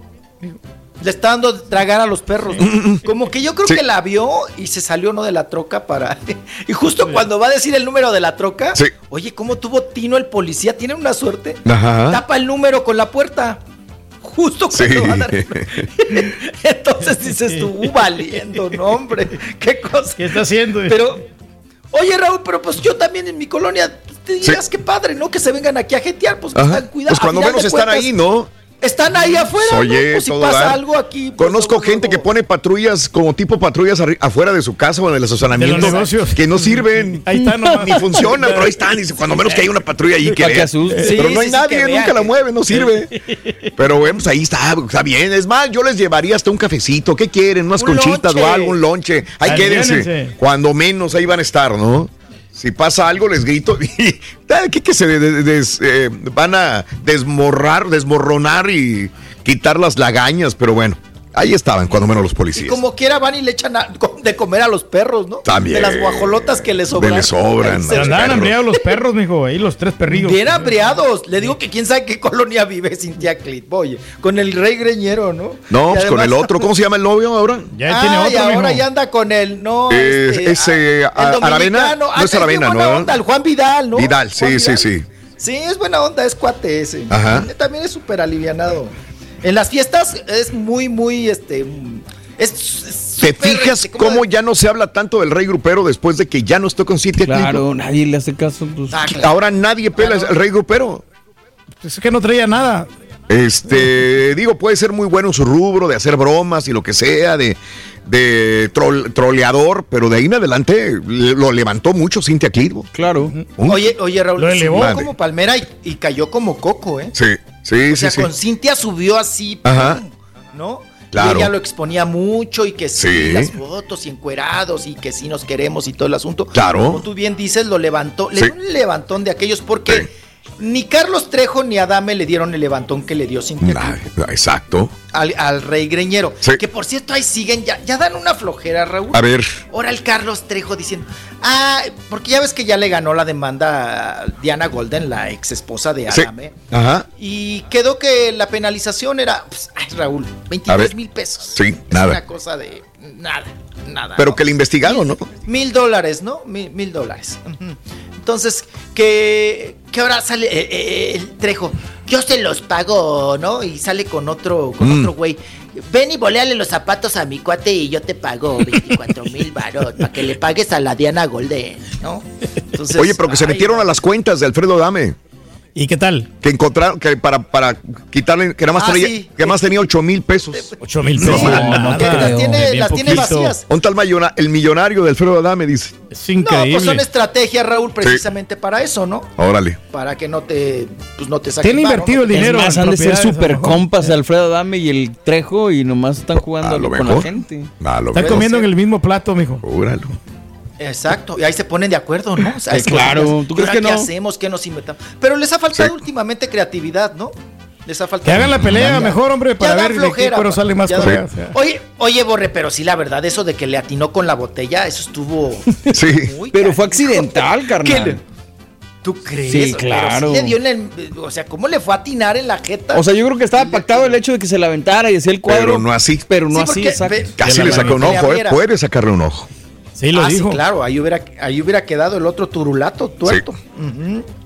Le está dando de tragar a los perros. ¿no? Como que yo creo Sí. que la vio y se salió no de la troca para. <laughs> Y justo cuando va a decir el número de la troca, Sí. oye, ¿cómo tuvo Tino el policía? Tiene una suerte. Ajá. Tapa el número con la puerta. Justo Sí. cuando va a dar. <laughs> Entonces dices tú, "Uh, valiendo, no, hombre. ¿Qué cosa? ¿Qué está haciendo? Pero, oye, Raúl, pero pues yo también en mi colonia, pues, te dirías que padre, ¿no? Que se vengan aquí a jetear, pues Ajá. están cuidado. Pues cuando menos están ahí, ¿no? Están ahí afuera, Oye, ¿no? Pues si pasa dar. algo aquí. pues, Conozco gente que pone patrullas como tipo patrullas afuera de su casa o en el estacionamiento De los negocios. que no sirven. <laughs> Ahí están nomás. Ni funcionan, pero ahí están. Dice, cuando menos que hay una patrulla ahí que vea. Pero no hay sí, nadie, que nunca la mueve, no sirve. <laughs> Pero bueno, pues ahí está, está bien. Es más, yo les llevaría hasta un cafecito. ¿Qué quieren? Unas Un conchitas lonche. o algo, un lonche. Ahí quédense. Cuando menos ahí van a estar, ¿no? Si pasa algo, les grito. <laughs> Y que se de- de- des- eh, van a desmorrar, desmorronar y quitar las lagañas. Pero bueno, ahí estaban, cuando menos los Y policías. como quiera van y le echan a- de comer a los perros, ¿no? También. De las guajolotas que les sobran. Les sobran, se- Andaban hambriados los <laughs> perros, mijo. Ahí los tres perrillos. Bien hambriados. Le digo que quién sabe qué colonia vive Cintia Clip. Oye, con el rey greñero, ¿no? No, Y pues con el otro. ¿Cómo se llama el novio ahora? Ya tiene Ah, y otro, ahora mijo. ya anda con el. No, Eh, este, ese, ah, a- el Aravena, no Ah, es Aravena, buena ¿no? onda, el Juan Vidal, ¿no? Vidal, sí, sí, sí. Sí, es buena onda, es cuate ese. Ajá. También es súper alivianado. En las fiestas es muy, muy, este. Es, es ¿Te fijas este, ¿cómo cómo ya no se habla tanto del rey grupero después de que ya no estoy con Clip? Claro, nadie le hace caso. pues. Ah, claro. Ahora nadie pela al rey grupero. Es que no traía nada. Este, digo, puede ser muy bueno en su rubro de hacer bromas y lo que sea, de, de trol- troleador, pero de ahí en adelante lo levantó mucho Cintia Clitbo. Claro. Oye, oye, Raúl, Lo elevó. como palmera y, y cayó como coco, ¿eh? Sí, sí, O sea, sí, sí. con Cintia subió así, Ajá. ¡pum! ¿no? Claro. Y ella lo exponía mucho y que sí, Sí. las fotos y encuerados y que sí nos queremos y todo el asunto. Claro. Como tú bien dices, lo levantó, le Sí. dio un levantón de aquellos porque ni Carlos Trejo ni Adame le dieron el levantón que le dio Cintia Ah, Clitbo exacto. al, al rey greñero. Sí. Que por cierto, ahí siguen, ya, ya dan una flojera, Raúl. A ver. Ahora el Carlos Trejo diciendo, ah, porque ya ves que ya le ganó la demanda a Diana Golden, la ex esposa de Sí. Adame. Ajá. Y quedó que la penalización era, pues, ay, Raúl, A 22 ver. mil pesos. Sí, Es nada. una cosa de nada, nada. Pero ¿no? que le investigaron, ¿no? Mil dólares, ¿no? Mil, mil dólares. Entonces, que, que ahora sale eh, eh, el Trejo, yo se los pago, ¿no? Y sale con otro, con Mm. otro güey. Ven y boleale los zapatos a mi cuate y yo te pago 24 <laughs> mil baros para que le pagues a la Diana Golden, ¿no? <laughs> Entonces, Oye, pero que se metieron a las cuentas de Alfredo Dame. ¿Y qué tal? Que encontraron, que para, para quitarle, que nada más, Ah, tenía, sí. que nada más tenía 8 mil pesos. Ocho mil No, pesos. no, no te las tiene, las tiene vacías. Un tal el millonario de Alfredo Adame dice. Es No, increíble. pues son estrategias, Raúl, precisamente para eso, ¿no? Órale. Para que no te, pues no te saquen Tiene varo, invertido ¿no? el dinero. es más, han de ser super compas Alfredo Adame y el Trejo y nomás están jugando A lo con la gente. A lo Están mejor. comiendo en el mismo plato, mijo. Júralo. Exacto, y ahí se ponen de acuerdo, ¿no? O sea, es claro, ¿tú ¿y crees que ¿Qué no? hacemos? ¿Qué nos inventamos? Pero les ha faltado Sí. últimamente creatividad, ¿no? Les ha faltado. Que hagan la pelea Ya- mejor, hombre, para ver de qué flojera, cuero pa- sale más correa. o sea. Oye, oye, Borre, pero sí, la verdad, eso de que le atinó con la botella, eso estuvo <laughs> Sí. muy Pero fue accidental, <laughs> ¿Qué carnal. le- ¿Tú crees? Sí, Pero claro. sí le dio en el- o sea, ¿cómo le fue a atinar en la jeta? O sea, yo creo que estaba pactado el hecho de que se la aventara y hacía el cuadro. Pero no así. Pero no Sí, así, exacto. Casi le sacó un ojo, ¿eh? Puede sacarle un ojo. Sí, lo ah, dijo. sí, claro, ahí hubiera, ahí hubiera quedado el otro turulato, tuerto.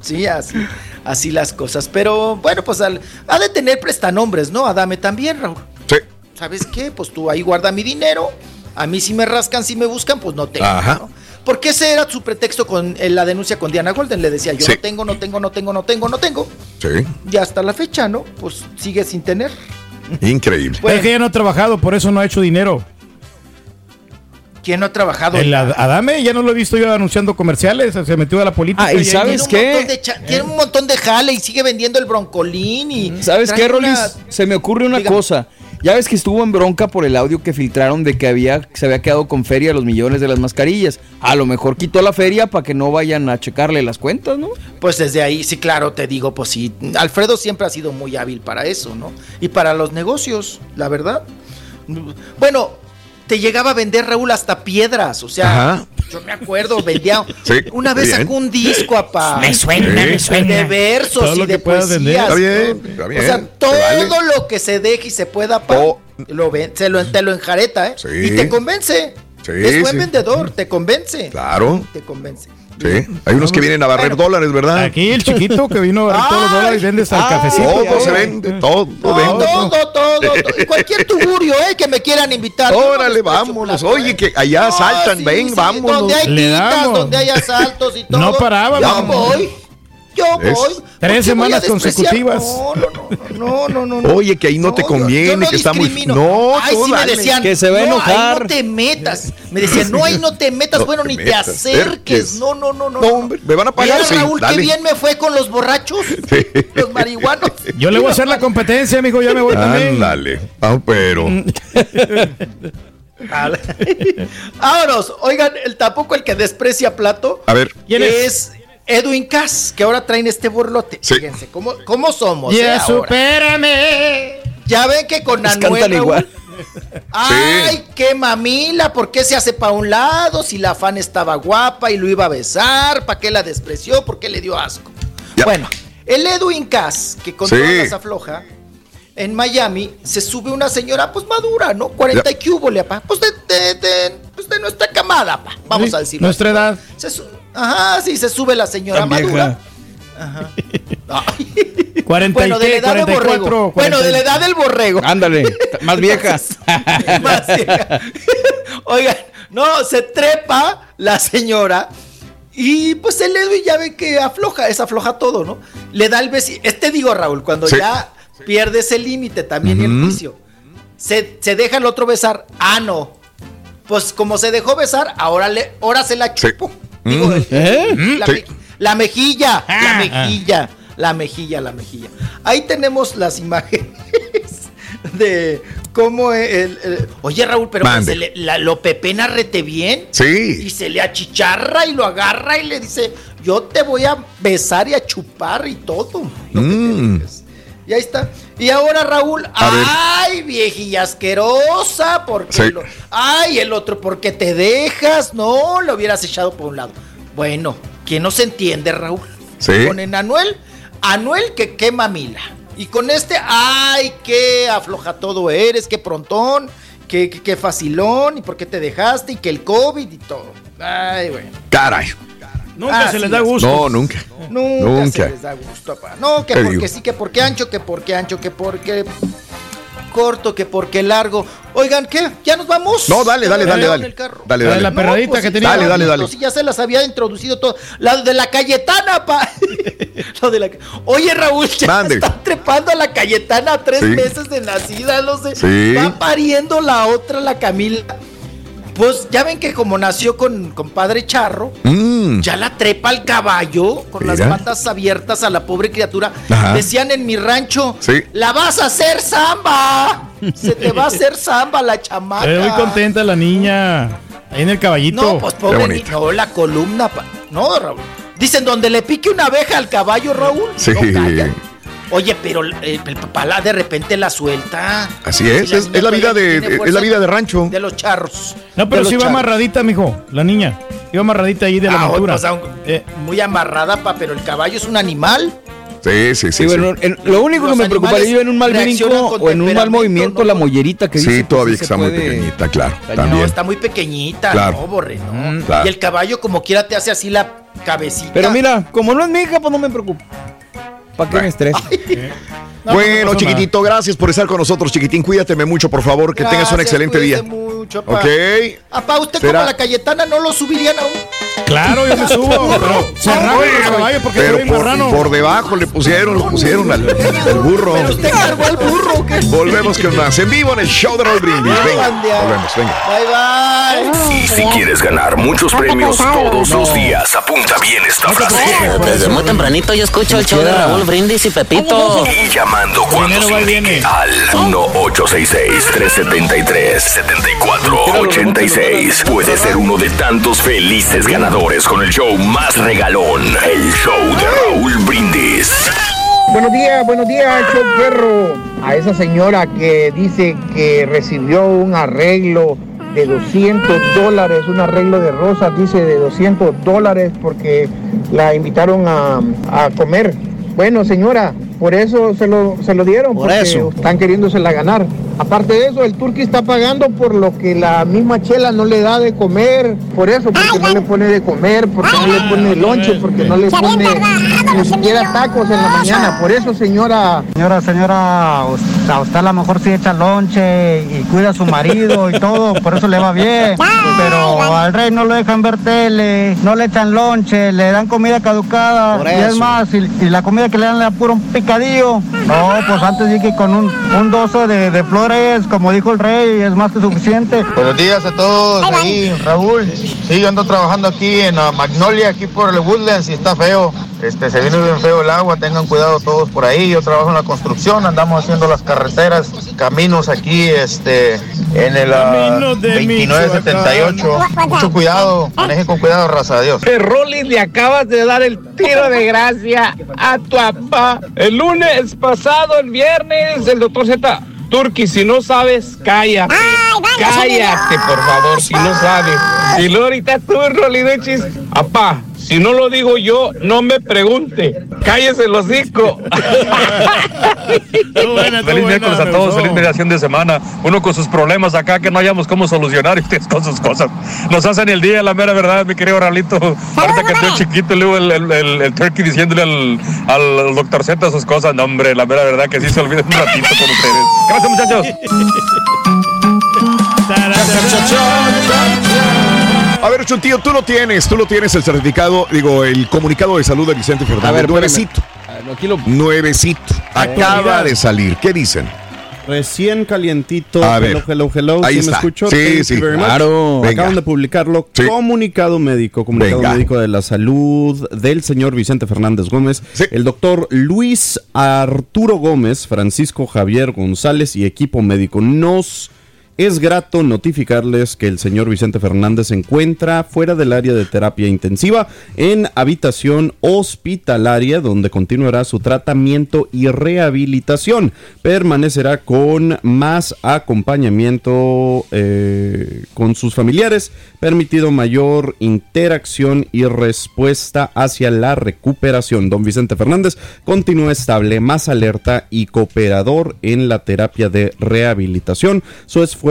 Sí, así, así las cosas. Pero bueno, pues al- ha de tener prestanombres, ¿no? Adame también, Raúl. Sí. ¿Sabes qué? Pues tú ahí guarda mi dinero. A mí si me rascan, si me buscan, pues no tengo. Ajá. ¿no? Porque ese era su pretexto con eh, la denuncia con Diana Golden. Le decía, yo Sí. no tengo, no tengo, no tengo, no tengo, no tengo. Sí. Y hasta la fecha, ¿no? Pues sigue sin tener. Increíble. Pero es que ella no ha trabajado, por eso no ha hecho dinero. ¿Quién no ha trabajado? El Ad- Adame ya no lo he visto yo anunciando comerciales, se metió a la política. Ah, ¿y sabes Tiene un qué? montón de cha- Tiene un montón de jale y sigue vendiendo el broncolín y... ¿Sabes qué, Rolis? una- Se me ocurre una Dígame. cosa. Ya ves que estuvo en bronca por el audio que filtraron de que había se había quedado con feria los millones de las mascarillas. A lo mejor quitó la feria para que no vayan a checarle las cuentas, ¿no? Pues desde ahí, sí, claro, te digo, pues sí. Alfredo siempre ha sido muy hábil para eso, ¿no? Y para los negocios, la verdad. Bueno, te llegaba a vender, Raúl, hasta piedras. O sea, Ajá. yo me acuerdo, vendía. Sí, una vez bien. sacó un disco, apá. Me suena, Sí. me suena. De versos Todo y lo de que poesías. vender. Está ¿no? bien, está bien, O sea, se todo vale. lo que se deje y se pueda, To- Lo ven, se lo, te lo enjareta, ¿eh? Sí. Y te convence. Sí, es buen sí. vendedor, te convence. Claro. Te convence. Sí. Hay unos que vienen a barrer dólares, ¿verdad? Aquí el chiquito que vino a ver todos los dólares vende hasta el cafecito. Todo ya se vende, todo, vende. todo, todo, todo. Y Cualquier tugurio, ¿eh? Que me quieran invitar. Órale, vámonos. plato, Oye, ¿eh? que allá No, asaltan, sí, ven, sí, vámonos. Donde hay donde hay asaltos y todo. No parábamos. Yo voy. Yo voy. Tres ¿Por qué voy a semanas consecutivas. No, no, no, no, no, no. Oye, que ahí no, te conviene, yo no que está muy. No, Ay, me decían. Que se va a no, enojar. Ahí no te metas. Me decían, no, ahí no te <laughs> metas. No bueno, te ni te metas, acerques. acerques. No, no, no, no. Hombre, me van a pagar, Mira, Raúl, qué bien me fue con los borrachos, <laughs> los marihuanos. Yo le voy a hacer la competencia, amigo. Ya me voy también. Ándale. Ah, pero. <laughs> Vámonos. Oigan, el tampoco el que desprecia plato. A ver. ¿Quién es? Edwin Cass, que ahora traen este borlote. Sí. Fíjense, ¿cómo, cómo somos? Ya eh, ahora? supérame. Ya ven que con Pues Anuel. igual. Ay, qué mamila, ¿por qué se hace para un lado? Si la fan estaba guapa y lo iba a besar, ¿para qué la despreció? ¿Por qué le dio asco? Ya. Bueno, el Edwin Cass, que con Sí. todas las afloja, en Miami se sube una señora, pues madura, ¿no? 40 y que hubo, le apa. Pues de, de, de- pues de nuestra camada, pa. Vamos Sí, a decirlo. Nuestra edad. Se su- Ajá, sí, se sube la señora Tan madura. vieja. <laughs> Ay. 40 Bueno, de la edad del 44. borrego. Bueno, de la edad del borrego. Ándale, <laughs> más vieja. Más vieja. <laughs> Oigan, no, se trepa la señora y pues el Edwin ya ve que afloja, es afloja todo, ¿no? Le da el besito. Este digo, Raúl, cuando Sí. ya pierde ese límite también y el juicio, se, se deja el otro besar. Ah, no. Pues como se dejó besar, ahora, le, ahora se la Sí. Chupo. Digo, el- ¿Eh? la, Sí. me- la mejilla, la Ah. mejilla, la mejilla, la mejilla. Ahí tenemos las imágenes <laughs> de cómo el, el- oye Raúl, pero Mande. se le- la- lo pepena rete bien y Sí. se le achicharra y lo agarra y le dice, yo te voy a besar y a chupar y todo. lo que te Mm. dejes". Y ahí está. Y ahora Raúl, A ay, viejilla asquerosa, porque Sí. lo- ay, el otro, porque te dejas, no, lo hubieras echado por un lado. Bueno, ¿quién no se entiende, Raúl? Sí. Con el Anuel, Anuel que quema mila. Y con este, ay, qué afloja todo eres, qué prontón, qué, qué, qué facilón, y por qué te dejaste, y que el COVID y todo. Ay, bueno. Caray. Nunca Ah, se les da gusto. No, nunca. Nunca, Nunca. se les da gusto, papá. No, que Te porque digo. sí, que porque ancho, que porque ancho, que porque corto, que porque largo. Oigan, ¿qué? ¿Ya nos vamos? No, dale, dale, dale, dale. Dale, La de dale. la perradita pues que tenía. Dale, dale, dale. Sí, ya se las había introducido todo. La de la Cayetana, pa. <laughs> Lo de la... Oye, Raúl, ya Mande. está trepando a la Cayetana a tres Sí. meses de nacida, no sé. Sí. Va pariendo la otra, la Camila. Pues ya ven que como nació con, con padre Charro, Mm. ya la trepa al caballo con las patas abiertas a la pobre criatura. Ajá. Decían en mi rancho, Sí. la vas a hacer samba. Se te va a hacer samba la chamaca. Estoy muy contenta la niña. Ahí en el caballito. No, pues pobre bonito. ni- No, la columna. pa- No, Raúl. Dicen donde le pique una abeja al caballo, Raúl. Sí. no. Oye, pero el, el papá la de repente la suelta. Así es, es, la vida de, es la vida de rancho. De los charros. No, pero sí los iba amarradita, mijo. La niña. Iba amarradita ahí de la Ah, montura. pues, aún- Eh, Muy amarrada, pa, pero el caballo es un animal. Sí, sí, sí. Sí, sí. en- lo único Los que me preocuparía yo en un mal brinco o en un mal movimiento, ¿no? la mollerita que Sí, dice, pues, todavía sí que se está muy puede- pequeñita, claro. No, También. está muy pequeñita, Claro. no, borre, no. claro. Y el caballo como quiera te hace así la cabecita. Pero mira, como no es mi hija, pues no me preocupo. ¿Para qué me estreso? <laughs> no, bueno, no chiquitito, gracias por estar con nosotros, chiquitín. Cuídateme mucho, por favor. Que tengas un excelente día. mucho, pa. Ok. Apá, usted Será- como la Cayetana no lo subirían aún. Claro, yo me <laughs> subo. pero cerrado el caballo porque Pero soy bien por, debajo le pusieron, le pusieron al, al burro. Pero usted cargó al burro, ¿o ¿qué? Volvemos con más en vivo en el show de Roll Brindis. Venga, volvemos, venga. Bye, bye. Y si quieres ganar muchos premios todos los días, apunta bien esta frase. Desde muy tempranito yo escucho el show de Raúl Brindis y Pepito. Y llamando cuando se indique al 1-866-373-7486 puede ser uno de tantos felices ganadores con el show más regalón, el show de Raúl Brindis. Buenos días, buenos días, show perro. A esa señora que dice que recibió un arreglo de 200 dólares, un arreglo de rosas, dice de 200 dólares porque la invitaron a, a comer. Bueno, señora, por eso se lo, se lo dieron, Por porque eso. están queriéndosela ganar. Aparte de eso, el turqui está pagando por lo que la misma chela no le da de comer, por eso, porque no le pone de comer, porque no le pone lonche, porque no le pone ni siquiera tacos en la mañana. Por eso, señora, Señora, señora, a usted a lo mejor sí echa lonche y cuida a su marido y todo, por eso le va bien. Pero al rey no lo dejan ver tele, no le echan lonche, le dan comida caducada. Y es más, y, y la comida que le dan le da puro un picadillo. No, pues antes dije que con un, un doce de, de flores, como dijo el rey, es más que suficiente. Buenos días a todos, ahí Raúl. Sí, yo ando trabajando aquí en la Magnolia, aquí por el Woodlands y está feo. Este, se viene bien feo el agua, tengan cuidado todos por ahí. Yo trabajo en la construcción, andamos haciendo las carreteras, caminos aquí, este, en el ah, Caminos de 2978. Mucho cuidado, manejen con cuidado, raza, adiós. Rolly, le acabas de dar el tiro de gracia a tu papá. El lunes pasado, el viernes, el doctor Z. Turki, si no sabes, cállate. cállate, por favor, si no sabes. Y luego ahorita tú, Rolly Duchis, apá, si no lo digo yo, no me pregunte. Cállese el hocico. Feliz miércoles a todos, feliz mediación de semana. Uno con sus problemas acá que no hayamos cómo solucionar y ustedes con sus cosas. Nos hacen el día, la mera verdad, mi querido Ralito. Ahorita que estoy chiquito, luego el, el, el- el turkey diciéndole al, al doctor Z sus cosas. No, hombre, la mera verdad que sí se olviden un ratito con ustedes. Gracias, muchachos. <laughs> A ver, Chuntillo, tú lo tienes, tú lo tienes el certificado, digo, el comunicado de salud de Vicente Fernández. A ver, nuevecito. Ah, Aquí lo... Nuevecito. Acaba de salir. ¿Qué dicen? Recién calientito. A hello, ver. hello, hello. Ahí ¿Sí está. me escucho? Sí, Thank sí, you very much. claro. Venga. Acaban de publicarlo. Sí. Comunicado médico, comunicado Venga. médico de la salud del señor Vicente Fernández Gómez. El doctor Luis Arturo Gómez, Francisco Javier González y equipo médico nos... Es grato notificarles que el señor Vicente Fernández se encuentra fuera del área de terapia intensiva en habitación hospitalaria donde continuará su tratamiento y rehabilitación. Permanecerá con más acompañamiento eh, con sus familiares, permitido mayor interacción y respuesta hacia la recuperación. Don Vicente Fernández continúa estable, más alerta y cooperador en la terapia de rehabilitación. Su esfuerzo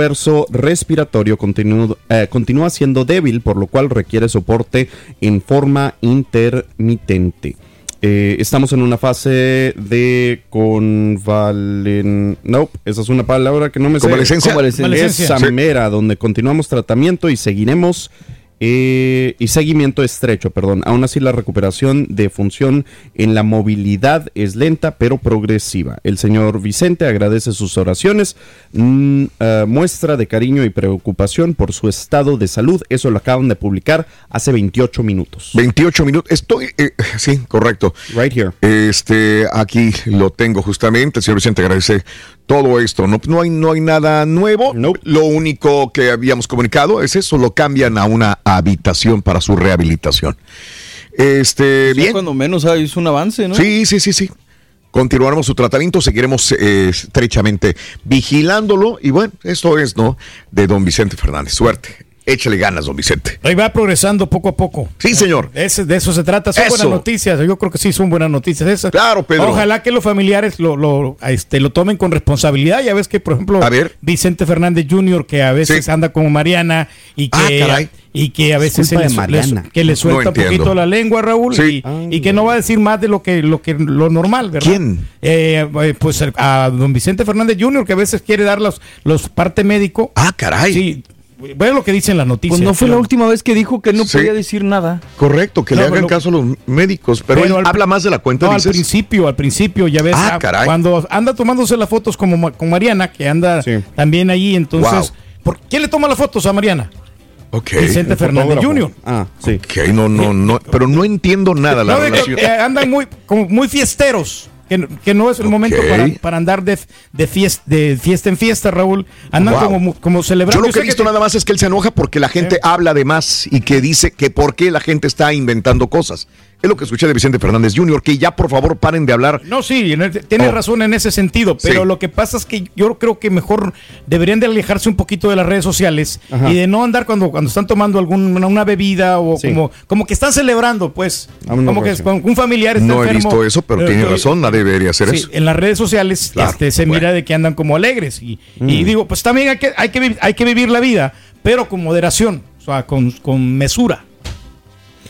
respiratorio continúa, eh, continúa siendo débil, por lo cual requiere soporte en forma intermitente. Eh, estamos en una fase de convalen... No, esa es una palabra que no me sé. ¿Convalescencia? Donde continuamos tratamiento y seguiremos eh, y seguimiento estrecho, perdón. Aún así, la recuperación de función en la movilidad es lenta pero progresiva. El señor Vicente agradece sus oraciones, mm, eh, muestra de cariño y preocupación por su estado de salud. Eso lo acaban de publicar hace 28 minutos. 28 minutos. Estoy, eh, sí, correcto. Right here. Este, aquí lo tengo justamente. El señor Vicente agradece todo esto. No, no hay, no hay nada nuevo. Lo único que habíamos comunicado es eso. Lo cambian a una habitación para su rehabilitación. Este, Ya bien. cuando menos hay es un avance, ¿no? Sí, sí, sí, sí. Continuaremos su tratamiento, seguiremos eh, estrechamente vigilándolo. Y bueno, esto es, ¿no? De don Vicente Fernández. Suerte. Échale ganas, don Vicente. Ahí va progresando poco a poco. Sí, señor. Ese- de eso se trata. Son Eso. buenas noticias. Yo creo que sí son buenas noticias esas. Claro, Pedro. Ojalá que los familiares lo, lo, este, lo tomen con responsabilidad. Ya ves que, por ejemplo, Vicente Fernández Jr., que a veces anda como Mariana y que, Ah, caray. y que a veces se de le, Mariana. le- que le No suelta un poquito la lengua, Raúl, Sí. y, y que no va a decir más de lo que lo que lo normal, ¿verdad? ¿Quién? Eh, eh, pues a don Vicente Fernández Jr., que a veces quiere dar los, los parte médico. Ah, caray. Sí. Bueno, lo que dicen las noticias. Pues no fue la última vez que dijo que no Sí. podía decir nada. Correcto, que No, le hagan caso a los médicos. Pero, Pero él al- habla más de la cuenta, No, al dices. principio, al principio, ya ves, Ah, ah, caray. cuando anda tomándose las fotos como Ma- con Mariana, que anda también ahí, entonces, Wow. ¿por quién le toma las fotos a Mariana? Ok. Vicente Fernández. Jr. Ah, sí. Ok, no, no, no. Pero no entiendo nada la No, de que, relación. eh, andan muy, como muy fiesteros. Que, no- que no es el momento Ok. para, para andar de, de, fiesta, de fiesta en fiesta, Raúl. Andan Wow. como, como celebrando. Yo lo que he visto que- nada más es que él se enoja porque la gente habla de más y que dice que por qué la gente está inventando cosas. Es lo que escuché de Vicente Fernández Jr., que ya por favor paren de hablar. No, sí, tienes Oh. razón en ese sentido, pero Sí. lo que pasa es que yo creo que mejor deberían de alejarse un poquito de las redes sociales Ajá. y de no andar cuando, cuando están tomando alguna una bebida o Sí. como, como que están celebrando, pues, Vámonos, como que un familiar está No he visto eso, pero Eh, tiene razón, nadie debería hacer Sí, eso. en las redes sociales Claro, este, se mira de que andan como alegres. Y, y Mm. digo, pues también hay que, hay, que, hay que vivir la vida, pero con moderación, o sea, con, con mesura.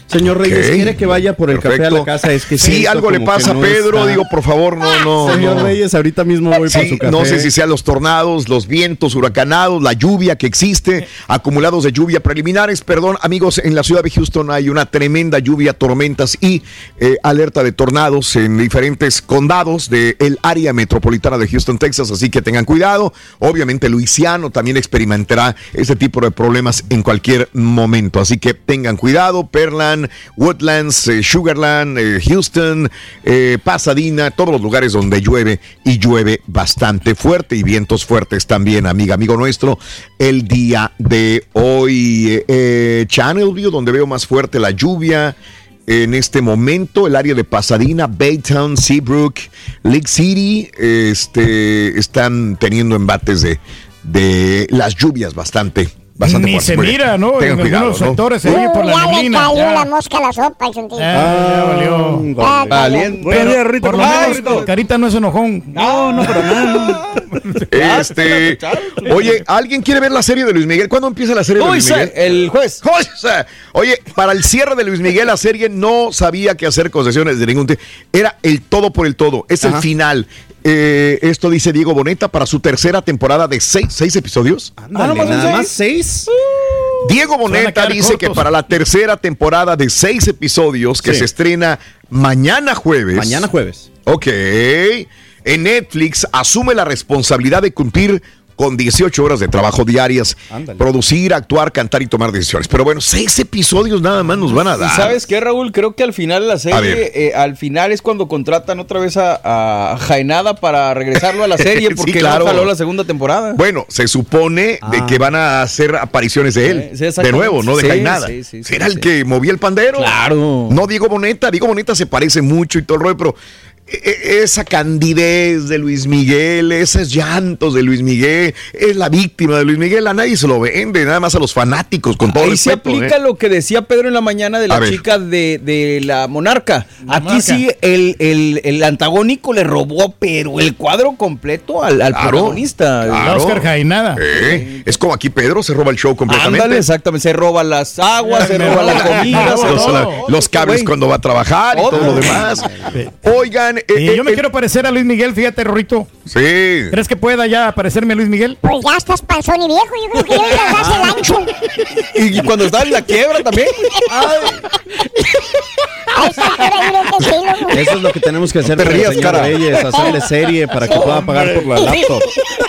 Señor Reyes, ¿quiere que vaya por el café a la casa? Es que Si siento algo le pasa a no Pedro, está- digo, por favor, no, no. Señor no. Reyes, ahorita mismo voy por Sí, su café. no sé si sean los tornados, los vientos huracanados, la lluvia que existe, acumulados de lluvia preliminares. Perdón, amigos, en la ciudad de Houston hay una tremenda lluvia, tormentas y eh, alerta de tornados en diferentes condados del área metropolitana de Houston, Texas, así que tengan cuidado. Obviamente, Luisiano también experimentará este tipo de problemas en cualquier momento, así que tengan cuidado. Perlan, Woodlands, eh, Sugarland, eh, Houston, eh, Pasadena, todos los lugares donde llueve y llueve bastante fuerte y vientos fuertes también, amiga, amigo nuestro. El día de hoy, eh, eh, Channel View, donde veo más fuerte la lluvia. En este momento, el área de Pasadena, Baytown, Seabrook, Lake City, este, están teniendo embates de, de las lluvias bastante, bastante Ni se mira, ¿no? Tengan en cuidado, algunos ¿no? sectores se oye por la ya le neblina. cayó ya. la mosca a la sopa, Chuntillo. Ah, ya valió. Ah, Valiente. Pero, Buenos días, Rito, por lo ¿cómo menos? Carita no es enojón. No, no, pero nada. Este, oye, ¿alguien quiere ver la serie de Luis Miguel? ¿Cuándo empieza la serie de Luis Miguel? el se- Oye, para el cierre de Luis Miguel, la serie no sabía qué hacer concesiones de ningún tipo. Era el todo por el todo. Es el Ajá. final. Eh, esto dice Diego Boneta para su tercera temporada de seis, seis episodios. Ándale, nomás son nada más seis. seis. Diego Boneta dice que para la tercera temporada de seis episodios que Sí. se estrena mañana jueves. Mañana jueves. Ok. En Netflix asume la responsabilidad de cumplir con 18 horas de trabajo diarias, Ándale. producir, actuar, cantar y tomar decisiones. Pero bueno, seis episodios nada más nos van a ¿Y dar. sabes qué, Raúl? Creo que al final de la serie, eh, al final es cuando contratan otra vez a, a Jaenada para regresarlo a la serie <laughs> Sí, porque claro. no jaló la segunda temporada. Bueno, se supone de Ah. que van a hacer apariciones de él. Sí, sí, de nuevo, no de Sí, sí, sí, sí, sí. el que movía el pandero. Claro. No Diego Boneta. Diego Boneta se parece mucho y todo el rollo, pero esa candidez de Luis Miguel, esos llantos de Luis Miguel, es la víctima de Luis Miguel. A nadie se lo vende, nada más a los fanáticos, con todo Ahí se respeto. aplica ¿eh? lo que decía Pedro en la mañana de la chica de, de la monarca. La Aquí Monarca. sí el, el- el antagónico le robó, pero el cuadro completo al, al Claro, protagonista. claro. Oscar Jainada. Eh, Es como aquí Pedro se roba el show completamente. Ándale, exactamente. Se roba las aguas, se roba la comida, se <laughs> roba los, todo. los cables cuando va a trabajar y Todo. lo demás. Oigan, eh, Y eh, yo me eh, quiero parecer a Luis Miguel, fíjate, Rorrito. Sí. ¿Crees que pueda ya parecerme a Luis Miguel? Pues ya estás panzón y viejo, yo creo que ya el ancho. <laughs> Y cuando estaba en la quiebra también. Eso es lo que tenemos que hacer te rías, señor cara. Reyes, hacerle serie para que pueda pagar por la laptop.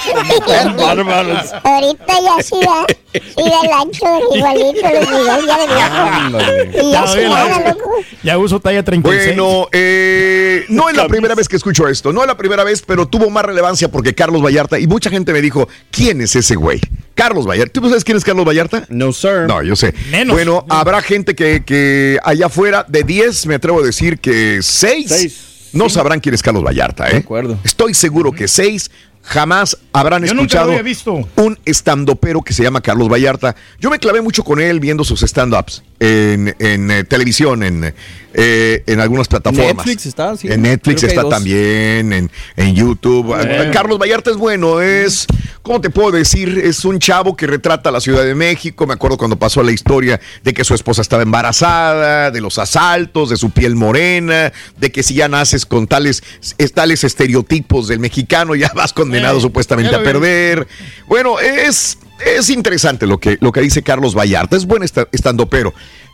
<laughs> Ahorita ya sí da, sí da el ancho, igualito Luis Miguel, ya de viejo. Y ya Ya, ya. loco. Ya uso talla 36. Bueno, eh, no es la primera vez que escucho esto, no es la primera vez, pero tuvo más relevancia porque Carlos Vallarta, y mucha gente me dijo, ¿quién es ese güey? Carlos Vallarta. ¿Tú sabes quién es Carlos Vallarta? No, sir. No, yo sé. Menos. Bueno, habrá gente que, que allá afuera, de 10, me atrevo a decir que 6 Seis. no sabrán quién es Carlos Vallarta, ¿eh? De acuerdo. Estoy seguro que 6 jamás habrán Yo nunca lo escuchado había visto. un estandopero que se llama Carlos Vallarta. Yo me clavé mucho con él viendo sus stand-ups en, en, eh, televisión, en, eh, en algunas plataformas. Netflix está, sí. En Netflix está también, en, en YouTube. Bueno. Carlos Vallarta es bueno, es, ¿cómo te puedo decir? Es un chavo que retrata la Ciudad de México. Me acuerdo cuando pasó la historia de que su esposa estaba embarazada, de los asaltos, de su piel morena, de que si ya naces con tales, es- tales estereotipos del mexicano, ya vas condenado Eh, supuestamente a perder. Bueno, es, es interesante lo que, lo que dice Carlos Vallarta. Es buen esta- estandopero.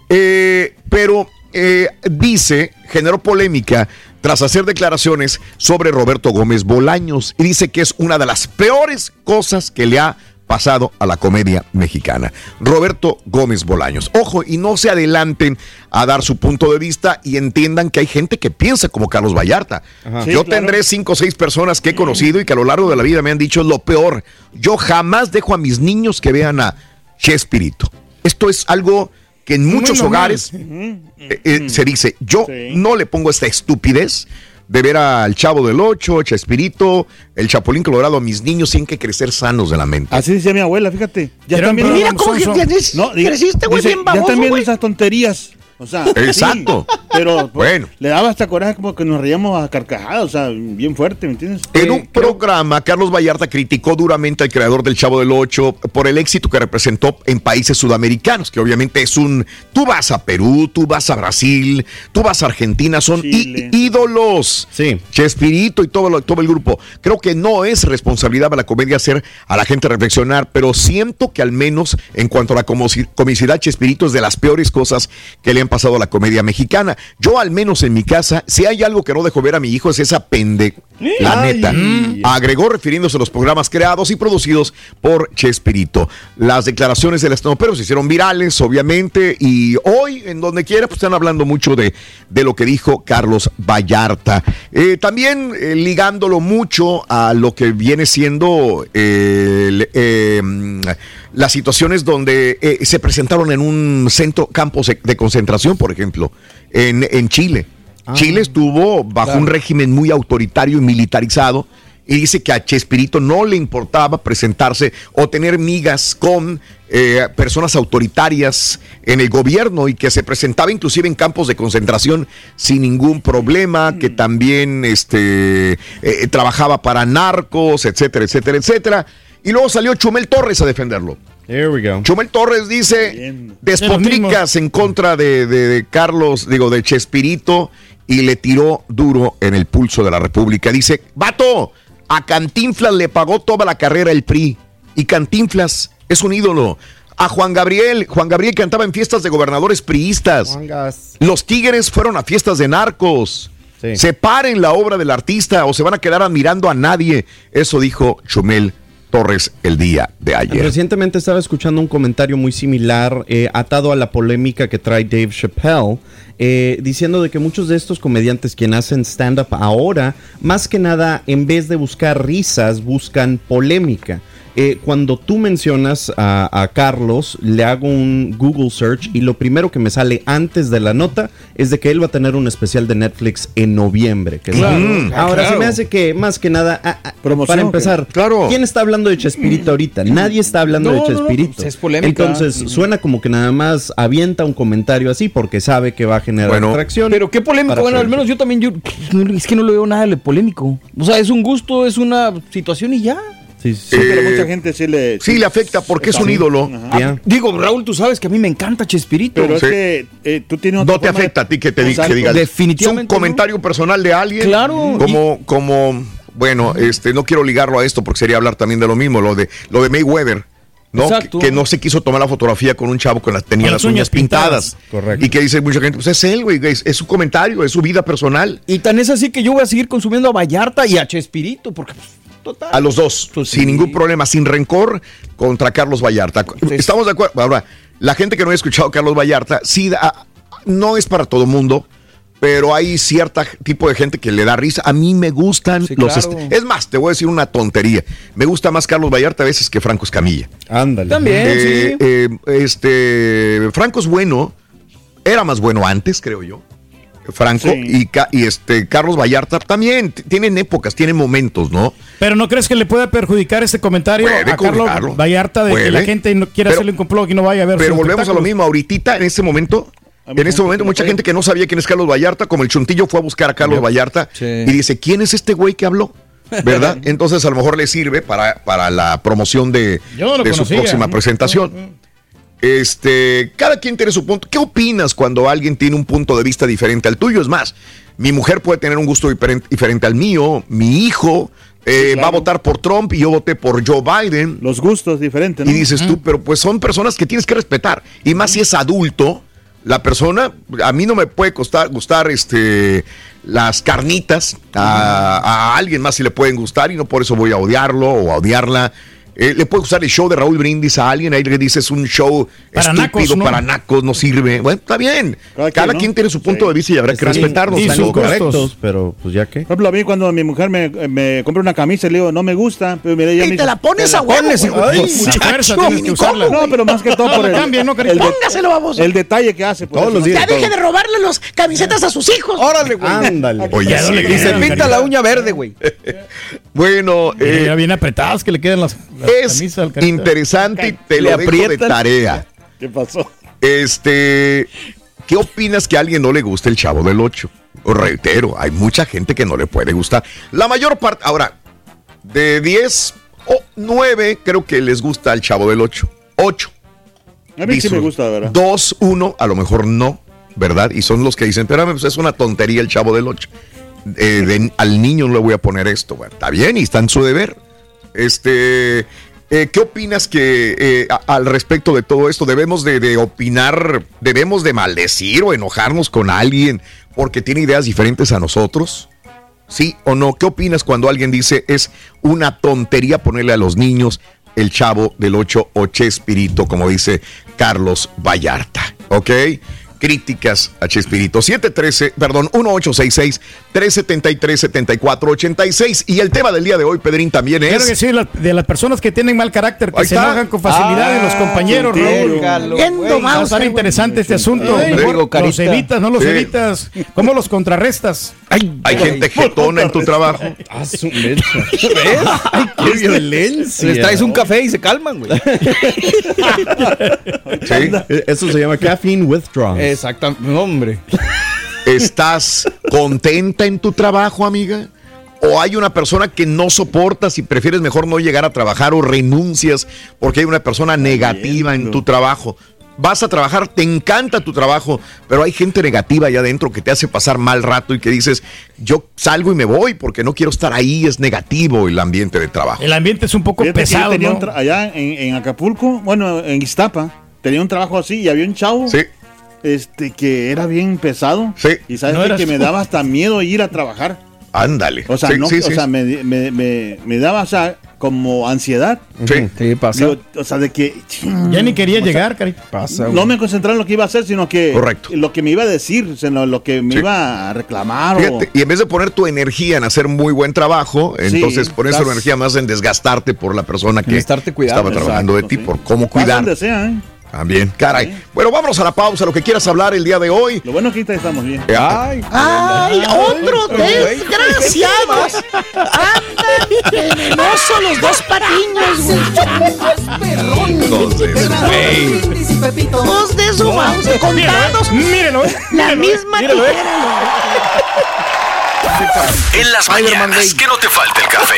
Eh, pero eh, dice, generó polémica tras hacer declaraciones sobre Roberto Gómez Bolaños y dice que es una de las peores cosas que le ha pasado a la comedia mexicana. Roberto Gómez Bolaños. Ojo, y no se adelanten a dar su punto de vista y entiendan que hay gente que piensa como Carlos Vallarta. Yo claro. tendré cinco o seis personas que he conocido y que a lo largo de la vida me han dicho lo peor. Yo jamás dejo a mis niños que vean a Chespirito. Esto es algo que en muchos hogares eh, eh, se dice, yo no le pongo esta estupidez de ver al Chavo del Ocho, Chespirito, el Chapulín Colorado a mis niños sin que crecer sanos de la mente. Así decía mi abuela, fíjate. Ya también. Mira cómo que creces- diga- creciste, güey, bien baboso, Ya también esas tonterías. O sea, Exacto. sí, pero Bueno. le daba hasta coraje como que nos reíamos a carcajadas, o sea, bien fuerte, ¿me entiendes? En un programa, Carlos Vallarta criticó duramente al creador del Chavo del Ocho por el éxito que representó en países sudamericanos, que obviamente es un... Tú vas a Perú, tú vas a Brasil, tú vas a Argentina, son ídolos. Sí. Chespirito y todo, lo- todo el grupo. Creo que no es responsabilidad de la comedia hacer a la gente reflexionar, pero siento que al menos en cuanto a la comicidad, Chespirito es de las peores cosas que le han pasado a la comedia mexicana. Yo al menos en mi casa, si hay algo que no dejo ver a mi hijo es esa pende... La Ay. neta. Agregó refiriéndose a los programas creados y producidos por Chespirito. Las declaraciones del estandopero se hicieron virales, obviamente, y hoy, en donde quiera, pues están hablando mucho de, de lo que dijo Carlos Vallarta. Eh, también eh, ligándolo mucho a lo que viene siendo eh, el, eh, mm, las situaciones donde eh, se presentaron en un centro, campos de concentración, por ejemplo, en, en Chile. Chile estuvo bajo claro. un régimen muy autoritario y militarizado y dice que a Chespirito no le importaba presentarse o tener migas con eh, personas autoritarias en el gobierno y que se presentaba inclusive en campos de concentración sin ningún problema, que también este, eh, trabajaba para narcos, etcétera, etcétera, etcétera. Y luego salió Chumel Torres a defenderlo. There we go. Chumel Torres dice despotricas en contra de, de- de Carlos, digo, de Chespirito y le tiró duro en el pulso de la República. Dice, vato, a Cantinflas le pagó toda la carrera el PRI y Cantinflas es un ídolo. A Juan Gabriel, Juan Gabriel cantaba en fiestas de gobernadores priistas. Los Tigres fueron a fiestas de narcos. Separen la obra del artista o se van a quedar admirando a nadie. Eso dijo Chumel Torres el día de ayer. Recientemente estaba escuchando un comentario muy similar eh, atado a la polémica que trae Dave Chappelle, eh, diciendo de que muchos de estos comediantes quien hacen stand-up ahora, más que nada, en vez de buscar risas, buscan polémica. Eh, cuando tú mencionas a, a Carlos, le hago un Google search y lo primero que me sale antes de la nota es de que él va a tener un especial de Netflix en noviembre. que es- Claro, Mm. Ahora se me hace que más que nada, ah, ah, Promoción, para empezar, claro. ¿quién está hablando de Chespirito ahorita? Nadie está hablando No, de no, no, Chespirito. es polémica. Entonces suena como que nada más avienta un comentario así porque sabe que va a generar Bueno, atracción. Pero qué polémico. Bueno, al menos yo también, yo es que no le veo nada de polémico. O sea, es un gusto, es una situación y ya. Sí, Sí, pero mucha gente sí le... Sí, le afecta porque es un ídolo. Ah, digo, Raúl, tú sabes que a mí me encanta Chespirito. Pero Sí. es que eh, tú tienes otra No te de- afecta a ti que te di- Exacto. que digas. definitivamente Es un comentario personal de alguien. Claro. Como, como, bueno, este, no quiero ligarlo a esto porque sería hablar también de lo mismo, lo de, lo de Mayweather. ¿no? Que, que no se quiso tomar la fotografía con un chavo que las, tenía las las uñas uñas pintadas. pintadas. Correcto. Y que dice mucha gente, pues es él, güey, es, es su comentario, es su vida personal. Y tan es así que yo voy a seguir consumiendo a Vallarta y a Chespirito, porque pues, total. A los dos, Pues sin sí. ningún problema, sin rencor contra Carlos Vallarta. Estamos de acuerdo. Ahora, la gente que no ha escuchado a Carlos Vallarta, sí, da- no es para todo mundo, pero hay cierta tipo de gente que le da risa. A mí me gustan Sí, los... claro. Es más, te voy a decir una tontería. Me gusta más Carlos Vallarta a veces que Franco Escamilla. Ándale. También, Eh, sí. eh, este, Franco es bueno, era más bueno antes, creo yo. Franco Sí. y, Ca- y este Carlos Vallarta también tienen épocas, tienen momentos, ¿no? Pero ¿no crees que le pueda perjudicar este comentario Puede a Carlos. Vallarta de Puede. que la gente no quiera Pero- hacerle un complot y no vaya a ver Pero volvemos a lo mismo, ahorita, en este momento, en este gente momento, mucha gente que no sabía quién es Carlos Vallarta, como el chuntillo fue a buscar a Carlos Vallarta Sí. y dice, ¿quién es este güey que habló? ¿Verdad? <laughs> Entonces a lo mejor le sirve para, para la promoción de, no su conocía. próxima presentación. Este, cada quien tiene su punto. ¿Qué opinas cuando alguien tiene un punto de vista diferente al tuyo? Es más, mi mujer puede tener un gusto diferente, diferente al mío, mi hijo eh, claro. va a votar por Trump y yo voté por Joe Biden. Los gustos diferentes, ¿no? Y dices tú, pero pues son personas que tienes que respetar. Y más si es adulto, la persona, a mí no me puede costar, gustar este, las carnitas, a, a alguien más si le pueden gustar y no por eso voy a odiarlo o a odiarla. Eh, le puede usar el show de Raúl Brindis a alguien, ahí le dices un show Para estúpido, nacos, ¿no? para nacos, no sirve. Bueno, está bien. Cada, quien, quien, ¿no? tiene su punto de vista y habrá que respetarlos. y sus correctos. pero pues ya qué. Por ejemplo, a mí cuando mi mujer me, me compra una camisa y le digo, no me gusta. Pero mira, ella Y me te dice, la pones "Te a huevo, pones, hijo de güey. tu Ay, puta". fuerza, tienes que usarla. No, pero más que todo No por el, no, el, Póngaselo, baboso. el detalle que hace. por Todos eso, los días. Ya deje de robarle las camisetas a sus hijos. Órale, güey. Ándale. Oye, Ya Y se pinta la uña verde, güey. <laughs> Bueno, Eh, eh, ya bien apretadas que le quedan las es interesante y te Le lo dejo de tarea. ¿Qué pasó? Este, ¿qué opinas que a alguien no le guste el Chavo del 8? Reitero, hay mucha gente que no le puede gustar. La mayor parte, ahora, de 10 o 9 creo que les gusta el Chavo del 8. 8. A mí sí me gusta, ¿verdad? 2, 1, a lo mejor no, ¿verdad? Y son los que dicen, espérame, pues es una tontería el Chavo del 8. Eh, de- al niño no le voy a poner esto. Bueno, está bien y está en su deber. Este, eh, ¿qué opinas que eh, al respecto de todo esto debemos de, de opinar, debemos de maldecir o enojarnos con alguien porque tiene ideas diferentes a nosotros? ¿Sí o no? ¿Qué opinas cuando alguien dice es una tontería ponerle a los niños el chavo del 8 o Chespirito, como dice Carlos Vallarta? ¿Ok? Críticas a Chespirito. 713, perdón, 1866-373-7486. Y el tema del día de hoy, Pedrín, también es. Sí, la- de las personas que tienen mal carácter, que se enojan con facilidad de los compañeros, Raúl. Va a estar interesante este asunto. Ay, Mejor digo, los evitas, no los Sí. evitas. ¿Cómo los contrarrestas? Hay gente jetona en tu trabajo. Ah, su mecha. ¿Ves? Ay, qué violencia. Les traes un café y se calman, güey. <laughs> ¿Sí? Eso se llama caffeine withdrawal. Exactamente. Hombre. ¿Estás contenta en tu trabajo, amiga? ¿O hay una persona que no soportas y prefieres mejor no llegar a trabajar o renuncias porque hay una persona negativa en tu trabajo? Vas a trabajar, te encanta tu trabajo, pero hay gente negativa allá adentro que te hace pasar mal rato y que dices, yo salgo y me voy porque no quiero estar ahí, es negativo el ambiente de trabajo. El ambiente es un poco Fíjate pesado, tenía ¿no? un allá en, en Acapulco, bueno, en Iztapa, tenía un trabajo así y había un chavo Sí, este, que era bien pesado. Sí. Y sabes No que me daba hasta miedo ir a trabajar. ándale. O sea, Sí, no, sí, o sí. sea me, me, me, me daba, o sea, como ansiedad. Sí. Sí, pasa. Digo, o sea, de que <clears throat> Ya ni quería llegar, carita. pasa, no me concentraba en lo que iba a hacer, sino que Correcto. lo que me iba a decir, sino lo que me Sí. iba a reclamar. o- y en vez de poner tu energía en hacer muy buen trabajo, Sí, entonces pones tu estás- energía más en desgastarte por la persona que estarte cuidando, estaba trabajando de ti, por cómo cuidar. donde sea, ¿eh? También, caray. Bueno, vámonos a la pausa, lo que quieras hablar el día de hoy. Lo bueno es que ahorita estamos bien. Eh, Ay, ¡Ay, otro desgraciados! ¡Andan venenosos los dos patiños, güey! Entonces, güey. Dos deshumados contados. Mírelo, La misma eh. tijera, En las mañanas, que no te falte el café.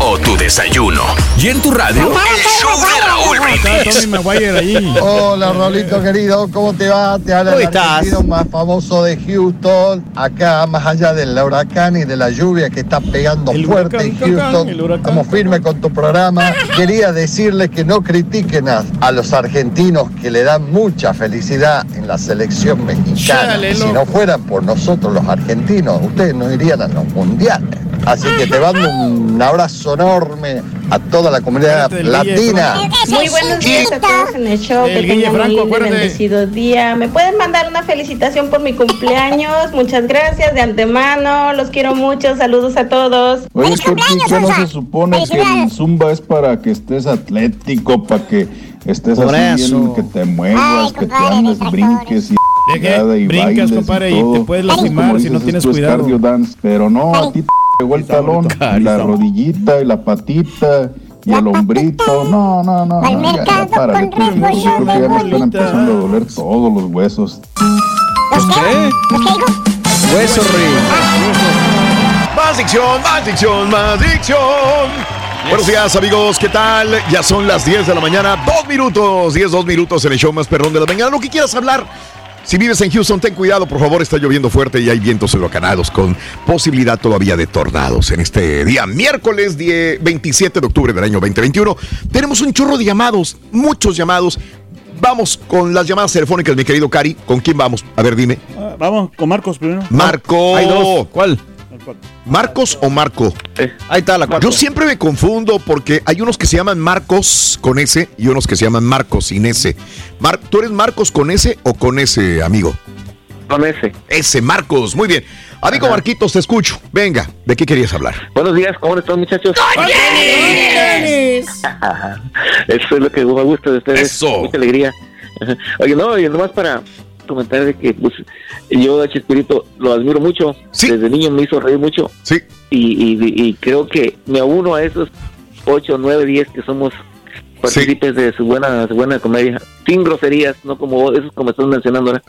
O tu desayuno. Y en tu radio, el show de Raúl Brindis. Hola, Rolito querido, ¿cómo te va? Te habla ¿Cómo el argentino más famoso de Houston. Acá, más allá del huracán y de la lluvia que está pegando El fuerte huracán, en Houston, huracán. estamos firmes con tu programa. Quería decirles que no critiquen a, a los argentinos que le dan mucha felicidad en la selección mexicana. Chale, si no fueran por nosotros los argentinos, ustedes no irían a los mundiales. Así que te mando un abrazo enorme a toda la comunidad latina. Muy buenos días a todos en el show. El que tengan un lindo bendecido día. ¿Me pueden mandar una felicitación por mi cumpleaños? Muchas gracias de antemano. Los quiero mucho. Saludos a todos. Oye, ¡Feliz Turki, cumpleaños, ¿qué no se supone que el zumba es para que estés atlético, para que estés Por así eso. bien, que te muevas, Ay, que te andes, brinques y De y brincas, compadre, y y te puedes lastimar si no tienes cuidado. cardio dance, pero no, a ti te pegó el talón, y la rodillita y la patita y el hombrito. No, no, no, Al no, ya, tú, yo creo que ya me están empezando a doler todos los huesos. ¿Los qué? ¿Los qué dijo? Hueso, Rey. Más dicción, más dicción, más dicción. Buenos días, amigos. ¿Qué tal? Ya son las 10 de la mañana. Dos minutos, 10, dos minutos en el show más perrón de la mañana. Lo que quieras hablar. Si vives en Houston, ten cuidado, por favor, está lloviendo fuerte y hay vientos huracanados con posibilidad todavía de tornados en este día, miércoles 10 27 de octubre del año 2021. Tenemos un chorro de llamados, muchos llamados. Vamos con las llamadas telefónicas, mi querido Cari. ¿Con quién vamos? A ver, dime. Ah, Vamos con Marcos primero. Marco. Hay dos. ¿Cuál? ¿Marcos o Marco? Ahí está la Yo siempre me confundo porque hay unos que se llaman Marcos con S y unos que se llaman Marcos sin S. Mar- ¿Tú eres Marcos con S o con S, amigo? Con ese. S, Marcos, muy bien. Amigo Marquitos, te escucho. Venga, ¿de qué querías hablar? Buenos días, ¿cómo están muchachos? <laughs> Eso es lo que me gusta de ustedes. Mucha alegría. Ajá. Oye, no, y nomás para comentar de que pues, yo a Chespirito lo admiro mucho. Desde niño me hizo reír mucho. Sí. Y, y- y creo que me uno a esos 8, 9, 10 que somos partícipes de su buena, su buena comedia. Sin groserías, no como vos, esos como están mencionando ahora.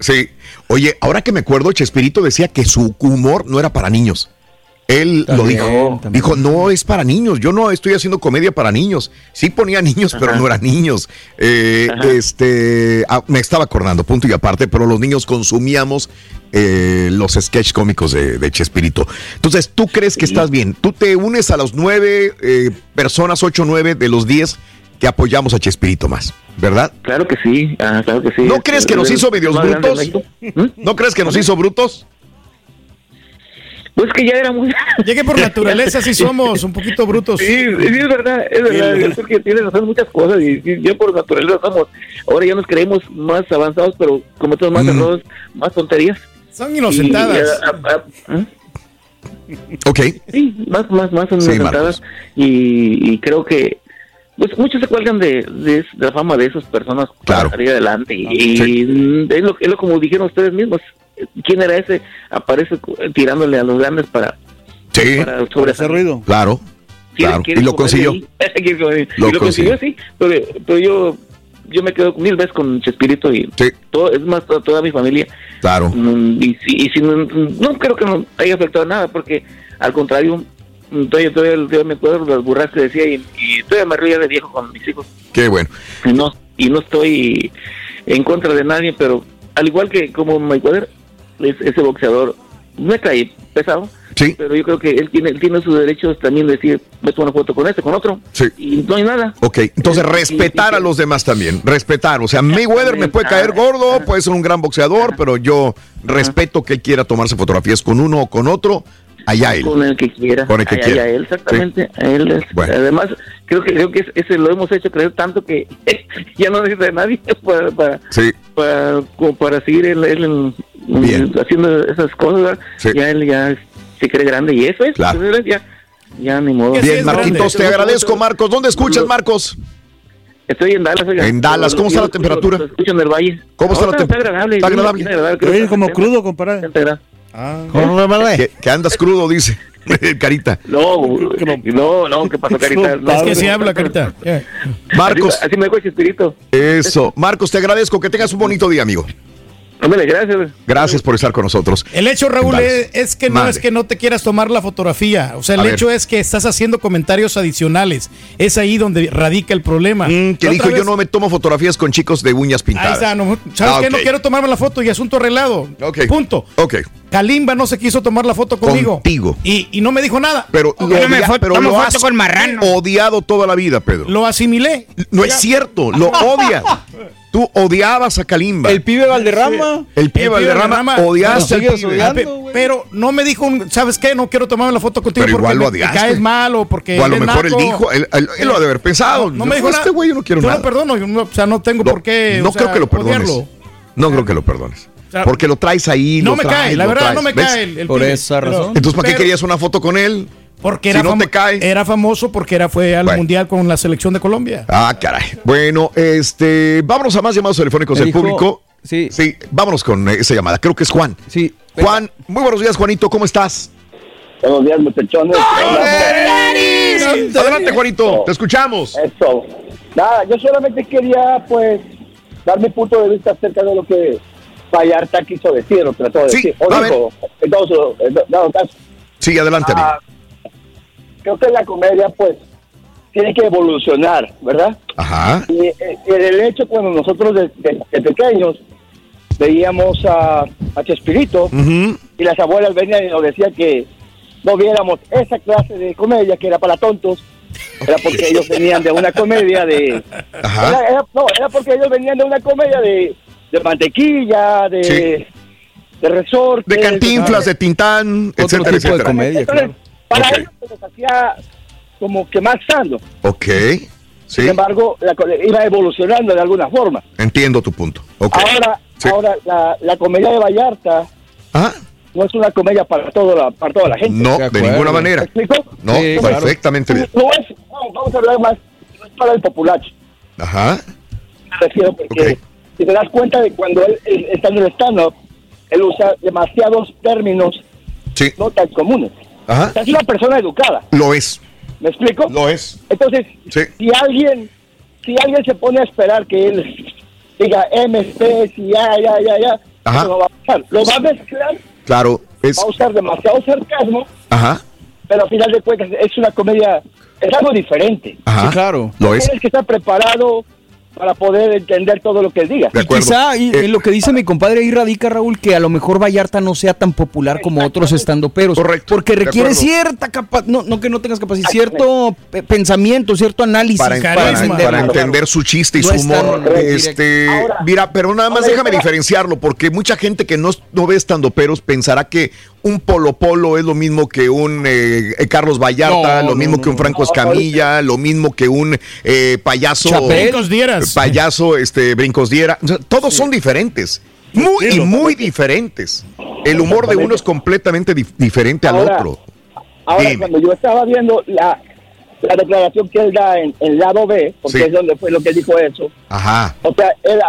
Sí. Oye, ahora que me acuerdo, Chespirito decía que su humor no era para niños. Él lo También, dijo. Dijo, no es para niños. Yo no estoy haciendo comedia para niños. Sí ponía niños, pero no eran niños. Eh, este, ah, me estaba acordando, punto y aparte, pero los niños consumíamos eh, los sketch cómicos de, de Chespirito. Entonces, ¿tú crees que estás bien? ¿Tú te unes a los nueve eh, personas, ocho, nueve de los diez que apoyamos a Chespirito más? ¿Verdad? Claro que sí, ah, claro que sí. ¿No Es- crees que nos hizo medios brutos? México. ¿No crees que nos hizo brutos? Pues que ya era muy... Ya que por naturaleza sí somos un poquito brutos. Sí, sí, es verdad, es verdad. Yo creo que tienes razón muchas cosas y, y ya por naturaleza somos. Ahora ya nos creemos más avanzados, pero cometemos más Mm. errores, más tonterías. Son inocentadas. Y, ah, ah, ah, Ok. Sí, más, más, más Sí, inocentadas. y, y creo que pues muchos se cuelgan de, de, es- de la fama de esas personas para salir adelante. Y, y es, lo, es lo como dijeron ustedes mismos. ¿Quién era ese? Aparece tirándole a los grandes para, Sí. para sobresalir. ruido. Claro. Claro. Y <laughs> lo consiguió. Lo Y lo consiguió, consiguió. sí. Pero, pero yo yo me quedo mil veces con Chespirito y todo, es más toda, toda mi familia. Claro. Mm, Y, si, y si no, no creo que no haya afectado nada, porque al contrario, mm, todavía, todavía, todavía me acuerdo las burras que decía y, y todavía me río de viejo con mis hijos. Qué bueno. Y no, y no estoy en contra de nadie, pero al igual que como Mayweather, es, ese boxeador me cae pesado. Sí. Pero yo creo que él tiene, él tiene sus derechos también de decir, meto una foto con este, con otro. Sí. Y no hay nada. Ok, entonces respetar a los demás también, respetar. O sea, Mayweather me puede caer gordo, puede ser un gran boxeador, pero yo respeto que él quiera tomarse fotografías con uno o con otro, allá él. Con el que quiera. Con el que quiera. él, exactamente. A él es- Además, creo que creo que ese lo hemos hecho creer tanto que <laughs> ya no necesita de nadie <laughs> para, para, Sí. para, para seguir él, él en- en- haciendo esas cosas. ¿verdad? Ya él ya se cree grande y eso es. Claro. pues, ya, ya ni modo. Bien, Marquitos, te agradezco, Marcos. ¿Dónde escuchas, Marcos? Estoy en Dallas. oiga. En Dallas, ¿cómo está la temperatura? escucho en el valle. ¿Cómo está la temperatura? agradable. Está bien, agradable. bien agradable, que como está- crudo, compadre. está agradable. Que, que andas crudo, dice. <laughs> <laughs> Carita. No, no, no, ¿qué pasó, Carita? No, Es que sí no. habla, carita. Marcos. Así, así me dejo ese espíritu. Eso. Marcos, te agradezco. Que tengas un bonito día, amigo. Ándale, gracias. Gracias por estar con nosotros. El hecho, Raúl, es, es que no es que no te quieras tomar la fotografía. O sea, el A ver. hecho es que estás haciendo comentarios adicionales. Es ahí donde radica el problema. Que La dijo, yo no me tomo fotografías con chicos de uñas Ahí pintadas. está, no, ¿sabes Ah, qué? No quiero tomarme la foto y asunto arreglado. Punto. Ok. Kalimba no se quiso tomar la foto conmigo. Contigo. Y, y no me dijo nada. Pero lo, odia- pero lo has odiado toda la vida, Pedro. Lo asimilé. No es cierto, lo <laughs> odias. Tú odiabas a Kalimba. El pibe Valderrama. El pibe Valderrama, odiaste al Bueno, pibe. ah, pe- Pero no me dijo, un- ¿sabes qué? No quiero tomarme la foto contigo Pero porque igual lo me- me odiaste. caes mal o porque. O a lo mejor él dijo, él, él- él lo ha de haber pensado. No, no me dijo este güey yo no quiero yo nada. lo perdono, yo no- o sea, no tengo por qué. no o sea, creo que lo perdones. odiarlo. No creo que lo perdones. Sea, Porque lo traes ahí. no lo me traes, cae, la lo verdad, traes. no me ¿Ves? cae el- el Por pibe, esa pero- razón. Entonces, ¿para qué querías una foto con él? Porque Si era, no famo- te cae. era famoso porque era, fue al Bueno. mundial con la selección de Colombia. Ah, caray. Bueno, este, vámonos a más llamados telefónicos del público. Sí. Sí, vámonos con esa llamada. Creo que es Juan. Sí. Juan, muy buenos días, Juanito. ¿Cómo estás? Buenos días, muchachones. Adelante, Juanito. Te escuchamos. Eso. Nada, yo solamente quería, pues, dar mi punto de vista acerca de lo que Vallarta quiso decir, o trató de Sí, decir. O dijo, dado caso. Sí, adelante. Ah, creo que la comedia, pues, tiene que evolucionar, ¿verdad? Ajá. Y, eh, el hecho, cuando nosotros de, de- de pequeños veíamos a, a Chespirito y las abuelas venían y nos decían que no viéramos esa clase de comedia que era para tontos, era porque ellos venían de una comedia de... Era, era- no, era porque ellos venían de una comedia de, de mantequilla, de, de resortes. De cantinflas, de tintán, Otro etcétera, tipo de etcétera. comedia, Entonces, claro. para ellos se les hacía como que más sano. Ok, sí, Sin embargo, la iba evolucionando de alguna forma. entiendo tu punto. Ahora, Sí. ahora la, la comedia de Vallarta Ah. no es una comedia para, todo la, para toda la gente. No, de, ninguna manera. ¿Me explico? No, Sí, claro. perfectamente bien. No es, vamos, vamos a hablar más, no es para el populacho. Ajá. Me refiero porque si te das cuenta de cuando él, él está en el stand-up, él usa demasiados términos Sí. no tan comunes. Ajá. O sea, es una persona educada. Lo es. ¿Me explico? Lo es. Entonces, Sí. si alguien si alguien se pone a esperar que él diga MSP, si ya, ya, ya, ya, Ajá. eso no va a pasar. Lo va a mezclar, Claro, es. va a usar demasiado sarcasmo, Ajá. pero al final de cuentas es una comedia, es algo diferente. Ajá. Sí, claro. Lo es. Tienes que estar preparado para poder entender todo lo que él diga. De acuerdo. Quizá y- Eh, en lo que dice mi compadre ahí radica, Raúl, que a lo mejor Vallarta no sea tan popular como otros estandoperos. Correcto, Porque requiere cierta capacidad, no, no que no tengas capacidad, cierto pe- pensamiento, cierto análisis para, para, para- entender su chiste y No su humor. Este, Ahora- mira, pero nada más ahora, déjame ahora- diferenciarlo, porque mucha gente que no, no ve estando peros pensará que un Polo Polo es lo mismo que un eh, eh, Carlos Vallarta, No, lo mismo no, que un no. Franco Escamilla, lo mismo que un eh, payaso. Chapel. Payaso, este, Brincos Diera. Todos son diferentes. Muy, y muy diferentes. El humor de uno es completamente dif- diferente al otro. Ahora, Dime. cuando yo estaba viendo la, la declaración que él da en el lado B, porque Sí. es donde fue lo que él dijo eso, Ajá. o sea, él,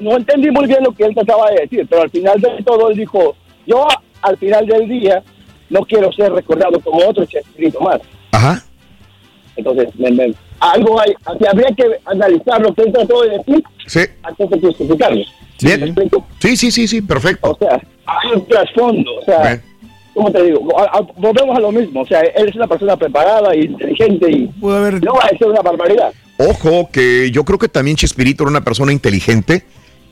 no entendí muy bien lo que él trataba de decir, pero al final de todo él dijo, yo al final del día no quiero ser recordado como otro Chespirito más. Ajá. Entonces, me- me- algo hay, sea, habría que analizar lo que él trató de decir Sí. antes de justificarlo. Bien. Sí, sí, sí, sí, perfecto. O sea, hay un trasfondo, o sea, Bien. ¿cómo te digo? A- a- volvemos a lo mismo, o sea, él es una persona preparada y inteligente y haber- no va a decir una barbaridad. Ojo, que yo creo que también Chespirito era una persona inteligente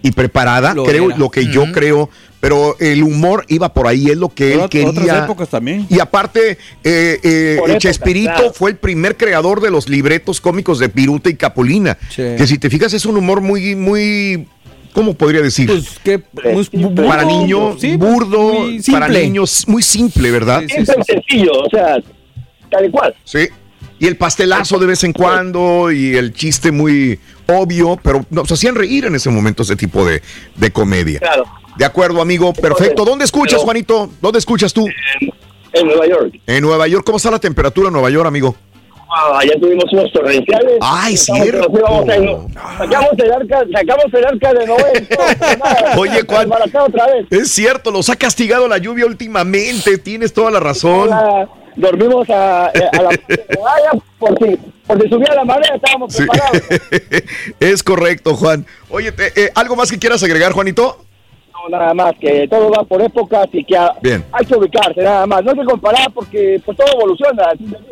y preparada, Lo creo era. lo que yo creo, pero el humor iba por ahí, es lo que él quería. Otras épocas también. Y aparte, eh, eh, épocas, Chespirito claro. fue el primer creador de los libretos cómicos de Piruta y Capulina. Sí. Que si te fijas es un humor muy, muy, ¿cómo podría decir? Pues que muy- burdo, para niños, sí, burdo, muy para niños, muy simple, ¿verdad? Sí, Es sencillo, o sea, tal y cual. Sí. Y el pastelazo de vez en cuando y el chiste muy obvio, pero nos hacían reír en ese momento ese tipo de, de comedia. Claro. De acuerdo, amigo. Perfecto. ¿Dónde escuchas, Pero- Juanito? ¿Dónde escuchas tú? En Nueva York. En Nueva York. ¿Cómo está la temperatura en Nueva York, amigo? Ah, allá tuvimos unos torrenciales. Ay, cierto. Sacamos el arca, sacamos el arca de Noé. <laughs> Oye, Juan. Otra vez. Es cierto, los ha castigado la lluvia últimamente. Tienes toda la razón. Dormimos a, a la playa por si, por si subía la marea, estábamos Sí. preparados. <laughs> es correcto, Juan. Oye, te- eh, ¿algo más que quieras agregar, Juanito? No, nada más, que todo va por épocas y que ha- Bien. hay que ubicarse, nada más. No hay que comparar porque pues todo evoluciona.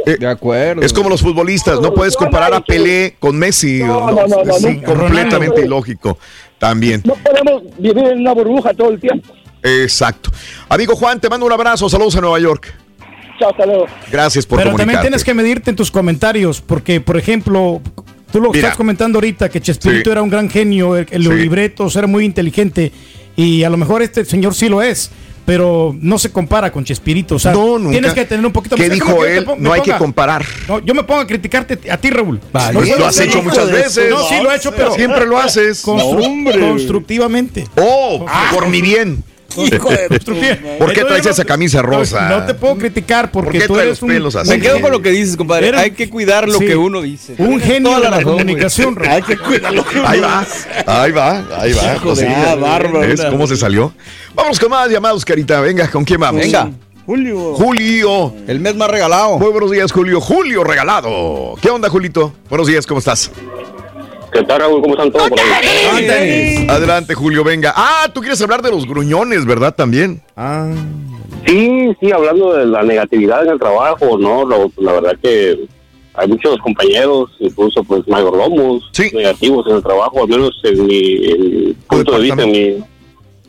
Eh, De acuerdo. Es como los futbolistas, no puedes comparar a Pelé con Messi. No, no, no, no, completamente ilógico. También. No podemos vivir en una burbuja todo el tiempo. Exacto. Amigo Juan, te mando un abrazo. Saludos a Nueva York. Chao, hasta luego. Gracias por Pero también tienes que medirte en tus comentarios, porque, por ejemplo, tú lo Mira. estás comentando ahorita, que Chespirito Sí. era un gran genio, el, el- Sí. libretos, era muy inteligente, y a lo mejor este señor sí lo es, pero no se compara con Chespirito. O sea, No, nunca. tienes que tener un poquito ¿Qué Es dijo él? No hay que comparar. No, yo me pongo a criticarte a ti, Raúl. Vale. No, Lo has hecho muchas veces. No, sí lo he hecho, pero Siempre lo haces. constru- No, hombre. constructivamente. Oh, por mi bien. Hijo de- constructiva. ¿Por qué traes esa camisa rosa? No te puedo criticar porque ¿Por qué tú traes eres los un, pelos así? Me quedo con lo que dices, compadre. Eres- Hay que cuidar lo Sí. que uno dice. un genio toda de la la razón, güey. comunicación. Raúl. Hay que cuidarlo. Ahí va, ahí va, ahí va. Hijo de-. Ah, bárbaro. ¿Ves cómo se salió? Vamos con más llamados, Carita. Venga, ¿con quién vamos? Venga. Julio. Julio. El mes más regalado. Muy buenos días, Julio. Julio regalado. ¿Qué onda, Julito? Buenos días, ¿cómo estás? ¿Qué tal, Raúl? ¿Cómo están todos por ahí? Adelante, Julio, venga. Ah, tú quieres hablar de los gruñones, ¿verdad? También. Ah. Sí, sí, hablando de la negatividad en el trabajo, ¿no? Lo- la verdad que hay muchos compañeros, incluso pues mayordomos negativos en el trabajo, al menos en mi, en mi punto de vista, en mi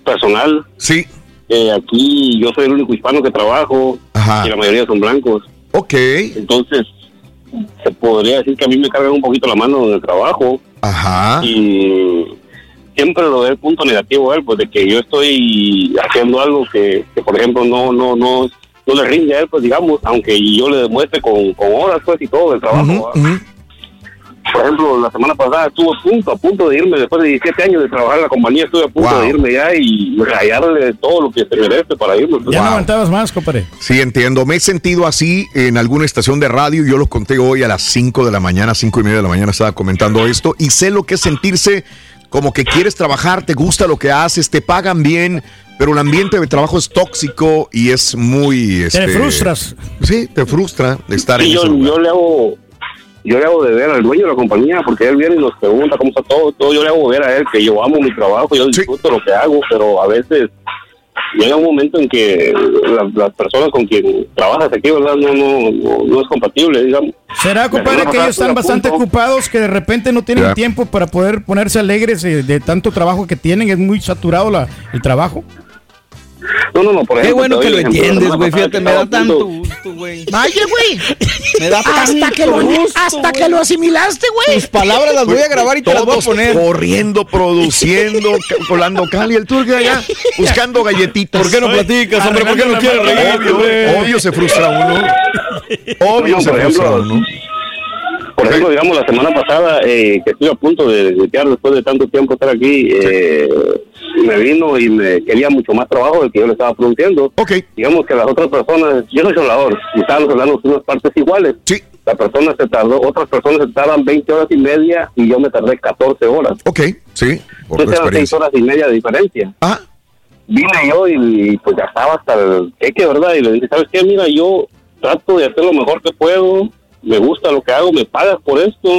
personal. Sí. Eh, aquí yo soy el único hispano que trabajo y la mayoría son blancos. Ok. Entonces, se podría decir que a mí me cargan un poquito la mano en el trabajo. Ajá. Y siempre lo ve el punto negativo a él, pues de que yo estoy haciendo algo que, que, por ejemplo, no, no, no, no le rinde a él, pues digamos, aunque yo le demuestre con, con horas, pues y todo el trabajo. Por ejemplo, la semana pasada estuve a punto, a punto de irme, después de 17 años de trabajar en la compañía, estuve a punto Wow. de irme ya y rayarle todo lo que se merece para irme. Ya no aguantabas más, compadre. Sí, entiendo. Me he sentido así en alguna estación de radio. Yo lo conté hoy a las 5 de la mañana, 5 y media de la mañana estaba comentando esto. Y sé lo que es sentirse como que quieres trabajar, te gusta lo que haces, te pagan bien, pero el ambiente de trabajo es tóxico y es muy... Te este, frustras. Sí, te frustra de estar Sí, en yo, ese lugar. yo le hago yo le hago de ver al dueño de la compañía porque él viene y nos pregunta cómo está todo, todo yo le hago ver a él que yo amo mi trabajo, yo disfruto lo que hago, pero a veces llega un momento en que la- las personas con quien trabajas aquí, ¿verdad? No, no, no, no es compatible, digamos. ¿Será, compadre, que ellos están bastante punto. ocupados, que de repente no tienen tiempo para poder ponerse alegres eh, de tanto trabajo que tienen? Es muy saturado la, el trabajo. No, no, no, por Qué ejemplo, bueno te que lo ejemplo. Entiendes, güey. Fíjate, que me da tanto gusto, güey. Vaya, güey. Me da hasta tanto que lo, gusto, hasta que lo asimilaste, güey. Tus palabras las voy a grabar y te las voy a Todos poner. corriendo, produciendo, <laughs> colando cali, el turco allá, buscando galletitas. ¿Por qué no platicas, hombre? ¿Por qué no quieres reír, Obvio, güey? obvio se frustra uno. Obvio No, se frustra uno. Por ejemplo, digamos, la semana pasada, eh, que estuve a punto de quedar después de tanto tiempo estar aquí, eh, me vino y me quería mucho más trabajo del que yo le estaba produciendo. Digamos que las otras personas, yo soy soldador, y estábamos hablando de unas partes iguales. Sí. La persona se tardó, otras personas se tardan 20 horas y media y yo me tardé 14 horas. Ok, sí, por Entonces eran 6 experiencia. horas y media de diferencia. Ah. Vine yo y, pues ya estaba hasta el queque, ¿verdad? Y le dije, ¿sabes qué? Mira, yo trato de hacer lo mejor que puedo, me gusta lo que hago, me pagas por esto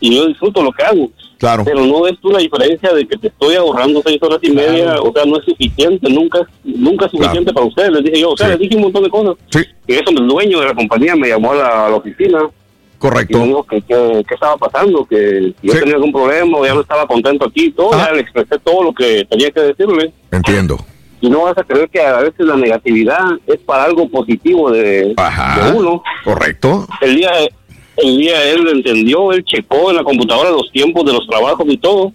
y yo disfruto lo que hago. Claro. Pero no es la diferencia de que te estoy ahorrando seis horas y media, o sea, no es suficiente, nunca, nunca es suficiente para ustedes, les dije yo, o sea, Sí. les dije un montón de cosas. Y eso el dueño de la compañía me llamó a la, a la oficina Correcto. y me dijo que estaba pasando, que yo tenía algún problema, o ya no estaba contento aquí y todo, ya le expresé todo lo que tenía que decirle. Entiendo. Y no vas a creer que a veces la negatividad es para algo positivo de, de uno. Correcto. El día, el día él entendió, él checó en la computadora los tiempos de los trabajos y todo.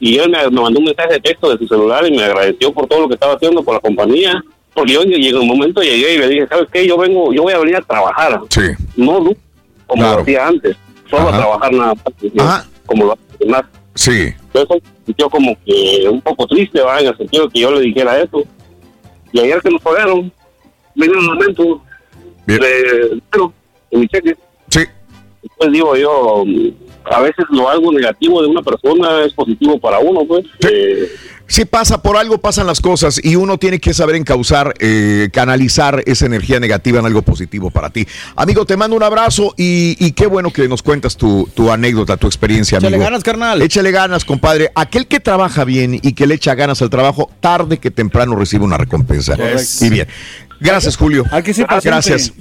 Y él me, me mandó un mensaje de texto de su celular y me agradeció por todo lo que estaba haciendo por la compañía. Porque yo llegué un momento llegué y le dije, ¿sabes qué? Yo vengo, yo voy a venir a trabajar. Sí. No no, como lo hacía antes. Solo a trabajar nada más. Como lo hacía más. Sí. Entonces sintió como que un poco triste, ¿va? en el sentido de que yo le dijera eso. Y ayer que nos pagaron, vino un momento de cero en mi cheque. Pues digo yo, a veces lo algo negativo de una persona es positivo para uno, pues. Eh, Si pasa por algo, pasan las cosas y uno tiene que saber encauzar, eh, canalizar esa energía negativa en algo positivo para ti. Amigo, te mando un abrazo y, y qué bueno que nos cuentas tu, tu anécdota, tu experiencia, Échale amigo. ganas, carnal. Échale ganas, compadre. Aquel que trabaja bien y que le echa ganas al trabajo, tarde que temprano recibe una recompensa. Correcto. Y bien. Gracias, Julio. Hay que ser Gracias.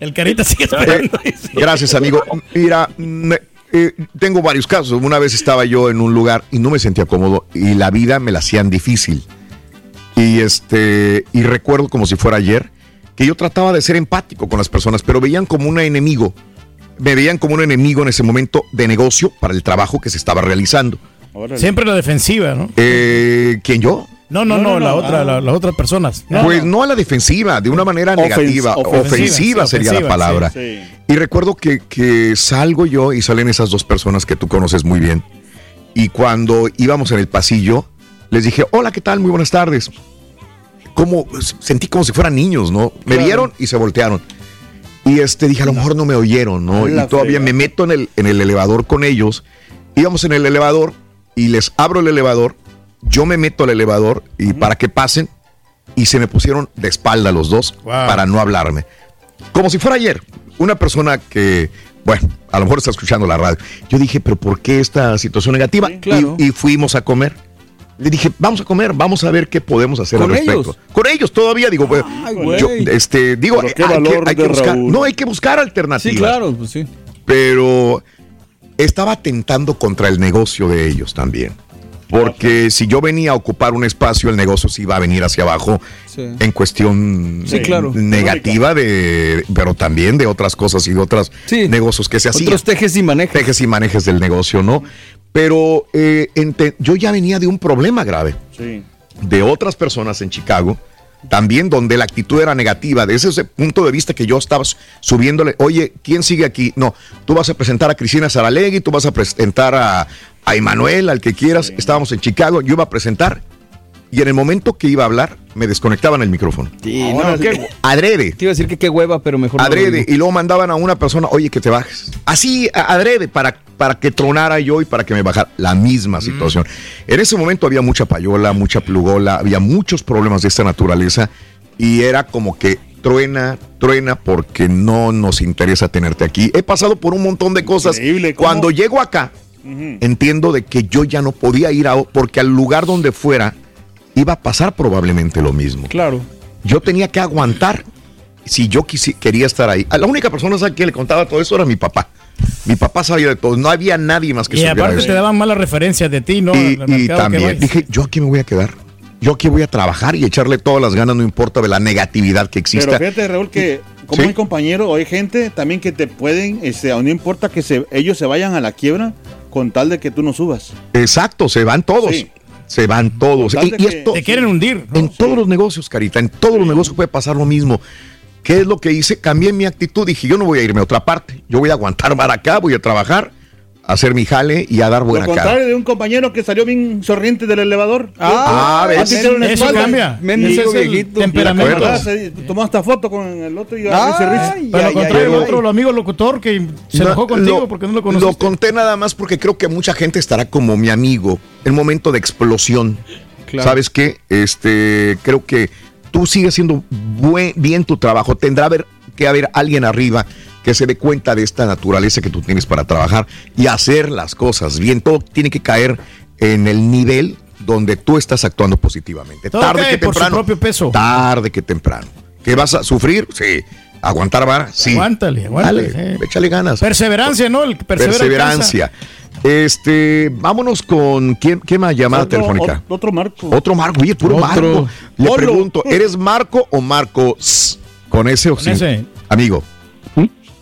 El carita sigue esperando. Gracias, amigo. Mira, me- eh, tengo varios casos. Una vez estaba yo en un lugar y no me sentía cómodo y la vida me la hacían difícil. Y este y recuerdo como si fuera ayer que yo trataba de ser empático con las personas, pero veían como un enemigo. Me veían como un enemigo en ese momento de negocio para el trabajo que se estaba realizando. Siempre la defensiva, ¿no? Eh, ¿Quién yo? No, no, no, la otra, la- las otras personas. No, pues no a la defensiva, de una manera Ofens- negativa. ofensiva, Ofensiva, sí, sería la palabra. sí, Y recuerdo que, que salgo yo y salen esas dos personas que tú conoces muy bien. Y cuando íbamos en el pasillo, les dije, hola, ¿qué tal? Muy buenas tardes. Como, sentí como si fueran niños, ¿no? Me Claro. vieron y se voltearon. Y este, dije, a lo mejor no me oyeron, ¿no? La Y todavía me meto en el, en el elevador con ellos. Íbamos en el elevador y les abro el elevador. Yo me meto al elevador y para que pasen. Y se me pusieron de espalda los dos para no hablarme. Como si fuera ayer. Una persona que, bueno, a lo mejor está escuchando la radio. Yo dije, pero ¿por qué esta situación negativa? claro. y, y fuimos a comer. Le dije, vamos a comer, vamos a ver qué podemos hacer ¿Con al respecto. ellos? Con ellos todavía, digo, yo, este, digo, hay, que, valor hay que de buscar, Raúl. no hay que buscar alternativas. Sí, claro, pues sí. Pero estaba atentando contra el negocio de ellos también. Porque si yo venía a ocupar un espacio, el negocio sí iba a venir hacia abajo Sí. en cuestión Sí, claro. negativa de, pero también de otras cosas y de otros negocios que se hacían. Otros tejes y manejes. Tejes y manejes del negocio, ¿no? Pero eh, yo ya venía de un problema grave de otras personas en Chicago, también donde la actitud era negativa, desde ese punto de vista que yo estaba su- subiéndole, oye, ¿quién sigue aquí? No, tú vas a presentar a Cristina Saralegui, tú vas a presentar a, a Emanuel, al que quieras, estábamos en Chicago, yo iba a presentar, y en el momento que iba a hablar, me desconectaban el micrófono. Sí, no, qué- Adrede. Te iba a decir que qué hueva, pero mejor no lo Adrede, y luego mandaban a una persona, oye, que te bajes. Así, adrede, para, para que tronara yo y para que me bajara. La misma situación. En ese momento había mucha payola, mucha plugola, había muchos problemas de esta naturaleza y era como que truena, truena porque no nos interesa tenerte aquí. He pasado por un montón de cosas. Cuando llego acá, entiendo de que yo ya no podía ir a, porque al lugar donde fuera iba a pasar probablemente lo mismo. Claro. Yo tenía que aguantar si yo quisi- quería estar ahí. La única persona a quien le contaba todo eso era mi papá. Mi papá sabía de todo. No había nadie más que Y supiera aparte eso. te daban malas referencias de ti, ¿no? Y, también dije, yo aquí me voy a quedar. Yo aquí voy a trabajar y echarle todas las ganas, no importa de la negatividad que exista. Pero fíjate, Raúl, que como Sí. hay compañero o hay gente también que te pueden, este, no importa que se, ellos se vayan a la quiebra con tal de que tú no subas. Exacto, se van todos. Sí. Se van todos. Y, esto, Te quieren hundir. En todos los negocios, Carita, en todos los negocios puede pasar lo mismo. ¿Qué es lo que hice? Cambié mi actitud. Dije, yo no voy a irme a otra parte. Yo voy a aguantar para acá, voy a trabajar, a hacer mi jale y a dar Lo buena cara. contrario de un compañero que salió bien sorriente del elevador. Ah, A ¿ves? ti te dieron la Eso espalda. cambia. Mendigo es el viejito. temperamento. Verdad, se tomó hasta foto con el otro y risa y risa. ay, Pero lo ay, contrario, el otro, el amigo locutor que se No, enojó contigo lo- porque no lo conociste. Lo conté nada más porque creo que mucha gente estará como mi amigo en momento de explosión. Claro. ¿Sabes qué? Este, creo que tú sigues haciendo buen- bien tu trabajo. Tendrá que haber alguien arriba que se dé cuenta de esta naturaleza que tú tienes para trabajar y hacer las cosas bien. Todo tiene que caer en el nivel donde tú estás actuando positivamente. Todo tarde cae que por su temprano. propio peso. Tarde que temprano. ¿Que vas a sufrir? Sí. ¿Aguantar vara? Sí. Aguántale, aguántale, Dale, échale ganas. Perseverancia, ¿no? El Perseverancia. Este, vámonos con quién, ¿qué más llamada Otro- telefónica? ot- Otro Marco. Otro Marco, oye, puro Otro. Marco. Le pregunto, ¿eres Marco o Marcos? Con ese o Con sin? ese. Amigo.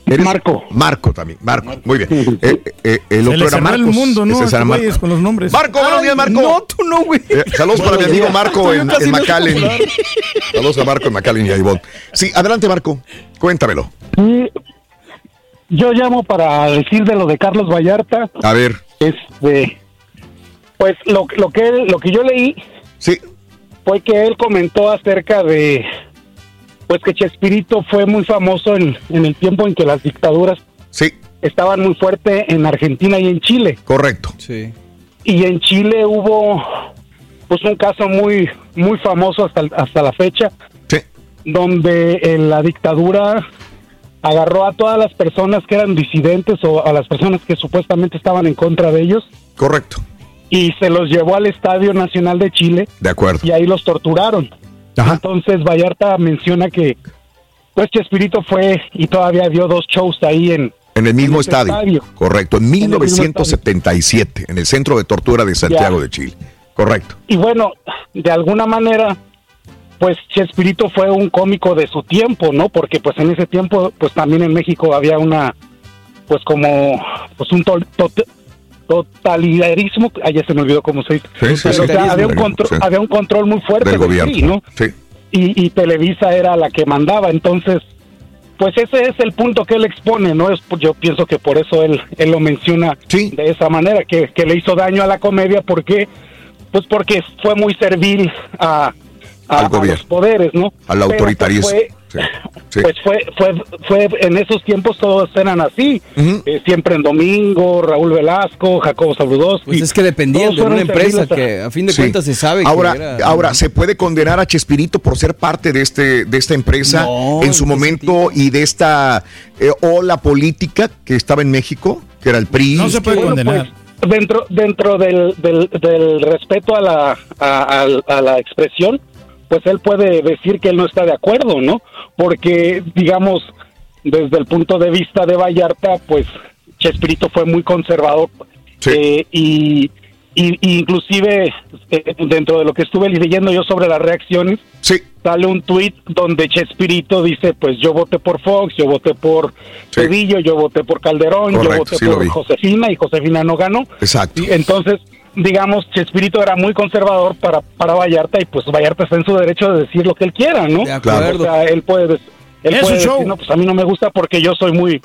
¿Eres Marco. Marco también, Marco. Muy bien. Eh, eh, el Se otro era cerró el Marcos. mundo, ¿no? Marco. güeyes con los nombres. Marco, buenos días, Marco. No, tú no, güey. Eh, saludos para mi amigo. Marco en, en es McAllen. Saludos a Marco en McAllen y a Ivonne. Sí, adelante, Marco. Cuéntamelo. Sí, yo llamo para decir de lo de Carlos Vallarta. A ver. Este, pues lo, lo que él- lo que yo leí sí. fue que él comentó acerca de pues que Chespirito fue muy famoso en, en el tiempo en que las dictaduras sí. estaban muy fuertes en Argentina y en Chile. Correcto. Sí. Y en Chile hubo pues un caso muy muy famoso hasta, hasta la fecha donde eh, la dictadura agarró a todas las personas que eran disidentes o a las personas que supuestamente estaban en contra de ellos Correcto. y se los llevó al Estadio Nacional de Chile De acuerdo. y ahí los torturaron. Entonces Vallarta menciona que pues Chespirito fue y todavía dio dos shows ahí en En el mismo en ese estadio. estadio. Correcto. En el mismo 1977, en el centro de tortura de Santiago Ya. de Chile. Correcto. Y bueno, de alguna manera, pues Chespirito fue un cómico de su tiempo, ¿no? Porque pues en ese tiempo, pues también en México había una, pues como, pues un totalitarismo, ah, ya se me olvidó cómo se dice. Sí, sí, Pero, sí. o sea, había, un control, había un control muy fuerte Del gobierno. Y, y Televisa era la que mandaba, entonces, pues ese es el punto que él expone, ¿no? Es, yo pienso que por eso él, él lo menciona de esa manera, que, que le hizo daño a la comedia, porque Pues porque fue muy servil a, a- Al a gobierno. los poderes, ¿no? Al Pero, pues, autoritarismo. fue- Sí, sí. Pues fue, fue, fue, en esos tiempos todos eran así. Eh, siempre en domingo, Raúl Velasco, Jacobo Saludowski. Pues es que dependían de una empresa que a fin de Sí. cuentas se sabe ahora, que era... Ahora, ¿se puede condenar a Chespirito por ser parte de este de esta empresa No, en su momento y de esta eh, ola política que estaba en México, que era el PRI? Bueno, pues, dentro dentro del, del, del respeto a la, a, a- a la expresión, pues él puede decir que él no está de acuerdo, ¿no? Porque, digamos, desde el punto de vista de Vallarta, pues Chespirito fue muy conservador eh, y, y, y inclusive eh, dentro de lo que estuve leyendo yo sobre las reacciones, sale un tweet donde Chespirito dice, pues yo voté por Fox, yo voté por Cedillo, yo voté por Calderón, yo voté sí por Josefina y Josefina no ganó. Exacto. Y entonces, digamos, Chespirito era muy conservador para, para Vallarta y pues Vallarta está en su derecho de decir lo que él quiera, ¿no? De acuerdo. O sea, él puede, él Es puede su show. decir, no, pues a mí no me gusta porque yo soy muy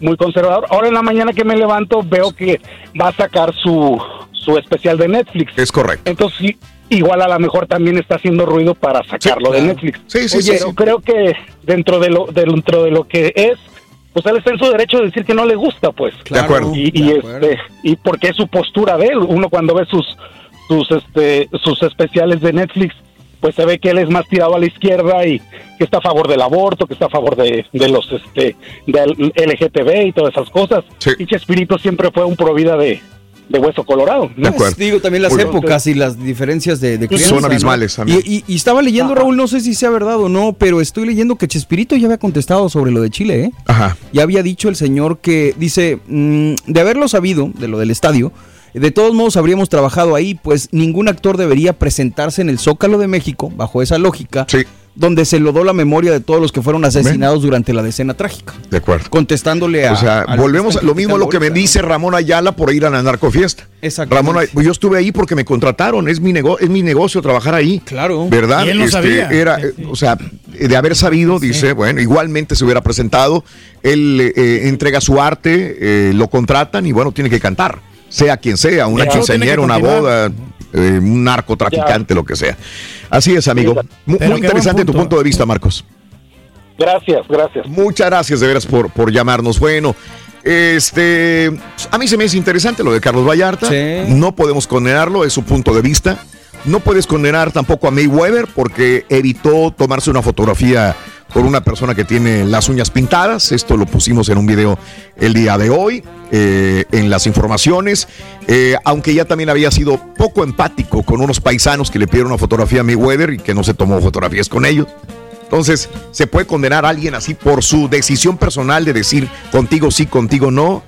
muy conservador. Ahora en la mañana que me levanto veo que va a sacar su, su especial de Netflix. Es correcto. Entonces, sí, igual a lo mejor también está haciendo ruido para sacarlo de Netflix. Sí, sí, Oye, sí, sí. creo que dentro de lo dentro de lo que es pues él está en su derecho de decir que no le gusta, pues. De acuerdo. Y, y, este y porque es su postura de él. Uno cuando ve sus sus este sus especiales de Netflix, pues se ve que él es más tirado a la izquierda y que está a favor del aborto, que está a favor de, de los este del LGTB y todas esas cosas. Y Chespirito siempre fue un provida de, de hueso colorado. ¿no? Pues, digo también las Muy- épocas y las diferencias de, de Son crianza, ¿no? abismales, Y, amigo. y- y estaba leyendo, Raúl, no sé si sea verdad o no, pero estoy leyendo que Chespirito ya había contestado sobre lo de Chile, ¿eh? Ajá. Ya había dicho el señor que, dice, mm, de haberlo sabido, de lo del estadio, de todos modos habríamos trabajado ahí, pues ningún actor debería presentarse en el Zócalo de México, bajo esa lógica, donde se lodó la memoria de todos los que fueron asesinados durante la decena trágica. De acuerdo. Contestándole a... O sea, volvemos a lo mismo a lo que me dice Ramón Ayala por ir a la narcofiesta. Exactamente. Ramón, yo estuve ahí porque me contrataron, es mi negocio, es mi negocio trabajar ahí. Claro. ¿Verdad? Y él no sabía. Era, eh, o sea, de haber sabido, dice, bueno, igualmente se hubiera presentado, él eh, entrega su arte, eh, lo contratan y bueno, tiene que cantar, sea quien sea, una Ya. quinceañera, una boda, eh, un narcotraficante, lo que sea. Así es, amigo. Muy interesante tu punto. de vista, Marcos. Gracias, gracias. Muchas gracias de veras por, por llamarnos. Bueno, este, a mí se me hace interesante lo de Carlos Vallarta. No podemos condenarlo, es su punto de vista. No puedes condenar tampoco a Mayweather porque evitó tomarse una fotografía con una persona que tiene las uñas pintadas. Esto lo pusimos en un video el día de hoy, eh, en las informaciones. Eh, aunque ya también había sido poco empático con unos paisanos que le pidieron una fotografía a Mayweather y que no se tomó fotografías con ellos. Entonces, ¿se puede condenar a alguien así por su decisión personal de decir contigo sí, contigo no?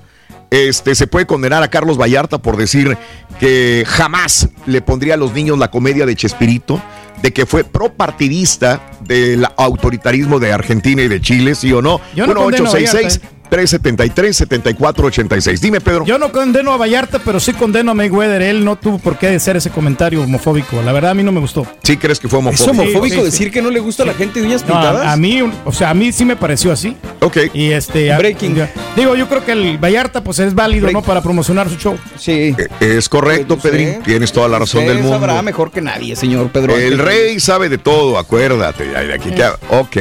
Este, se puede condenar a Carlos Vallarta por decir que jamás le pondría a los niños la comedia de Chespirito, de que fue propartidista del autoritarismo de Argentina y de Chile, ¿sí o no? Yo no condeno a 1866 373 7486. Dime, Pedro. Yo no condeno a Vallarta, pero sí condeno a Mayweather. Él no tuvo por qué hacer ese comentario homofóbico. La verdad, a mí no me gustó. ¿Sí crees que fue ¿Es homofóbico? homofóbico Sí, sí, decir que no le gusta a la gente de uñas No, pintadas? a, a mí, o sea, a mí sí me pareció así. Ok. Y este. a- Breaking. digo, yo creo que el Vallarta, pues es válido, ¿no? Para promocionar su show. Sí. Es correcto, Pedrín. Tienes toda la razón Usted del mundo. sabrá mejor que nadie, señor Pedro. El Ángel. rey sabe de todo, acuérdate. Ay, de aquí que- Ok.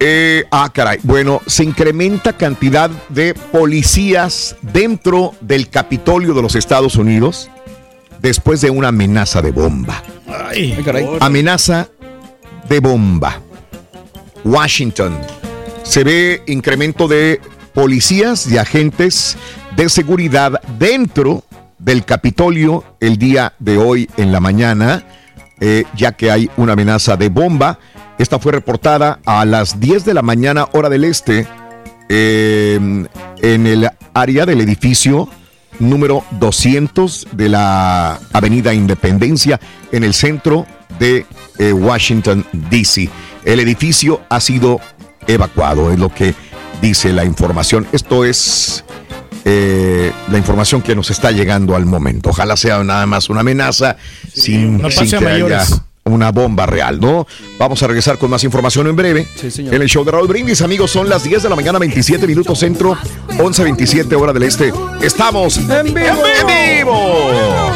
Eh, ah, caray. Bueno, se incrementa cantidad de policías dentro del Capitolio de los Estados Unidos después de una amenaza de bomba. Ay, Amenaza de bomba. Washington. Se ve incremento de policías y agentes de seguridad dentro del Capitolio el día de hoy en la mañana, eh, ya que hay una amenaza de bomba. Esta fue reportada a las 10 de la mañana hora del este eh, en el área del edificio número 200 de la Avenida Independencia en el centro de eh, Washington, D.C. El edificio ha sido evacuado, es lo que dice la información. Esto es eh, la información que nos está llegando al momento. Ojalá sea nada más una amenaza sin, no que haya una bomba real, ¿no? Vamos a regresar con más información en breve. señor. En el show de Raúl Brindis, amigos, son las 10 de la mañana, 27 minutos centro, 11.27 hora del este. Estamos en vivo. En vivo.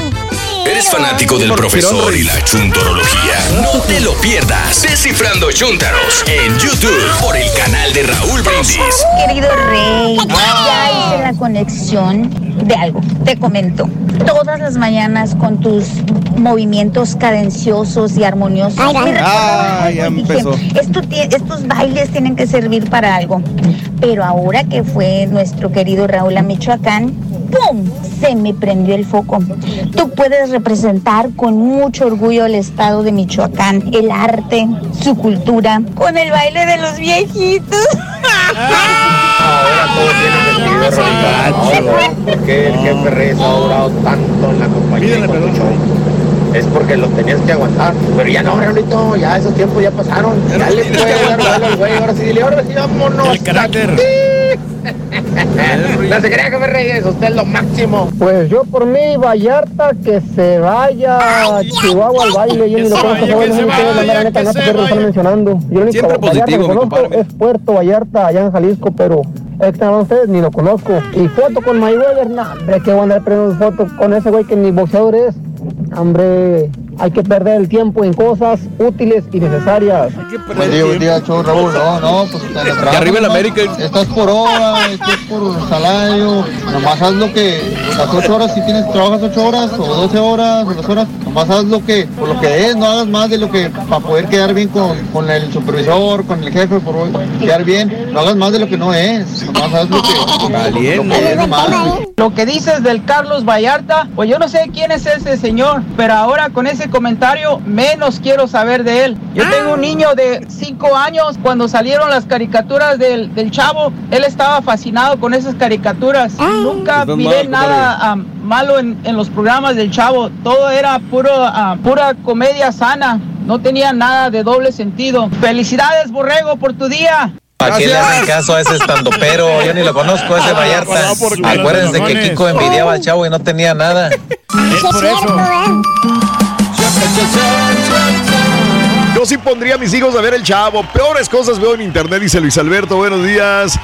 ¿Eres fanático del profesor y la chuntorología? No te lo pierdas. Descifrando Chuntaros en YouTube por el canal de Raúl Brindis. Querido Rey, <laughs> ya hice la conexión de algo. Te comento. Todas las mañanas con tus movimientos cadenciosos y armoniosos. Ay, Ay, ya y dije, empezó. "Esto estos bailes tienen que servir para algo. Pero ahora que fue nuestro querido Raúl a Michoacán, ¡pum! Se me prendió el foco. Tú puedes representar con mucho orgullo el estado de Michoacán, el arte, su cultura, con el baile de los viejitos. <laughs> ahora todos tienen vestido de ¿Por qué el jefe Reyes ha durado tanto en la compañía? con show? Es porque lo tenías que aguantar. Pero ya no, Raulito, ya esos tiempos ya pasaron. Ya le puede dar al güey. Ahora sí, dile, ahora sí, vámonos. El carácter. No se crea que me reyes, usted es lo máximo. Pues yo por mí, Vallarta, que se vaya a Chihuahua al baile. Yo ni lo conozco, no sé la mera neta, no sé qué lo están mencionando. Yo el único Siempre Vallarta positivo, que mi conozco es Puerto Vallarta, allá en Jalisco, pero es que no ustedes ni lo conozco. Y foto con Mayweather, no, hombre, qué buena prendo foto con ese güey que ni boxeador es. Hombre, hay que perder el tiempo en cosas útiles y necesarias. Buen día, buen día, show, Raúl. No, no, pues te lo trabajo, arriba el ¿no? América. Estás por hora, estás por salario. Nomás haz lo que, las 8 horas, si tienes, trabajas 8 horas o 12 horas o 2 horas, nomás haz lo que, por lo que es, no hagas más de lo que, para poder quedar bien con, con el supervisor, con el jefe, por quedar bien, no hagas más de lo que no es. Nomás haz lo que, lo que es nomás. Lo que dices del Carlos Vallarta, pues yo no sé quién es ese señor, pero ahora con ese comentario menos quiero saber de él. Yo tengo un niño de 5 años, cuando salieron las caricaturas del, del chavo, él estaba fascinado con esas caricaturas. Nunca Estás miré mal, nada ah, malo en, en los programas del chavo, todo era puro, ah, pura comedia sana. No tenía nada de doble sentido. Felicidades, Borrego, por tu día. ¿Para qué le hacen caso a ese estandopero? <laughs> Yo ni lo conozco, ese Vallarta. Acuérdense que Kiko envidiaba al chavo y no tenía nada. Es por eso. Yo sí pondría a mis hijos a ver el chavo. Peores cosas veo en internet, dice Luis Alberto. Buenos días.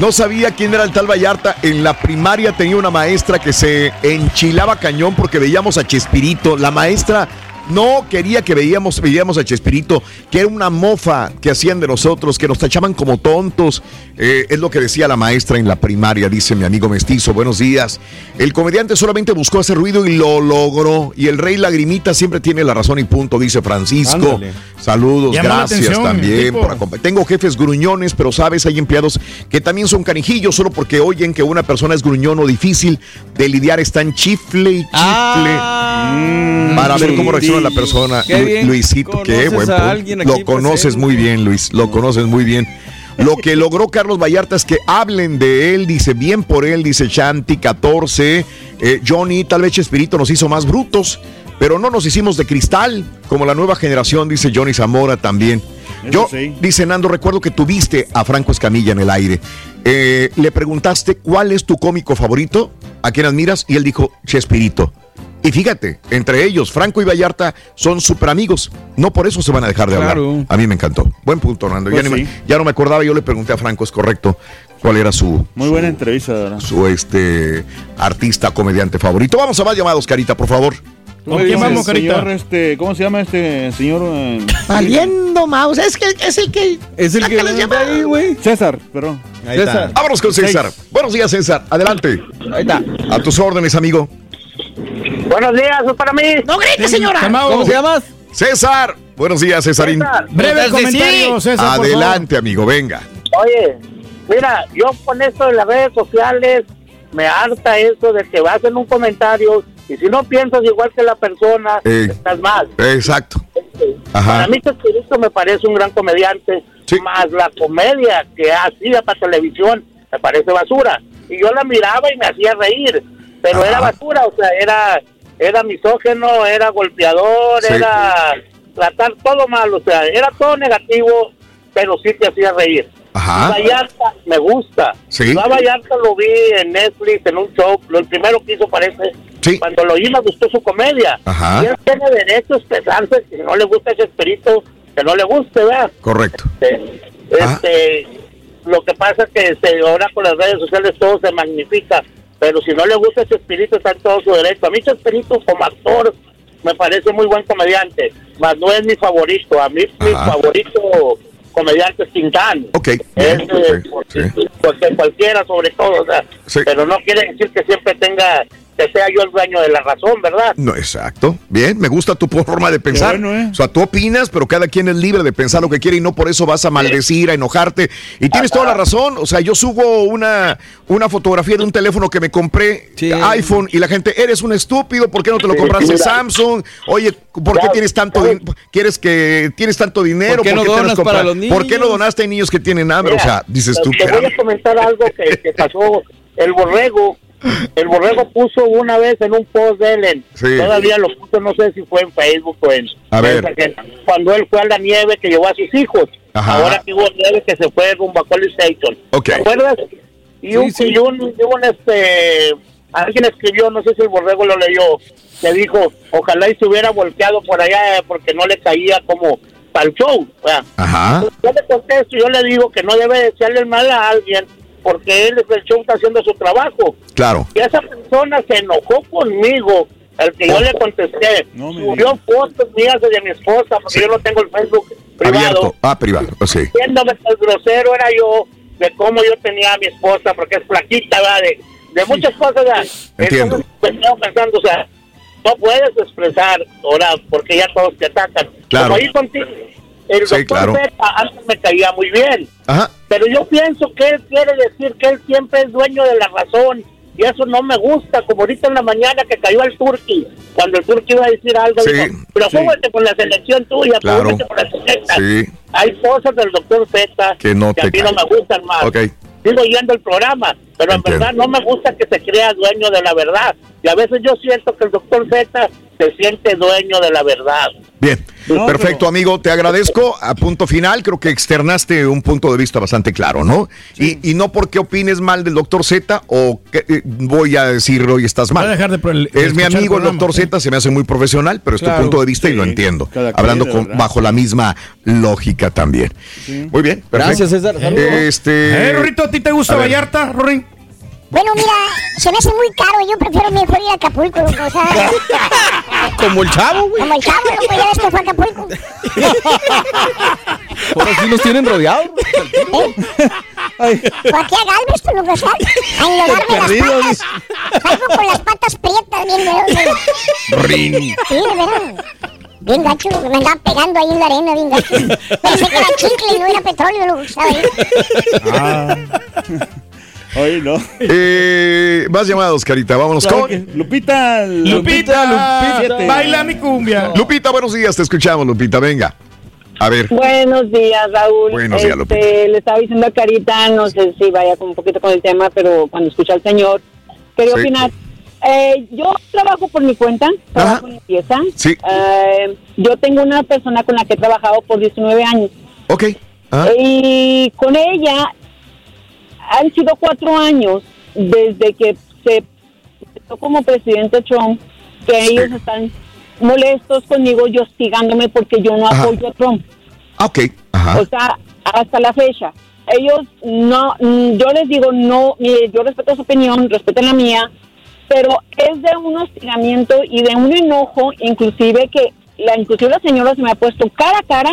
No sabía quién era el tal Vallarta. En la primaria tenía una maestra que se enchilaba cañón porque veíamos a Chespirito. La maestra no quería que veíamos, veíamos a Chespirito, que era una mofa que hacían de nosotros, que nos tachaban como tontos. Eh, es lo que decía la maestra en la primaria, dice mi amigo mestizo. Buenos días. El comediante solamente buscó hacer ruido y lo logró. Y el rey Lagrimita siempre tiene la razón y punto, dice Francisco. Ándale. Saludos, Llama gracias atención, también por acompañar. Tengo jefes gruñones, pero sabes, hay empleados que también son canijillos, solo porque oyen que una persona es gruñón o difícil de lidiar, están chifle y chifle. Ah. para ver cómo sí. La persona. Qué Lu- bien Luisito, qué buen a punto. alguien aquí Lo conoces presente. muy bien, Luis, lo conoces muy bien. Lo que <laughs> logró Carlos Vallarta es que hablen de él, dice bien por él, dice Shanti 14. Eh, Johnny, tal vez Chespirito nos hizo más brutos, pero no nos hicimos de cristal, como la nueva generación, dice Johnny Zamora también. Eso Yo, sí. dice Nando, recuerdo que tuviste a Franco Escamilla en el aire. Eh, le preguntaste cuál es tu cómico favorito, a quién admiras, y él dijo Chespirito. Y fíjate, entre ellos, Franco y Vallarta son súper amigos. No por eso se van a dejar de Claro. hablar. A mí me encantó. Buen punto, Nando. Pues ya, sí. no me acordaba, yo le pregunté a Franco, es correcto, cuál era su, Muy buena entrevista, verdad. su este artista comediante favorito. Vamos a más llamados, Carita, por favor. ¿Con quién dices, vamos, Carita? señor, este, ¿Cómo se llama este señor? eh, Valiendo mouse, es que es el que Es el que las llamadas. ahí, güey. César, perdón. Ahí está. César. Vámonos con César. Buenos días, César. Adelante. Ahí está. A tus órdenes, amigo. Buenos días, es para mí. No grites, señora. ¿Cómo se llamas? César. Buenos días, Cesarín. Breve Entonces, comentario, sí. César. Adelante, amigo, venga. Oye, mira, yo con esto de las redes sociales me harta eso de que vas en un comentario y si no piensas igual que la persona, Eh. estás mal. Exacto. Ajá. Para mí Chespirito me parece un gran comediante, más la comedia que hacía para televisión me parece basura. Y yo la miraba y me hacía reír, pero era basura, o sea, era era misógeno, era golpeador, Sí. era tratar todo mal, o sea, era todo negativo, pero sí te hacía reír. Ajá. Vallarta me gusta. Sí. Yo a Vallarta lo vi en Netflix, en un show, lo el primero que hizo parece. Cuando lo oí me gustó su comedia. Ajá. Y él tiene derecho a expresarse, si no le gusta ese espíritu, que no le guste, ¿verdad? Correcto. Este, este, lo que pasa es que este, ahora con las redes sociales todo se magnifica, pero si no le gusta ese espíritu está en todo su derecho. A mí ese espíritu como actor me parece muy buen comediante, mas no es mi favorito. A mí mi favorito comediante es Tintán. Ok. Es, bien, eh, sí. porque cualquiera sobre todo, o sea, pero no quiere decir que siempre tenga que sea yo el dueño de la razón, ¿verdad? No, exacto. Bien, me gusta tu <laughs> forma de pensar. bueno, ¿eh? O sea, tú opinas, pero cada quien es libre de pensar lo que quiere y no por eso vas a maldecir, a enojarte. Y tienes toda la razón. O sea, yo subo una, una fotografía de un teléfono que me compré, iPhone, y la gente, eres un estúpido, ¿por qué no te lo Sí, compraste mira. Samsung? Oye, ¿por qué tienes tanto din- quieres que tienes tanto dinero? ¿Por qué no te lo donas para los ¿Por qué no niños? donaste a niños que tienen hambre? Mira, o sea, dices tú, Te voy a comentar algo que, que pasó. El borrego, el borrego puso una vez en un post de él, en- Sí. todavía lo puso, no sé si fue en Facebook o en. A ver. Cuando él fue a la nieve que llevó a sus hijos. Ajá. Ahora que hubo nieve que se fue rumbo a College Station. Ok. ¿Te acuerdas? Y un, y un, y un, este, alguien escribió, no sé si el borrego lo leyó, que dijo, ojalá y se hubiera volteado por allá eh, porque no le caía como para el show. Ajá. Yo le contesto, yo le digo que no debe desearle el mal a alguien porque él, el show está haciendo su trabajo. Claro. Y esa persona se enojó conmigo, el que yo le contesté. Subió fotos mías de mi esposa, porque yo no tengo el Facebook privado. Abierto. Ah, privado. Sí. Diciéndome que el grosero era yo, de cómo yo tenía a mi esposa, porque es flaquita, ¿verdad? De, de muchas cosas, ¿verdad? Entiendo. Entonces, pues, pensando, o sea, no puedes expresar ahora, porque ya todos te atacan. Claro. Como ahí contigo, el Sí, doctor claro. Zeta antes me caía muy bien. Ajá. Pero yo pienso que él quiere decir que él siempre es dueño de la razón. Y eso no me gusta, como ahorita en la mañana que cayó el Turqui, cuando el Turqui iba a decir algo, Sí, dijo, pero sí. con la selección tuya, Claro. fúmate con la selecta. Sí. Hay cosas del doctor Z Que no a te mí no me gustan más. Ok. Sigo yendo el programa, pero en verdad no me gusta que se crea dueño de la verdad. Y a veces yo siento que el doctor Z se siente dueño de la verdad. Bien, perfecto amigo, te agradezco. A punto final, creo que externaste un punto de vista bastante claro, ¿no? Y, y no porque opines mal del doctor Z o que, eh, voy a decirlo y estás mal. Voy a dejar de de es mi el amigo el doctor sí. Z, se me hace muy profesional, pero es Claro, tu punto de vista y lo entiendo. Hablando con- bajo la misma lógica también. Muy bien, perfecto. Gracias, César. Saludos. Este, Eh, Rorrito, ¿a ti te gusta. Vallarta, Rorín? Bueno, mira, se me hace muy caro. Yo prefiero mejor ir a Acapulco, loco. O sea, <laughs> Como el chavo, güey. como el chavo, loco, ya ves que fue a Acapulco. <laughs> Ahora sí los tienen rodeados. Fue aquí a Galvez, tú, loco, o sea, a enlodarme las Perdido, patas. Salgo con las patas prietas, bien, de <laughs> Rin. Sí, de veras. Bien gacho, loco, me andaba pegando ahí en la arena, bien gacho. Pensé que era chicle y no era petróleo, loco, estaba Oye, no. <laughs> Eh, más llamados, Carita. Vámonos Claro con que- Lupita, Lupita, Lupita. baila mi cumbia. Lupita. Buenos días, te escuchamos, Lupita. Venga. A ver. Buenos días, Raúl. Buenos días, Lupita. Este, le estaba diciendo a Carita, no sé si vaya con un poquito con el tema, pero cuando escuché al señor, quería Sí. opinar. Eh, yo trabajo por mi cuenta, trabajo en limpieza. Sí. Eh, yo tengo una persona con la que he trabajado por 19 años. Ok. Ah. Y con ella han sido cuatro años desde que se presentó como presidente Trump, que ellos están molestos conmigo y hostigándome porque yo no Ajá. apoyo a Trump. Ah, Ok. Ajá. O sea, hasta la fecha. Ellos no, mm, yo les digo, no, mire, yo respeto su opinión, respeten la mía, pero es de un hostigamiento y de un enojo, inclusive que la, inclusive la señora se me ha puesto cara a cara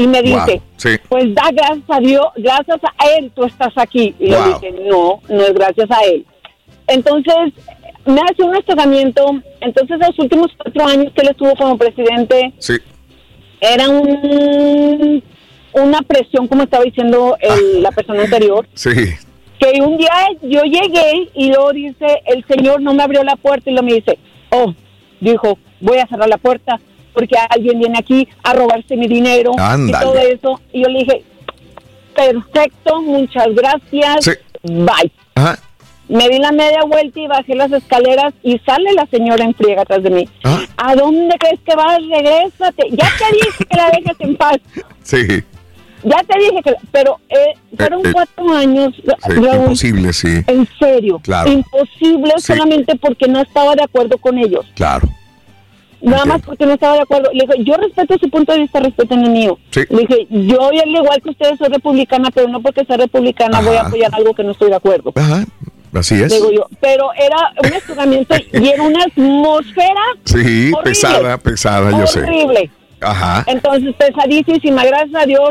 y me dice, Wow, sí. pues da gracias a Dios, gracias a él tú estás aquí. Y yo Wow. dije, no, no es gracias a él. Entonces, me hace un hostigamiento. Entonces, los últimos cuatro años que él estuvo como presidente, Sí. era un, una presión, como estaba diciendo el- la persona anterior, Sí. que un día yo llegué y luego dice, el señor no me abrió la puerta y lo me dice, oh, dijo, voy a cerrar la puerta porque alguien viene aquí a robarse mi dinero y todo eso. Y yo le dije, perfecto, muchas gracias, Sí. bye. Ajá. Me di la media vuelta y bajé las escaleras y sale la señora en friega atrás de mí. Ah. ¿A dónde crees que vas? Regrésate. Ya te dije que la dejes en paz. Sí. Ya te dije que... Pero eh, fueron Eh, eh, cuatro años. sí. Raúl, Imposible, sí. En serio. Claro. Imposible Sí. solamente porque no estaba de acuerdo con ellos. Claro. Nada más porque no estaba de acuerdo. Le dije, yo respeto su punto de vista, respeten el mío. Sí. Le dije, yo al igual que ustedes soy republicana, pero no porque sea republicana voy a apoyar algo que no estoy de acuerdo. Ajá. Así es. Digo yo, pero era un estiramiento y era una atmósfera Sí, horrible. pesada, pesada, yo sé. horrible. Ajá. Entonces, pesadísima, gracias a Dios,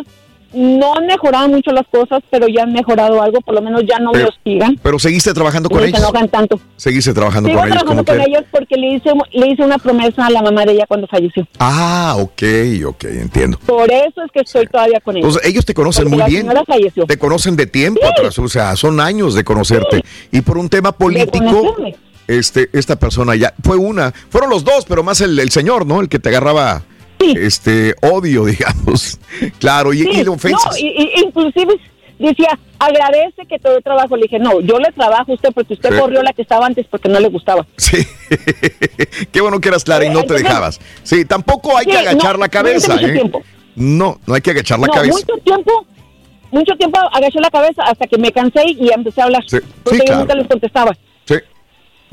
no han mejorado mucho las cosas, pero ya han mejorado algo, por lo menos ya no me hostigan. Pero seguiste trabajando con No se ellos. enojan tanto. Seguiste trabajando Sigo con ellos. trabajando con ellos porque le hice, le hice una promesa a la mamá de ella cuando falleció. Ah, ok, ok, entiendo. Por eso es que estoy todavía con ellos. Entonces, ellos te conocen Porque muy la bien. falleció. Te conocen de tiempo atrás, o sea, son años de conocerte. Y por un tema político, este, esta persona ya fue una, fueron los dos, pero más el, el señor, ¿no? El que te agarraba este odio, <laughs> digamos. Claro, y, Sí, y le ofensas. No, y, y- inclusive decía, agradece que todo el trabajo. Le dije, no, yo le trabajo a usted porque usted Sí. corrió la que estaba antes porque no le gustaba. Sí. <laughs> Qué bueno que eras clara y no te dejabas. Sí, tampoco hay que agachar no, la cabeza, ¿eh? No, no hay que agachar la cabeza. mucho tiempo, mucho tiempo agaché la cabeza hasta que me cansé y empecé a hablar. Sí, Porque sí, yo claro. nunca les contestaba.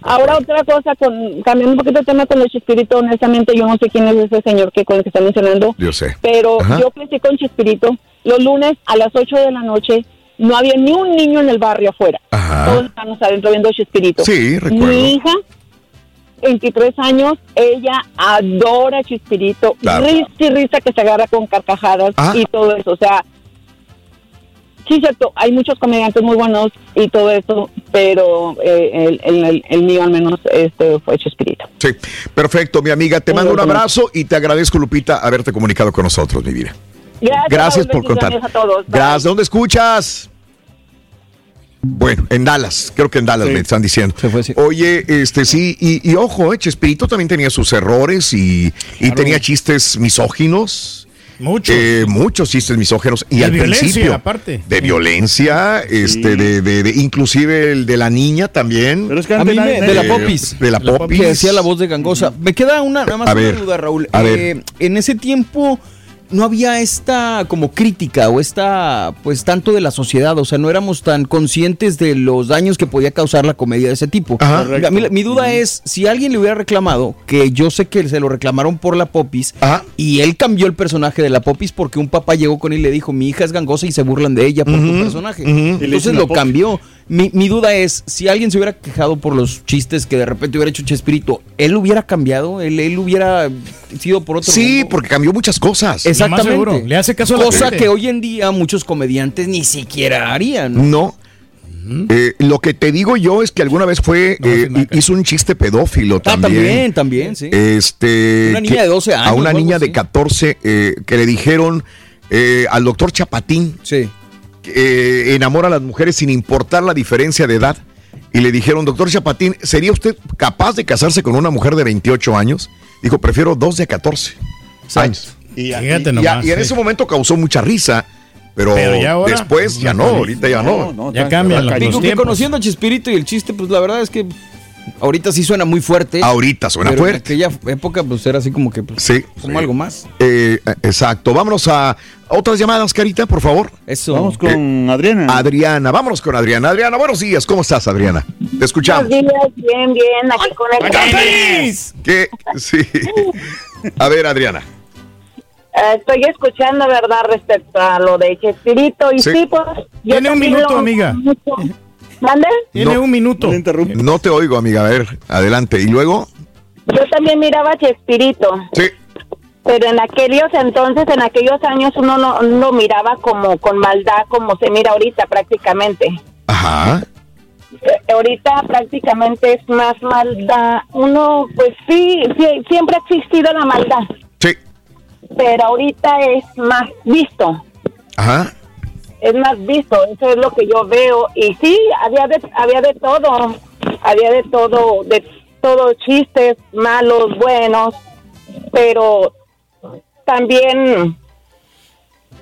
Ahora otra cosa, con cambiando un poquito de tema con el Chespirito, honestamente yo no sé quién es ese señor que con el que está mencionando, Yo sé. pero Ajá. yo crecí con Chespirito. Los lunes a las 8 de la noche no había ni un niño en el barrio afuera. Todos estábamos adentro viendo Chespirito. Sí, recuerdo. Mi hija, 23 años, ella adora Chespirito. Claro. Risa y risa que se agarra con carcajadas Ah. y todo eso. O sea, sí, cierto, hay muchos comediantes muy buenos y todo eso, pero eh, el, el- el- el mío al menos este fue Chespirito. Sí, perfecto, mi amiga. Te mando un abrazo y te agradezco, Lupita, haberte comunicado con nosotros, mi vida. Gracias, por contar. a todos. Gracias. ¿Dónde escuchas? Bueno, en Dallas, creo que en Dallas me están diciendo. Oye, este sí, y, y ojo, eh, Chespirito también tenía sus errores y, y tenía chistes misóginos. Muchos. Eh, muchos chistes misóginos. Y De al violencia, principio. aparte. De violencia, este, de, de- de- inclusive el de la niña también. Pero es A mí me- de la popis. De la popis. Que decía la voz de gangosa. Me queda una, nada más A una ver, duda, Raúl. a Eh, en ese tiempo no había esta como crítica o esta, pues tanto de la sociedad, o sea, no éramos tan conscientes de los daños que podía causar la comedia de ese tipo. Ajá. Mi duda es, si alguien le hubiera reclamado, que yo sé que se lo reclamaron por la Popis, y él cambió el personaje de la Popis porque un papá llegó con él y le dijo, mi hija es gangosa y se burlan de ella por tu personaje. Entonces lo Popis. cambió. Mi, mi duda es, si alguien se hubiera quejado por los chistes que de repente hubiera hecho Chespirito, ¿él hubiera cambiado? ¿Él, él hubiera sido por otro Sí, porque cambió muchas cosas. Exactamente. seguro, le hace caso a la Cosa gente. que hoy en día muchos comediantes ni siquiera harían. No. Eh, lo que te digo yo es que alguna vez fue, eh, hizo un chiste pedófilo Ah, también. también, también, sí. Este, Una niña que- de 12 A años una o algo niña de así. 14 eh, que le dijeron eh, al doctor Chapatín sí. Eh, enamora a las mujeres sin importar la diferencia de edad. Y le dijeron, doctor Chapatín, ¿sería usted capaz de casarse con una mujer de 28 años? Dijo, prefiero dos de 14 años. Y, Fíjate y- y- nomás, y en sí. ese momento causó mucha risa, pero, Pero ya ahora, después ya no, ahorita ya no. Ya cambian los Digo que conociendo a Chespirito y el chiste, pues la verdad es que ahorita sí suena muy fuerte. Ahorita suena pero fuerte. En aquella época, pues era así como que, pues, Sí. como algo más. Eh, exacto. Vámonos a otras llamadas, Carita, por favor. Eso. Vamos con Adriana. Adriana, vámonos con Adriana. Adriana, buenos días. ¿Cómo estás, Adriana? Te escuchamos. Buenos días, bien, bien, aquí con el... ¿Qué? Sí. A ver, Adriana. Eh, estoy escuchando, ¿verdad?, respecto a lo de Chespirito. Y Sí. sí, pues. yo Tiene un minuto, lo- amiga. ¿Mande? Tiene No. un minuto. No te oigo, amiga. A ver, adelante. ¿Y luego? Yo también miraba a Chespirito. Sí. Pero en aquellos entonces, en aquellos años, uno no no lo miraba como con maldad, como se mira ahorita prácticamente. Ajá. Eh, ahorita prácticamente es más maldad. Uno, pues sí, sí, siempre ha existido la maldad. Sí. Pero ahorita es más visto. Ajá. Es más visto, eso es lo que yo veo y sí, había de, había de todo, había de todo, de todo chistes malos, buenos, pero también,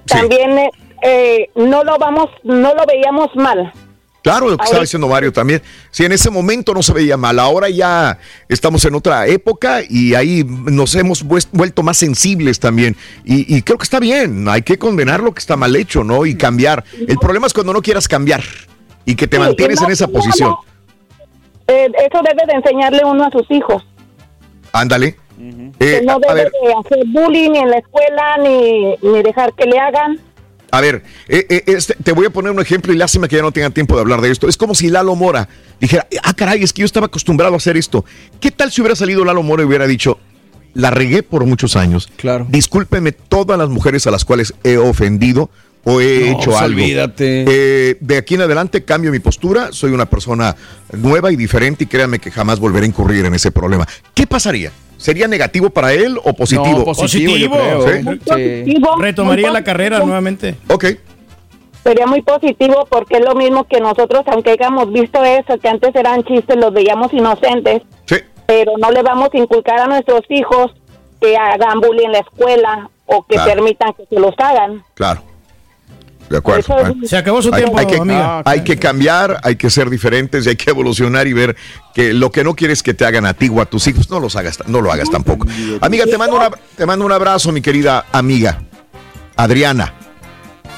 también eh, eh, no lo vamos, no lo veíamos mal. Claro, lo que estaba diciendo Mario también. Si en ese momento no se veía mal, ahora ya estamos en otra época y ahí nos hemos vuelto más sensibles también. Y, y creo que está bien, hay que condenar lo que está mal hecho, ¿no? Y cambiar. El problema es cuando no quieras cambiar y que te Sí, mantienes en esa posición. Eh, eso debe de enseñarle uno a sus hijos. Ándale. que Eh, no a, a debe de hacer bullying ni en la escuela ni, ni dejar que le hagan. A ver, eh, eh, este, te voy a poner un ejemplo y lástima que ya no tenga tiempo de hablar de esto. Es como si Lalo Mora dijera, ah, caray, es que yo estaba acostumbrado a hacer esto. ¿Qué tal si hubiera salido Lalo Mora y hubiera dicho, la regué por muchos años? Claro. Discúlpenme todas las mujeres a las cuales he ofendido o he No, hecho pues, algo. olvídate. Eh, de aquí en adelante cambio mi postura, soy una persona nueva y diferente y créanme que jamás volveré a incurrir en ese problema. ¿Qué pasaría? ¿Sería negativo para él o positivo? No, positivo, yo creo. ¿Sí? Muy positivo, Retomaría muy la carrera nuevamente. Ok. Sería muy positivo porque es lo mismo que nosotros, aunque hayamos visto eso, que antes eran chistes, los veíamos inocentes, pero no le vamos a inculcar a nuestros hijos que hagan bullying en la escuela o que Claro. permitan que se los hagan. Claro. De acuerdo. Se acabó su hay, tiempo, hay que, amiga. hay que cambiar, hay que ser diferentes y hay que evolucionar y ver que lo que no quieres que te hagan a ti o a tus hijos, no, los hagas, no lo hagas tampoco. Amiga, te mando, una- te mando un abrazo, mi querida amiga. Adriana.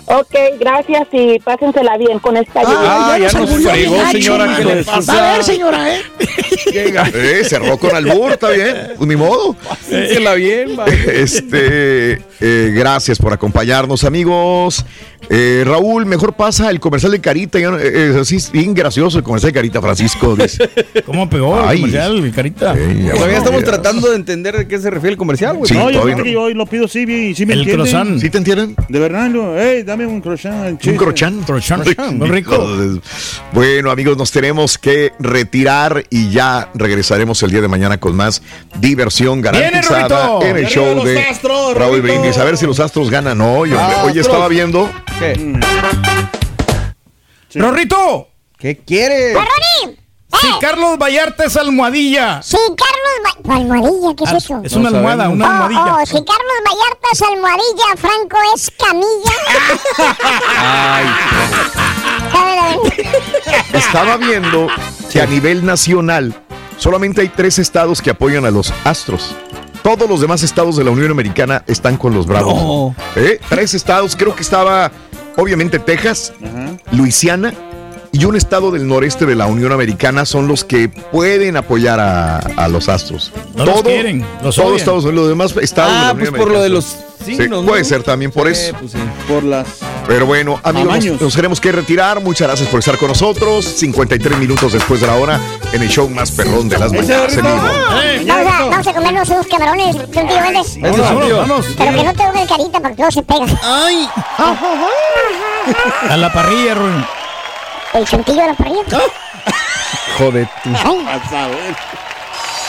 Ok, gracias y pásensela bien con esta lluvia. Ah, ya nos fregó, señora. ¿Qué le pasa? A ver, señora, ¿eh? <laughs> Eh, cerró con albur, está bien, pues ni modo. Pásensela bien, va. <laughs> Este, eh, gracias por acompañarnos, amigos. Eh, Raúl, mejor pasa el comercial de Carita. ya no- eh, es así, bien gracioso el comercial de Carita, Francisco. dice. <laughs> ¿Cómo pegó el Ay. comercial, carita? Todavía estamos tratando de entender de qué se refiere el comercial, güey. Sí, no, yo todavía creo que no. yo hoy lo pido sí, bien, sí me El entienden. croissant. ¿Sí te entienden? De verdad, no. Ey, dame un croissant. Un chiste. crochán. muy rico. Bueno, amigos, nos tenemos que retirar y ya regresaremos el día de mañana con más diversión garantizada en el ¡Arriba show de Astros, Raúl! Brindis. A ver si los astros ganan hoy. hombre. Hoy estaba viendo. ¿Qué? ¡Rorrito! ¿Qué quiere? ¡Ronnie! Si Carlos Vallarta es almohadilla. Si Carlos... Va- ¿Almohadilla? ¿Qué es Ah, eso? Es una No almohada, sabemos. una Oh, almohadilla. oh, si Carlos Vallarta es almohadilla, Franco es camilla. Ay. <laughs> Estaba viendo que a nivel nacional solamente hay tres estados que apoyan a los astros. Todos los demás estados de la Unión Americana están con los Bravos. No. ¿Eh? Tres estados, creo que estaba obviamente Texas. Luisiana y un estado del noreste de la Unión Americana son los que pueden apoyar a, a los astros. No los quieren, los todos. Estados Unidos, los demás estados de la Ah, Unión pues por lo de Americana. los Sí, signos, puede ¿no? ser también por eso. pues sí. Por las. Pero bueno, amigos, nos, nos tenemos que retirar. Muchas gracias por estar con nosotros. 53 minutos después de la hora en el show más perrón de las mañanas en vivo. Eh, Vamos a, vamos a comernos unos camarones, un tío vamos. Pero que no te carita porque luego se pegan. Ay, A la parrilla, Rubén. El chantillo de la parrilla. joder. tú. Ay.